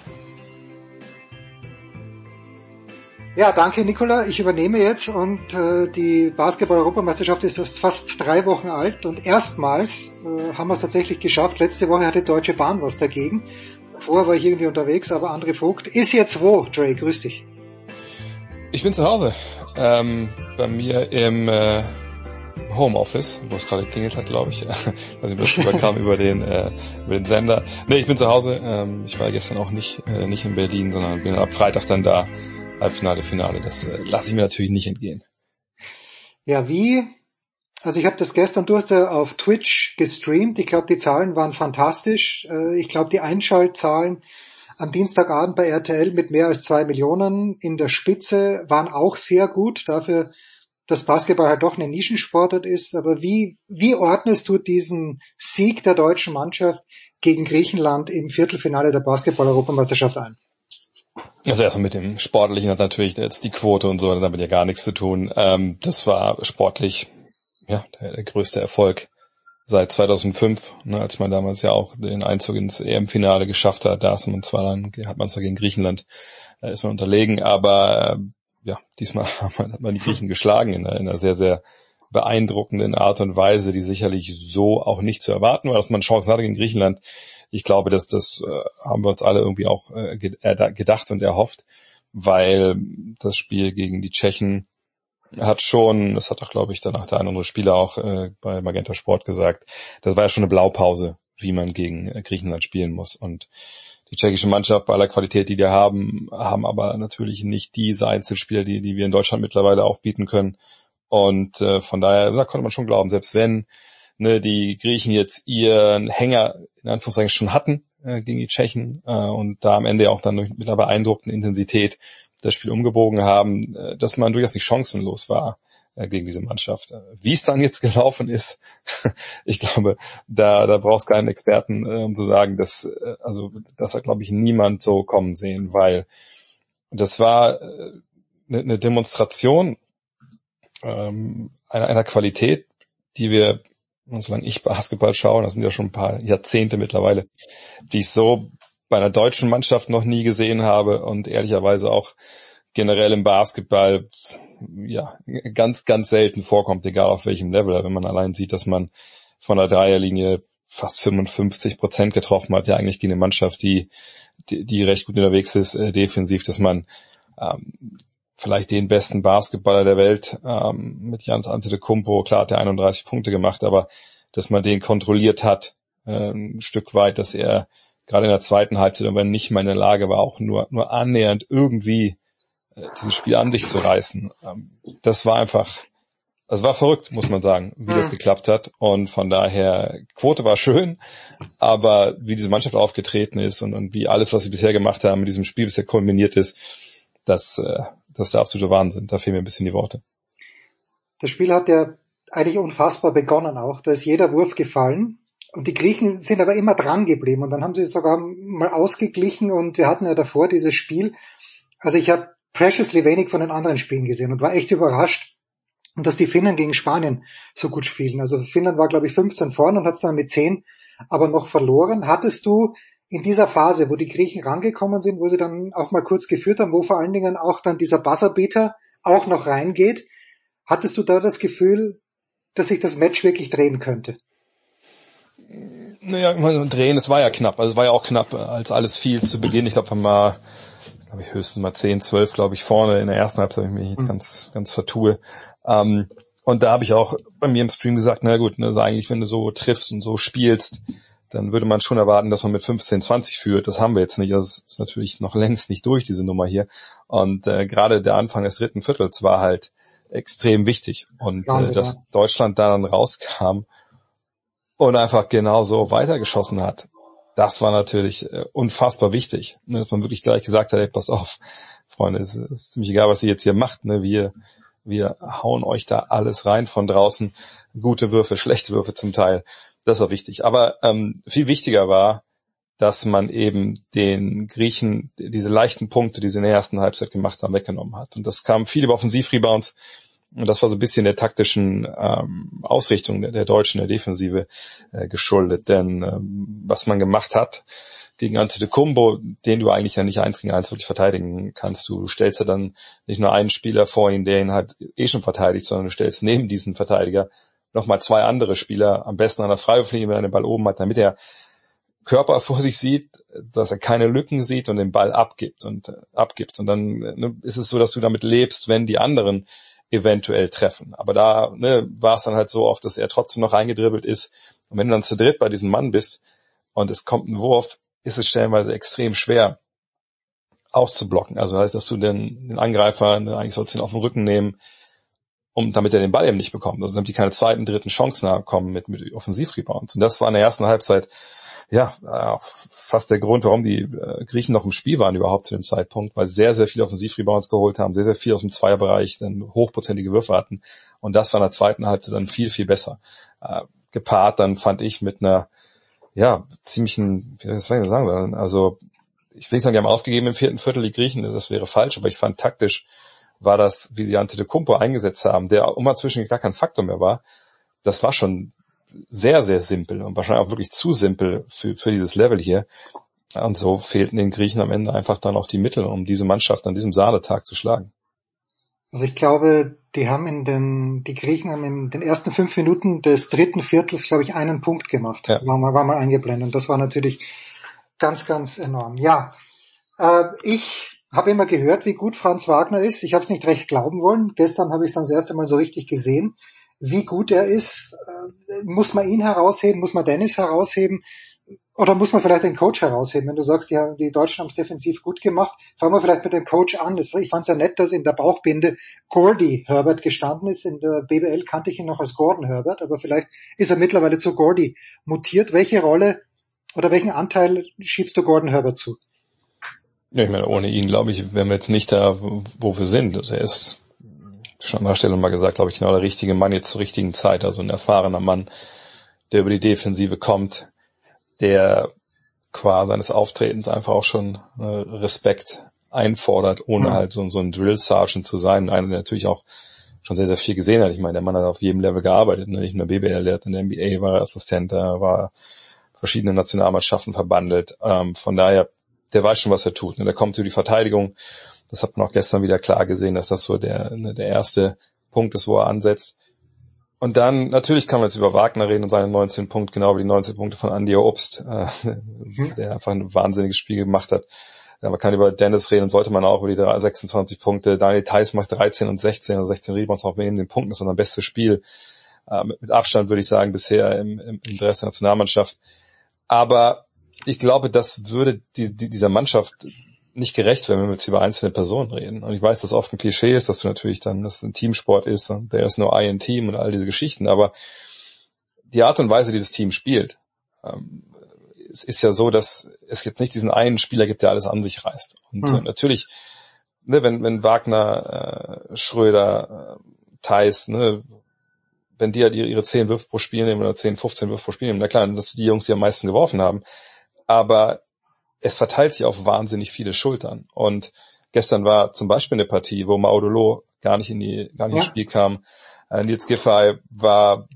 S: Ja, danke Nicola. Ich übernehme jetzt und äh, die Basketball-Europameisterschaft ist jetzt fast drei Wochen alt und erstmals äh, haben wir es tatsächlich geschafft. Letzte Woche hatte Deutsche Bahn was dagegen. Vorher war ich irgendwie unterwegs, aber André Vogt ist jetzt wo, Dre? Grüß dich.
T: Ich bin zu Hause. Ähm, bei mir im äh, Homeoffice, wo es gerade klingelt hat, glaube ich. also das überkam über den äh, über den Sender. Nee, ich bin zu Hause. Ähm, ich war gestern auch nicht äh, nicht in Berlin, sondern bin ab Freitag dann da. Halbfinale, Finale. Das äh, lasse ich mir natürlich nicht entgehen.
S: Ja, wie? Also ich habe das gestern, du hast ja auf Twitch gestreamt. Ich glaube, die Zahlen waren fantastisch. Äh, ich glaube, die Einschaltzahlen am Dienstagabend bei RTL mit mehr als zwei Millionen in der Spitze waren auch sehr gut. Dafür, dass Basketball halt doch eine Nischensportart ist. Aber wie, wie ordnest du diesen Sieg der deutschen Mannschaft gegen Griechenland im Viertelfinale der Basketball-Europameisterschaft ein?
T: Also erstmal mit dem Sportlichen hat natürlich jetzt die Quote und so damit ja gar nichts zu tun. Ähm, das war sportlich ja der, der größte Erfolg seit 2005, ne, als man damals ja auch den Einzug ins EM-Finale geschafft hat. Da ist man zwar dann, hat man zwar gegen Griechenland, da ist man unterlegen, aber äh, ja, diesmal hat man die Griechen geschlagen in in einer sehr, sehr beeindruckenden Art und Weise, die sicherlich so auch nicht zu erwarten war, dass man Chancen hatte gegen Griechenland ich glaube, dass das äh, haben wir uns alle irgendwie auch äh, gedacht und erhofft, weil das Spiel gegen die Tschechen hat schon, das hat auch, glaube ich, danach der eine oder andere Spieler auch äh, bei Magenta Sport gesagt, das war ja schon eine Blaupause, wie man gegen äh, Griechenland spielen muss. Und die tschechische Mannschaft bei aller Qualität, die die haben, haben aber natürlich nicht diese Einzelspieler, die, die wir in Deutschland mittlerweile aufbieten können. Und äh, von daher, da konnte man schon glauben, selbst wenn ne, die Griechen jetzt ihren Hänger in Anführungszeichen schon hatten äh, gegen die Tschechen äh, und da am Ende auch dann mit einer beeindruckenden Intensität das Spiel umgebogen haben, äh, dass man durchaus nicht chancenlos war äh, gegen diese Mannschaft. Äh, wie es dann jetzt gelaufen ist, ich glaube, da, da braucht es keinen Experten, äh, um zu sagen, dass, äh, also, das hat, glaube ich, niemand so kommen sehen, weil das war äh, eine, eine Demonstration ähm, einer, einer Qualität, die wir und solange ich Basketball schaue, das sind ja schon ein paar Jahrzehnte mittlerweile, die ich so bei einer deutschen Mannschaft noch nie gesehen habe und ehrlicherweise auch generell im Basketball ja ganz, ganz selten vorkommt, egal auf welchem Level. Wenn man allein sieht, dass man von der Dreierlinie fast 55 Prozent getroffen hat, ja eigentlich gegen eine Mannschaft, die, die, die recht gut unterwegs ist, äh, defensiv, dass man ähm, vielleicht den besten Basketballer der Welt ähm, mit Jans Antetokounmpo, klar hat er 31 Punkte gemacht, aber dass man den kontrolliert hat, äh, ein Stück weit, dass er gerade in der zweiten Halbzeit aber nicht mal in der Lage war, auch nur, nur annähernd irgendwie äh, dieses Spiel an sich zu reißen. Ähm, das war einfach, das war verrückt, muss man sagen, wie mhm. das geklappt hat. Und von daher, Quote war schön, aber wie diese Mannschaft aufgetreten ist und, und wie alles, was sie bisher gemacht haben, mit diesem Spiel bisher kombiniert ist, das, äh, das ist der absolute Wahnsinn. Da fehlen mir ein bisschen die Worte.
S: Das Spiel hat ja eigentlich unfassbar begonnen auch. Da ist jeder Wurf gefallen. Und die Griechen sind aber immer dran geblieben. Und dann haben sie sogar mal ausgeglichen. Und wir hatten ja davor dieses Spiel. Also ich habe preciously wenig von den anderen Spielen gesehen und war echt überrascht, dass die Finnen gegen Spanien so gut spielen. Also Finnland war, glaube ich, 15 vorne und hat es dann mit 10 aber noch verloren. Hattest du in dieser Phase, wo die Griechen rangekommen sind, wo sie dann auch mal kurz geführt haben, wo vor allen Dingen auch dann dieser Buzzerbeater auch noch reingeht, hattest du da das Gefühl, dass sich das Match wirklich drehen könnte?
T: Naja, drehen, es war ja knapp. Also es war ja auch knapp, als alles fiel zu Beginn. Ich glaube, wir mal, glaube ich, höchstens mal 10, 12, glaube ich, vorne in der ersten Halbzeit, ich mich jetzt mhm. ganz, ganz vertue. Ähm, und da habe ich auch bei mir im Stream gesagt, na gut, ne, also eigentlich, wenn du so triffst und so spielst, dann würde man schon erwarten, dass man mit 15, 20 führt. Das haben wir jetzt nicht. Das ist natürlich noch längst nicht durch, diese Nummer hier. Und äh, gerade der Anfang des dritten Viertels war halt extrem wichtig. Und äh, dass Deutschland da dann rauskam und einfach genauso weitergeschossen hat, das war natürlich äh, unfassbar wichtig. Ne, dass man wirklich gleich gesagt hat, ey, pass auf, Freunde, es ist ziemlich egal, was ihr jetzt hier macht. Ne? Wir, wir hauen euch da alles rein von draußen. Gute Würfe, schlechte Würfe zum Teil. Das war wichtig. Aber ähm, viel wichtiger war, dass man eben den Griechen diese leichten Punkte, die sie in der ersten Halbzeit gemacht haben, weggenommen hat. Und das kam viel über Offensivrebounds. Und das war so ein bisschen der taktischen ähm, Ausrichtung der, der Deutschen, der Defensive äh, geschuldet. Denn ähm, was man gemacht hat gegen Antetokounmpo, den du eigentlich ja nicht eins gegen eins wirklich verteidigen kannst. Du stellst ja dann nicht nur einen Spieler vor ihn, der ihn halt eh schon verteidigt, sondern du stellst neben diesen Verteidiger nochmal zwei andere Spieler, am besten an der Freiwurflinie, wenn er den Ball oben hat, damit er Körper vor sich sieht, dass er keine Lücken sieht und den Ball abgibt und äh, abgibt. Und dann ne, ist es so, dass du damit lebst, wenn die anderen eventuell treffen. Aber da ne, war es dann halt so oft, dass er trotzdem noch reingedribbelt ist. Und wenn du dann zu dritt bei diesem Mann bist und es kommt ein Wurf, ist es stellenweise extrem schwer auszublocken. Also halt, dass du den, den Angreifer, ne, eigentlich sollst du ihn auf den Rücken nehmen, um damit er den Ball eben nicht bekommt. Also damit die keine zweiten, dritten Chancen kommen mit, mit Offensivrebounds. Und das war in der ersten Halbzeit ja äh, fast der Grund, warum die äh, Griechen noch im Spiel waren überhaupt zu dem Zeitpunkt, weil sie sehr, sehr viele Offensivrebounds geholt haben, sehr, sehr viel aus dem Zweierbereich, dann hochprozentige Würfe hatten. Und das war in der zweiten Halbzeit dann viel, viel besser. Äh, gepaart dann fand ich mit einer ja, ziemlichen, wie soll ich sagen, also ich will nicht sagen, die haben aufgegeben im vierten Viertel die Griechen, das wäre falsch, aber ich fand taktisch war das, wie sie Antetokounmpo eingesetzt haben, der immer zwischen gar kein Faktor mehr war, das war schon sehr, sehr simpel und wahrscheinlich auch wirklich zu simpel für, für dieses Level hier. Und so fehlten den Griechen am Ende einfach dann auch die Mittel, um diese Mannschaft an diesem Sahnetag zu schlagen.
S: Also ich glaube, die haben in den, die Griechen haben in den ersten fünf Minuten des dritten Viertels, glaube ich, einen Punkt gemacht. Ja. War mal, war mal eingeblendet. Und das war natürlich ganz, ganz enorm. Ja, äh, ich habe immer gehört, wie gut Franz Wagner ist. Ich habe es nicht recht glauben wollen. Gestern habe ich es dann das erste Mal so richtig gesehen, wie gut er ist. Äh, muss man ihn herausheben? Muss man Dennis herausheben? Oder muss man vielleicht den Coach herausheben? Wenn du sagst, ja, die Deutschen haben es defensiv gut gemacht, fangen wir vielleicht mit dem Coach an. Ich fand es ja nett, dass in der Bauchbinde Gordy Herbert gestanden ist. In der BBL kannte ich ihn noch als Gordon Herbert, aber vielleicht ist er mittlerweile zu Gordy mutiert. Welche Rolle oder welchen Anteil schiebst du Gordon Herbert zu?
T: Ja, ich meine, ohne ihn, glaube ich, wären wir jetzt nicht da, wo wir sind. Also er ist schon an der Stelle mal gesagt, glaube ich, genau der richtige Mann jetzt zur richtigen Zeit. Also ein erfahrener Mann, der über die Defensive kommt, der qua seines Auftretens einfach auch schon äh, Respekt einfordert, ohne mhm. halt so, so ein Drill Sergeant zu sein. Einer, der natürlich auch schon sehr, sehr viel gesehen hat. Ich meine, der Mann hat auf jedem Level gearbeitet, ne? nicht nur BBL, der hat in der NBA war er Assistent, er war verschiedene Nationalmannschaften verbandelt. Ähm, von daher der weiß schon, was er tut. Ne? Der kommt über die Verteidigung, Das hat man auch gestern wieder klar gesehen, dass das so der, ne, der erste Punkt ist, wo er ansetzt. Und dann, natürlich kann man jetzt über Wagner reden und seine 19 Punkte, genau wie die 19 Punkte von Andy Obst, äh, mhm. der einfach ein wahnsinniges Spiel gemacht hat. Ja, man kann über Dennis reden, sollte man auch über die 26 Punkte. Daniel Theiss macht 13 und 16, also 16 Rebounds auch neben den Punkten, das ist unser bestes Spiel. Äh, mit, Abstand würde ich sagen, bisher im, im, im der Nationalmannschaft. Aber ich glaube, das würde die, die, dieser Mannschaft nicht gerecht, wenn wir jetzt über einzelne Personen reden. Und ich weiß, dass oft ein Klischee ist, dass du natürlich dann, dass es ein Teamsport ist und der ist nur ein Team und all diese Geschichten, aber die Art und Weise, wie dieses Team spielt, ähm, es ist ja so, dass es jetzt nicht diesen einen Spieler gibt, der alles an sich reißt. Und mhm. äh, natürlich, ne, wenn, wenn Wagner, äh, Schröder, äh, Thais, ne, wenn die halt ihre 10 Würfe pro Spiel nehmen oder 10, 15 Würfe pro Spiel nehmen, na klar, das sind die Jungs, die am meisten geworfen haben. Aber es verteilt sich auf wahnsinnig viele Schultern. Und gestern war zum Beispiel eine Partie, wo Maudolo gar nicht in die, gar nicht ja. ins Spiel kam. Äh, Nils Giffey war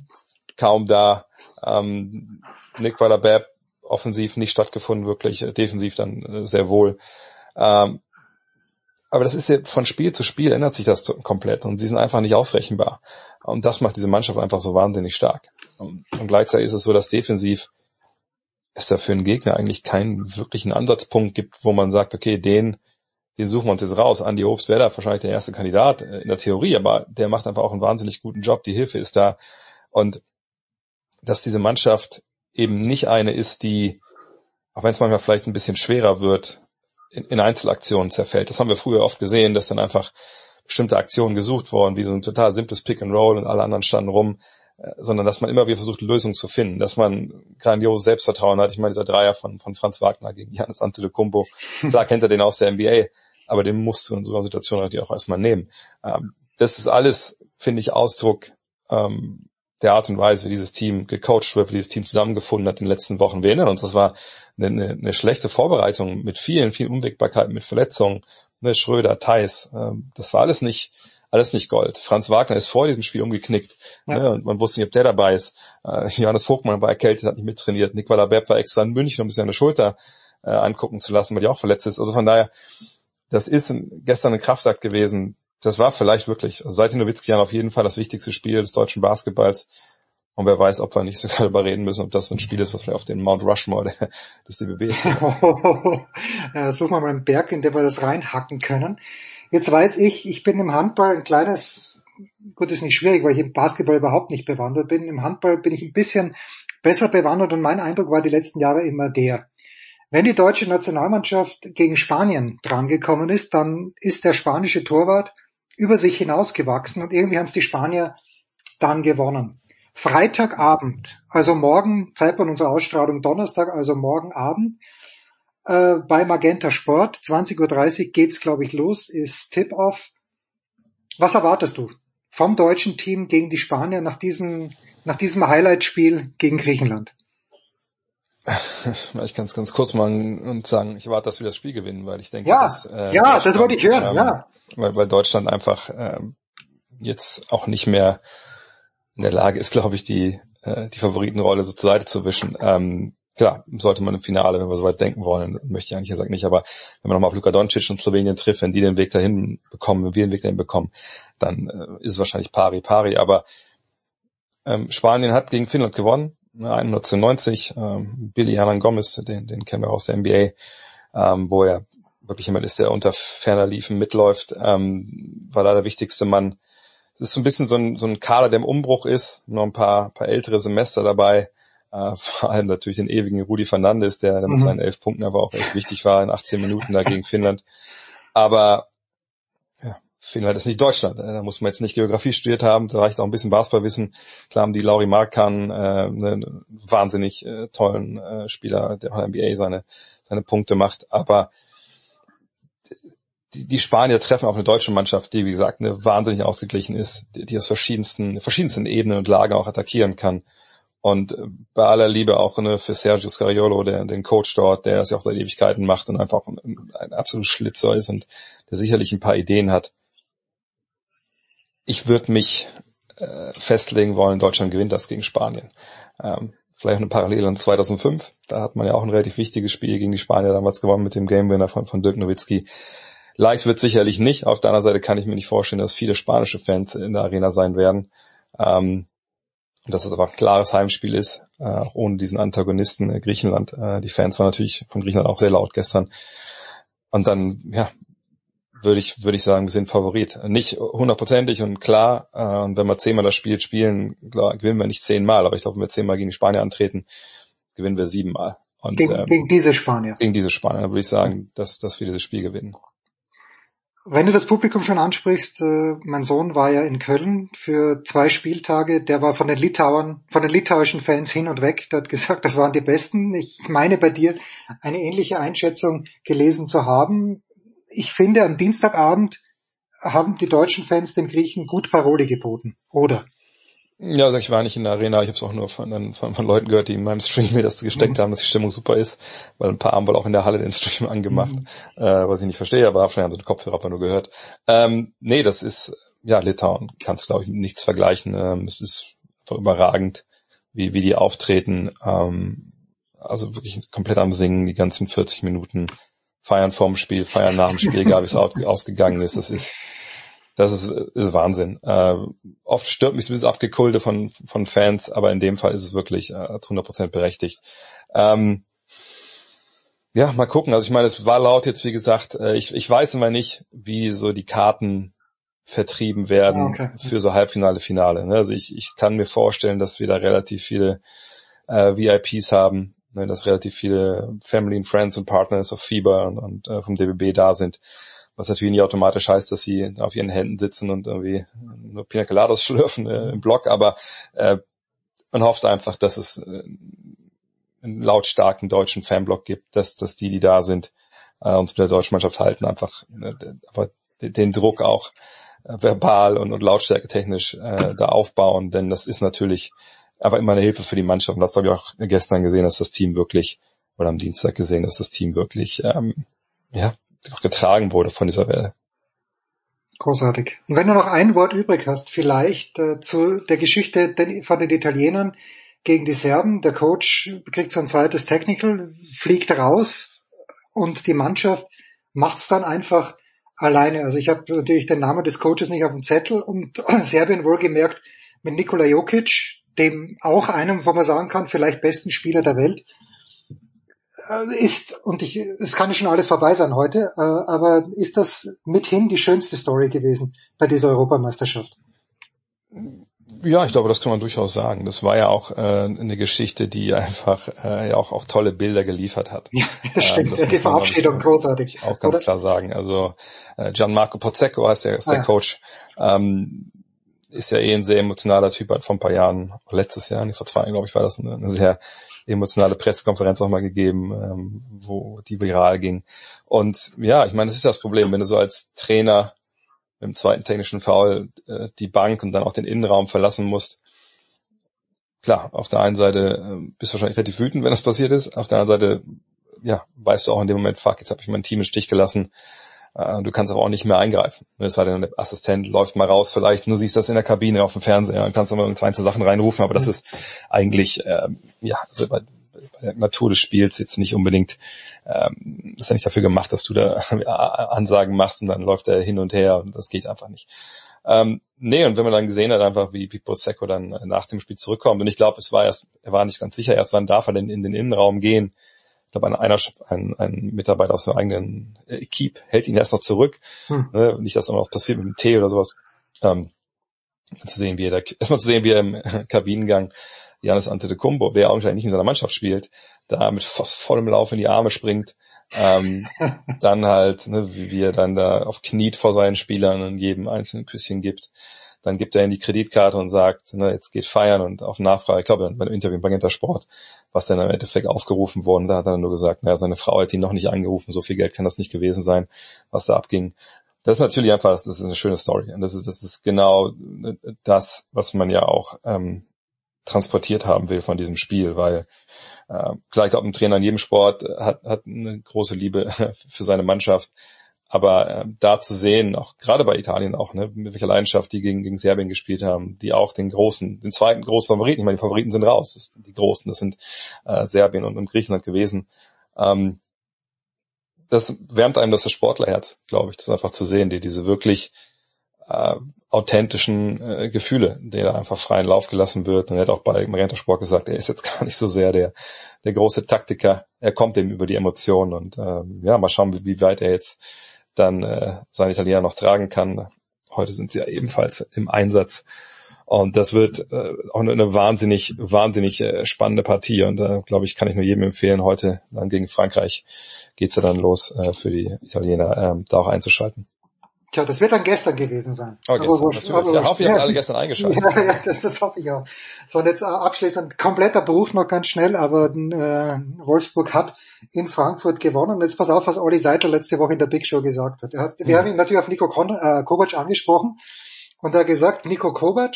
T: kaum da. Ähm, Nick Waller-Babb offensiv nicht stattgefunden, wirklich äh, defensiv dann äh, sehr wohl. Ähm, aber das ist ja von Spiel zu Spiel ändert sich das komplett und sie sind einfach nicht ausrechenbar. Und das macht diese Mannschaft einfach so wahnsinnig stark. Und, und gleichzeitig ist es so, dass defensiv es da für einen Gegner eigentlich keinen wirklichen Ansatzpunkt gibt, wo man sagt, okay, den, den suchen wir uns jetzt raus. Andy Obst wäre da wahrscheinlich der erste Kandidat äh, in der Theorie, aber der macht einfach auch einen wahnsinnig guten Job. Die Hilfe ist da. Und dass diese Mannschaft eben nicht eine ist, die, auch wenn es manchmal vielleicht ein bisschen schwerer wird, in, in Einzelaktionen zerfällt. Das haben wir früher oft gesehen, dass dann einfach bestimmte Aktionen gesucht worden, wie so ein total simples Pick and Roll und alle anderen standen rum. Äh, sondern dass man immer wieder versucht, Lösungen zu finden, dass man grandioses Selbstvertrauen hat. Ich meine, dieser Dreier von, von Franz Wagner gegen Janis Antetokounmpo, klar kennt er den aus der NBA, aber den musst du in so einer Situation natürlich auch erstmal nehmen. Ähm, das ist alles, finde ich, Ausdruck ähm, der Art und Weise, wie dieses Team gecoacht wird, wie dieses Team zusammengefunden hat in den letzten Wochen. Wir erinnern uns, das war eine, eine, eine schlechte Vorbereitung mit vielen, vielen Unwägbarkeiten, mit Verletzungen, ne, Schröder, Theis, ähm, das war alles nicht alles nicht Gold. Franz Wagner ist vor diesem Spiel umgeknickt ja. ne, und man wusste nicht, ob der dabei ist. Äh, Johannes Vogtmann war erkältet, hat nicht mittrainiert. Nikola Berb war extra in München, um sich seine Schulter äh, angucken zu lassen, weil die auch verletzt ist. Also von daher, das ist ein, gestern ein Kraftakt gewesen. Das war vielleicht wirklich, also seit den Nowitzki auf jeden Fall das wichtigste Spiel des deutschen Basketballs. Und wer weiß, ob wir nicht sogar darüber reden müssen, ob das ein Spiel ist, was vielleicht auf den Mount Rushmore des DBB ist.
S: ja, suchen wir mal einen Berg, in den wir das reinhacken können. Jetzt weiß ich, ich bin im Handball ein kleines, gut, ist nicht schwierig, weil ich im Basketball überhaupt nicht bewandert bin. Im Handball bin ich ein bisschen besser bewandert und mein Eindruck war die letzten Jahre immer der, wenn die deutsche Nationalmannschaft gegen Spanien drangekommen ist, dann ist der spanische Torwart über sich hinausgewachsen und irgendwie haben es die Spanier dann gewonnen. Freitagabend, also morgen, Zeitpunkt unserer Ausstrahlung Donnerstag, also morgen Abend, äh, bei Magenta Sport. 20.30 Uhr geht's, glaube ich, los, ist Tip-Off. Was erwartest du vom deutschen Team gegen die Spanier nach diesem, nach diesem Highlight-Spiel gegen Griechenland?
T: Ich kann es ganz kurz machen und sagen, ich erwarte, dass wir das Spiel gewinnen, weil ich denke,
S: ja,
T: dass,
S: äh, ja, das wollte ich hören, ähm, ja.
T: Weil, weil Deutschland einfach ähm, jetzt auch nicht mehr in der Lage ist, glaube ich, die, äh, die Favoritenrolle so zur Seite zu wischen. Ähm, klar, sollte man im Finale, wenn wir so weit denken wollen, möchte ich eigentlich gesagt nicht, aber wenn man nochmal auf Luka Doncic und Slowenien trifft, wenn die den Weg dahin bekommen, wenn wir den Weg dahin bekommen, dann äh, ist es wahrscheinlich pari pari, aber ähm, Spanien hat gegen Finnland gewonnen, 190, ne, ähm, Billy Hernan Gomez, den, den kennen wir aus der NBA, ähm, wo er wirklich jemand ist, der unter ferner Liefen mitläuft, ähm, war da der wichtigste Mann. Es ist so ein bisschen so ein, so ein Kader, der im Umbruch ist, noch ein paar, paar ältere Semester dabei, äh, vor allem natürlich den ewigen Rudi Fernandes, der mit mhm. seinen elf Punkten aber auch echt wichtig war in 18 Minuten da gegen Finnland. Aber ja, Finnland ist nicht Deutschland. Äh, da muss man jetzt nicht Geografie studiert haben, da reicht auch ein bisschen Basketballwissen. Klar haben die Lauri Markan, äh, einen wahnsinnig äh, tollen äh, Spieler, der auch in der NBA seine, seine Punkte macht. Aber die, die Spanier treffen auch eine deutsche Mannschaft, die, wie gesagt, eine wahnsinnig ausgeglichen ist, die, die aus verschiedensten, verschiedensten Ebenen und Lagen auch attackieren kann. Und äh, bei aller Liebe auch ne, für Sergio Scariolo, der, den Coach dort, der das ja auch seit Ewigkeiten macht und einfach ein, ein absolut Schlitzer ist und der sicherlich ein paar Ideen hat. Ich würde mich äh, festlegen wollen, Deutschland gewinnt das gegen Spanien. Ähm, vielleicht eine Parallele an 2005. Da hat man ja auch ein relativ wichtiges Spiel gegen die Spanier damals gewonnen mit dem Game Winner von, von Dirk Nowitzki. leicht wird sicherlich nicht. Auf der anderen Seite kann ich mir nicht vorstellen, dass viele spanische Fans in der Arena sein werden. Ähm, und dass es aber ein klares Heimspiel ist, äh, auch ohne diesen Antagonisten äh, Griechenland. Äh, die Fans waren natürlich von Griechenland auch sehr laut gestern. Und dann, ja, würde ich, würde ich sagen, wir sind Favorit. Nicht hundertprozentig und klar, äh, und wenn wir zehnmal das Spiel spielen, klar, gewinnen wir nicht zehnmal, aber ich glaube, wenn wir zehnmal gegen die Spanier antreten, gewinnen wir siebenmal.
S: Und, gegen, ähm, gegen diese Spanier.
T: Gegen diese Spanier, dann würde ich sagen, dass, dass wir dieses Spiel gewinnen.
S: Wenn du das Publikum schon ansprichst, äh, mein Sohn war ja in Köln für zwei Spieltage, der war von den Litauern, von den litauischen Fans hin und weg, der hat gesagt, das waren die besten. Ich meine bei dir eine ähnliche Einschätzung gelesen zu haben ich finde, am Dienstagabend haben die deutschen Fans den Griechen gut Paroli geboten, oder?
T: Ja, also ich war nicht in der Arena, ich habe es auch nur von, von, von, Leuten gehört, die in meinem Stream mir das gesteckt mhm. haben, dass die Stimmung super ist, weil ein paar haben wohl auch in der Halle den Stream angemacht, mhm. äh, was ich nicht verstehe, aber wahrscheinlich haben sie den Kopfhörer aber nur gehört. Ähm, nee, das ist, ja, Litauen kannst glaube ich nichts vergleichen. Ähm, es ist einfach überragend, wie, wie die auftreten. Ähm, also wirklich komplett am Singen, die ganzen 40 Minuten feiern vorm Spiel, feiern nach dem Spiel, egal wie es ausgegangen ist. Das ist, das ist, ist Wahnsinn. Äh, oft stört mich bisschen Abgekulde von, von Fans, aber in dem Fall ist es wirklich äh, 100% berechtigt. Ähm, ja, mal gucken. Also ich meine, es war laut jetzt, wie gesagt, äh, ich, ich weiß immer nicht, wie so die Karten vertrieben werden ah, okay. für so Halbfinale, Finale. Ne? Also ich, ich kann mir vorstellen, dass wir da relativ viele äh, VIPs haben, ne, dass relativ viele Family and Friends und Partners of Fieber und, und äh, vom DBB da sind. Was natürlich nicht automatisch heißt, dass sie auf ihren Händen sitzen und irgendwie nur Pina Coladas schlürfen äh, im Block, aber äh, man hofft einfach, dass es äh, einen lautstarken deutschen Fanblock gibt, dass, dass die, die da sind, äh, uns mit der deutschen Mannschaft halten, einfach, äh, einfach den Druck auch äh, verbal und, und lautstärke technisch äh, da aufbauen, denn das ist natürlich einfach immer eine Hilfe für die Mannschaft. Und das habe ich auch gestern gesehen, dass das Team wirklich, oder am Dienstag gesehen, dass das Team wirklich, ähm, ja, getragen wurde von dieser Welle.
S: Großartig. Und wenn du noch ein Wort übrig hast, vielleicht äh, zu der Geschichte von den Italienern gegen die Serben. Der Coach kriegt so ein zweites Technical, fliegt raus und die Mannschaft macht's dann einfach alleine. Also ich habe natürlich den Namen des Coaches nicht auf dem Zettel und Serbien wohlgemerkt mit Nikola Jokic, dem auch einem, wo man sagen kann, vielleicht besten Spieler der Welt, ist, und ich, es kann schon alles vorbei sein heute, äh, aber ist das mithin die schönste Story gewesen bei dieser Europameisterschaft?
T: Ja, ich glaube, das kann man durchaus sagen. Das war ja auch äh, eine Geschichte, die einfach äh, ja auch, auch tolle Bilder geliefert hat. Ja,
S: das stimmt. Ähm, das die Verabschiedung großartig.
T: Auch ganz oder? klar sagen. Also äh, Gianmarco Pozzecco heißt der, ist ah, der ja. Coach. Ähm, ist ja eh ein sehr emotionaler Typ, hat vor ein paar Jahren, letztes Jahr, vor zwei Jahren, glaube ich, war das eine, eine sehr emotionale Pressekonferenz auch mal gegeben, ähm, wo die viral ging. Und ja, ich meine, das ist das Problem, wenn du so als Trainer im zweiten technischen Foul äh, die Bank und dann auch den Innenraum verlassen musst. Klar, auf der einen Seite äh, bist du wahrscheinlich relativ wütend, wenn das passiert ist. Auf der anderen Seite, ja, weißt du auch in dem Moment, fuck, jetzt habe ich mein Team im Stich gelassen. Äh, du kannst aber auch nicht mehr eingreifen. Es sei denn, der Assistent läuft mal raus, vielleicht nur siehst du das in der Kabine auf dem Fernseher und kannst dann mal irgendwelche Sachen reinrufen, aber das ist eigentlich, äh, ja, also bei, bei der Natur des Spiels jetzt nicht unbedingt, ähm, ist ja nicht dafür gemacht, dass du da Ansagen machst und dann läuft er hin und her und das geht einfach nicht. Ähm, nee, und wenn man dann gesehen hat, einfach wie, wie Prosecco dann nach dem Spiel zurückkommt, und ich glaube, es war erst, er war nicht ganz sicher, erst wann darf er denn in den Innenraum gehen, ich glaube, einer, ein, ein Mitarbeiter aus der eigenen äh, Keep hält ihn erst noch zurück. Hm. Ne? Nicht, dass noch passiert mit dem Tee oder sowas. Ähm, zu sehen, wie er da, erstmal zu sehen, wie er im Kabinengang Janis Antetokounmpo, der auch nicht in seiner Mannschaft spielt, da mit fast vollem Lauf in die Arme springt. Ähm, dann halt, ne, wie, wie er dann da auf Kniet vor seinen Spielern und jedem einzelnen Küsschen gibt dann gibt er in die Kreditkarte und sagt, ne, jetzt geht feiern und auf Nachfrage, ich glaube, bei dem Interview bei Magenta Sport, was dann im Endeffekt aufgerufen worden, da hat er nur gesagt, naja, seine Frau hat ihn noch nicht angerufen, so viel Geld kann das nicht gewesen sein, was da abging. Das ist natürlich einfach, das ist eine schöne Story und das ist, das ist genau das, was man ja auch ähm, transportiert haben will von diesem Spiel, weil äh, klar, glaube, ein Trainer in jedem Sport hat, hat eine große Liebe für seine Mannschaft, aber äh, da zu sehen, auch gerade bei Italien auch, ne, mit welcher Leidenschaft die gegen, gegen Serbien gespielt haben, die auch den großen, den zweiten großen Favoriten, ich meine, die Favoriten sind raus, das, die großen, das sind äh, Serbien und, und Griechenland gewesen. Ähm, das wärmt einem das, das Sportlerherz, glaube ich, das einfach zu sehen, die diese wirklich äh, authentischen äh, Gefühle, denen er einfach freien Lauf gelassen wird. Und er hat auch bei Magenta Sport gesagt, er ist jetzt gar nicht so sehr der, der große Taktiker. Er kommt eben über die Emotionen und äh, ja, mal schauen, wie, wie weit er jetzt dann äh, seine Italiener noch tragen kann. Heute sind sie ja ebenfalls im Einsatz. Und das wird äh, auch eine wahnsinnig, wahnsinnig äh, spannende Partie. Und da, äh, glaube ich, kann ich nur jedem empfehlen, heute dann gegen Frankreich geht's ja dann los äh, für die Italiener, äh, da auch einzuschalten.
S: Tja, das wird dann gestern gewesen sein.
T: Oh, gestern, aber, natürlich. Aber, ja, hoffe, ihr habt alle gestern eingeschaltet.
S: Ja, ja das, das hoffe ich auch. So, und jetzt äh, abschließend kompletter Beruf noch ganz schnell, aber äh, Wolfsburg hat in Frankfurt gewonnen. Und jetzt pass auf, was Olli Seidler letzte Woche in der Big Show gesagt hat. Er hat wir haben ihn natürlich auf Nico Kon äh, Kovac angesprochen und er hat gesagt, Nico Kovac,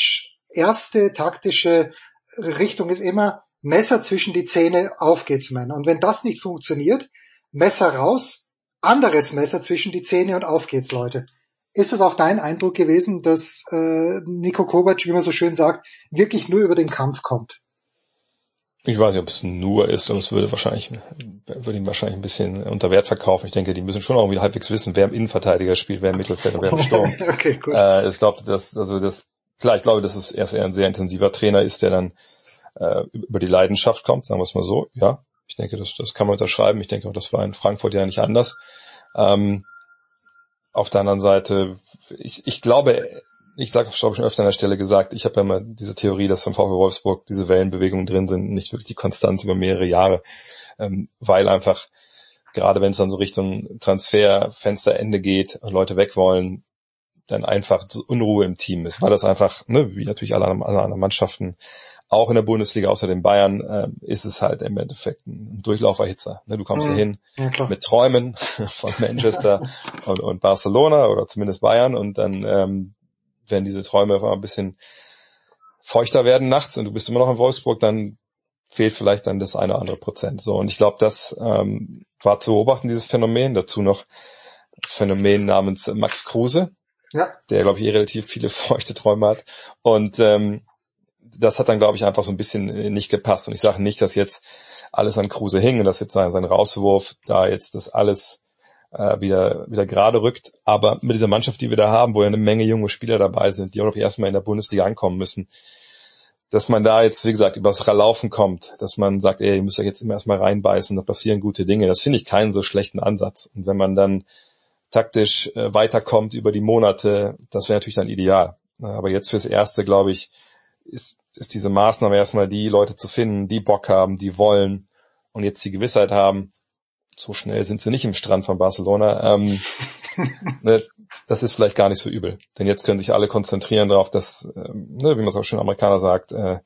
S: erste taktische Richtung ist immer Messer zwischen die Zähne, auf geht's, Männer. Und wenn das nicht funktioniert, Messer raus, anderes Messer zwischen die Zähne und auf geht's, Leute. Ist es auch dein Eindruck gewesen, dass äh, Nico Kovac, wie man so schön sagt, wirklich nur über den Kampf kommt?
T: Ich weiß nicht, ob es nur ist, aber es würde wahrscheinlich, würde ihm wahrscheinlich ein bisschen unter Wert verkaufen. Ich denke, die müssen schon irgendwie halbwegs wissen, wer im Innenverteidiger spielt, wer im Mittelfeld und wer im Sturm. okay, gut. Äh, ich glaube, dass, also das, klar, ich glaube, dass es erst eher ein sehr intensiver Trainer ist, der dann äh, über die Leidenschaft kommt, sagen wir es mal so. Ja, ich denke, das, das kann man unterschreiben. Ich denke auch, das war in Frankfurt ja nicht anders. Ähm, auf der anderen Seite, ich, ich glaube, ich sage das glaube ich schon öfter an der Stelle gesagt, ich habe ja immer diese Theorie, dass vom VfB Wolfsburg diese Wellenbewegungen drin sind, nicht wirklich die Konstanz über mehrere Jahre, ähm, weil einfach gerade wenn es dann so Richtung Transferfensterende geht, Leute weg wollen, dann einfach Unruhe im Team ist, weil das einfach, ne, wie natürlich alle anderen Mannschaften, auch in der Bundesliga, außer den Bayern, äh, ist es halt im Endeffekt ein Durchlauferhitzer. Ne, du kommst mhm. hin ja, mit Träumen von Manchester und, und, Barcelona oder zumindest Bayern und dann ähm, wenn diese Träume ein bisschen feuchter werden nachts und du bist immer noch in Wolfsburg, dann fehlt vielleicht dann das eine oder andere Prozent. So und ich glaube, das ähm, war zu beobachten dieses Phänomen. Dazu noch Phänomen namens Max Kruse, ja. der glaube ich eh relativ viele feuchte Träume hat und ähm, das hat dann, glaube ich, einfach so ein bisschen äh, nicht gepasst. Und ich sage nicht, dass jetzt alles an Kruse hing und dass jetzt sein, sein Rauswurf da jetzt das alles äh, wieder, wieder gerade rückt. Aber mit dieser Mannschaft, die wir da haben, wo ja eine Menge junge Spieler dabei sind, die auch noch erstmal in der Bundesliga ankommen müssen, dass man da jetzt, wie gesagt, übers Laufen kommt, dass man sagt, ey, ihr müsst euch jetzt immer erstmal reinbeißen, da passieren gute Dinge. Das finde ich keinen so schlechten Ansatz. Und wenn man dann taktisch äh, weiterkommt über die Monate, das wäre natürlich dann ideal. Aber jetzt fürs Erste, glaube ich, ist, ist diese Maßnahme erstmal die Leute zu finden, die Bock haben, die wollen und jetzt die Gewissheit haben, so schnell sind sie nicht im Strand von Barcelona. Ähm, ne, das ist vielleicht gar nicht so übel. Denn jetzt können sich alle konzentrieren darauf, dass, äh, ne, wie man es auch schon Amerikaner sagt, äh,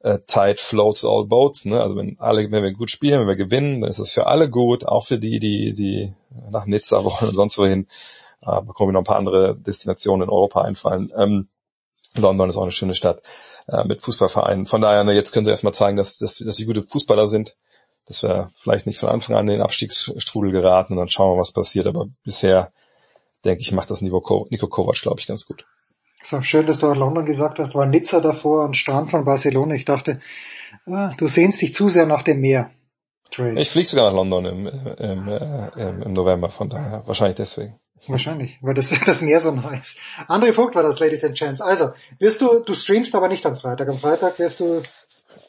T: äh, tide floats all boats. Ne? Also wenn alle, wenn wir gut spielen, wenn wir gewinnen, dann ist es für alle gut, auch für die, die, die nach Nizza wollen und sonst wohin. Äh, da kommen noch ein paar andere Destinationen in Europa einfallen. Ähm, London ist auch eine schöne Stadt äh, mit Fußballvereinen. Von daher, ne, jetzt können sie erstmal zeigen, dass, dass, dass sie gute Fußballer sind dass wir vielleicht nicht von Anfang an in den Abstiegsstrudel geraten und dann schauen wir, was passiert. Aber bisher, denke ich, macht das Nico, Nico Kovac, glaube ich, ganz gut.
S: Ist auch schön, dass du auch London gesagt hast, war Nizza davor und Strand von Barcelona. Ich dachte, ah, du sehnst dich zu sehr nach dem Meer.
T: Trade. Ich fliege sogar nach London im, im, im, im November, von daher wahrscheinlich deswegen.
S: Wahrscheinlich, weil das, das Meer so nah ist. André Vogt war das, Ladies and Gents. Also, wirst du, du streamst aber nicht am Freitag. Am Freitag wirst du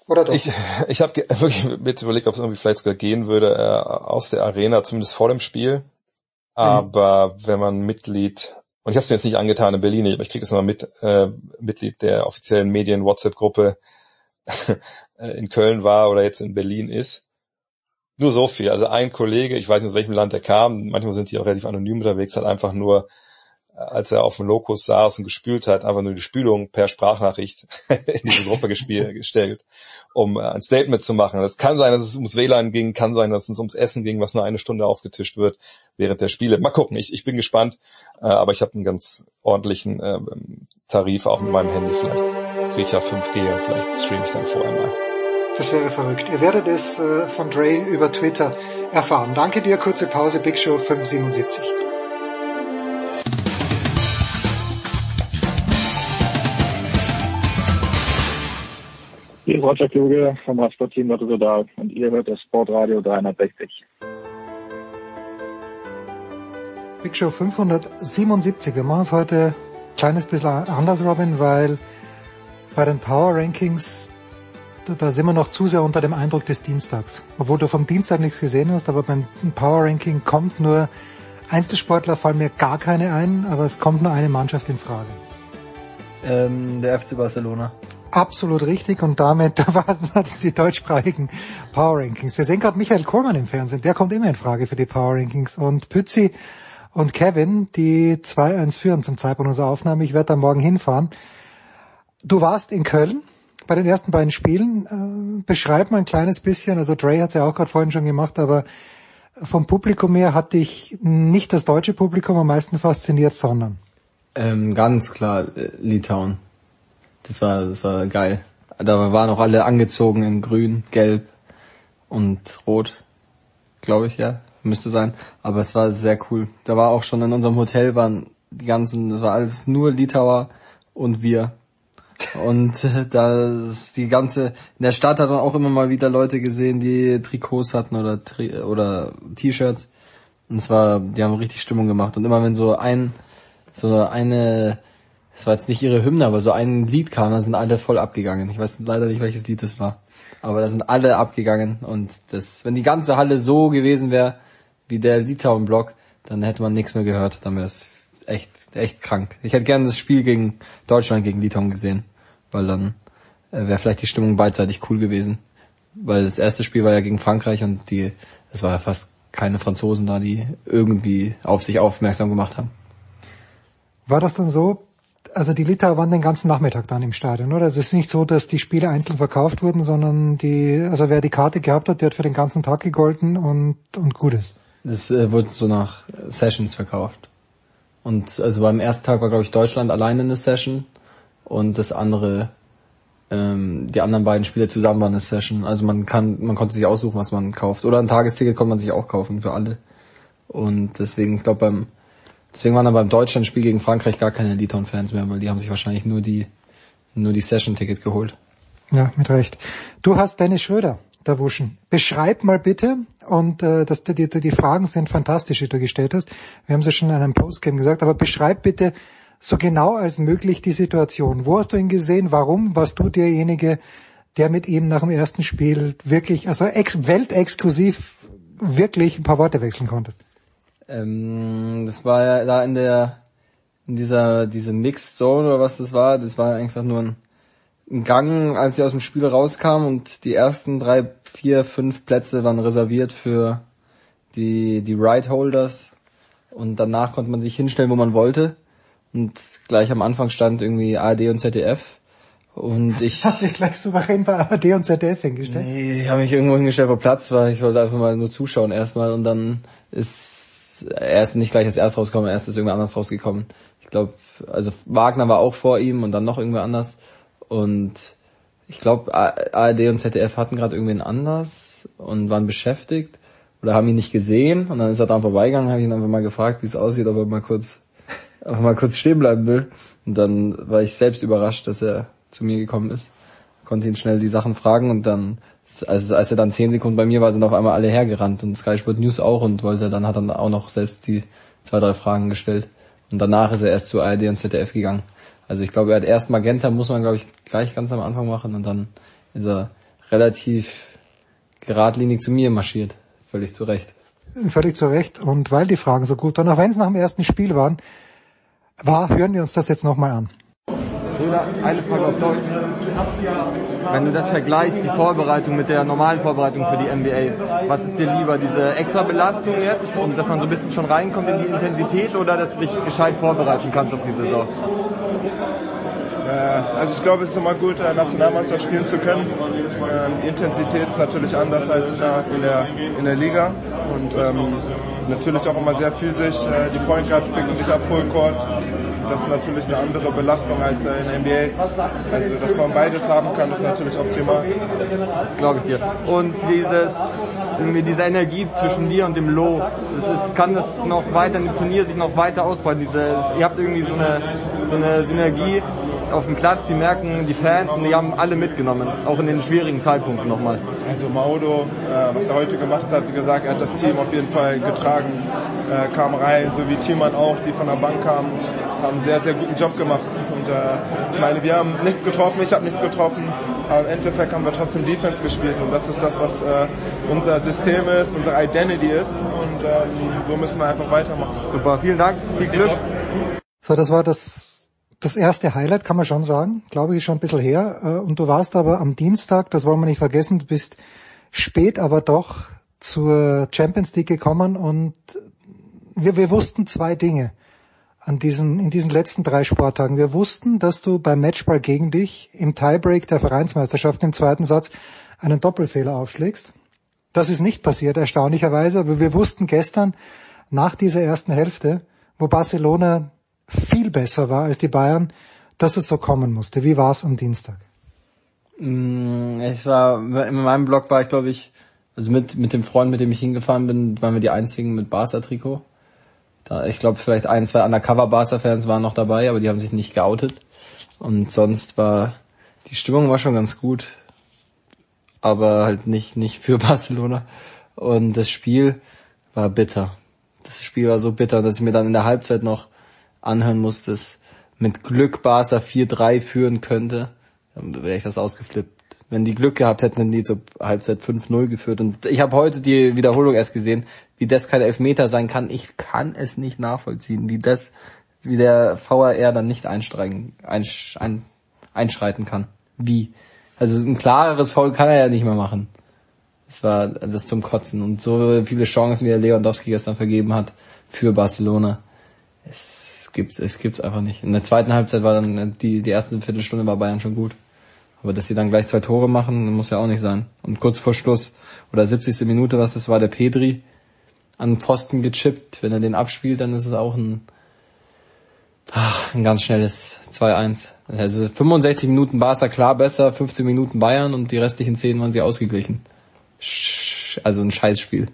S: oder doch?
T: Ich, ich habe wirklich mit überlegt, ob es irgendwie vielleicht sogar gehen würde, äh, aus der Arena, zumindest vor dem Spiel. Aber mhm. wenn man Mitglied, und ich habe es mir jetzt nicht angetan in Berlin, aber ich kriege das immer mit, äh, Mitglied der offiziellen Medien-WhatsApp-Gruppe in Köln war oder jetzt in Berlin ist. Nur so viel. Also ein Kollege, ich weiß nicht aus welchem Land er kam, manchmal sind die auch relativ anonym unterwegs, hat einfach nur als er auf dem Lokus saß und gespült hat, einfach nur die Spülung per Sprachnachricht in diese Gruppe gestellt, um ein Statement zu machen. Es kann sein, dass es ums WLAN ging, kann sein, dass es ums Essen ging, was nur eine Stunde aufgetischt wird während der Spiele. Mal gucken, ich, ich bin gespannt, äh, aber ich habe einen ganz ordentlichen äh, Tarif auch mit meinem Handy. Vielleicht kriege ich ja 5G und vielleicht streame ich dann vorher mal.
S: Das wäre verrückt. Ihr werdet es äh, von Dre über Twitter erfahren. Danke dir, kurze Pause, Big Show 577.
U: Hier ist Roger Kluge vom Team Lotto und ihr hört das Sportradio 360.
S: Big Show 577. Wir machen es heute ein kleines bisschen anders, Robin, weil bei den Power Rankings, da, sind wir noch zu sehr unter dem Eindruck des Dienstags. Obwohl du vom Dienstag nichts gesehen hast, aber beim Power Ranking kommt nur Einzelsportler fallen mir gar keine ein, aber es kommt nur eine Mannschaft in Frage.
V: Ähm, der FC Barcelona.
S: Absolut richtig und damit waren das die deutschsprachigen Power Rankings. Wir sehen gerade Michael Kohlmann im Fernsehen, der kommt immer in Frage für die Power Rankings und Pützi und Kevin, die 2-1 führen zum Zeitpunkt unserer Aufnahme. Ich werde da morgen hinfahren. Du warst in Köln bei den ersten beiden Spielen. Äh, beschreib mal ein kleines bisschen, also Dre hat es ja auch gerade vorhin schon gemacht, aber vom Publikum her hat dich nicht das deutsche Publikum am meisten fasziniert, sondern?
V: Ähm, ganz klar, äh, Litauen. Das war, das war geil. Da waren auch alle angezogen in grün, gelb und rot, glaube ich, ja, müsste sein. Aber es war sehr cool. Da war auch schon in unserem Hotel waren die ganzen, das war alles nur Litauer und wir. Und äh, da ist die ganze, in der Stadt hat man auch immer mal wieder Leute gesehen, die Trikots hatten oder oder T-Shirts. Und es war, die haben richtig Stimmung gemacht. Und immer wenn so ein, so eine das war jetzt nicht ihre Hymne, aber so ein Lied kam, da sind alle voll abgegangen. Ich weiß leider nicht, welches Lied das war. Aber da sind alle abgegangen und das, wenn die ganze Halle so gewesen wäre, wie der Litauen-Block, dann hätte man nichts mehr gehört. Dann wäre es echt, echt krank. Ich hätte gerne das Spiel gegen Deutschland gegen Litauen gesehen, weil dann äh, wäre vielleicht die Stimmung beidseitig cool gewesen. Weil das erste Spiel war ja gegen Frankreich und die, es war ja fast keine Franzosen da, die irgendwie auf sich aufmerksam gemacht haben.
S: War das dann so, also die Litauer waren den ganzen Nachmittag dann im Stadion, oder? Also es ist nicht so, dass die Spiele einzeln verkauft wurden, sondern die, also wer die Karte gehabt hat, der hat für den ganzen Tag gegolten und, und gut ist.
V: Das äh, wurde so nach Sessions verkauft. Und also beim ersten Tag war, glaube ich, Deutschland alleine eine Session und das andere, ähm, die anderen beiden Spiele zusammen waren eine Session. Also man kann, man konnte sich aussuchen, was man kauft. Oder ein Tagesticket konnte man sich auch kaufen für alle. Und deswegen, ich glaube, beim Deswegen waren dann beim Deutschlandspiel gegen Frankreich gar keine Litauen-Fans mehr, weil die haben sich wahrscheinlich nur die, nur die Session-Ticket geholt.
S: Ja, mit Recht. Du hast Dennis Schröder, der Wuschen. Beschreib mal bitte, und äh, das, die, die, Fragen sind fantastisch, die du gestellt hast. Wir haben es schon in einem Postgame gesagt, aber beschreib bitte so genau als möglich die Situation. Wo hast du ihn gesehen? Warum warst du derjenige, der mit ihm nach dem ersten Spiel wirklich, also ex weltexklusiv wirklich ein paar Worte wechseln konntest?
V: Ähm, das war ja da in der, in dieser, diese Mixed Zone oder was das war. Das war einfach nur ein Gang, als sie aus dem Spiel rauskam und die ersten drei, vier, fünf Plätze waren reserviert für die, die Ride Holders. Und danach konnte man sich hinstellen, wo man wollte. Und gleich am Anfang stand irgendwie ARD und ZDF. Und ich.
S: Hast dich gleich souverän bei ARD und ZDF hingestellt?
V: Nee, ich habe mich irgendwo hingestellt, wo Platz war. Ich wollte einfach mal nur zuschauen erstmal und dann ist er ist nicht gleich als erst rausgekommen, erst ist irgendwer anders rausgekommen. Ich glaube, also Wagner war auch vor ihm und dann noch irgendwer anders. Und ich glaube, ARD und ZDF hatten gerade irgendwen anders und waren beschäftigt oder haben ihn nicht gesehen und dann ist er dran vorbeigegangen, habe ich ihn einfach mal gefragt, wie es aussieht, ob er mal kurz einfach mal kurz stehen bleiben will. Und dann war ich selbst überrascht, dass er zu mir gekommen ist. Konnte ihn schnell die Sachen fragen und dann als, als er dann zehn Sekunden bei mir war, sind auf einmal alle hergerannt und Sky Sport News auch und wollte dann hat dann auch noch selbst die zwei, drei Fragen gestellt. Und danach ist er erst zu ARD und ZDF gegangen. Also ich glaube, er hat erst Magenta, muss man glaube ich gleich ganz am Anfang machen und dann ist er relativ geradlinig zu mir marschiert. Völlig zu Recht.
S: Völlig zu Recht. Und weil die Fragen so gut waren, auch wenn es nach dem ersten Spiel waren, war, hören wir uns das jetzt nochmal an.
V: Eine Frage auf Deutsch. Wenn du das vergleichst, die Vorbereitung mit der normalen Vorbereitung für die NBA, was ist dir lieber, diese extra Belastung jetzt und dass man so ein bisschen schon reinkommt in die Intensität oder dass du dich gescheit vorbereiten kannst auf die Saison?
W: Äh, also ich glaube, es ist immer gut, äh, Nationalmannschaft spielen zu können. Ähm, Intensität ist natürlich anders als in der, in der, in der Liga und ähm, natürlich auch immer sehr physisch. Äh, die Point Guards picken sich auf Full Court das ist natürlich eine andere Belastung als in der NBA. Also, dass man beides haben kann, ist natürlich optimal.
V: Das glaube ich dir. Und dieses, diese Energie zwischen dir und dem Low, das ist, kann das noch weiter im Turnier sich noch weiter ausbreiten. Diese, ihr habt irgendwie so eine, so eine Synergie auf dem Platz, die merken die Fans und die haben alle mitgenommen, auch in den schwierigen Zeitpunkten nochmal.
W: Also Maudo, äh, was er heute gemacht hat, wie gesagt, er hat das Team auf jeden Fall getragen, äh, kam rein, so wie Thielmann auch, die von der Bank kamen, haben einen sehr, sehr guten Job gemacht. Und äh, ich meine, wir haben nichts getroffen, ich habe nichts getroffen, aber im Endeffekt haben wir trotzdem Defense gespielt und das ist das, was äh, unser System ist, unsere Identity ist und ähm, so müssen wir einfach weitermachen.
V: Super, vielen Dank, viel Glück.
S: So, das war das, das erste Highlight, kann man schon sagen. Glaube ich, schon ein bisschen her. Äh, und du warst aber am Dienstag, das wollen wir nicht vergessen, du bist spät aber doch zur Champions League gekommen und wir, wir wussten zwei Dinge an diesen, in diesen letzten drei Sporttagen. Wir wussten, dass du beim Matchball gegen dich im Tiebreak der Vereinsmeisterschaft im zweiten Satz einen Doppelfehler aufschlägst. Das ist nicht passiert, erstaunlicherweise, aber wir wussten gestern nach dieser ersten Hälfte, wo Barcelona viel besser war als die Bayern, dass es so kommen musste. Wie war es am Dienstag?
V: Mm, ich war, in meinem Blog war ich glaube ich, also mit, mit dem Freund, mit dem ich hingefahren bin, waren wir die einzigen mit Barca-Trikot. Da, ich glaube, vielleicht ein, zwei Undercover-Barca-Fans waren noch dabei, aber die haben sich nicht geoutet. Und sonst war, die Stimmung war schon ganz gut. Aber halt nicht, nicht für Barcelona. Und das Spiel war bitter. Das Spiel war so bitter, dass ich mir dann in der Halbzeit noch anhören musste, dass mit Glück Barca 4-3 führen könnte. Dann wäre ich das ausgeflippt wenn die Glück gehabt hätten, hätten die zur Halbzeit 5-0 geführt. Und ich habe heute die Wiederholung erst gesehen, wie das kein Elfmeter sein kann. Ich kann es nicht nachvollziehen, wie das, wie der VAR dann nicht einsteigen, einsch, ein, einschreiten kann. Wie? Also ein klareres Foul kann er ja nicht mehr machen. Das war das zum Kotzen. Und so viele Chancen, wie der Lewandowski gestern vergeben hat für Barcelona. Es gibt's, es gibt's einfach nicht. In der zweiten Halbzeit war dann die, die erste Viertelstunde war Bayern schon gut. Aber dass sie dann gleich zwei Tore machen, muss ja auch nicht sein. Und kurz vor Schluss oder 70. Minute, was das war, der Pedri an den Posten gechippt. Wenn er den abspielt, dann ist es auch ein, ach, ein ganz schnelles 2-1. Also 65 Minuten Barca klar besser, 15 Minuten Bayern und die restlichen 10 waren sie ausgeglichen. Also ein Scheißspiel.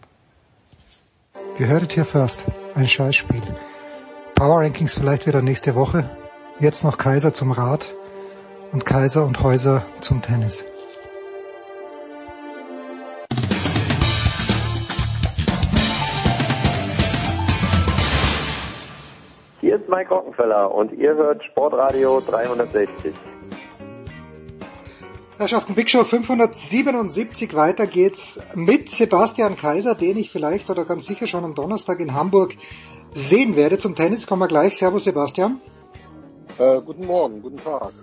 S: Gehört hier first. Ein Scheißspiel. Power Rankings vielleicht wieder nächste Woche. Jetzt noch Kaiser zum Rat und Kaiser und Häuser zum Tennis.
K: Hier ist Mike Rockenfeller und ihr hört Sportradio 360.
S: Herrschaften, Big Show 577, weiter geht's mit Sebastian Kaiser, den ich vielleicht oder ganz sicher schon am Donnerstag in Hamburg sehen werde. Zum Tennis kommen wir gleich. Servus Sebastian.
X: Äh, guten Morgen, guten Tag.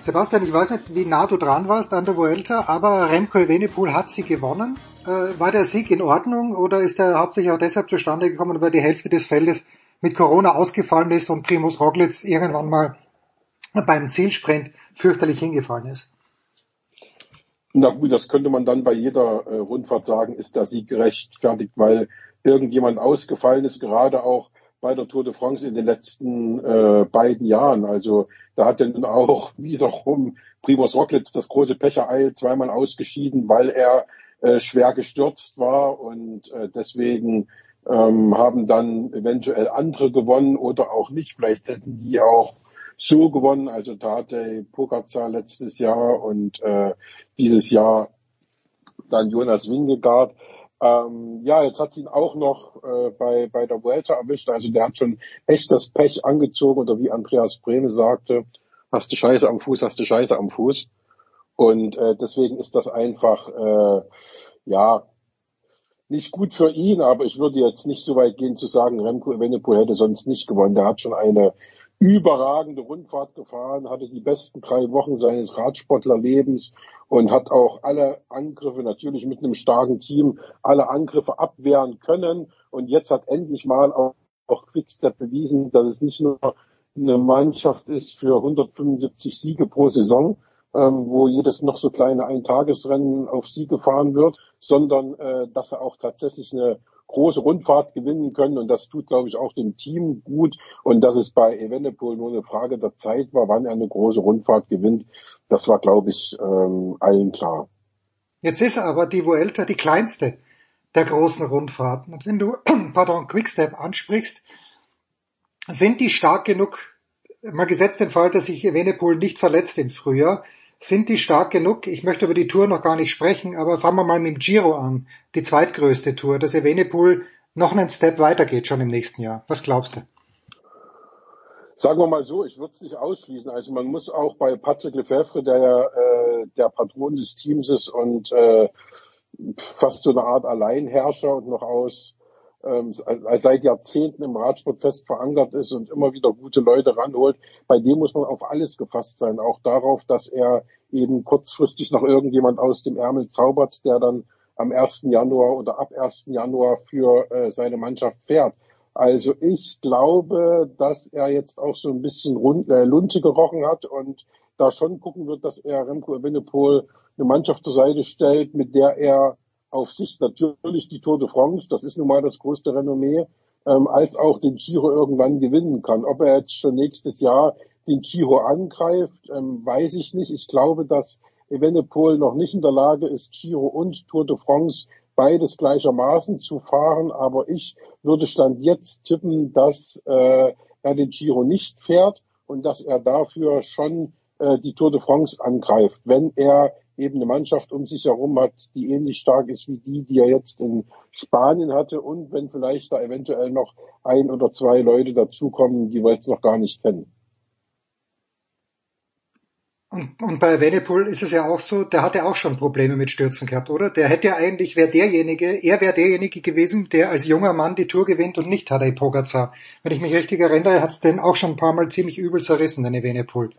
S: Sebastian, ich weiß nicht, wie nah du dran warst an der Vuelta, aber Remco Evenepoel hat sie gewonnen. Äh, war der Sieg in Ordnung oder ist er hauptsächlich auch deshalb zustande gekommen, weil die Hälfte des Feldes mit Corona ausgefallen ist und Primus Roglic irgendwann mal beim Zielsprint fürchterlich hingefallen ist?
X: Na gut, das könnte man dann bei jeder äh, Rundfahrt sagen, ist der Sieg gerechtfertigt, weil irgendjemand ausgefallen ist, gerade auch bei der Tour de France in den letzten äh, beiden Jahren. Also da hat dann auch wiederum Primoz Roglic das große Pech ereilt, zweimal ausgeschieden, weil er äh, schwer gestürzt war und äh, deswegen ähm, haben dann eventuell andere gewonnen oder auch nicht. Vielleicht hätten die auch so gewonnen. Also Tate Pogacar letztes Jahr und äh, dieses Jahr dann Jonas Wingegaard. Ähm, ja, jetzt hat ihn auch noch äh, bei, bei der Vuelta erwischt. Also der hat schon echt das Pech angezogen oder wie Andreas Brehme sagte, hast du Scheiße am Fuß, hast du Scheiße am Fuß. Und äh, deswegen ist das einfach, äh, ja, nicht gut für ihn, aber ich würde jetzt nicht so weit gehen zu sagen, Remco Evenepoel hätte sonst nicht gewonnen. Der hat schon eine überragende Rundfahrt gefahren, hatte die besten drei Wochen seines Radsportlerlebens und hat auch alle Angriffe natürlich mit einem starken Team alle Angriffe abwehren können. Und jetzt hat endlich mal auch, auch Quickstep bewiesen, dass es nicht nur eine Mannschaft ist für 175 Siege pro Saison, ähm, wo jedes noch so kleine Eintagesrennen auf Siege fahren wird, sondern äh, dass er auch tatsächlich eine große Rundfahrt gewinnen können. Und das tut, glaube ich, auch dem Team gut. Und dass es bei Evenepoel nur eine Frage der Zeit war, wann er eine große Rundfahrt gewinnt, das war, glaube ich, ähm, allen klar.
S: Jetzt ist aber die Vuelta die kleinste der großen Rundfahrten. Und wenn du, pardon, Quickstep ansprichst, sind die stark genug mal gesetzt den Fall, dass sich Evenepoel nicht verletzt im Frühjahr, sind die stark genug? Ich möchte über die Tour noch gar nicht sprechen, aber fangen wir mal mit dem Giro an, die zweitgrößte Tour, dass Evenepoel noch einen Step weitergeht schon im nächsten Jahr. Was glaubst du?
X: Sagen wir mal so, ich würde es nicht ausschließen. Also man muss auch bei Patrick Lefebvre, der ja äh, der Patron des Teams ist und äh, fast so eine Art Alleinherrscher und noch aus ähm, seit Jahrzehnten im Radsport fest verankert ist und immer wieder gute Leute ranholt, bei dem muss man auf alles gefasst sein, auch darauf, dass er eben kurzfristig noch irgendjemand aus dem Ärmel zaubert, der dann am 1. Januar oder ab 1. Januar für äh, seine Mannschaft fährt. Also ich glaube, dass er jetzt auch so ein bisschen rund, äh, Lunte gerochen hat und da schon gucken wird, dass er Remco Evenepoel eine Mannschaft zur Seite stellt, mit der er auf sich natürlich die Tour de France, das ist nun mal das größte Renommee, ähm, als auch den Giro irgendwann gewinnen kann. Ob er jetzt schon nächstes Jahr den Giro angreift, ähm, weiß ich nicht. Ich glaube, dass Evenepoel noch nicht in der Lage ist, Giro und Tour de France beides gleichermaßen zu fahren. Aber ich würde Stand jetzt tippen, dass äh, er den Giro nicht fährt und dass er dafür schon äh, die Tour de France angreift, wenn er eben eine Mannschaft um sich herum hat, die ähnlich stark ist wie die, die er jetzt in Spanien hatte und wenn vielleicht da eventuell noch ein oder zwei Leute dazukommen, die wir jetzt noch gar nicht kennen.
S: Und, und bei Venepool ist es ja auch so, der hatte auch schon Probleme mit Stürzen gehabt, oder? Der hätte ja eigentlich, wäre derjenige, er wäre derjenige gewesen, der als junger Mann die Tour gewinnt und nicht Tadej Pogacar. Wenn ich mich richtig erinnere, hat es den auch schon ein paar Mal ziemlich übel zerrissen, den Venepool.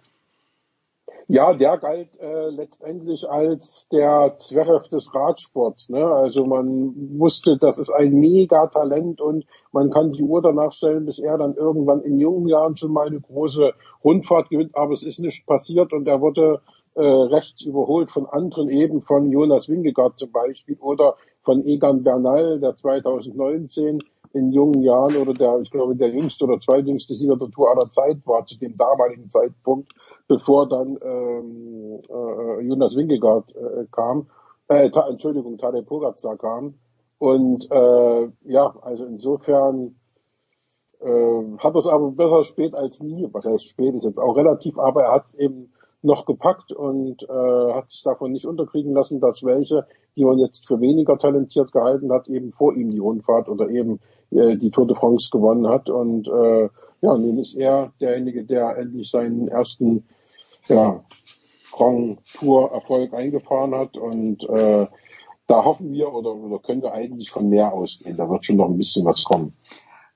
X: Ja, der galt äh, letztendlich als der Zverev des Radsports. Ne? Also man wusste, das ist ein Megatalent und man kann die Uhr danach stellen, bis er dann irgendwann in jungen Jahren schon mal eine große Rundfahrt gewinnt. Aber es ist nicht passiert und er wurde äh, rechts überholt von anderen, eben von Jonas Wingegaard zum Beispiel oder von Egan Bernal, der 2019 in jungen Jahren oder der, ich glaube, der jüngste oder zweitjüngste Sieger der Tour aller Zeit war zu dem damaligen Zeitpunkt bevor dann ähm, äh, Jonas Winkegaard äh, kam, äh, ta, Entschuldigung, Tadej Pogacar kam. Und äh, ja, also insofern äh, hat es aber besser spät als nie. Was heißt spät ist jetzt auch relativ, aber er hat es eben noch gepackt und äh, hat sich davon nicht unterkriegen lassen, dass welche, die man jetzt für weniger talentiert gehalten hat, eben vor ihm die Rundfahrt oder eben äh, die Tour de France gewonnen hat. Und äh, ja, nun ist er derjenige, der endlich seinen ersten ja, Grand Tour Erfolg eingefahren hat und äh, da hoffen wir oder, oder können wir eigentlich von mehr ausgehen. Da wird schon noch ein bisschen was kommen.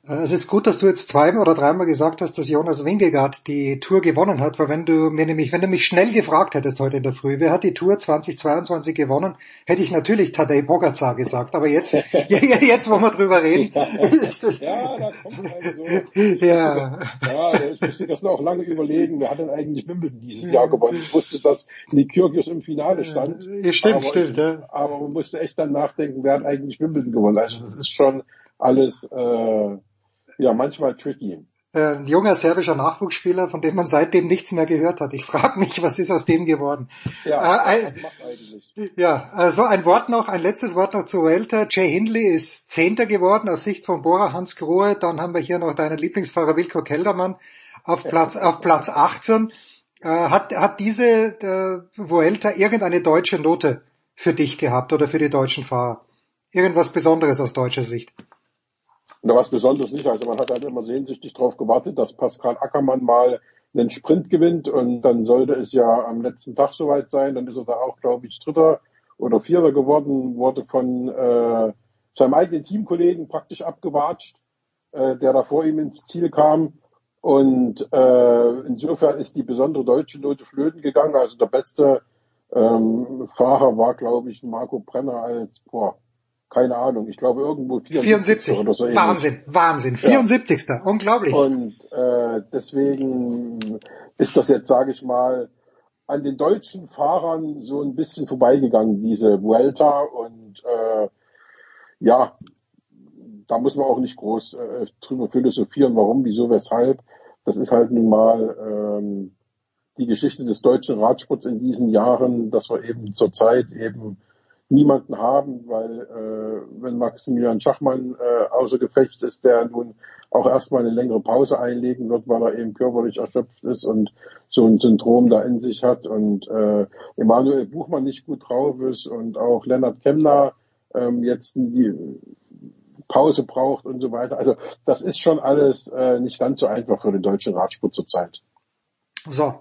S: Äh, es ist gut, dass du jetzt zweimal oder dreimal gesagt hast, dass Jonas Wingegaard die Tour gewonnen hat, weil wenn du mir nämlich, wenn du mich schnell gefragt hättest heute in der Früh, wer hat die Tour 2022 gewonnen, hätte ich natürlich Tadej Pogacar gesagt. Aber jetzt, jetzt, wo wir drüber reden, ist es,
X: ja, da kommt also, ja, ja, ich musste das noch lange überlegen. Wer hat denn eigentlich Wimbledon dieses Jahr gewonnen? Ich wusste, dass Nikyrgios im Finale stand.
S: Ja, stimmt,
X: aber
S: stimmt, ja.
X: Aber man musste echt dann nachdenken, wer hat eigentlich Wimbledon gewonnen? Also das ist schon alles, äh, ja, manchmal tricky.
S: Äh, ein junger serbischer Nachwuchsspieler, von dem man seitdem nichts mehr gehört hat. Ich frage mich, was ist aus dem geworden?
X: Ja,
S: äh, ein, ja also ein Wort noch, ein letztes Wort noch zu Welter. Jay Hindley ist Zehnter geworden aus Sicht von Bora Hans Grohe. Dann haben wir hier noch deinen Lieblingsfahrer Wilko Keldermann auf Platz, auf Platz 18. Äh, hat, hat diese äh, Vuelta irgendeine deutsche Note für dich gehabt oder für die deutschen Fahrer? Irgendwas Besonderes aus deutscher Sicht?
X: Na, was Besonderes nicht. Also man hat halt immer sehnsüchtig darauf gewartet, dass Pascal Ackermann mal einen Sprint gewinnt und dann sollte es ja am letzten Tag soweit sein. Dann ist er da auch, glaube ich, Dritter oder Vierter geworden, wurde von äh, seinem eigenen Teamkollegen praktisch abgewatscht, äh, der da vor ihm ins Ziel kam. Und äh, insofern ist die besondere deutsche Note flöten gegangen. Also der beste ähm, Fahrer war, glaube ich, Marco Brenner als boah, keine Ahnung, ich glaube irgendwo
S: 74, 74. oder so. Wahnsinn, ähnlich. Wahnsinn, 74. Ja. Unglaublich.
X: Und äh, deswegen ist das jetzt, sage ich mal, an den deutschen Fahrern so ein bisschen vorbeigegangen, diese Vuelta. Und äh, ja, da muss man auch nicht groß äh, drüber philosophieren, warum, wieso, weshalb. Das ist halt nun mal ähm, die Geschichte des deutschen Radsports in diesen Jahren, dass wir eben zurzeit eben niemanden haben, weil äh, wenn Maximilian Schachmann äh, außer Gefecht ist, der nun auch erstmal eine längere Pause einlegen wird, weil er eben körperlich erschöpft ist und so ein Syndrom da in sich hat und äh, Emanuel Buchmann nicht gut drauf ist und auch Lennart Kemner ähm, jetzt die Pause braucht und so weiter. Also das ist schon alles äh, nicht ganz so einfach für den deutschen Radsport zurzeit.
S: So.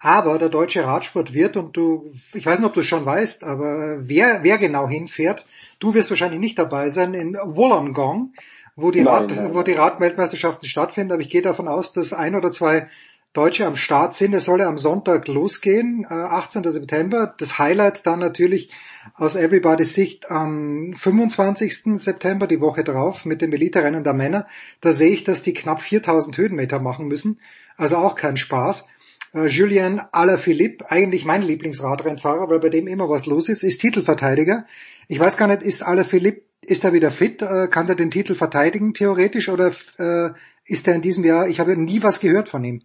S: Aber der deutsche Radsport wird, und du, ich weiß nicht, ob du es schon weißt, aber wer, wer genau hinfährt, du wirst wahrscheinlich nicht dabei sein, in Wollongong, wo die,
X: Nein,
S: Rad,
X: nein.
S: wo die Radweltmeisterschaften stattfinden, aber ich gehe davon aus, dass ein oder zwei Deutsche am Start sind. Es soll ja am Sonntag losgehen, äh, 18. September. Das Highlight dann natürlich aus Everybody's Sicht am 25. September, die Woche drauf, mit dem Elite-Rennen der Männer. Da sehe ich, dass die knapp 4000 Höhenmeter machen müssen. Also auch kein Spaß. Äh, Julien Alaphilippe, eigentlich mein Lieblingsradrennfahrer, weil bei dem immer was los ist, ist Titelverteidiger. Ich weiß gar nicht, ist Alaphilippe, ist er wieder fit? Äh, kann er den Titel verteidigen theoretisch oder äh, ist er in diesem Jahr, ich habe nie was gehört von ihm.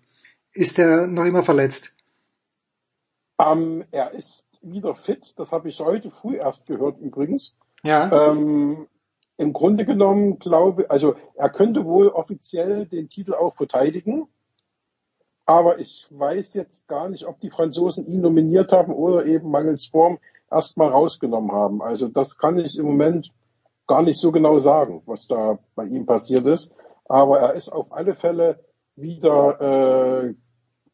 S: Ist er noch immer verletzt?
X: Ähm, er ist wieder fit, das habe ich heute früh erst gehört übrigens.
S: Ja.
X: Ähm, Im Grunde genommen glaube, also er könnte wohl offiziell den Titel auch verteidigen, aber ich weiß jetzt gar nicht, ob die Franzosen ihn nominiert haben oder eben mangels Form erstmal rausgenommen haben. Also das kann ich im Moment gar nicht so genau sagen, was da bei ihm passiert ist. Aber er ist auf alle Fälle wieder äh,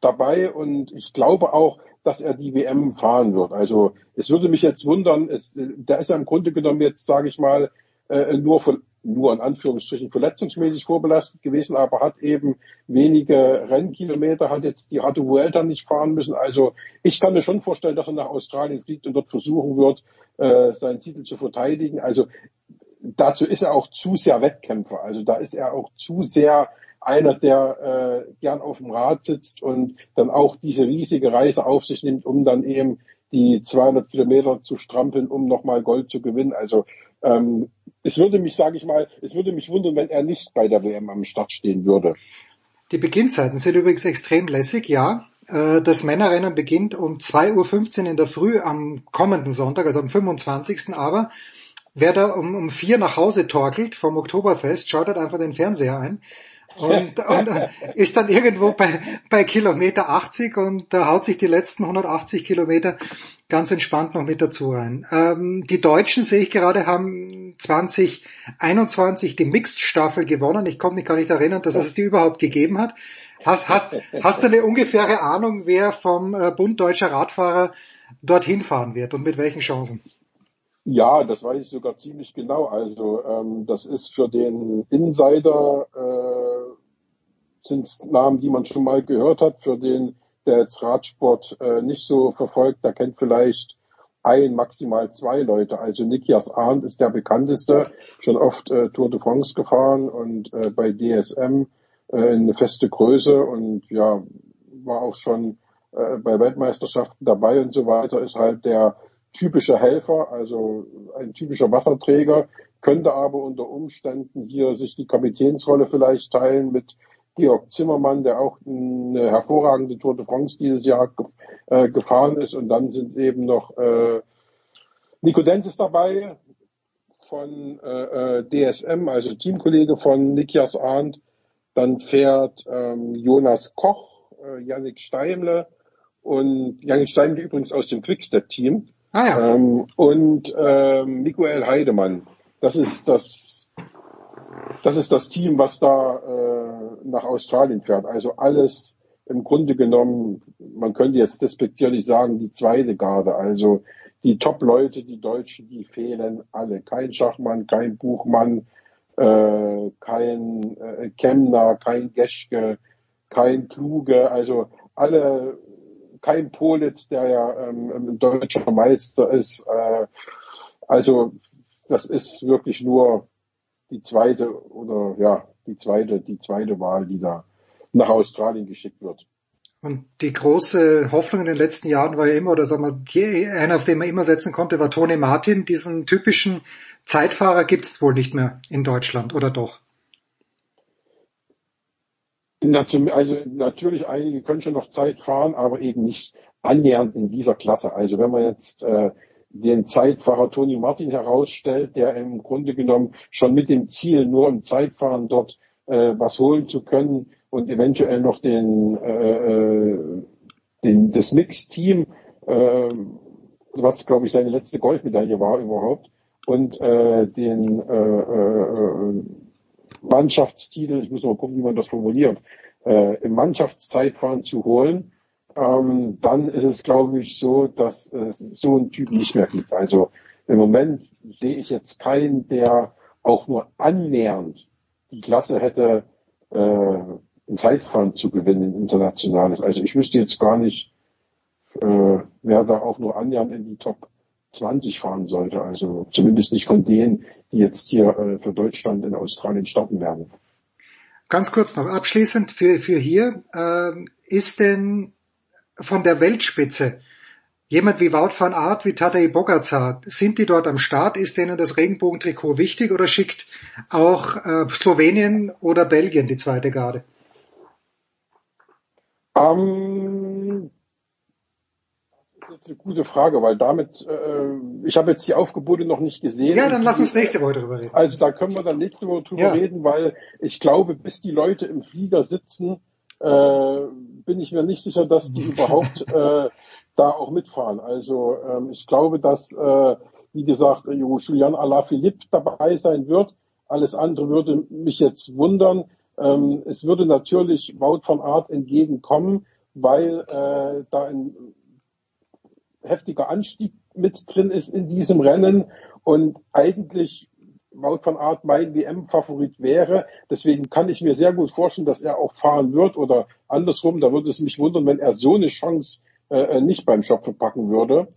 X: dabei und ich glaube auch, dass er die WM fahren wird. Also es würde mich jetzt wundern, es, der ist ja im Grunde genommen jetzt, sage ich mal, äh, nur von nur in Anführungsstrichen verletzungsmäßig vorbelastet gewesen, aber hat eben wenige Rennkilometer, hat jetzt die Harte Vuelta nicht fahren müssen. Also ich kann mir schon vorstellen, dass er nach Australien fliegt und dort versuchen wird, äh, seinen Titel zu verteidigen. Also dazu ist er auch zu sehr Wettkämpfer. Also da ist er auch zu sehr einer, der äh, gern auf dem Rad sitzt und dann auch diese riesige Reise auf sich nimmt, um dann eben die 200 Kilometer zu strampeln, um nochmal Gold zu gewinnen. Also ähm, es würde mich, sage ich mal, es würde mich wundern, wenn er nicht bei der WM am Start stehen würde.
S: Die Beginnzeiten sind übrigens extrem lässig, ja. Äh, Das Männerrennen beginnt um 2.15 Uhr in der Früh am kommenden Sonntag, also am 25. Aber wer da um, um vier nach Hause torkelt vom Oktoberfest, schaltet einfach den Fernseher ein und, und ist dann irgendwo bei, bei Kilometer 80 und da haut sich die letzten 180 Kilometer ganz entspannt noch mit dazu rein. Ähm, die Deutschen, sehe ich gerade, haben 2021 die Mixed-Staffel gewonnen. Ich konnte mich gar nicht erinnern, dass es die überhaupt gegeben hat. Hast, hast, hast du eine ungefähre Ahnung, wer vom äh, Bund Deutscher Radfahrer dorthin fahren wird und mit welchen Chancen?
X: Ja, das weiß ich sogar ziemlich genau. Also ähm, das ist für den Insider äh, sind Namen, die man schon mal gehört hat. Für den, der jetzt Radsport äh, nicht so verfolgt, da kennt vielleicht ein, maximal zwei Leute. Also Nikias Arndt ist der bekannteste, schon oft äh, Tour de France gefahren und äh, bei DSM äh, eine feste Größe und ja, war auch schon äh, bei Weltmeisterschaften dabei und so weiter, ist halt der typische Helfer, also ein typischer Wasserträger, könnte aber unter Umständen hier sich die Kapitänsrolle vielleicht teilen mit Georg Zimmermann, der auch eine hervorragende Tour de France dieses Jahr äh, gefahren ist. Und dann sind eben noch äh, Nico Dentis dabei von äh, DSM, also Teamkollege von Nikias Arndt. Dann fährt ähm, Jonas Koch, äh, Yannick Steimle und Yannick Steimle übrigens aus dem Quickstep-Team.
S: Ah ja.
X: Ähm, und ähm, Michael Heidemann. Das ist das, das ist das Team, was da äh, nach Australien fährt. Also alles im Grunde genommen, man könnte jetzt despektierlich sagen, die zweite Garde. Also die Top-Leute, die Deutschen, die fehlen alle. Kein Schachmann, kein Buchmann, äh, kein äh, Kemner, kein Geschke, kein Kluge. Also alle kein Polit, der ja ähm, deutscher Meister ist. Äh, also das ist wirklich nur die zweite oder ja die zweite die zweite Wahl, die da nach Australien geschickt wird.
S: Und die große Hoffnung in den letzten Jahren war ja immer, oder sagen wir, einer, auf den man immer setzen konnte, war Tony Martin. Diesen typischen Zeitfahrer gibt es wohl nicht mehr in Deutschland, oder doch?
X: Also natürlich, einige können schon noch Zeit fahren, aber eben nicht annähernd in dieser Klasse. Also wenn man jetzt äh, den Zeitfahrer Toni Martin herausstellt, der im Grunde genommen schon mit dem Ziel, nur im Zeitfahren dort äh, was holen zu können und eventuell noch den, äh, äh den das Mix-Team, äh, was glaube ich seine letzte Goldmedaille war überhaupt, und äh, den äh, äh, Mannschaftstitel, ich muss mal gucken, wie man das formuliert, äh, im Mannschaftszeitfahren zu holen ähm, dann ist es, glaube ich, so, dass es so einen Typ nicht mehr gibt. Also im Moment sehe ich jetzt keinen, der auch nur annähernd die Klasse hätte, äh, ein Zeitfahren zu gewinnen, internationales. Also ich wüsste jetzt gar nicht, äh, wer da auch nur annähernd in die Top 20 fahren sollte. Also zumindest nicht von denen, die jetzt hier äh, für Deutschland in Australien starten werden.
S: Ganz kurz noch abschließend für, für hier. Äh, ist denn von der Weltspitze. Jemand wie Wout van Aert, wie Tadej Bogacar, sind die dort am Start? Ist denen das Regenbogentrikot wichtig oder schickt auch äh, Slowenien oder Belgien die zweite Garde?
X: Ähm, das ist eine gute Frage, weil damit, äh, ich habe jetzt die Aufgebote noch nicht gesehen.
S: Ja, dann lass uns nächste Woche drüber reden.
X: Also da können wir dann nächste Woche drüber ja. reden, weil ich glaube, bis die Leute im Flieger sitzen, äh, bin ich mir nicht sicher, dass die überhaupt äh, da auch mitfahren. Also ähm, ich glaube, dass, äh, wie gesagt, Julian Alaphilippe dabei sein wird. Alles andere würde mich jetzt wundern. Ähm, es würde natürlich Wout von Art entgegenkommen, weil äh, da ein heftiger Anstieg mit drin ist in diesem Rennen und eigentlich Wout van Art mein WM-Favorit wäre. Deswegen kann ich mir sehr gut vorstellen, dass er auch fahren wird oder andersrum. Da würde es mich wundern, wenn er so eine Chance äh, nicht beim Schopfe packen würde.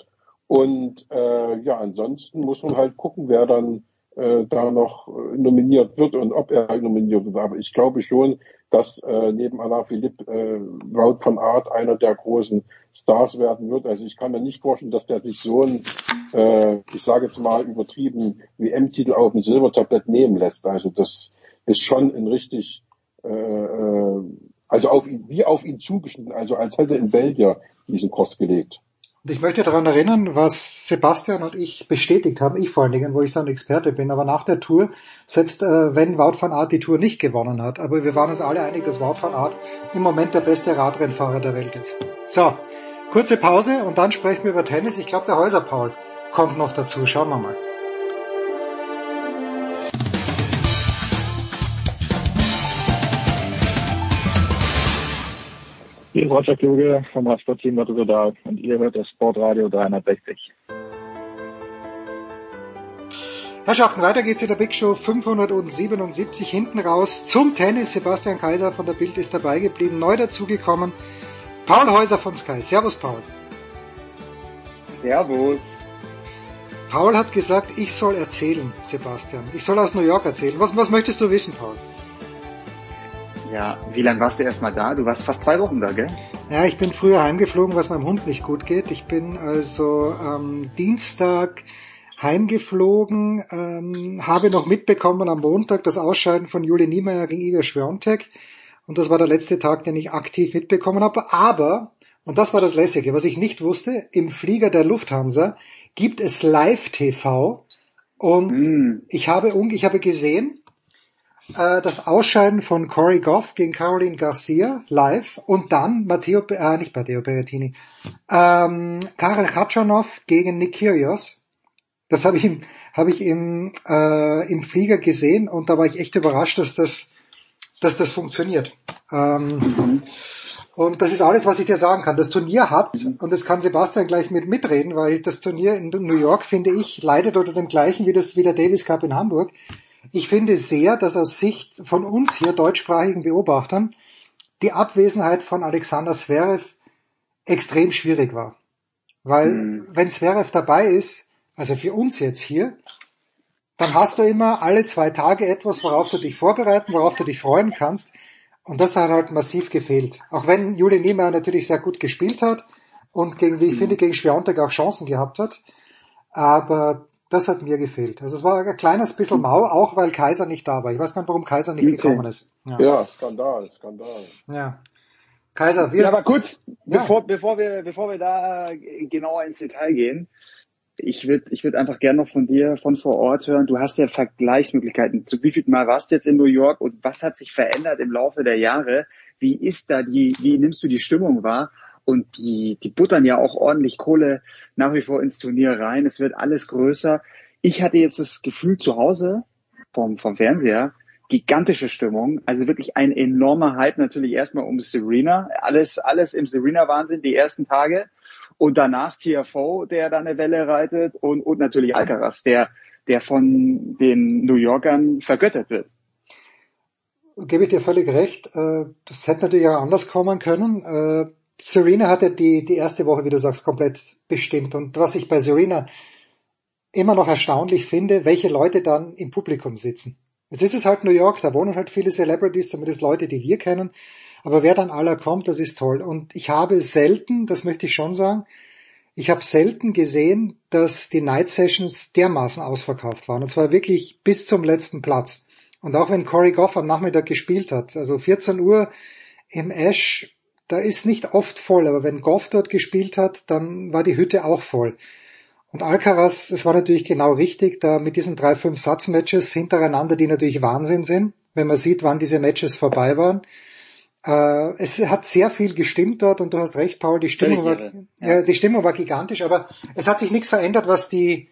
X: Und äh, ja, ansonsten muss man halt gucken, wer dann äh, da noch äh, nominiert wird und ob er nominiert wird. Aber ich glaube schon, dass äh, neben Alain Philippe äh, Wout van Art einer der großen Stars werden wird. Also ich kann mir nicht vorstellen, dass der sich so ein, äh, ich sage jetzt mal übertrieben, WM-Titel auf dem Silbertablett nehmen lässt. Also das ist schon ein richtig, äh, äh also auf ihn, wie auf ihn zugeschnitten, also als hätte in Belgien diesen Kurs gelegt.
S: Und ich möchte daran erinnern, was Sebastian und ich bestätigt haben, ich vor allen Dingen, wo ich so ein Experte bin, aber nach der Tour, selbst äh, wenn Wout van Aert die Tour nicht gewonnen hat, aber wir waren uns alle einig, dass Wout van Aert im Moment der beste Radrennfahrer der Welt ist. So, kurze Pause und dann sprechen wir über Tennis. Ich glaube, der Häuser Paul kommt noch dazu. Schauen wir mal.
U: Hier ist Roger Kluge vom Radsportteam Rotterdam und ihr hört das Sportradio 360.
S: Herrschaften, weiter geht's in der Big Show 577 hinten raus zum Tennis. Sebastian Kaiser von der Bild ist dabei geblieben, neu dazugekommen. Paul Häuser von Sky. Servus, Paul.
Y: Servus.
S: Paul hat gesagt, ich soll erzählen, Sebastian. Ich soll aus New York erzählen. Was, was möchtest du wissen, Paul?
Y: Ja, wie lange warst du erstmal da? Du warst fast zwei Wochen da, gell?
S: Ja, ich bin früher heimgeflogen, was meinem Hund nicht gut geht. Ich bin also am Dienstag heimgeflogen, ähm, habe noch mitbekommen am Montag das Ausscheiden von Juli Niemeyer gegen Igor Schwiontek. Und das war der letzte Tag, den ich aktiv mitbekommen habe. Aber, und das war das Lässige, was ich nicht wusste, im Flieger der Lufthansa gibt es Live-TV. Und mm. ich habe, ich habe gesehen, das Ausscheiden von Corey Goff gegen Caroline Garcia live und dann Matteo, äh, nicht Matteo Berrettini, ähm, Karel Khachanov gegen Nick Kyrgios. Das habe ich im, habe ich im, äh, im Flieger gesehen und da war ich echt überrascht, dass das, dass das funktioniert. Ähm. Und das ist alles, was ich dir sagen kann. Das Turnier hat, und das kann Sebastian gleich mit mitreden, weil das Turnier in New York, finde ich, leidet unter dem gleichen wie das wie der Davis Cup in Hamburg. Ich finde sehr, dass aus Sicht von uns hier deutschsprachigen Beobachtern die Abwesenheit von Alexander Zverev extrem schwierig war. Weil mhm. wenn Zverev dabei ist, also für uns jetzt hier, dann hast du immer alle zwei Tage etwas, worauf du dich vorbereiten, worauf du dich freuen kannst. Und das hat halt massiv gefehlt. Auch wenn Juli Niemeyer natürlich sehr gut gespielt hat und gegen, wie ich mhm. finde, gegen Schwiontek auch Chancen gehabt hat. Aber das hat mir gefehlt. Also es war ein kleines bisschen mau, auch weil Kaiser nicht da war. Ich weiß gar nicht, warum Kaiser nicht okay. gekommen ist.
X: Ja. ja, Skandal, Skandal.
S: Ja. Kaiser, wir.
Y: Ja, aber kurz, ja. bevor, bevor wir, bevor wir da genauer ins Detail gehen, ich würde ich würd einfach gerne noch von dir von vor Ort hören. Du hast ja Vergleichsmöglichkeiten. Zu wie viel Mal warst du jetzt in New York und was hat sich verändert im Laufe der Jahre? Wie ist da die, wie nimmst du die Stimmung wahr? Und die, die buttern ja auch ordentlich Kohle nach wie vor ins Turnier rein. Es wird alles größer. Ich hatte jetzt das Gefühl zu Hause vom, vom Fernseher, gigantische Stimmung. Also wirklich ein enormer Hype natürlich erstmal um Serena. Alles, alles im Serena-Wahnsinn, die ersten Tage. Und danach TFO, der da eine Welle reitet und, und natürlich Alcaraz, der, der von den New Yorkern vergöttert wird.
S: Gebe ich dir völlig recht. Äh, das hätte natürlich auch anders kommen können. Serena hatte die, die erste Woche, wie du sagst, komplett bestimmt. Und was ich bei Serena immer noch erstaunlich finde, welche Leute dann im Publikum sitzen. Jetzt ist es halt New York, da wohnen halt viele Celebrities, zumindest Leute, die wir kennen. Aber wer dann aller kommt, das ist toll. Und ich habe selten, das möchte ich schon sagen, ich habe selten gesehen, dass die Night Sessions dermaßen ausverkauft waren. Und zwar wirklich bis zum letzten Platz. Und auch wenn Corey Goff am Nachmittag gespielt hat, also 14 Uhr im Ash, da ist nicht oft voll, aber wenn Goff dort gespielt hat, dann war die Hütte auch voll. Und Alcaraz, es war natürlich genau richtig, da mit diesen drei, fünf Satzmatches hintereinander, die natürlich Wahnsinn sind, wenn man sieht, wann diese Matches vorbei waren. Äh, es hat sehr viel gestimmt dort und du hast recht, Paul, die Stimmung, war, ja. die Stimmung war gigantisch, aber es hat sich nichts verändert, was die,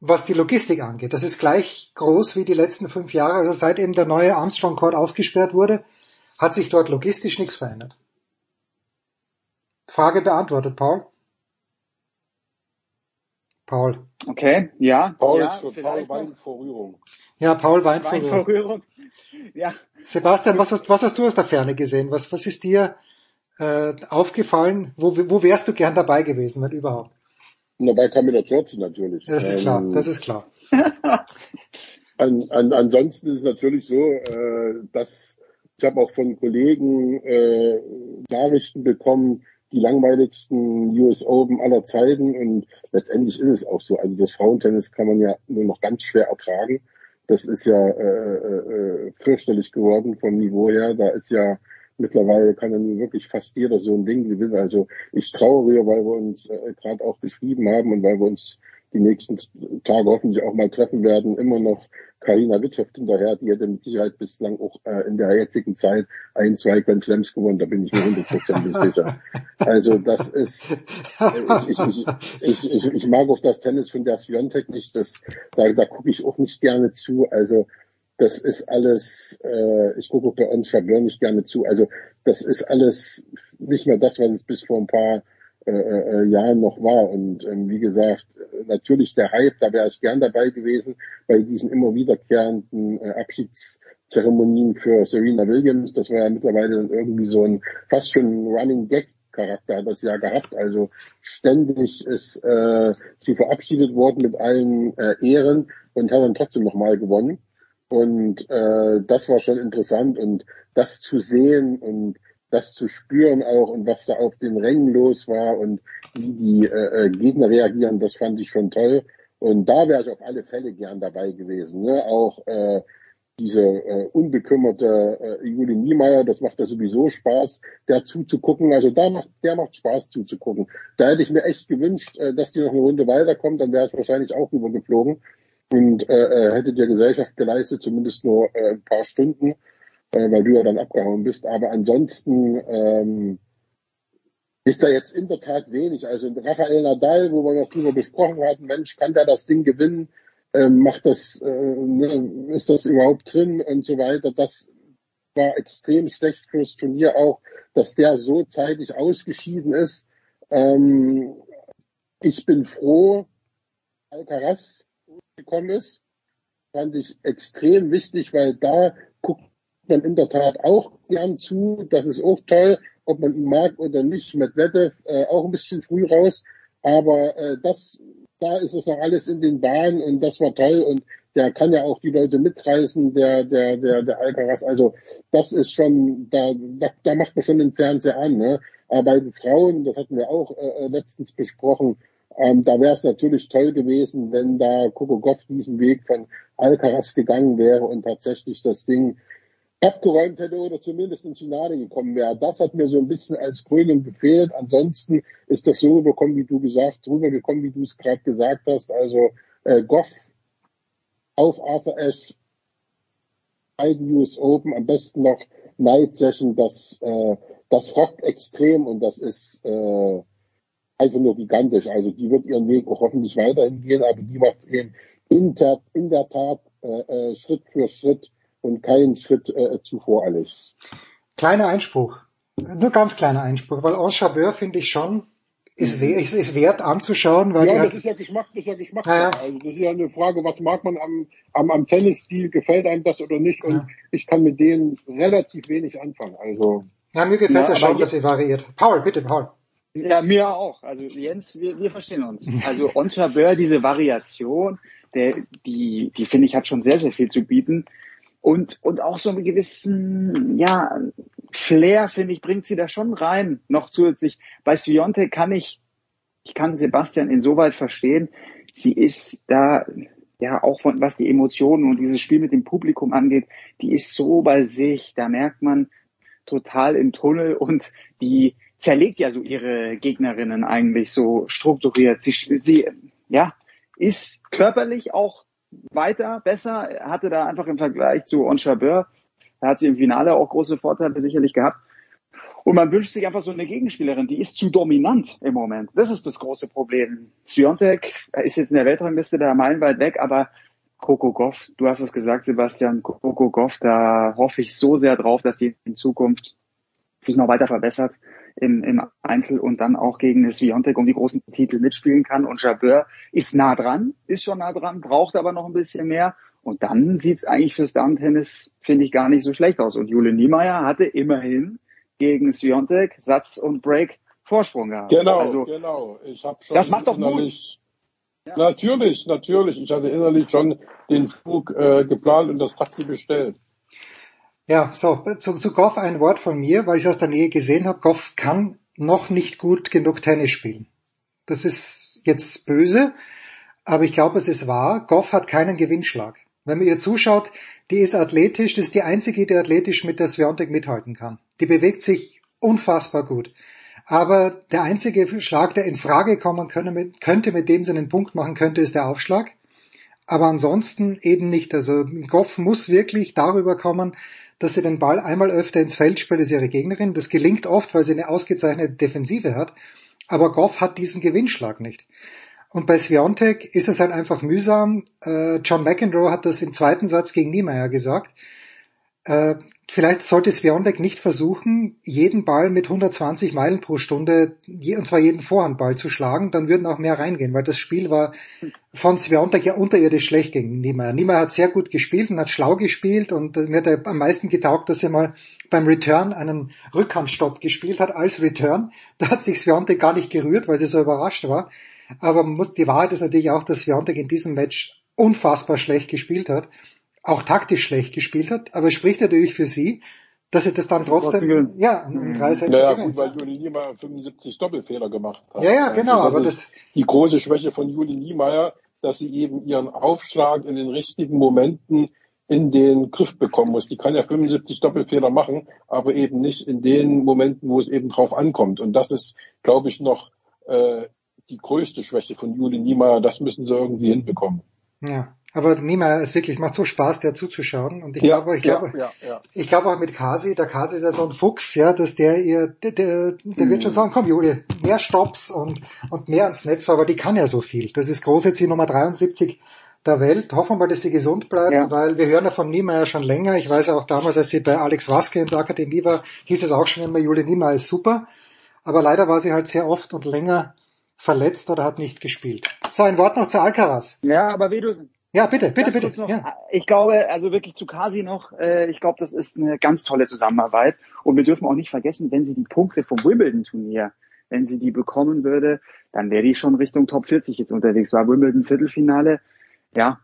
S: was die Logistik angeht. Das ist gleich groß wie die letzten fünf Jahre. Also seit eben der neue Armstrong Court aufgesperrt wurde, hat sich dort logistisch nichts verändert. Frage beantwortet, Paul. Paul.
Y: Okay, ja.
X: Paul
Y: ja,
X: ist für Paul Wein vor Rührung.
S: Ja, Paul Wein, Wein
Y: vor Rührung. Ja.
S: Sebastian, was hast, was hast du aus der Ferne gesehen? Was, was ist dir äh, aufgefallen? Wo, wo wärst du gern dabei gewesen, wenn überhaupt?
X: Dabei kam wieder George natürlich.
S: Das ist ähm, klar, das ist klar.
X: an, an, ansonsten ist es natürlich so, äh, dass ich habe auch von Kollegen äh, Nachrichten bekommen, die langweiligsten US Open aller Zeiten und letztendlich ist es auch so. Also das Frauentennis kann man ja nur noch ganz schwer ertragen. Das ist ja äh, äh, fürchterlich geworden vom Niveau her. Da ist ja mittlerweile kann ja nun wirklich fast jeder so ein Ding gewinnen. Also ich trauere, weil wir uns äh, gerade auch geschrieben haben und weil wir uns die nächsten Tage hoffentlich auch mal treffen werden, immer noch Karina Wirtschaft hinterher, die hätte mit Sicherheit bislang auch äh, in der jetzigen Zeit ein, zwei Grand Slams gewonnen, da bin ich mir hundertprozentig sicher. Also das ist, äh, ich, ich, ich, ich, ich mag auch das Tennis von der Sviontek nicht, das, da, da gucke ich auch nicht gerne zu, also das ist alles, äh, ich gucke auch bei uns Chabot nicht gerne zu, also das ist alles nicht mehr das, was es bis vor ein paar äh, äh, Jahren noch war. Und ähm, wie gesagt, natürlich der Hype, da wäre ich gern dabei gewesen bei diesen immer wiederkehrenden äh, Abschiedszeremonien für Serena Williams. Das war ja mittlerweile irgendwie so ein fast schon Running Gag Charakter hat das ja gehabt. Also ständig ist äh, sie verabschiedet worden mit allen äh, Ehren und hat dann trotzdem nochmal gewonnen. Und äh, das war schon interessant und das zu sehen und das zu spüren auch und was da auf den Rängen los war und wie die äh, äh, Gegner reagieren, das fand ich schon toll. Und da wäre ich auf alle Fälle gern dabei gewesen. Ne? Auch äh, diese äh, unbekümmerte äh, Juli Niemeyer, das macht ja sowieso Spaß, der zuzugucken. Also da macht, der macht Spaß zuzugucken. Da hätte ich mir echt gewünscht, äh, dass die noch eine Runde weiterkommt, dann wäre ich wahrscheinlich auch rübergeflogen und äh, äh hätte dir Gesellschaft geleistet, zumindest nur äh, ein paar Stunden äh, weil du ja dann abgehauen bist. Aber ansonsten ähm, ist da jetzt in der Tat wenig. Also Rafael Nadal, wo wir noch drüber besprochen hatten, Mensch, kann der das Ding gewinnen? Ähm, macht das, äh, ne, ist das überhaupt drin und so weiter? Das war extrem schlecht fürs Turnier auch, dass der so zeitig ausgeschieden ist. Ähm, ich bin froh, Alcaraz gekommen ist. Fand ich extrem wichtig, weil da guckt man in der Tat auch gern zu. Das ist auch toll, ob man ihn mag oder nicht. Medvedev äh, auch ein bisschen früh raus. Aber äh, das, da ist es noch alles in den Bahnen und das war toll und der kann ja auch die Leute mitreißen, der, der, der, der Alcaraz. Also das ist schon, da, da, da macht man schon den Fernseher an. Ne? Aber bei den Frauen, das hatten wir auch äh, äh letztens besprochen, ähm, da wäre es natürlich toll gewesen, wenn da Coco Goff diesen Weg von Alcaraz gegangen wäre und tatsächlich das Ding abgeräumt hätte oder zumindest ins Finale gekommen wäre. Das hat mir so ein bisschen als Krönung gefehlt. Ansonsten ist das so rübergekommen, wie du gesagt, rübergekommen, wie du es gerade gesagt hast. Also äh, Goff auf Arthur Ashe, beiden US Open, am besten noch Night Session, das, äh, das rockt extrem und das ist äh, einfach nur gigantisch. Also die wird ihren Weg auch hoffentlich weiterhin gehen, aber die macht eben in der, in der Tat äh, äh, Schritt für Schritt und keinen Schritt äh, zu voreilig.
S: Kleiner Einspruch. Nur ganz kleiner Einspruch, weil En Chabeur finde ich schon, ist, mhm. ist, ist wert anzuschauen, weil
X: ja, das ist ja Geschmack, das ist ja Geschmack. Ja, Also das ist ja eine Frage, was mag man am, am, am Tennisstil, gefällt einem das oder nicht? Und ja. ich kann mit denen relativ wenig anfangen. Also
S: ja, mir gefällt ja, das schon, dass sie variiert. Paul, bitte, Paul.
Y: Ja, mir auch. Also Jens, wir, wir verstehen uns. Also On Chabeur, diese Variation, der, die, die finde ich hat schon sehr, sehr viel zu bieten. Und, und auch so einen gewissen, ja, Flair, finde ich, bringt sie da schon rein, noch zusätzlich. Bei Svionte kann ich, ich kann Sebastian insoweit verstehen, sie ist da, ja, auch von, was die Emotionen und dieses Spiel mit dem Publikum angeht, die ist so bei sich, da merkt man total im Tunnel und die zerlegt ja so ihre Gegnerinnen eigentlich so strukturiert. Sie, sie, ja, ist körperlich auch weiter, besser, hatte da einfach im Vergleich zu On Chabeur, da hat sie im Finale auch große Vorteile sicherlich gehabt. Und man wünscht sich einfach so eine Gegenspielerin, die ist zu dominant im Moment. Das ist das große Problem. Ziontek ist jetzt in der Weltrangliste da meilenweit weg, aber Coco Goff, du hast es gesagt, Sebastian, Coco Goff, da hoffe ich so sehr drauf, dass sie in Zukunft sich noch weiter verbessert im, im Einzel und dann auch gegen Sviontek um die großen Titel mitspielen kann. Und Jabeur ist nah dran, ist schon nah dran, braucht aber noch ein bisschen mehr. Und dann sieht's eigentlich fürs Damen-Tennis, finde ich, gar nicht so schlecht aus. Und Jule Niemeyer hatte immerhin gegen Sviontek Satz und Break Vorsprung gehabt.
X: Genau, also, genau. Ich habe schon
Y: das macht doch Mut.
X: Ja. Natürlich, natürlich. Ich hatte innerlich schon den Flug äh, geplant und das Taxi bestellt.
S: Ja, so, zu, zu Goff ein Wort von mir, weil ich es aus der Nähe gesehen habe. Goff kann noch nicht gut genug Tennis spielen. Das ist jetzt böse, aber ich glaube, es ist wahr. Goff hat keinen Gewinnschlag. Wenn man ihr zuschaut, die ist athletisch, das ist die einzige, die athletisch mit der Sviontek mithalten kann. Die bewegt sich unfassbar gut. Aber der einzige Schlag, der in Frage kommen könnte, mit dem sie einen Punkt machen könnte, ist der Aufschlag. Aber ansonsten eben nicht. Also Goff muss wirklich darüber kommen, dass sie den Ball einmal öfter ins Feld spielt als ihre Gegnerin. Das gelingt oft, weil sie eine ausgezeichnete Defensive hat. Aber Goff hat diesen Gewinnschlag nicht. Und bei Sviontek ist es halt einfach mühsam. Äh, John McEnroe hat das im zweiten Satz gegen Niemeyer gesagt. Vielleicht sollte Sviontek nicht versuchen, jeden Ball mit 120 Meilen pro Stunde, und zwar jeden Vorhandball zu schlagen, dann würden auch mehr reingehen, weil das Spiel war von Sviontek ja unterirdisch schlecht gegen Niemeyer. Niemeyer hat sehr gut gespielt und hat schlau gespielt und mir hat am meisten getaugt, dass er mal beim Return einen Rückhandstopp gespielt hat als Return. Da hat sich Sviontek gar nicht gerührt, weil sie so überrascht war. Aber muss, die Wahrheit ist natürlich auch, dass Sviontek in diesem Match unfassbar schlecht gespielt hat auch taktisch schlecht gespielt hat, aber es spricht natürlich für sie, dass sie das dann trotzdem, ja, in drei Sätzen
X: Naja, gut, weil Juli Niemeyer 75 Doppelfehler gemacht hat.
S: Ja, ja, genau,
X: das
S: aber das.
X: Die große Schwäche von Juli Niemeyer, dass sie eben ihren Aufschlag in den richtigen Momenten in den Griff bekommen muss. Die kann ja 75 Doppelfehler machen, aber eben nicht in den Momenten, wo es eben drauf ankommt. Und das ist, glaube ich, noch äh, die größte Schwäche von Juli Niemeyer. Das müssen sie irgendwie hinbekommen.
S: Ja. Aber Nima, es wirklich macht so Spaß, der zuzuschauen. Und ich ja, glaube, ich ja, glaube, ja, ja. ich glaube auch mit Kasi, der Kasi ist ja so ein Fuchs, ja, dass der ihr, der, der, der mhm. wird schon sagen, komm Juli, mehr Stops und, und mehr ans Netz, aber die kann ja so viel. Das ist grundsätzlich Nummer 73 der Welt. Hoffen wir, dass sie gesund bleibt, ja. weil wir hören ja von Niemeyer schon länger. Ich weiß auch damals, als sie bei Alex Waske in der Akademie war, hieß es auch schon immer, Juli Niemeyer ist super. Aber leider war sie halt sehr oft und länger verletzt oder hat nicht gespielt. So, ein Wort noch zu Alcaraz.
Y: Ja, aber wie du,
S: ja, bitte, bitte, bitte.
Y: Noch,
S: ja.
Y: Ich glaube, also wirklich zu Kasi noch, äh, ich glaube, das ist eine ganz tolle Zusammenarbeit. Und wir dürfen auch nicht vergessen, wenn sie die Punkte vom Wimbledon-Turnier, wenn sie die bekommen würde, dann wäre die schon Richtung Top 40 jetzt unterwegs. War Wimbledon Viertelfinale. Ja.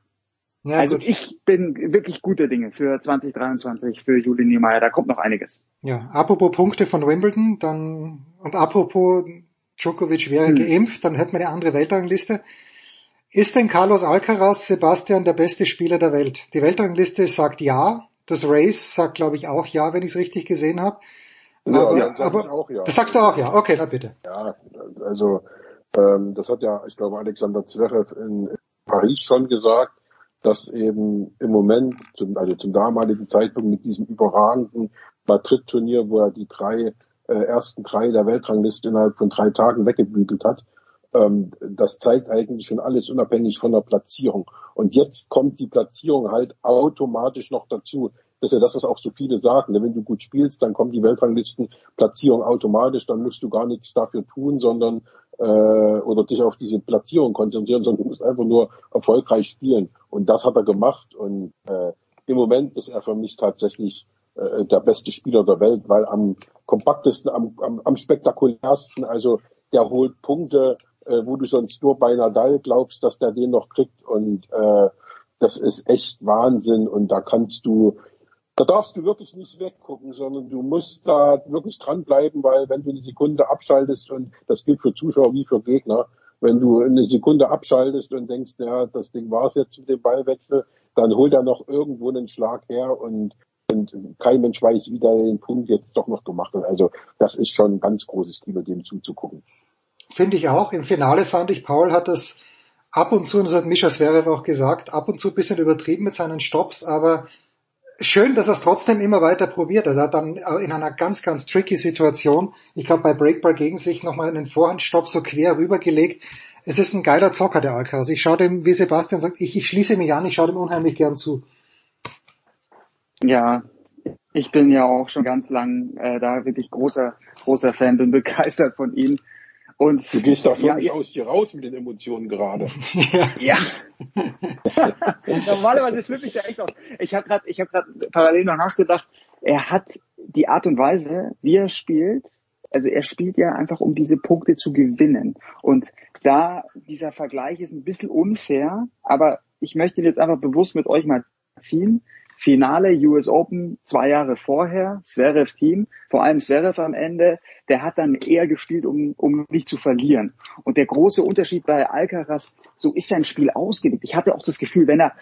Y: ja also gut. ich bin wirklich guter Dinge für 2023 für Julie Niemeyer. Da kommt noch einiges.
S: Ja, apropos Punkte von Wimbledon, dann und apropos Djokovic wäre hm. geimpft, dann hätten wir eine andere Weltrangliste. Ist denn Carlos Alcaraz, Sebastian, der beste Spieler der Welt? Die Weltrangliste sagt ja, Das Race sagt, glaube ich, auch ja, wenn ich es richtig gesehen habe.
X: Ja,
S: aber,
X: ja, sag
S: aber
X: auch ja.
S: das sagst du auch ja. Okay, na bitte.
X: Ja, also ähm, das hat ja, ich glaube, Alexander Zverev in Paris schon gesagt, dass eben im Moment, zum, also zum damaligen Zeitpunkt mit diesem überragenden Madrid-Turnier, wo er die drei äh, ersten drei der Weltrangliste innerhalb von drei Tagen weggebügelt hat, das zeigt eigentlich schon alles unabhängig von der Platzierung. Und jetzt kommt die Platzierung halt automatisch noch dazu. Das ist ja das, was auch so viele sagen. Wenn du gut spielst, dann kommt die Weltranglistenplatzierung automatisch, dann musst du gar nichts dafür tun, sondern äh, oder dich auf diese Platzierung konzentrieren, sondern du musst einfach nur erfolgreich spielen. Und das hat er gemacht. Und äh, im Moment ist er für mich tatsächlich äh, der beste Spieler der Welt, weil am kompaktesten, am, am, am spektakulärsten, also der holt Punkte, äh, wo du sonst nur bei Nadal glaubst, dass der den noch kriegt. Und äh, das ist echt Wahnsinn. Und da kannst du da darfst du wirklich nicht weggucken, sondern du musst da wirklich dranbleiben, weil wenn du eine Sekunde abschaltest, und das gilt für Zuschauer wie für Gegner, wenn du eine Sekunde abschaltest und denkst, ja, das Ding war's jetzt mit dem Ballwechsel, dann holt er noch irgendwo einen Schlag her und, und kein Mensch weiß, wie der den Punkt jetzt doch noch gemacht hat. Also das ist schon ein ganz großes Kino, dem zuzugucken.
S: Finde ich auch. Im Finale fand ich, Paul hat das ab und zu, und das hat Mischa Zverev auch gesagt, ab und zu ein bisschen übertrieben mit seinen Stops, aber schön, dass er es trotzdem immer weiter probiert. Also er hat dann in einer ganz, ganz tricky Situation, ich glaube bei Breakball gegen sich nochmal einen Vorhandstopp so quer rübergelegt. Es ist ein geiler Zocker, der Alcaraz. Ich schaue dem, wie Sebastian sagt, ich, ich schließe mich an, ich schaue dem unheimlich gern zu.
Y: Ja, ich bin ja auch schon ganz lang äh, da wirklich großer, großer Fan, bin begeistert von ihm. Und
X: du gehst da völlig
Y: ja,
X: aus dir raus mit den Emotionen gerade.
Y: ja. Normalerweise flippe ich da echt aus. Ich habe gerade, ich habe gerade parallel noch nachgedacht. Er hat die Art und Weise, wie er spielt. Also er spielt ja einfach, um diese Punkte zu gewinnen. Und da dieser Vergleich ist ein bisschen unfair, aber ich möchte ihn jetzt einfach bewusst mit euch mal ziehen. Finale US Open zwei Jahre vorher, Zverev Team, vor allem Zverev am Ende, der hat dann eher gespielt, um, um nicht zu verlieren. Und der große Unterschied bei Alcaraz, so ist sein Spiel ausgelegt. Ich hatte auch das Gefühl, wenn er,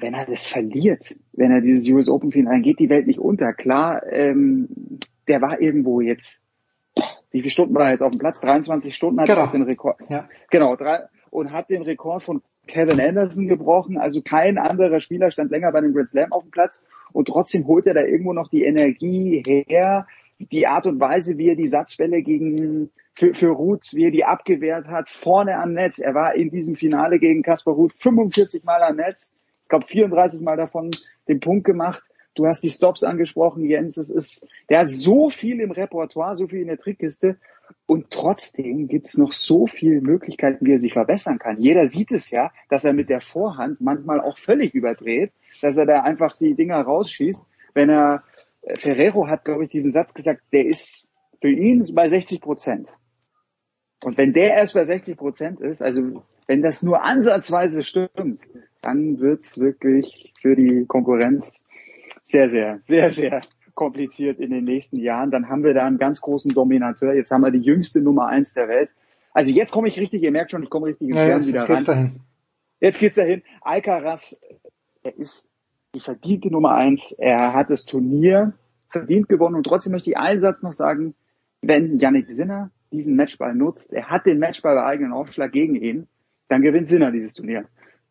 Y: wenn er das verliert, wenn er dieses US Open Finale, dann geht die Welt nicht unter. Klar, ähm, der war irgendwo jetzt, wie viele Stunden war er jetzt auf dem Platz? 23 Stunden hat
S: Genau.
Y: er den Rekord.
S: Ja.
Y: Genau, drei, und hat den Rekord von Kevin Anderson gebrochen. Also kein anderer Spieler stand länger bei dem Grand Slam auf dem Platz. Und trotzdem holt er da irgendwo noch die Energie her, die Art und Weise, wie er die Satzbälle gegen für, für Ruth, wie er die abgewehrt hat, vorne am Netz. Er war in diesem Finale gegen Kaspar Ruth 45 Mal am Netz. Ich glaube 34 Mal davon den Punkt gemacht. Du hast die Stops angesprochen, Jens. Es ist, der hat so viel im Repertoire, so viel in der Trickkiste. Und trotzdem gibt's noch so viele Möglichkeiten, wie er sich verbessern kann. Jeder sieht es ja, dass er mit der Vorhand manchmal auch völlig überdreht, dass er da einfach die Dinger rausschießt. Wenn er, äh, Ferrero hat, glaube ich, diesen Satz gesagt, der ist für ihn bei 60 Prozent. Und wenn der erst bei 60 Prozent ist, also wenn das nur ansatzweise stimmt, dann wird's wirklich für die Konkurrenz sehr, sehr, sehr, sehr kompliziert in den nächsten Jahren. Dann haben wir da einen ganz großen Dominateur. Jetzt haben wir die jüngste Nummer eins der Welt. Also jetzt komme ich richtig, ihr merkt schon, ich komme richtig ins
S: Ja, jetzt,
Y: wieder
S: geht's
Y: rein.
S: dahin.
Y: Jetzt geht's dahin. Alcaraz, er ist die verdiente Nummer eins. Er hat das Turnier verdient gewonnen und trotzdem möchte ich einen Satz noch sagen, wenn Yannick Sinner diesen Matchball nutzt, er hat den Matchball bei eigenen Aufschlag gegen ihn, dann gewinnt Sinner dieses Turnier.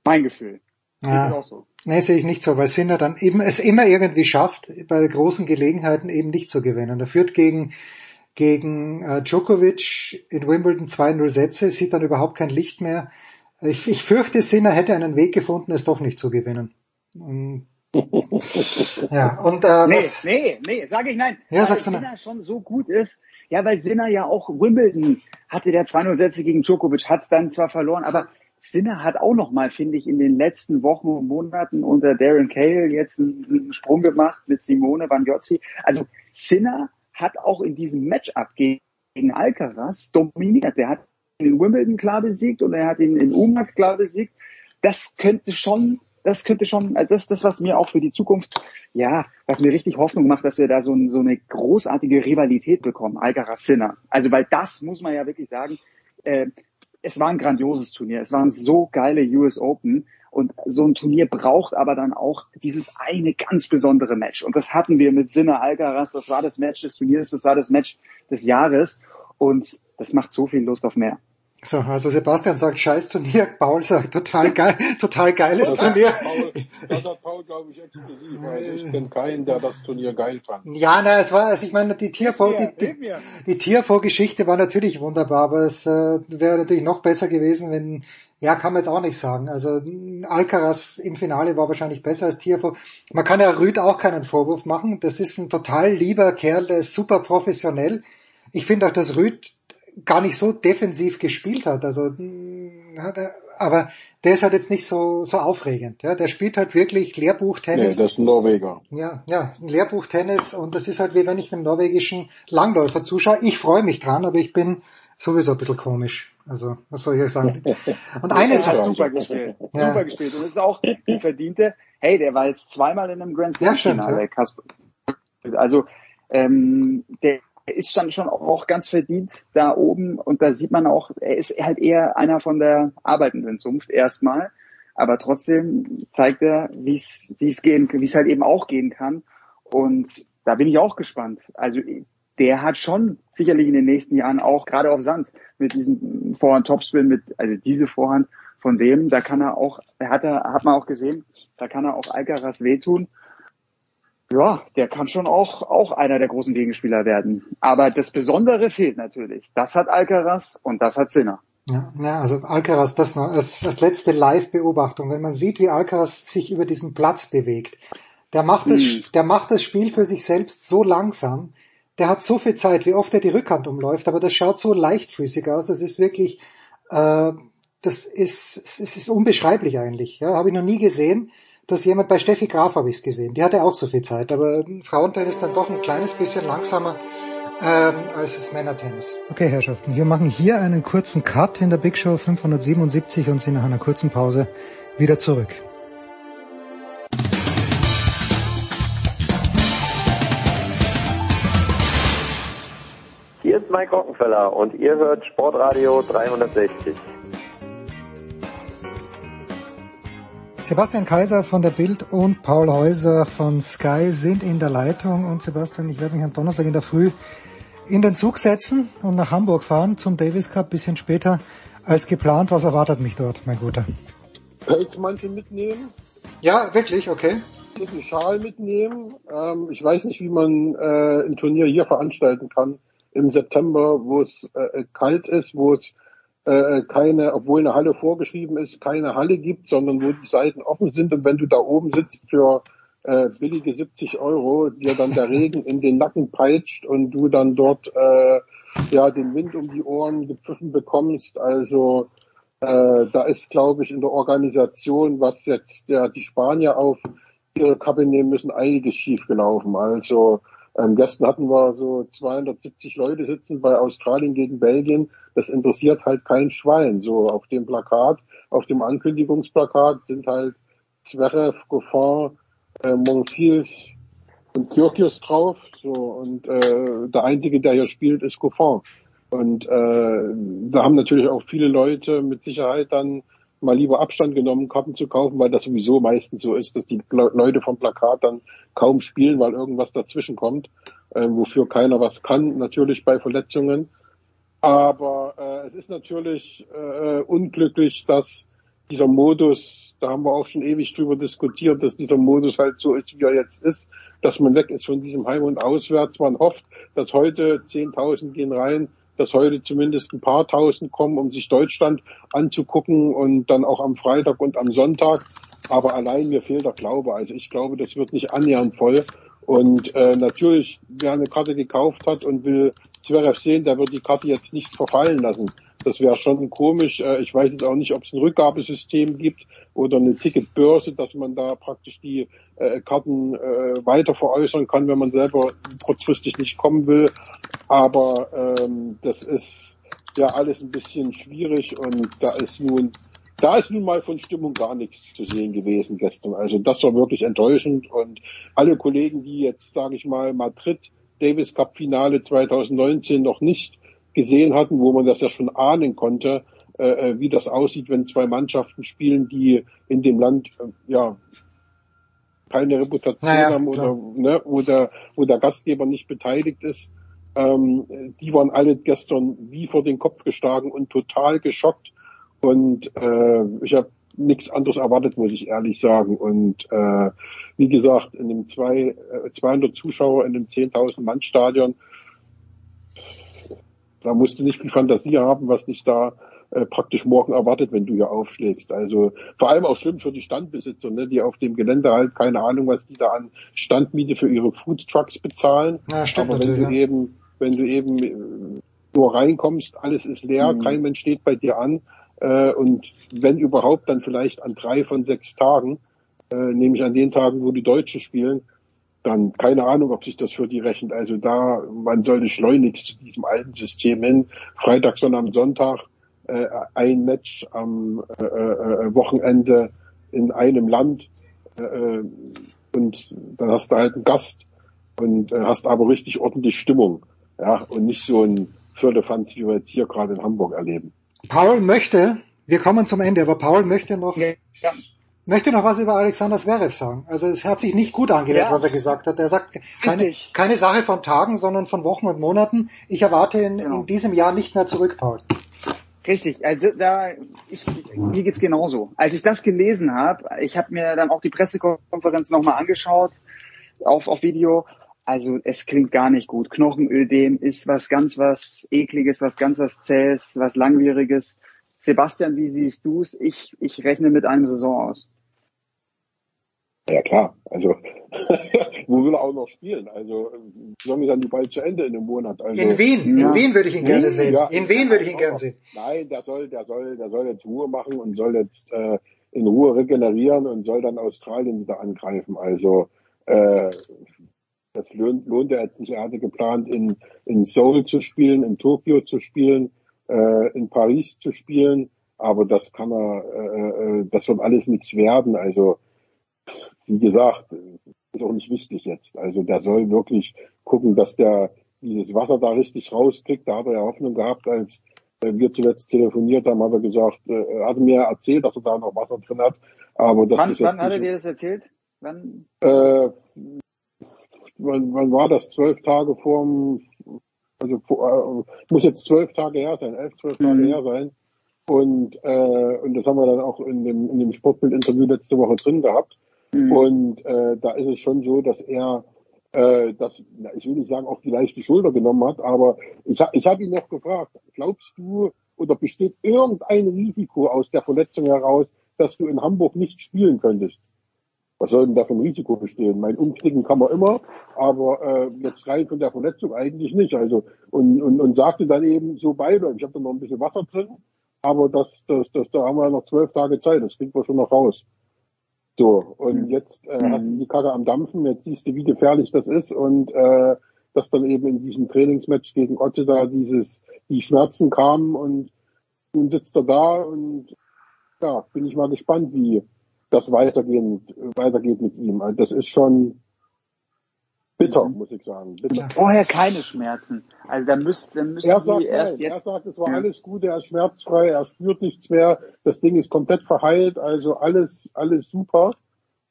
Y: Mein Gefühl.
S: Ja.
Y: auch so.
S: Nee, sehe ich nicht so, weil Sinner dann eben es immer irgendwie schafft, bei großen Gelegenheiten eben nicht zu gewinnen. Er führt gegen gegen äh, Djokovic in Wimbledon 2-0 Sätze, sieht dann überhaupt kein Licht mehr. Ich, ich fürchte, Sinner hätte einen Weg gefunden, es doch nicht zu gewinnen. Und, ja, und äh,
Y: Nee,
S: was,
Y: nee, nee, sage ich nein.
S: Ja,
Y: weil
S: sagst du
Y: Sinner schon so gut ist. Ja, weil Sinner ja auch Wimbledon hatte der 2-0 Sätze gegen Djokovic, hat dann zwar verloren, aber Sinner hat auch noch mal, finde ich, in den letzten Wochen und Monaten unter Darren Cahill jetzt einen, Sprung gemacht mit Simone Bagnozzi. Also Sinner hat auch in diesem Matchup gegen, Alcaraz dominiert. Der hat ihn in Wimbledon klar besiegt und er hat ihn in Umag klar besiegt. Das könnte schon, das könnte schon, also das das, was mir auch für die Zukunft, ja, was mir richtig Hoffnung macht, dass wir da so, ein, so eine großartige Rivalität bekommen, Alcaraz Sinner. Also weil das muss man ja wirklich sagen, äh, es war ein grandioses Turnier. Es waren so geile US Open. Und so ein Turnier braucht aber dann auch dieses eine ganz besondere Match. Und das hatten wir mit Sinne Alcaraz. Das war das Match des Turniers. Das war das Match des Jahres. Und das macht so viel Lust auf mehr.
S: So, also Sebastian sagt scheiß Turnier, Paul sagt total geil, total geiles das Turnier.
X: Paul, das hat Paul, glaube ich, exklusiv. Also ich kenne keinen, der das Turnier geil fand.
S: Ja, na, es war, also ich meine, die TFO, die, die, die TFO-Geschichte war natürlich wunderbar, aber es äh, wäre natürlich noch besser gewesen, wenn, ja, kann man jetzt auch nicht sagen. Also Alcaraz im Finale war wahrscheinlich besser als TFO. Man kann ja Rüd auch keinen Vorwurf machen. Das ist ein total lieber Kerl, der ist super professionell. Ich finde auch, dass Rüd gar nicht so defensiv gespielt hat. Also, aber der ist halt jetzt nicht so, so aufregend. Ja, der spielt halt wirklich Lehrbuch-Tennis.
X: Nee, das ist ein Norweger.
S: Ja, ja, ein Lehrbuch-Tennis und das ist halt wie wenn ich einem norwegischen Langläufer zuschaue. Ich freue mich dran, aber ich bin sowieso ein bisschen komisch. Also, was soll ich euch sagen?
Y: Und eines hat super gespielt. Ja. Super gespielt. Und das ist auch die verdiente, hey, der war jetzt zweimal in einem Grand Slam Finale, ja, Also, ähm, der er ist dann schon auch ganz verdient da oben. Und da sieht man auch, er ist halt eher einer von der arbeitenden Zunft erstmal, aber trotzdem zeigt er, wie es wie es gehen, wie es halt eben auch gehen kann. Und da bin ich auch gespannt. Also der hat schon sicherlich in den nächsten Jahren auch gerade auf Sand mit diesem Vorhand Topspin mit also diese Vorhand von dem, da kann er auch, hat er hat man auch gesehen, da kann er auch Alcaraz wehtun ja, der kann schon auch, auch einer der großen Gegenspieler werden. Aber das Besondere fehlt natürlich. Das hat Alcaraz und das hat Sinner.
S: Ja, ja, also Alcaraz, das noch als, als letzte Live-Beobachtung. Wenn man sieht, wie Alcaraz sich über diesen Platz bewegt, der macht, das, hm. der macht das Spiel für sich selbst so langsam, der hat so viel Zeit, wie oft er die Rückhand umläuft, aber das schaut so leichtfüßig aus. Es ist wirklich, äh, das ist, es ist unbeschreiblich eigentlich. Ja, habe ich noch nie gesehen dass jemand bei Steffi Graf habe ich es gesehen. Die hatte auch so viel Zeit, aber Frauentennis dann doch ein kleines bisschen langsamer ähm, als das Männertennis. Okay, Herrschaften, wir machen hier einen kurzen Cut in der Big Show 577 und sind nach einer kurzen Pause wieder zurück.
K: Hier ist Mike Rockenfeller und ihr hört Sportradio 360.
S: Sebastian Kaiser von der Bild und Paul Häuser von Sky sind in der Leitung. Und Sebastian, ich werde mich am Donnerstag in der Früh in den Zug setzen und nach Hamburg fahren zum Davis Cup, bisschen später als geplant. Was erwartet mich dort, mein Guter?
X: Pelzmantel mitnehmen.
S: Ja, wirklich, okay.
X: Einen Schal mitnehmen. Ähm, ich weiß nicht, wie man äh, ein Turnier hier veranstalten kann im September, wo es äh, kalt ist, wo es äh, keine, obwohl eine Halle vorgeschrieben ist, keine Halle gibt, sondern wo die Seiten offen sind und wenn du da oben sitzt für äh, billige 70 Euro, dir dann der Regen in den Nacken peitscht und du dann dort äh, ja den Wind um die Ohren gepfiffen bekommst. Also äh, da ist, glaube ich, in der Organisation, was jetzt ja die Spanier auf ihre Kappe nehmen müssen, einiges schiefgelaufen. Also ähm, gestern hatten wir so 270 Leute sitzen bei Australien gegen Belgien. Das interessiert halt kein Schwein. So auf dem Plakat, auf dem Ankündigungsplakat sind halt Zverev, Goffin, äh, Monfils und Kyrgios drauf. So und äh, der einzige, der hier spielt, ist Goffin. Und äh, da haben natürlich auch viele Leute mit Sicherheit dann mal lieber Abstand genommen, Karten zu kaufen, weil das sowieso meistens so ist, dass die Leute vom Plakat dann kaum spielen, weil irgendwas dazwischen kommt, äh, wofür keiner was kann, natürlich bei Verletzungen. Aber äh, es ist natürlich äh, unglücklich, dass dieser Modus, da haben wir auch schon ewig drüber diskutiert, dass dieser Modus halt so ist, wie er jetzt ist, dass man weg ist von diesem Heim und Auswärts. Man hofft, dass heute 10.000 gehen rein, dass heute zumindest ein paar tausend kommen, um sich Deutschland anzugucken und dann auch am Freitag und am Sonntag. Aber allein mir fehlt der Glaube. Also ich glaube, das wird nicht annähernd voll. Und äh, natürlich, wer eine Karte gekauft hat und will Zverev sehen, der wird die Karte jetzt nicht verfallen lassen. Das wäre schon komisch. Äh, ich weiß jetzt auch nicht, ob es ein Rückgabesystem gibt oder eine Ticketbörse, dass man da praktisch die äh, Karten äh, weiter veräußern kann, wenn man selber kurzfristig nicht kommen will. Aber ähm, das ist ja alles ein bisschen schwierig und da ist nun da ist nun mal von Stimmung gar nichts zu sehen gewesen gestern. Also das war wirklich enttäuschend und alle Kollegen, die jetzt, sage ich mal, Madrid Davis Cup Finale 2019 noch nicht gesehen hatten, wo man das ja schon ahnen konnte, äh, äh, wie das aussieht, wenn zwei Mannschaften spielen, die in dem Land äh, ja keine Reputation naja, haben oder ne, wo, der, wo der Gastgeber nicht beteiligt ist. Ähm, die waren alle gestern wie vor den Kopf geschlagen und total geschockt. Und äh, ich habe nichts anderes erwartet, muss ich ehrlich sagen. Und äh, wie gesagt, in einem zwei, äh, 200 Zuschauer in einem 10.000 Mann Stadion, da musst du nicht viel Fantasie haben, was dich da äh, praktisch morgen erwartet, wenn du hier aufschlägst. Also vor allem auch schlimm für die Standbesitzer, ne, die auf dem Gelände halt keine Ahnung, was die da an Standmiete für ihre Food Trucks bezahlen. Ja, stimmt Aber wenn du ja. eben, wenn du eben äh, nur reinkommst, alles ist leer, mhm. kein Mensch steht bei dir an äh, und wenn überhaupt, dann vielleicht an drei von sechs Tagen, äh, nämlich an den Tagen, wo die Deutschen spielen, dann keine Ahnung, ob sich das für die rechnet. Also da, man sollte schleunigst zu diesem alten System hin. Freitag, Sonntag, Sonntag äh, ein Match am äh, äh, Wochenende in einem Land äh, äh, und dann hast du halt einen Gast und äh, hast aber richtig ordentlich Stimmung. Ja, und nicht so ein Förderfanz, wie wir jetzt hier gerade in Hamburg erleben.
S: Paul möchte, wir kommen zum Ende, aber Paul möchte noch, ja. Möchte noch was über Alexander Zverev sagen. Also es hat sich nicht gut angehört, ja. was er gesagt hat. Er sagt, keine, keine Sache von Tagen, sondern von Wochen und Monaten. Ich erwarte ihn genau. in diesem Jahr nicht mehr zurück, Paul.
Y: Richtig, also da ich, mir geht's genauso. Als ich das gelesen habe, ich habe mir dann auch die Pressekonferenz nochmal angeschaut auf, auf Video. Also es klingt gar nicht gut. Knochenödem ist was ganz was ekliges, was ganz was zähes, was langwieriges. Sebastian, wie siehst du's? Ich ich rechne mit einem Saison aus.
X: Ja klar, also wo will er auch noch spielen? Also sagen wir dann die bald zu Ende in einem Monat. Also,
S: in Wien, ja. in Wien würde ich ihn gerne sehen. Ja, in Wien würde ich ihn gerne sehen.
X: Nein, der soll, der soll, der soll jetzt Ruhe machen und soll jetzt äh, in Ruhe regenerieren und soll dann Australien wieder angreifen. Also äh, das lohnt, lohnt er jetzt nicht. Er hatte geplant, in, in Seoul zu spielen, in Tokio zu spielen, äh, in Paris zu spielen, aber das kann er, äh, äh das wird alles nichts werden. Also wie gesagt, ist auch nicht wichtig jetzt. Also der soll wirklich gucken, dass der dieses Wasser da richtig rauskriegt. Da hat er ja Hoffnung gehabt, als wir zuletzt telefoniert haben, hat er gesagt, äh, er hatte mir erzählt, dass er da noch Wasser drin hat. Aber das
Y: wann, ist wann hat er dir das erzählt? Wann?
X: Äh, wann, wann war das? Zwölf Tage vorm, also äh, muss jetzt zwölf Tage her sein, elf, zwölf Tage mhm. her sein. Und, äh, und das haben wir dann auch in dem, in dem Sportbild-Interview letzte Woche drin gehabt. Mhm. Und äh, da ist es schon so, dass er äh, das, ich will nicht sagen, auf die leichte Schulter genommen hat, aber ich, ich habe ihn noch gefragt, glaubst du oder besteht irgendein Risiko aus der Verletzung heraus, dass du in Hamburg nicht spielen könntest? Was soll denn da für ein Risiko bestehen? Mein Umknicken kann man immer, aber äh, jetzt rein von der Verletzung eigentlich nicht. Also und, und, und sagte dann eben so beide, ich habe da noch ein bisschen Wasser drin, aber das, das, das, da haben wir noch zwölf Tage Zeit, das kriegen wir schon noch raus. So, und mhm. jetzt äh, hast du mhm. die Kacke am Dampfen, jetzt siehst du, wie gefährlich das ist und äh, dass dann eben in diesem Trainingsmatch gegen Otte da dieses, die Schmerzen kamen und nun sitzt er da und ja, bin ich mal gespannt, wie das weitergehen, weitergeht mit ihm. Also das ist schon bitter, muss ich sagen. Bitter.
Y: Vorher keine Schmerzen. Also da müsste, da müssten er
X: sagt, erst nein. jetzt. Er sagt, es war ja. alles gut, er ist schmerzfrei, er spürt nichts mehr, das Ding ist komplett verheilt, also alles, alles super.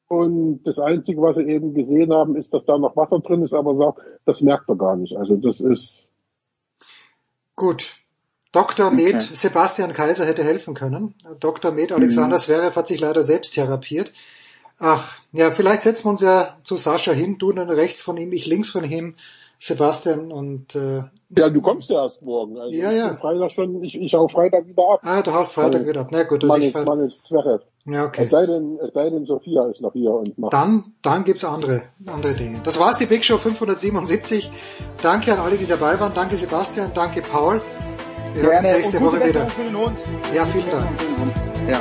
X: Und das Einzige, was sie eben gesehen haben, ist, dass da noch Wasser drin ist, aber sagt, das merkt er gar nicht. Also das ist.
S: Gut. Dr. Med okay. Sebastian Kaiser hätte helfen können. Dr. Med Alexander mhm. Zverev hat sich leider selbst therapiert. Ach, ja, vielleicht setzen wir uns ja zu Sascha hin, du dann rechts von ihm, ich links von ihm, Sebastian und äh,
X: Ja, du kommst ja erst morgen. Also ja, ja. Freitag schon, ich, ich hau Freitag wieder ab.
S: Ah, du hast Freitag also, wieder ab. Na gut,
X: also Mann, ist, Mann ist Zverev.
S: Ja, okay.
X: Es sei denn, es sei denn Sophia ist noch hier und macht.
S: Dann, dann gibt's andere, andere Dinge. Das war's, die Big Show 577. Danke an alle, die dabei waren. Danke Sebastian, danke Paul.
Y: Wir hören uns nächste Woche wieder.
S: Ja, vielen Dank.
Y: Ja.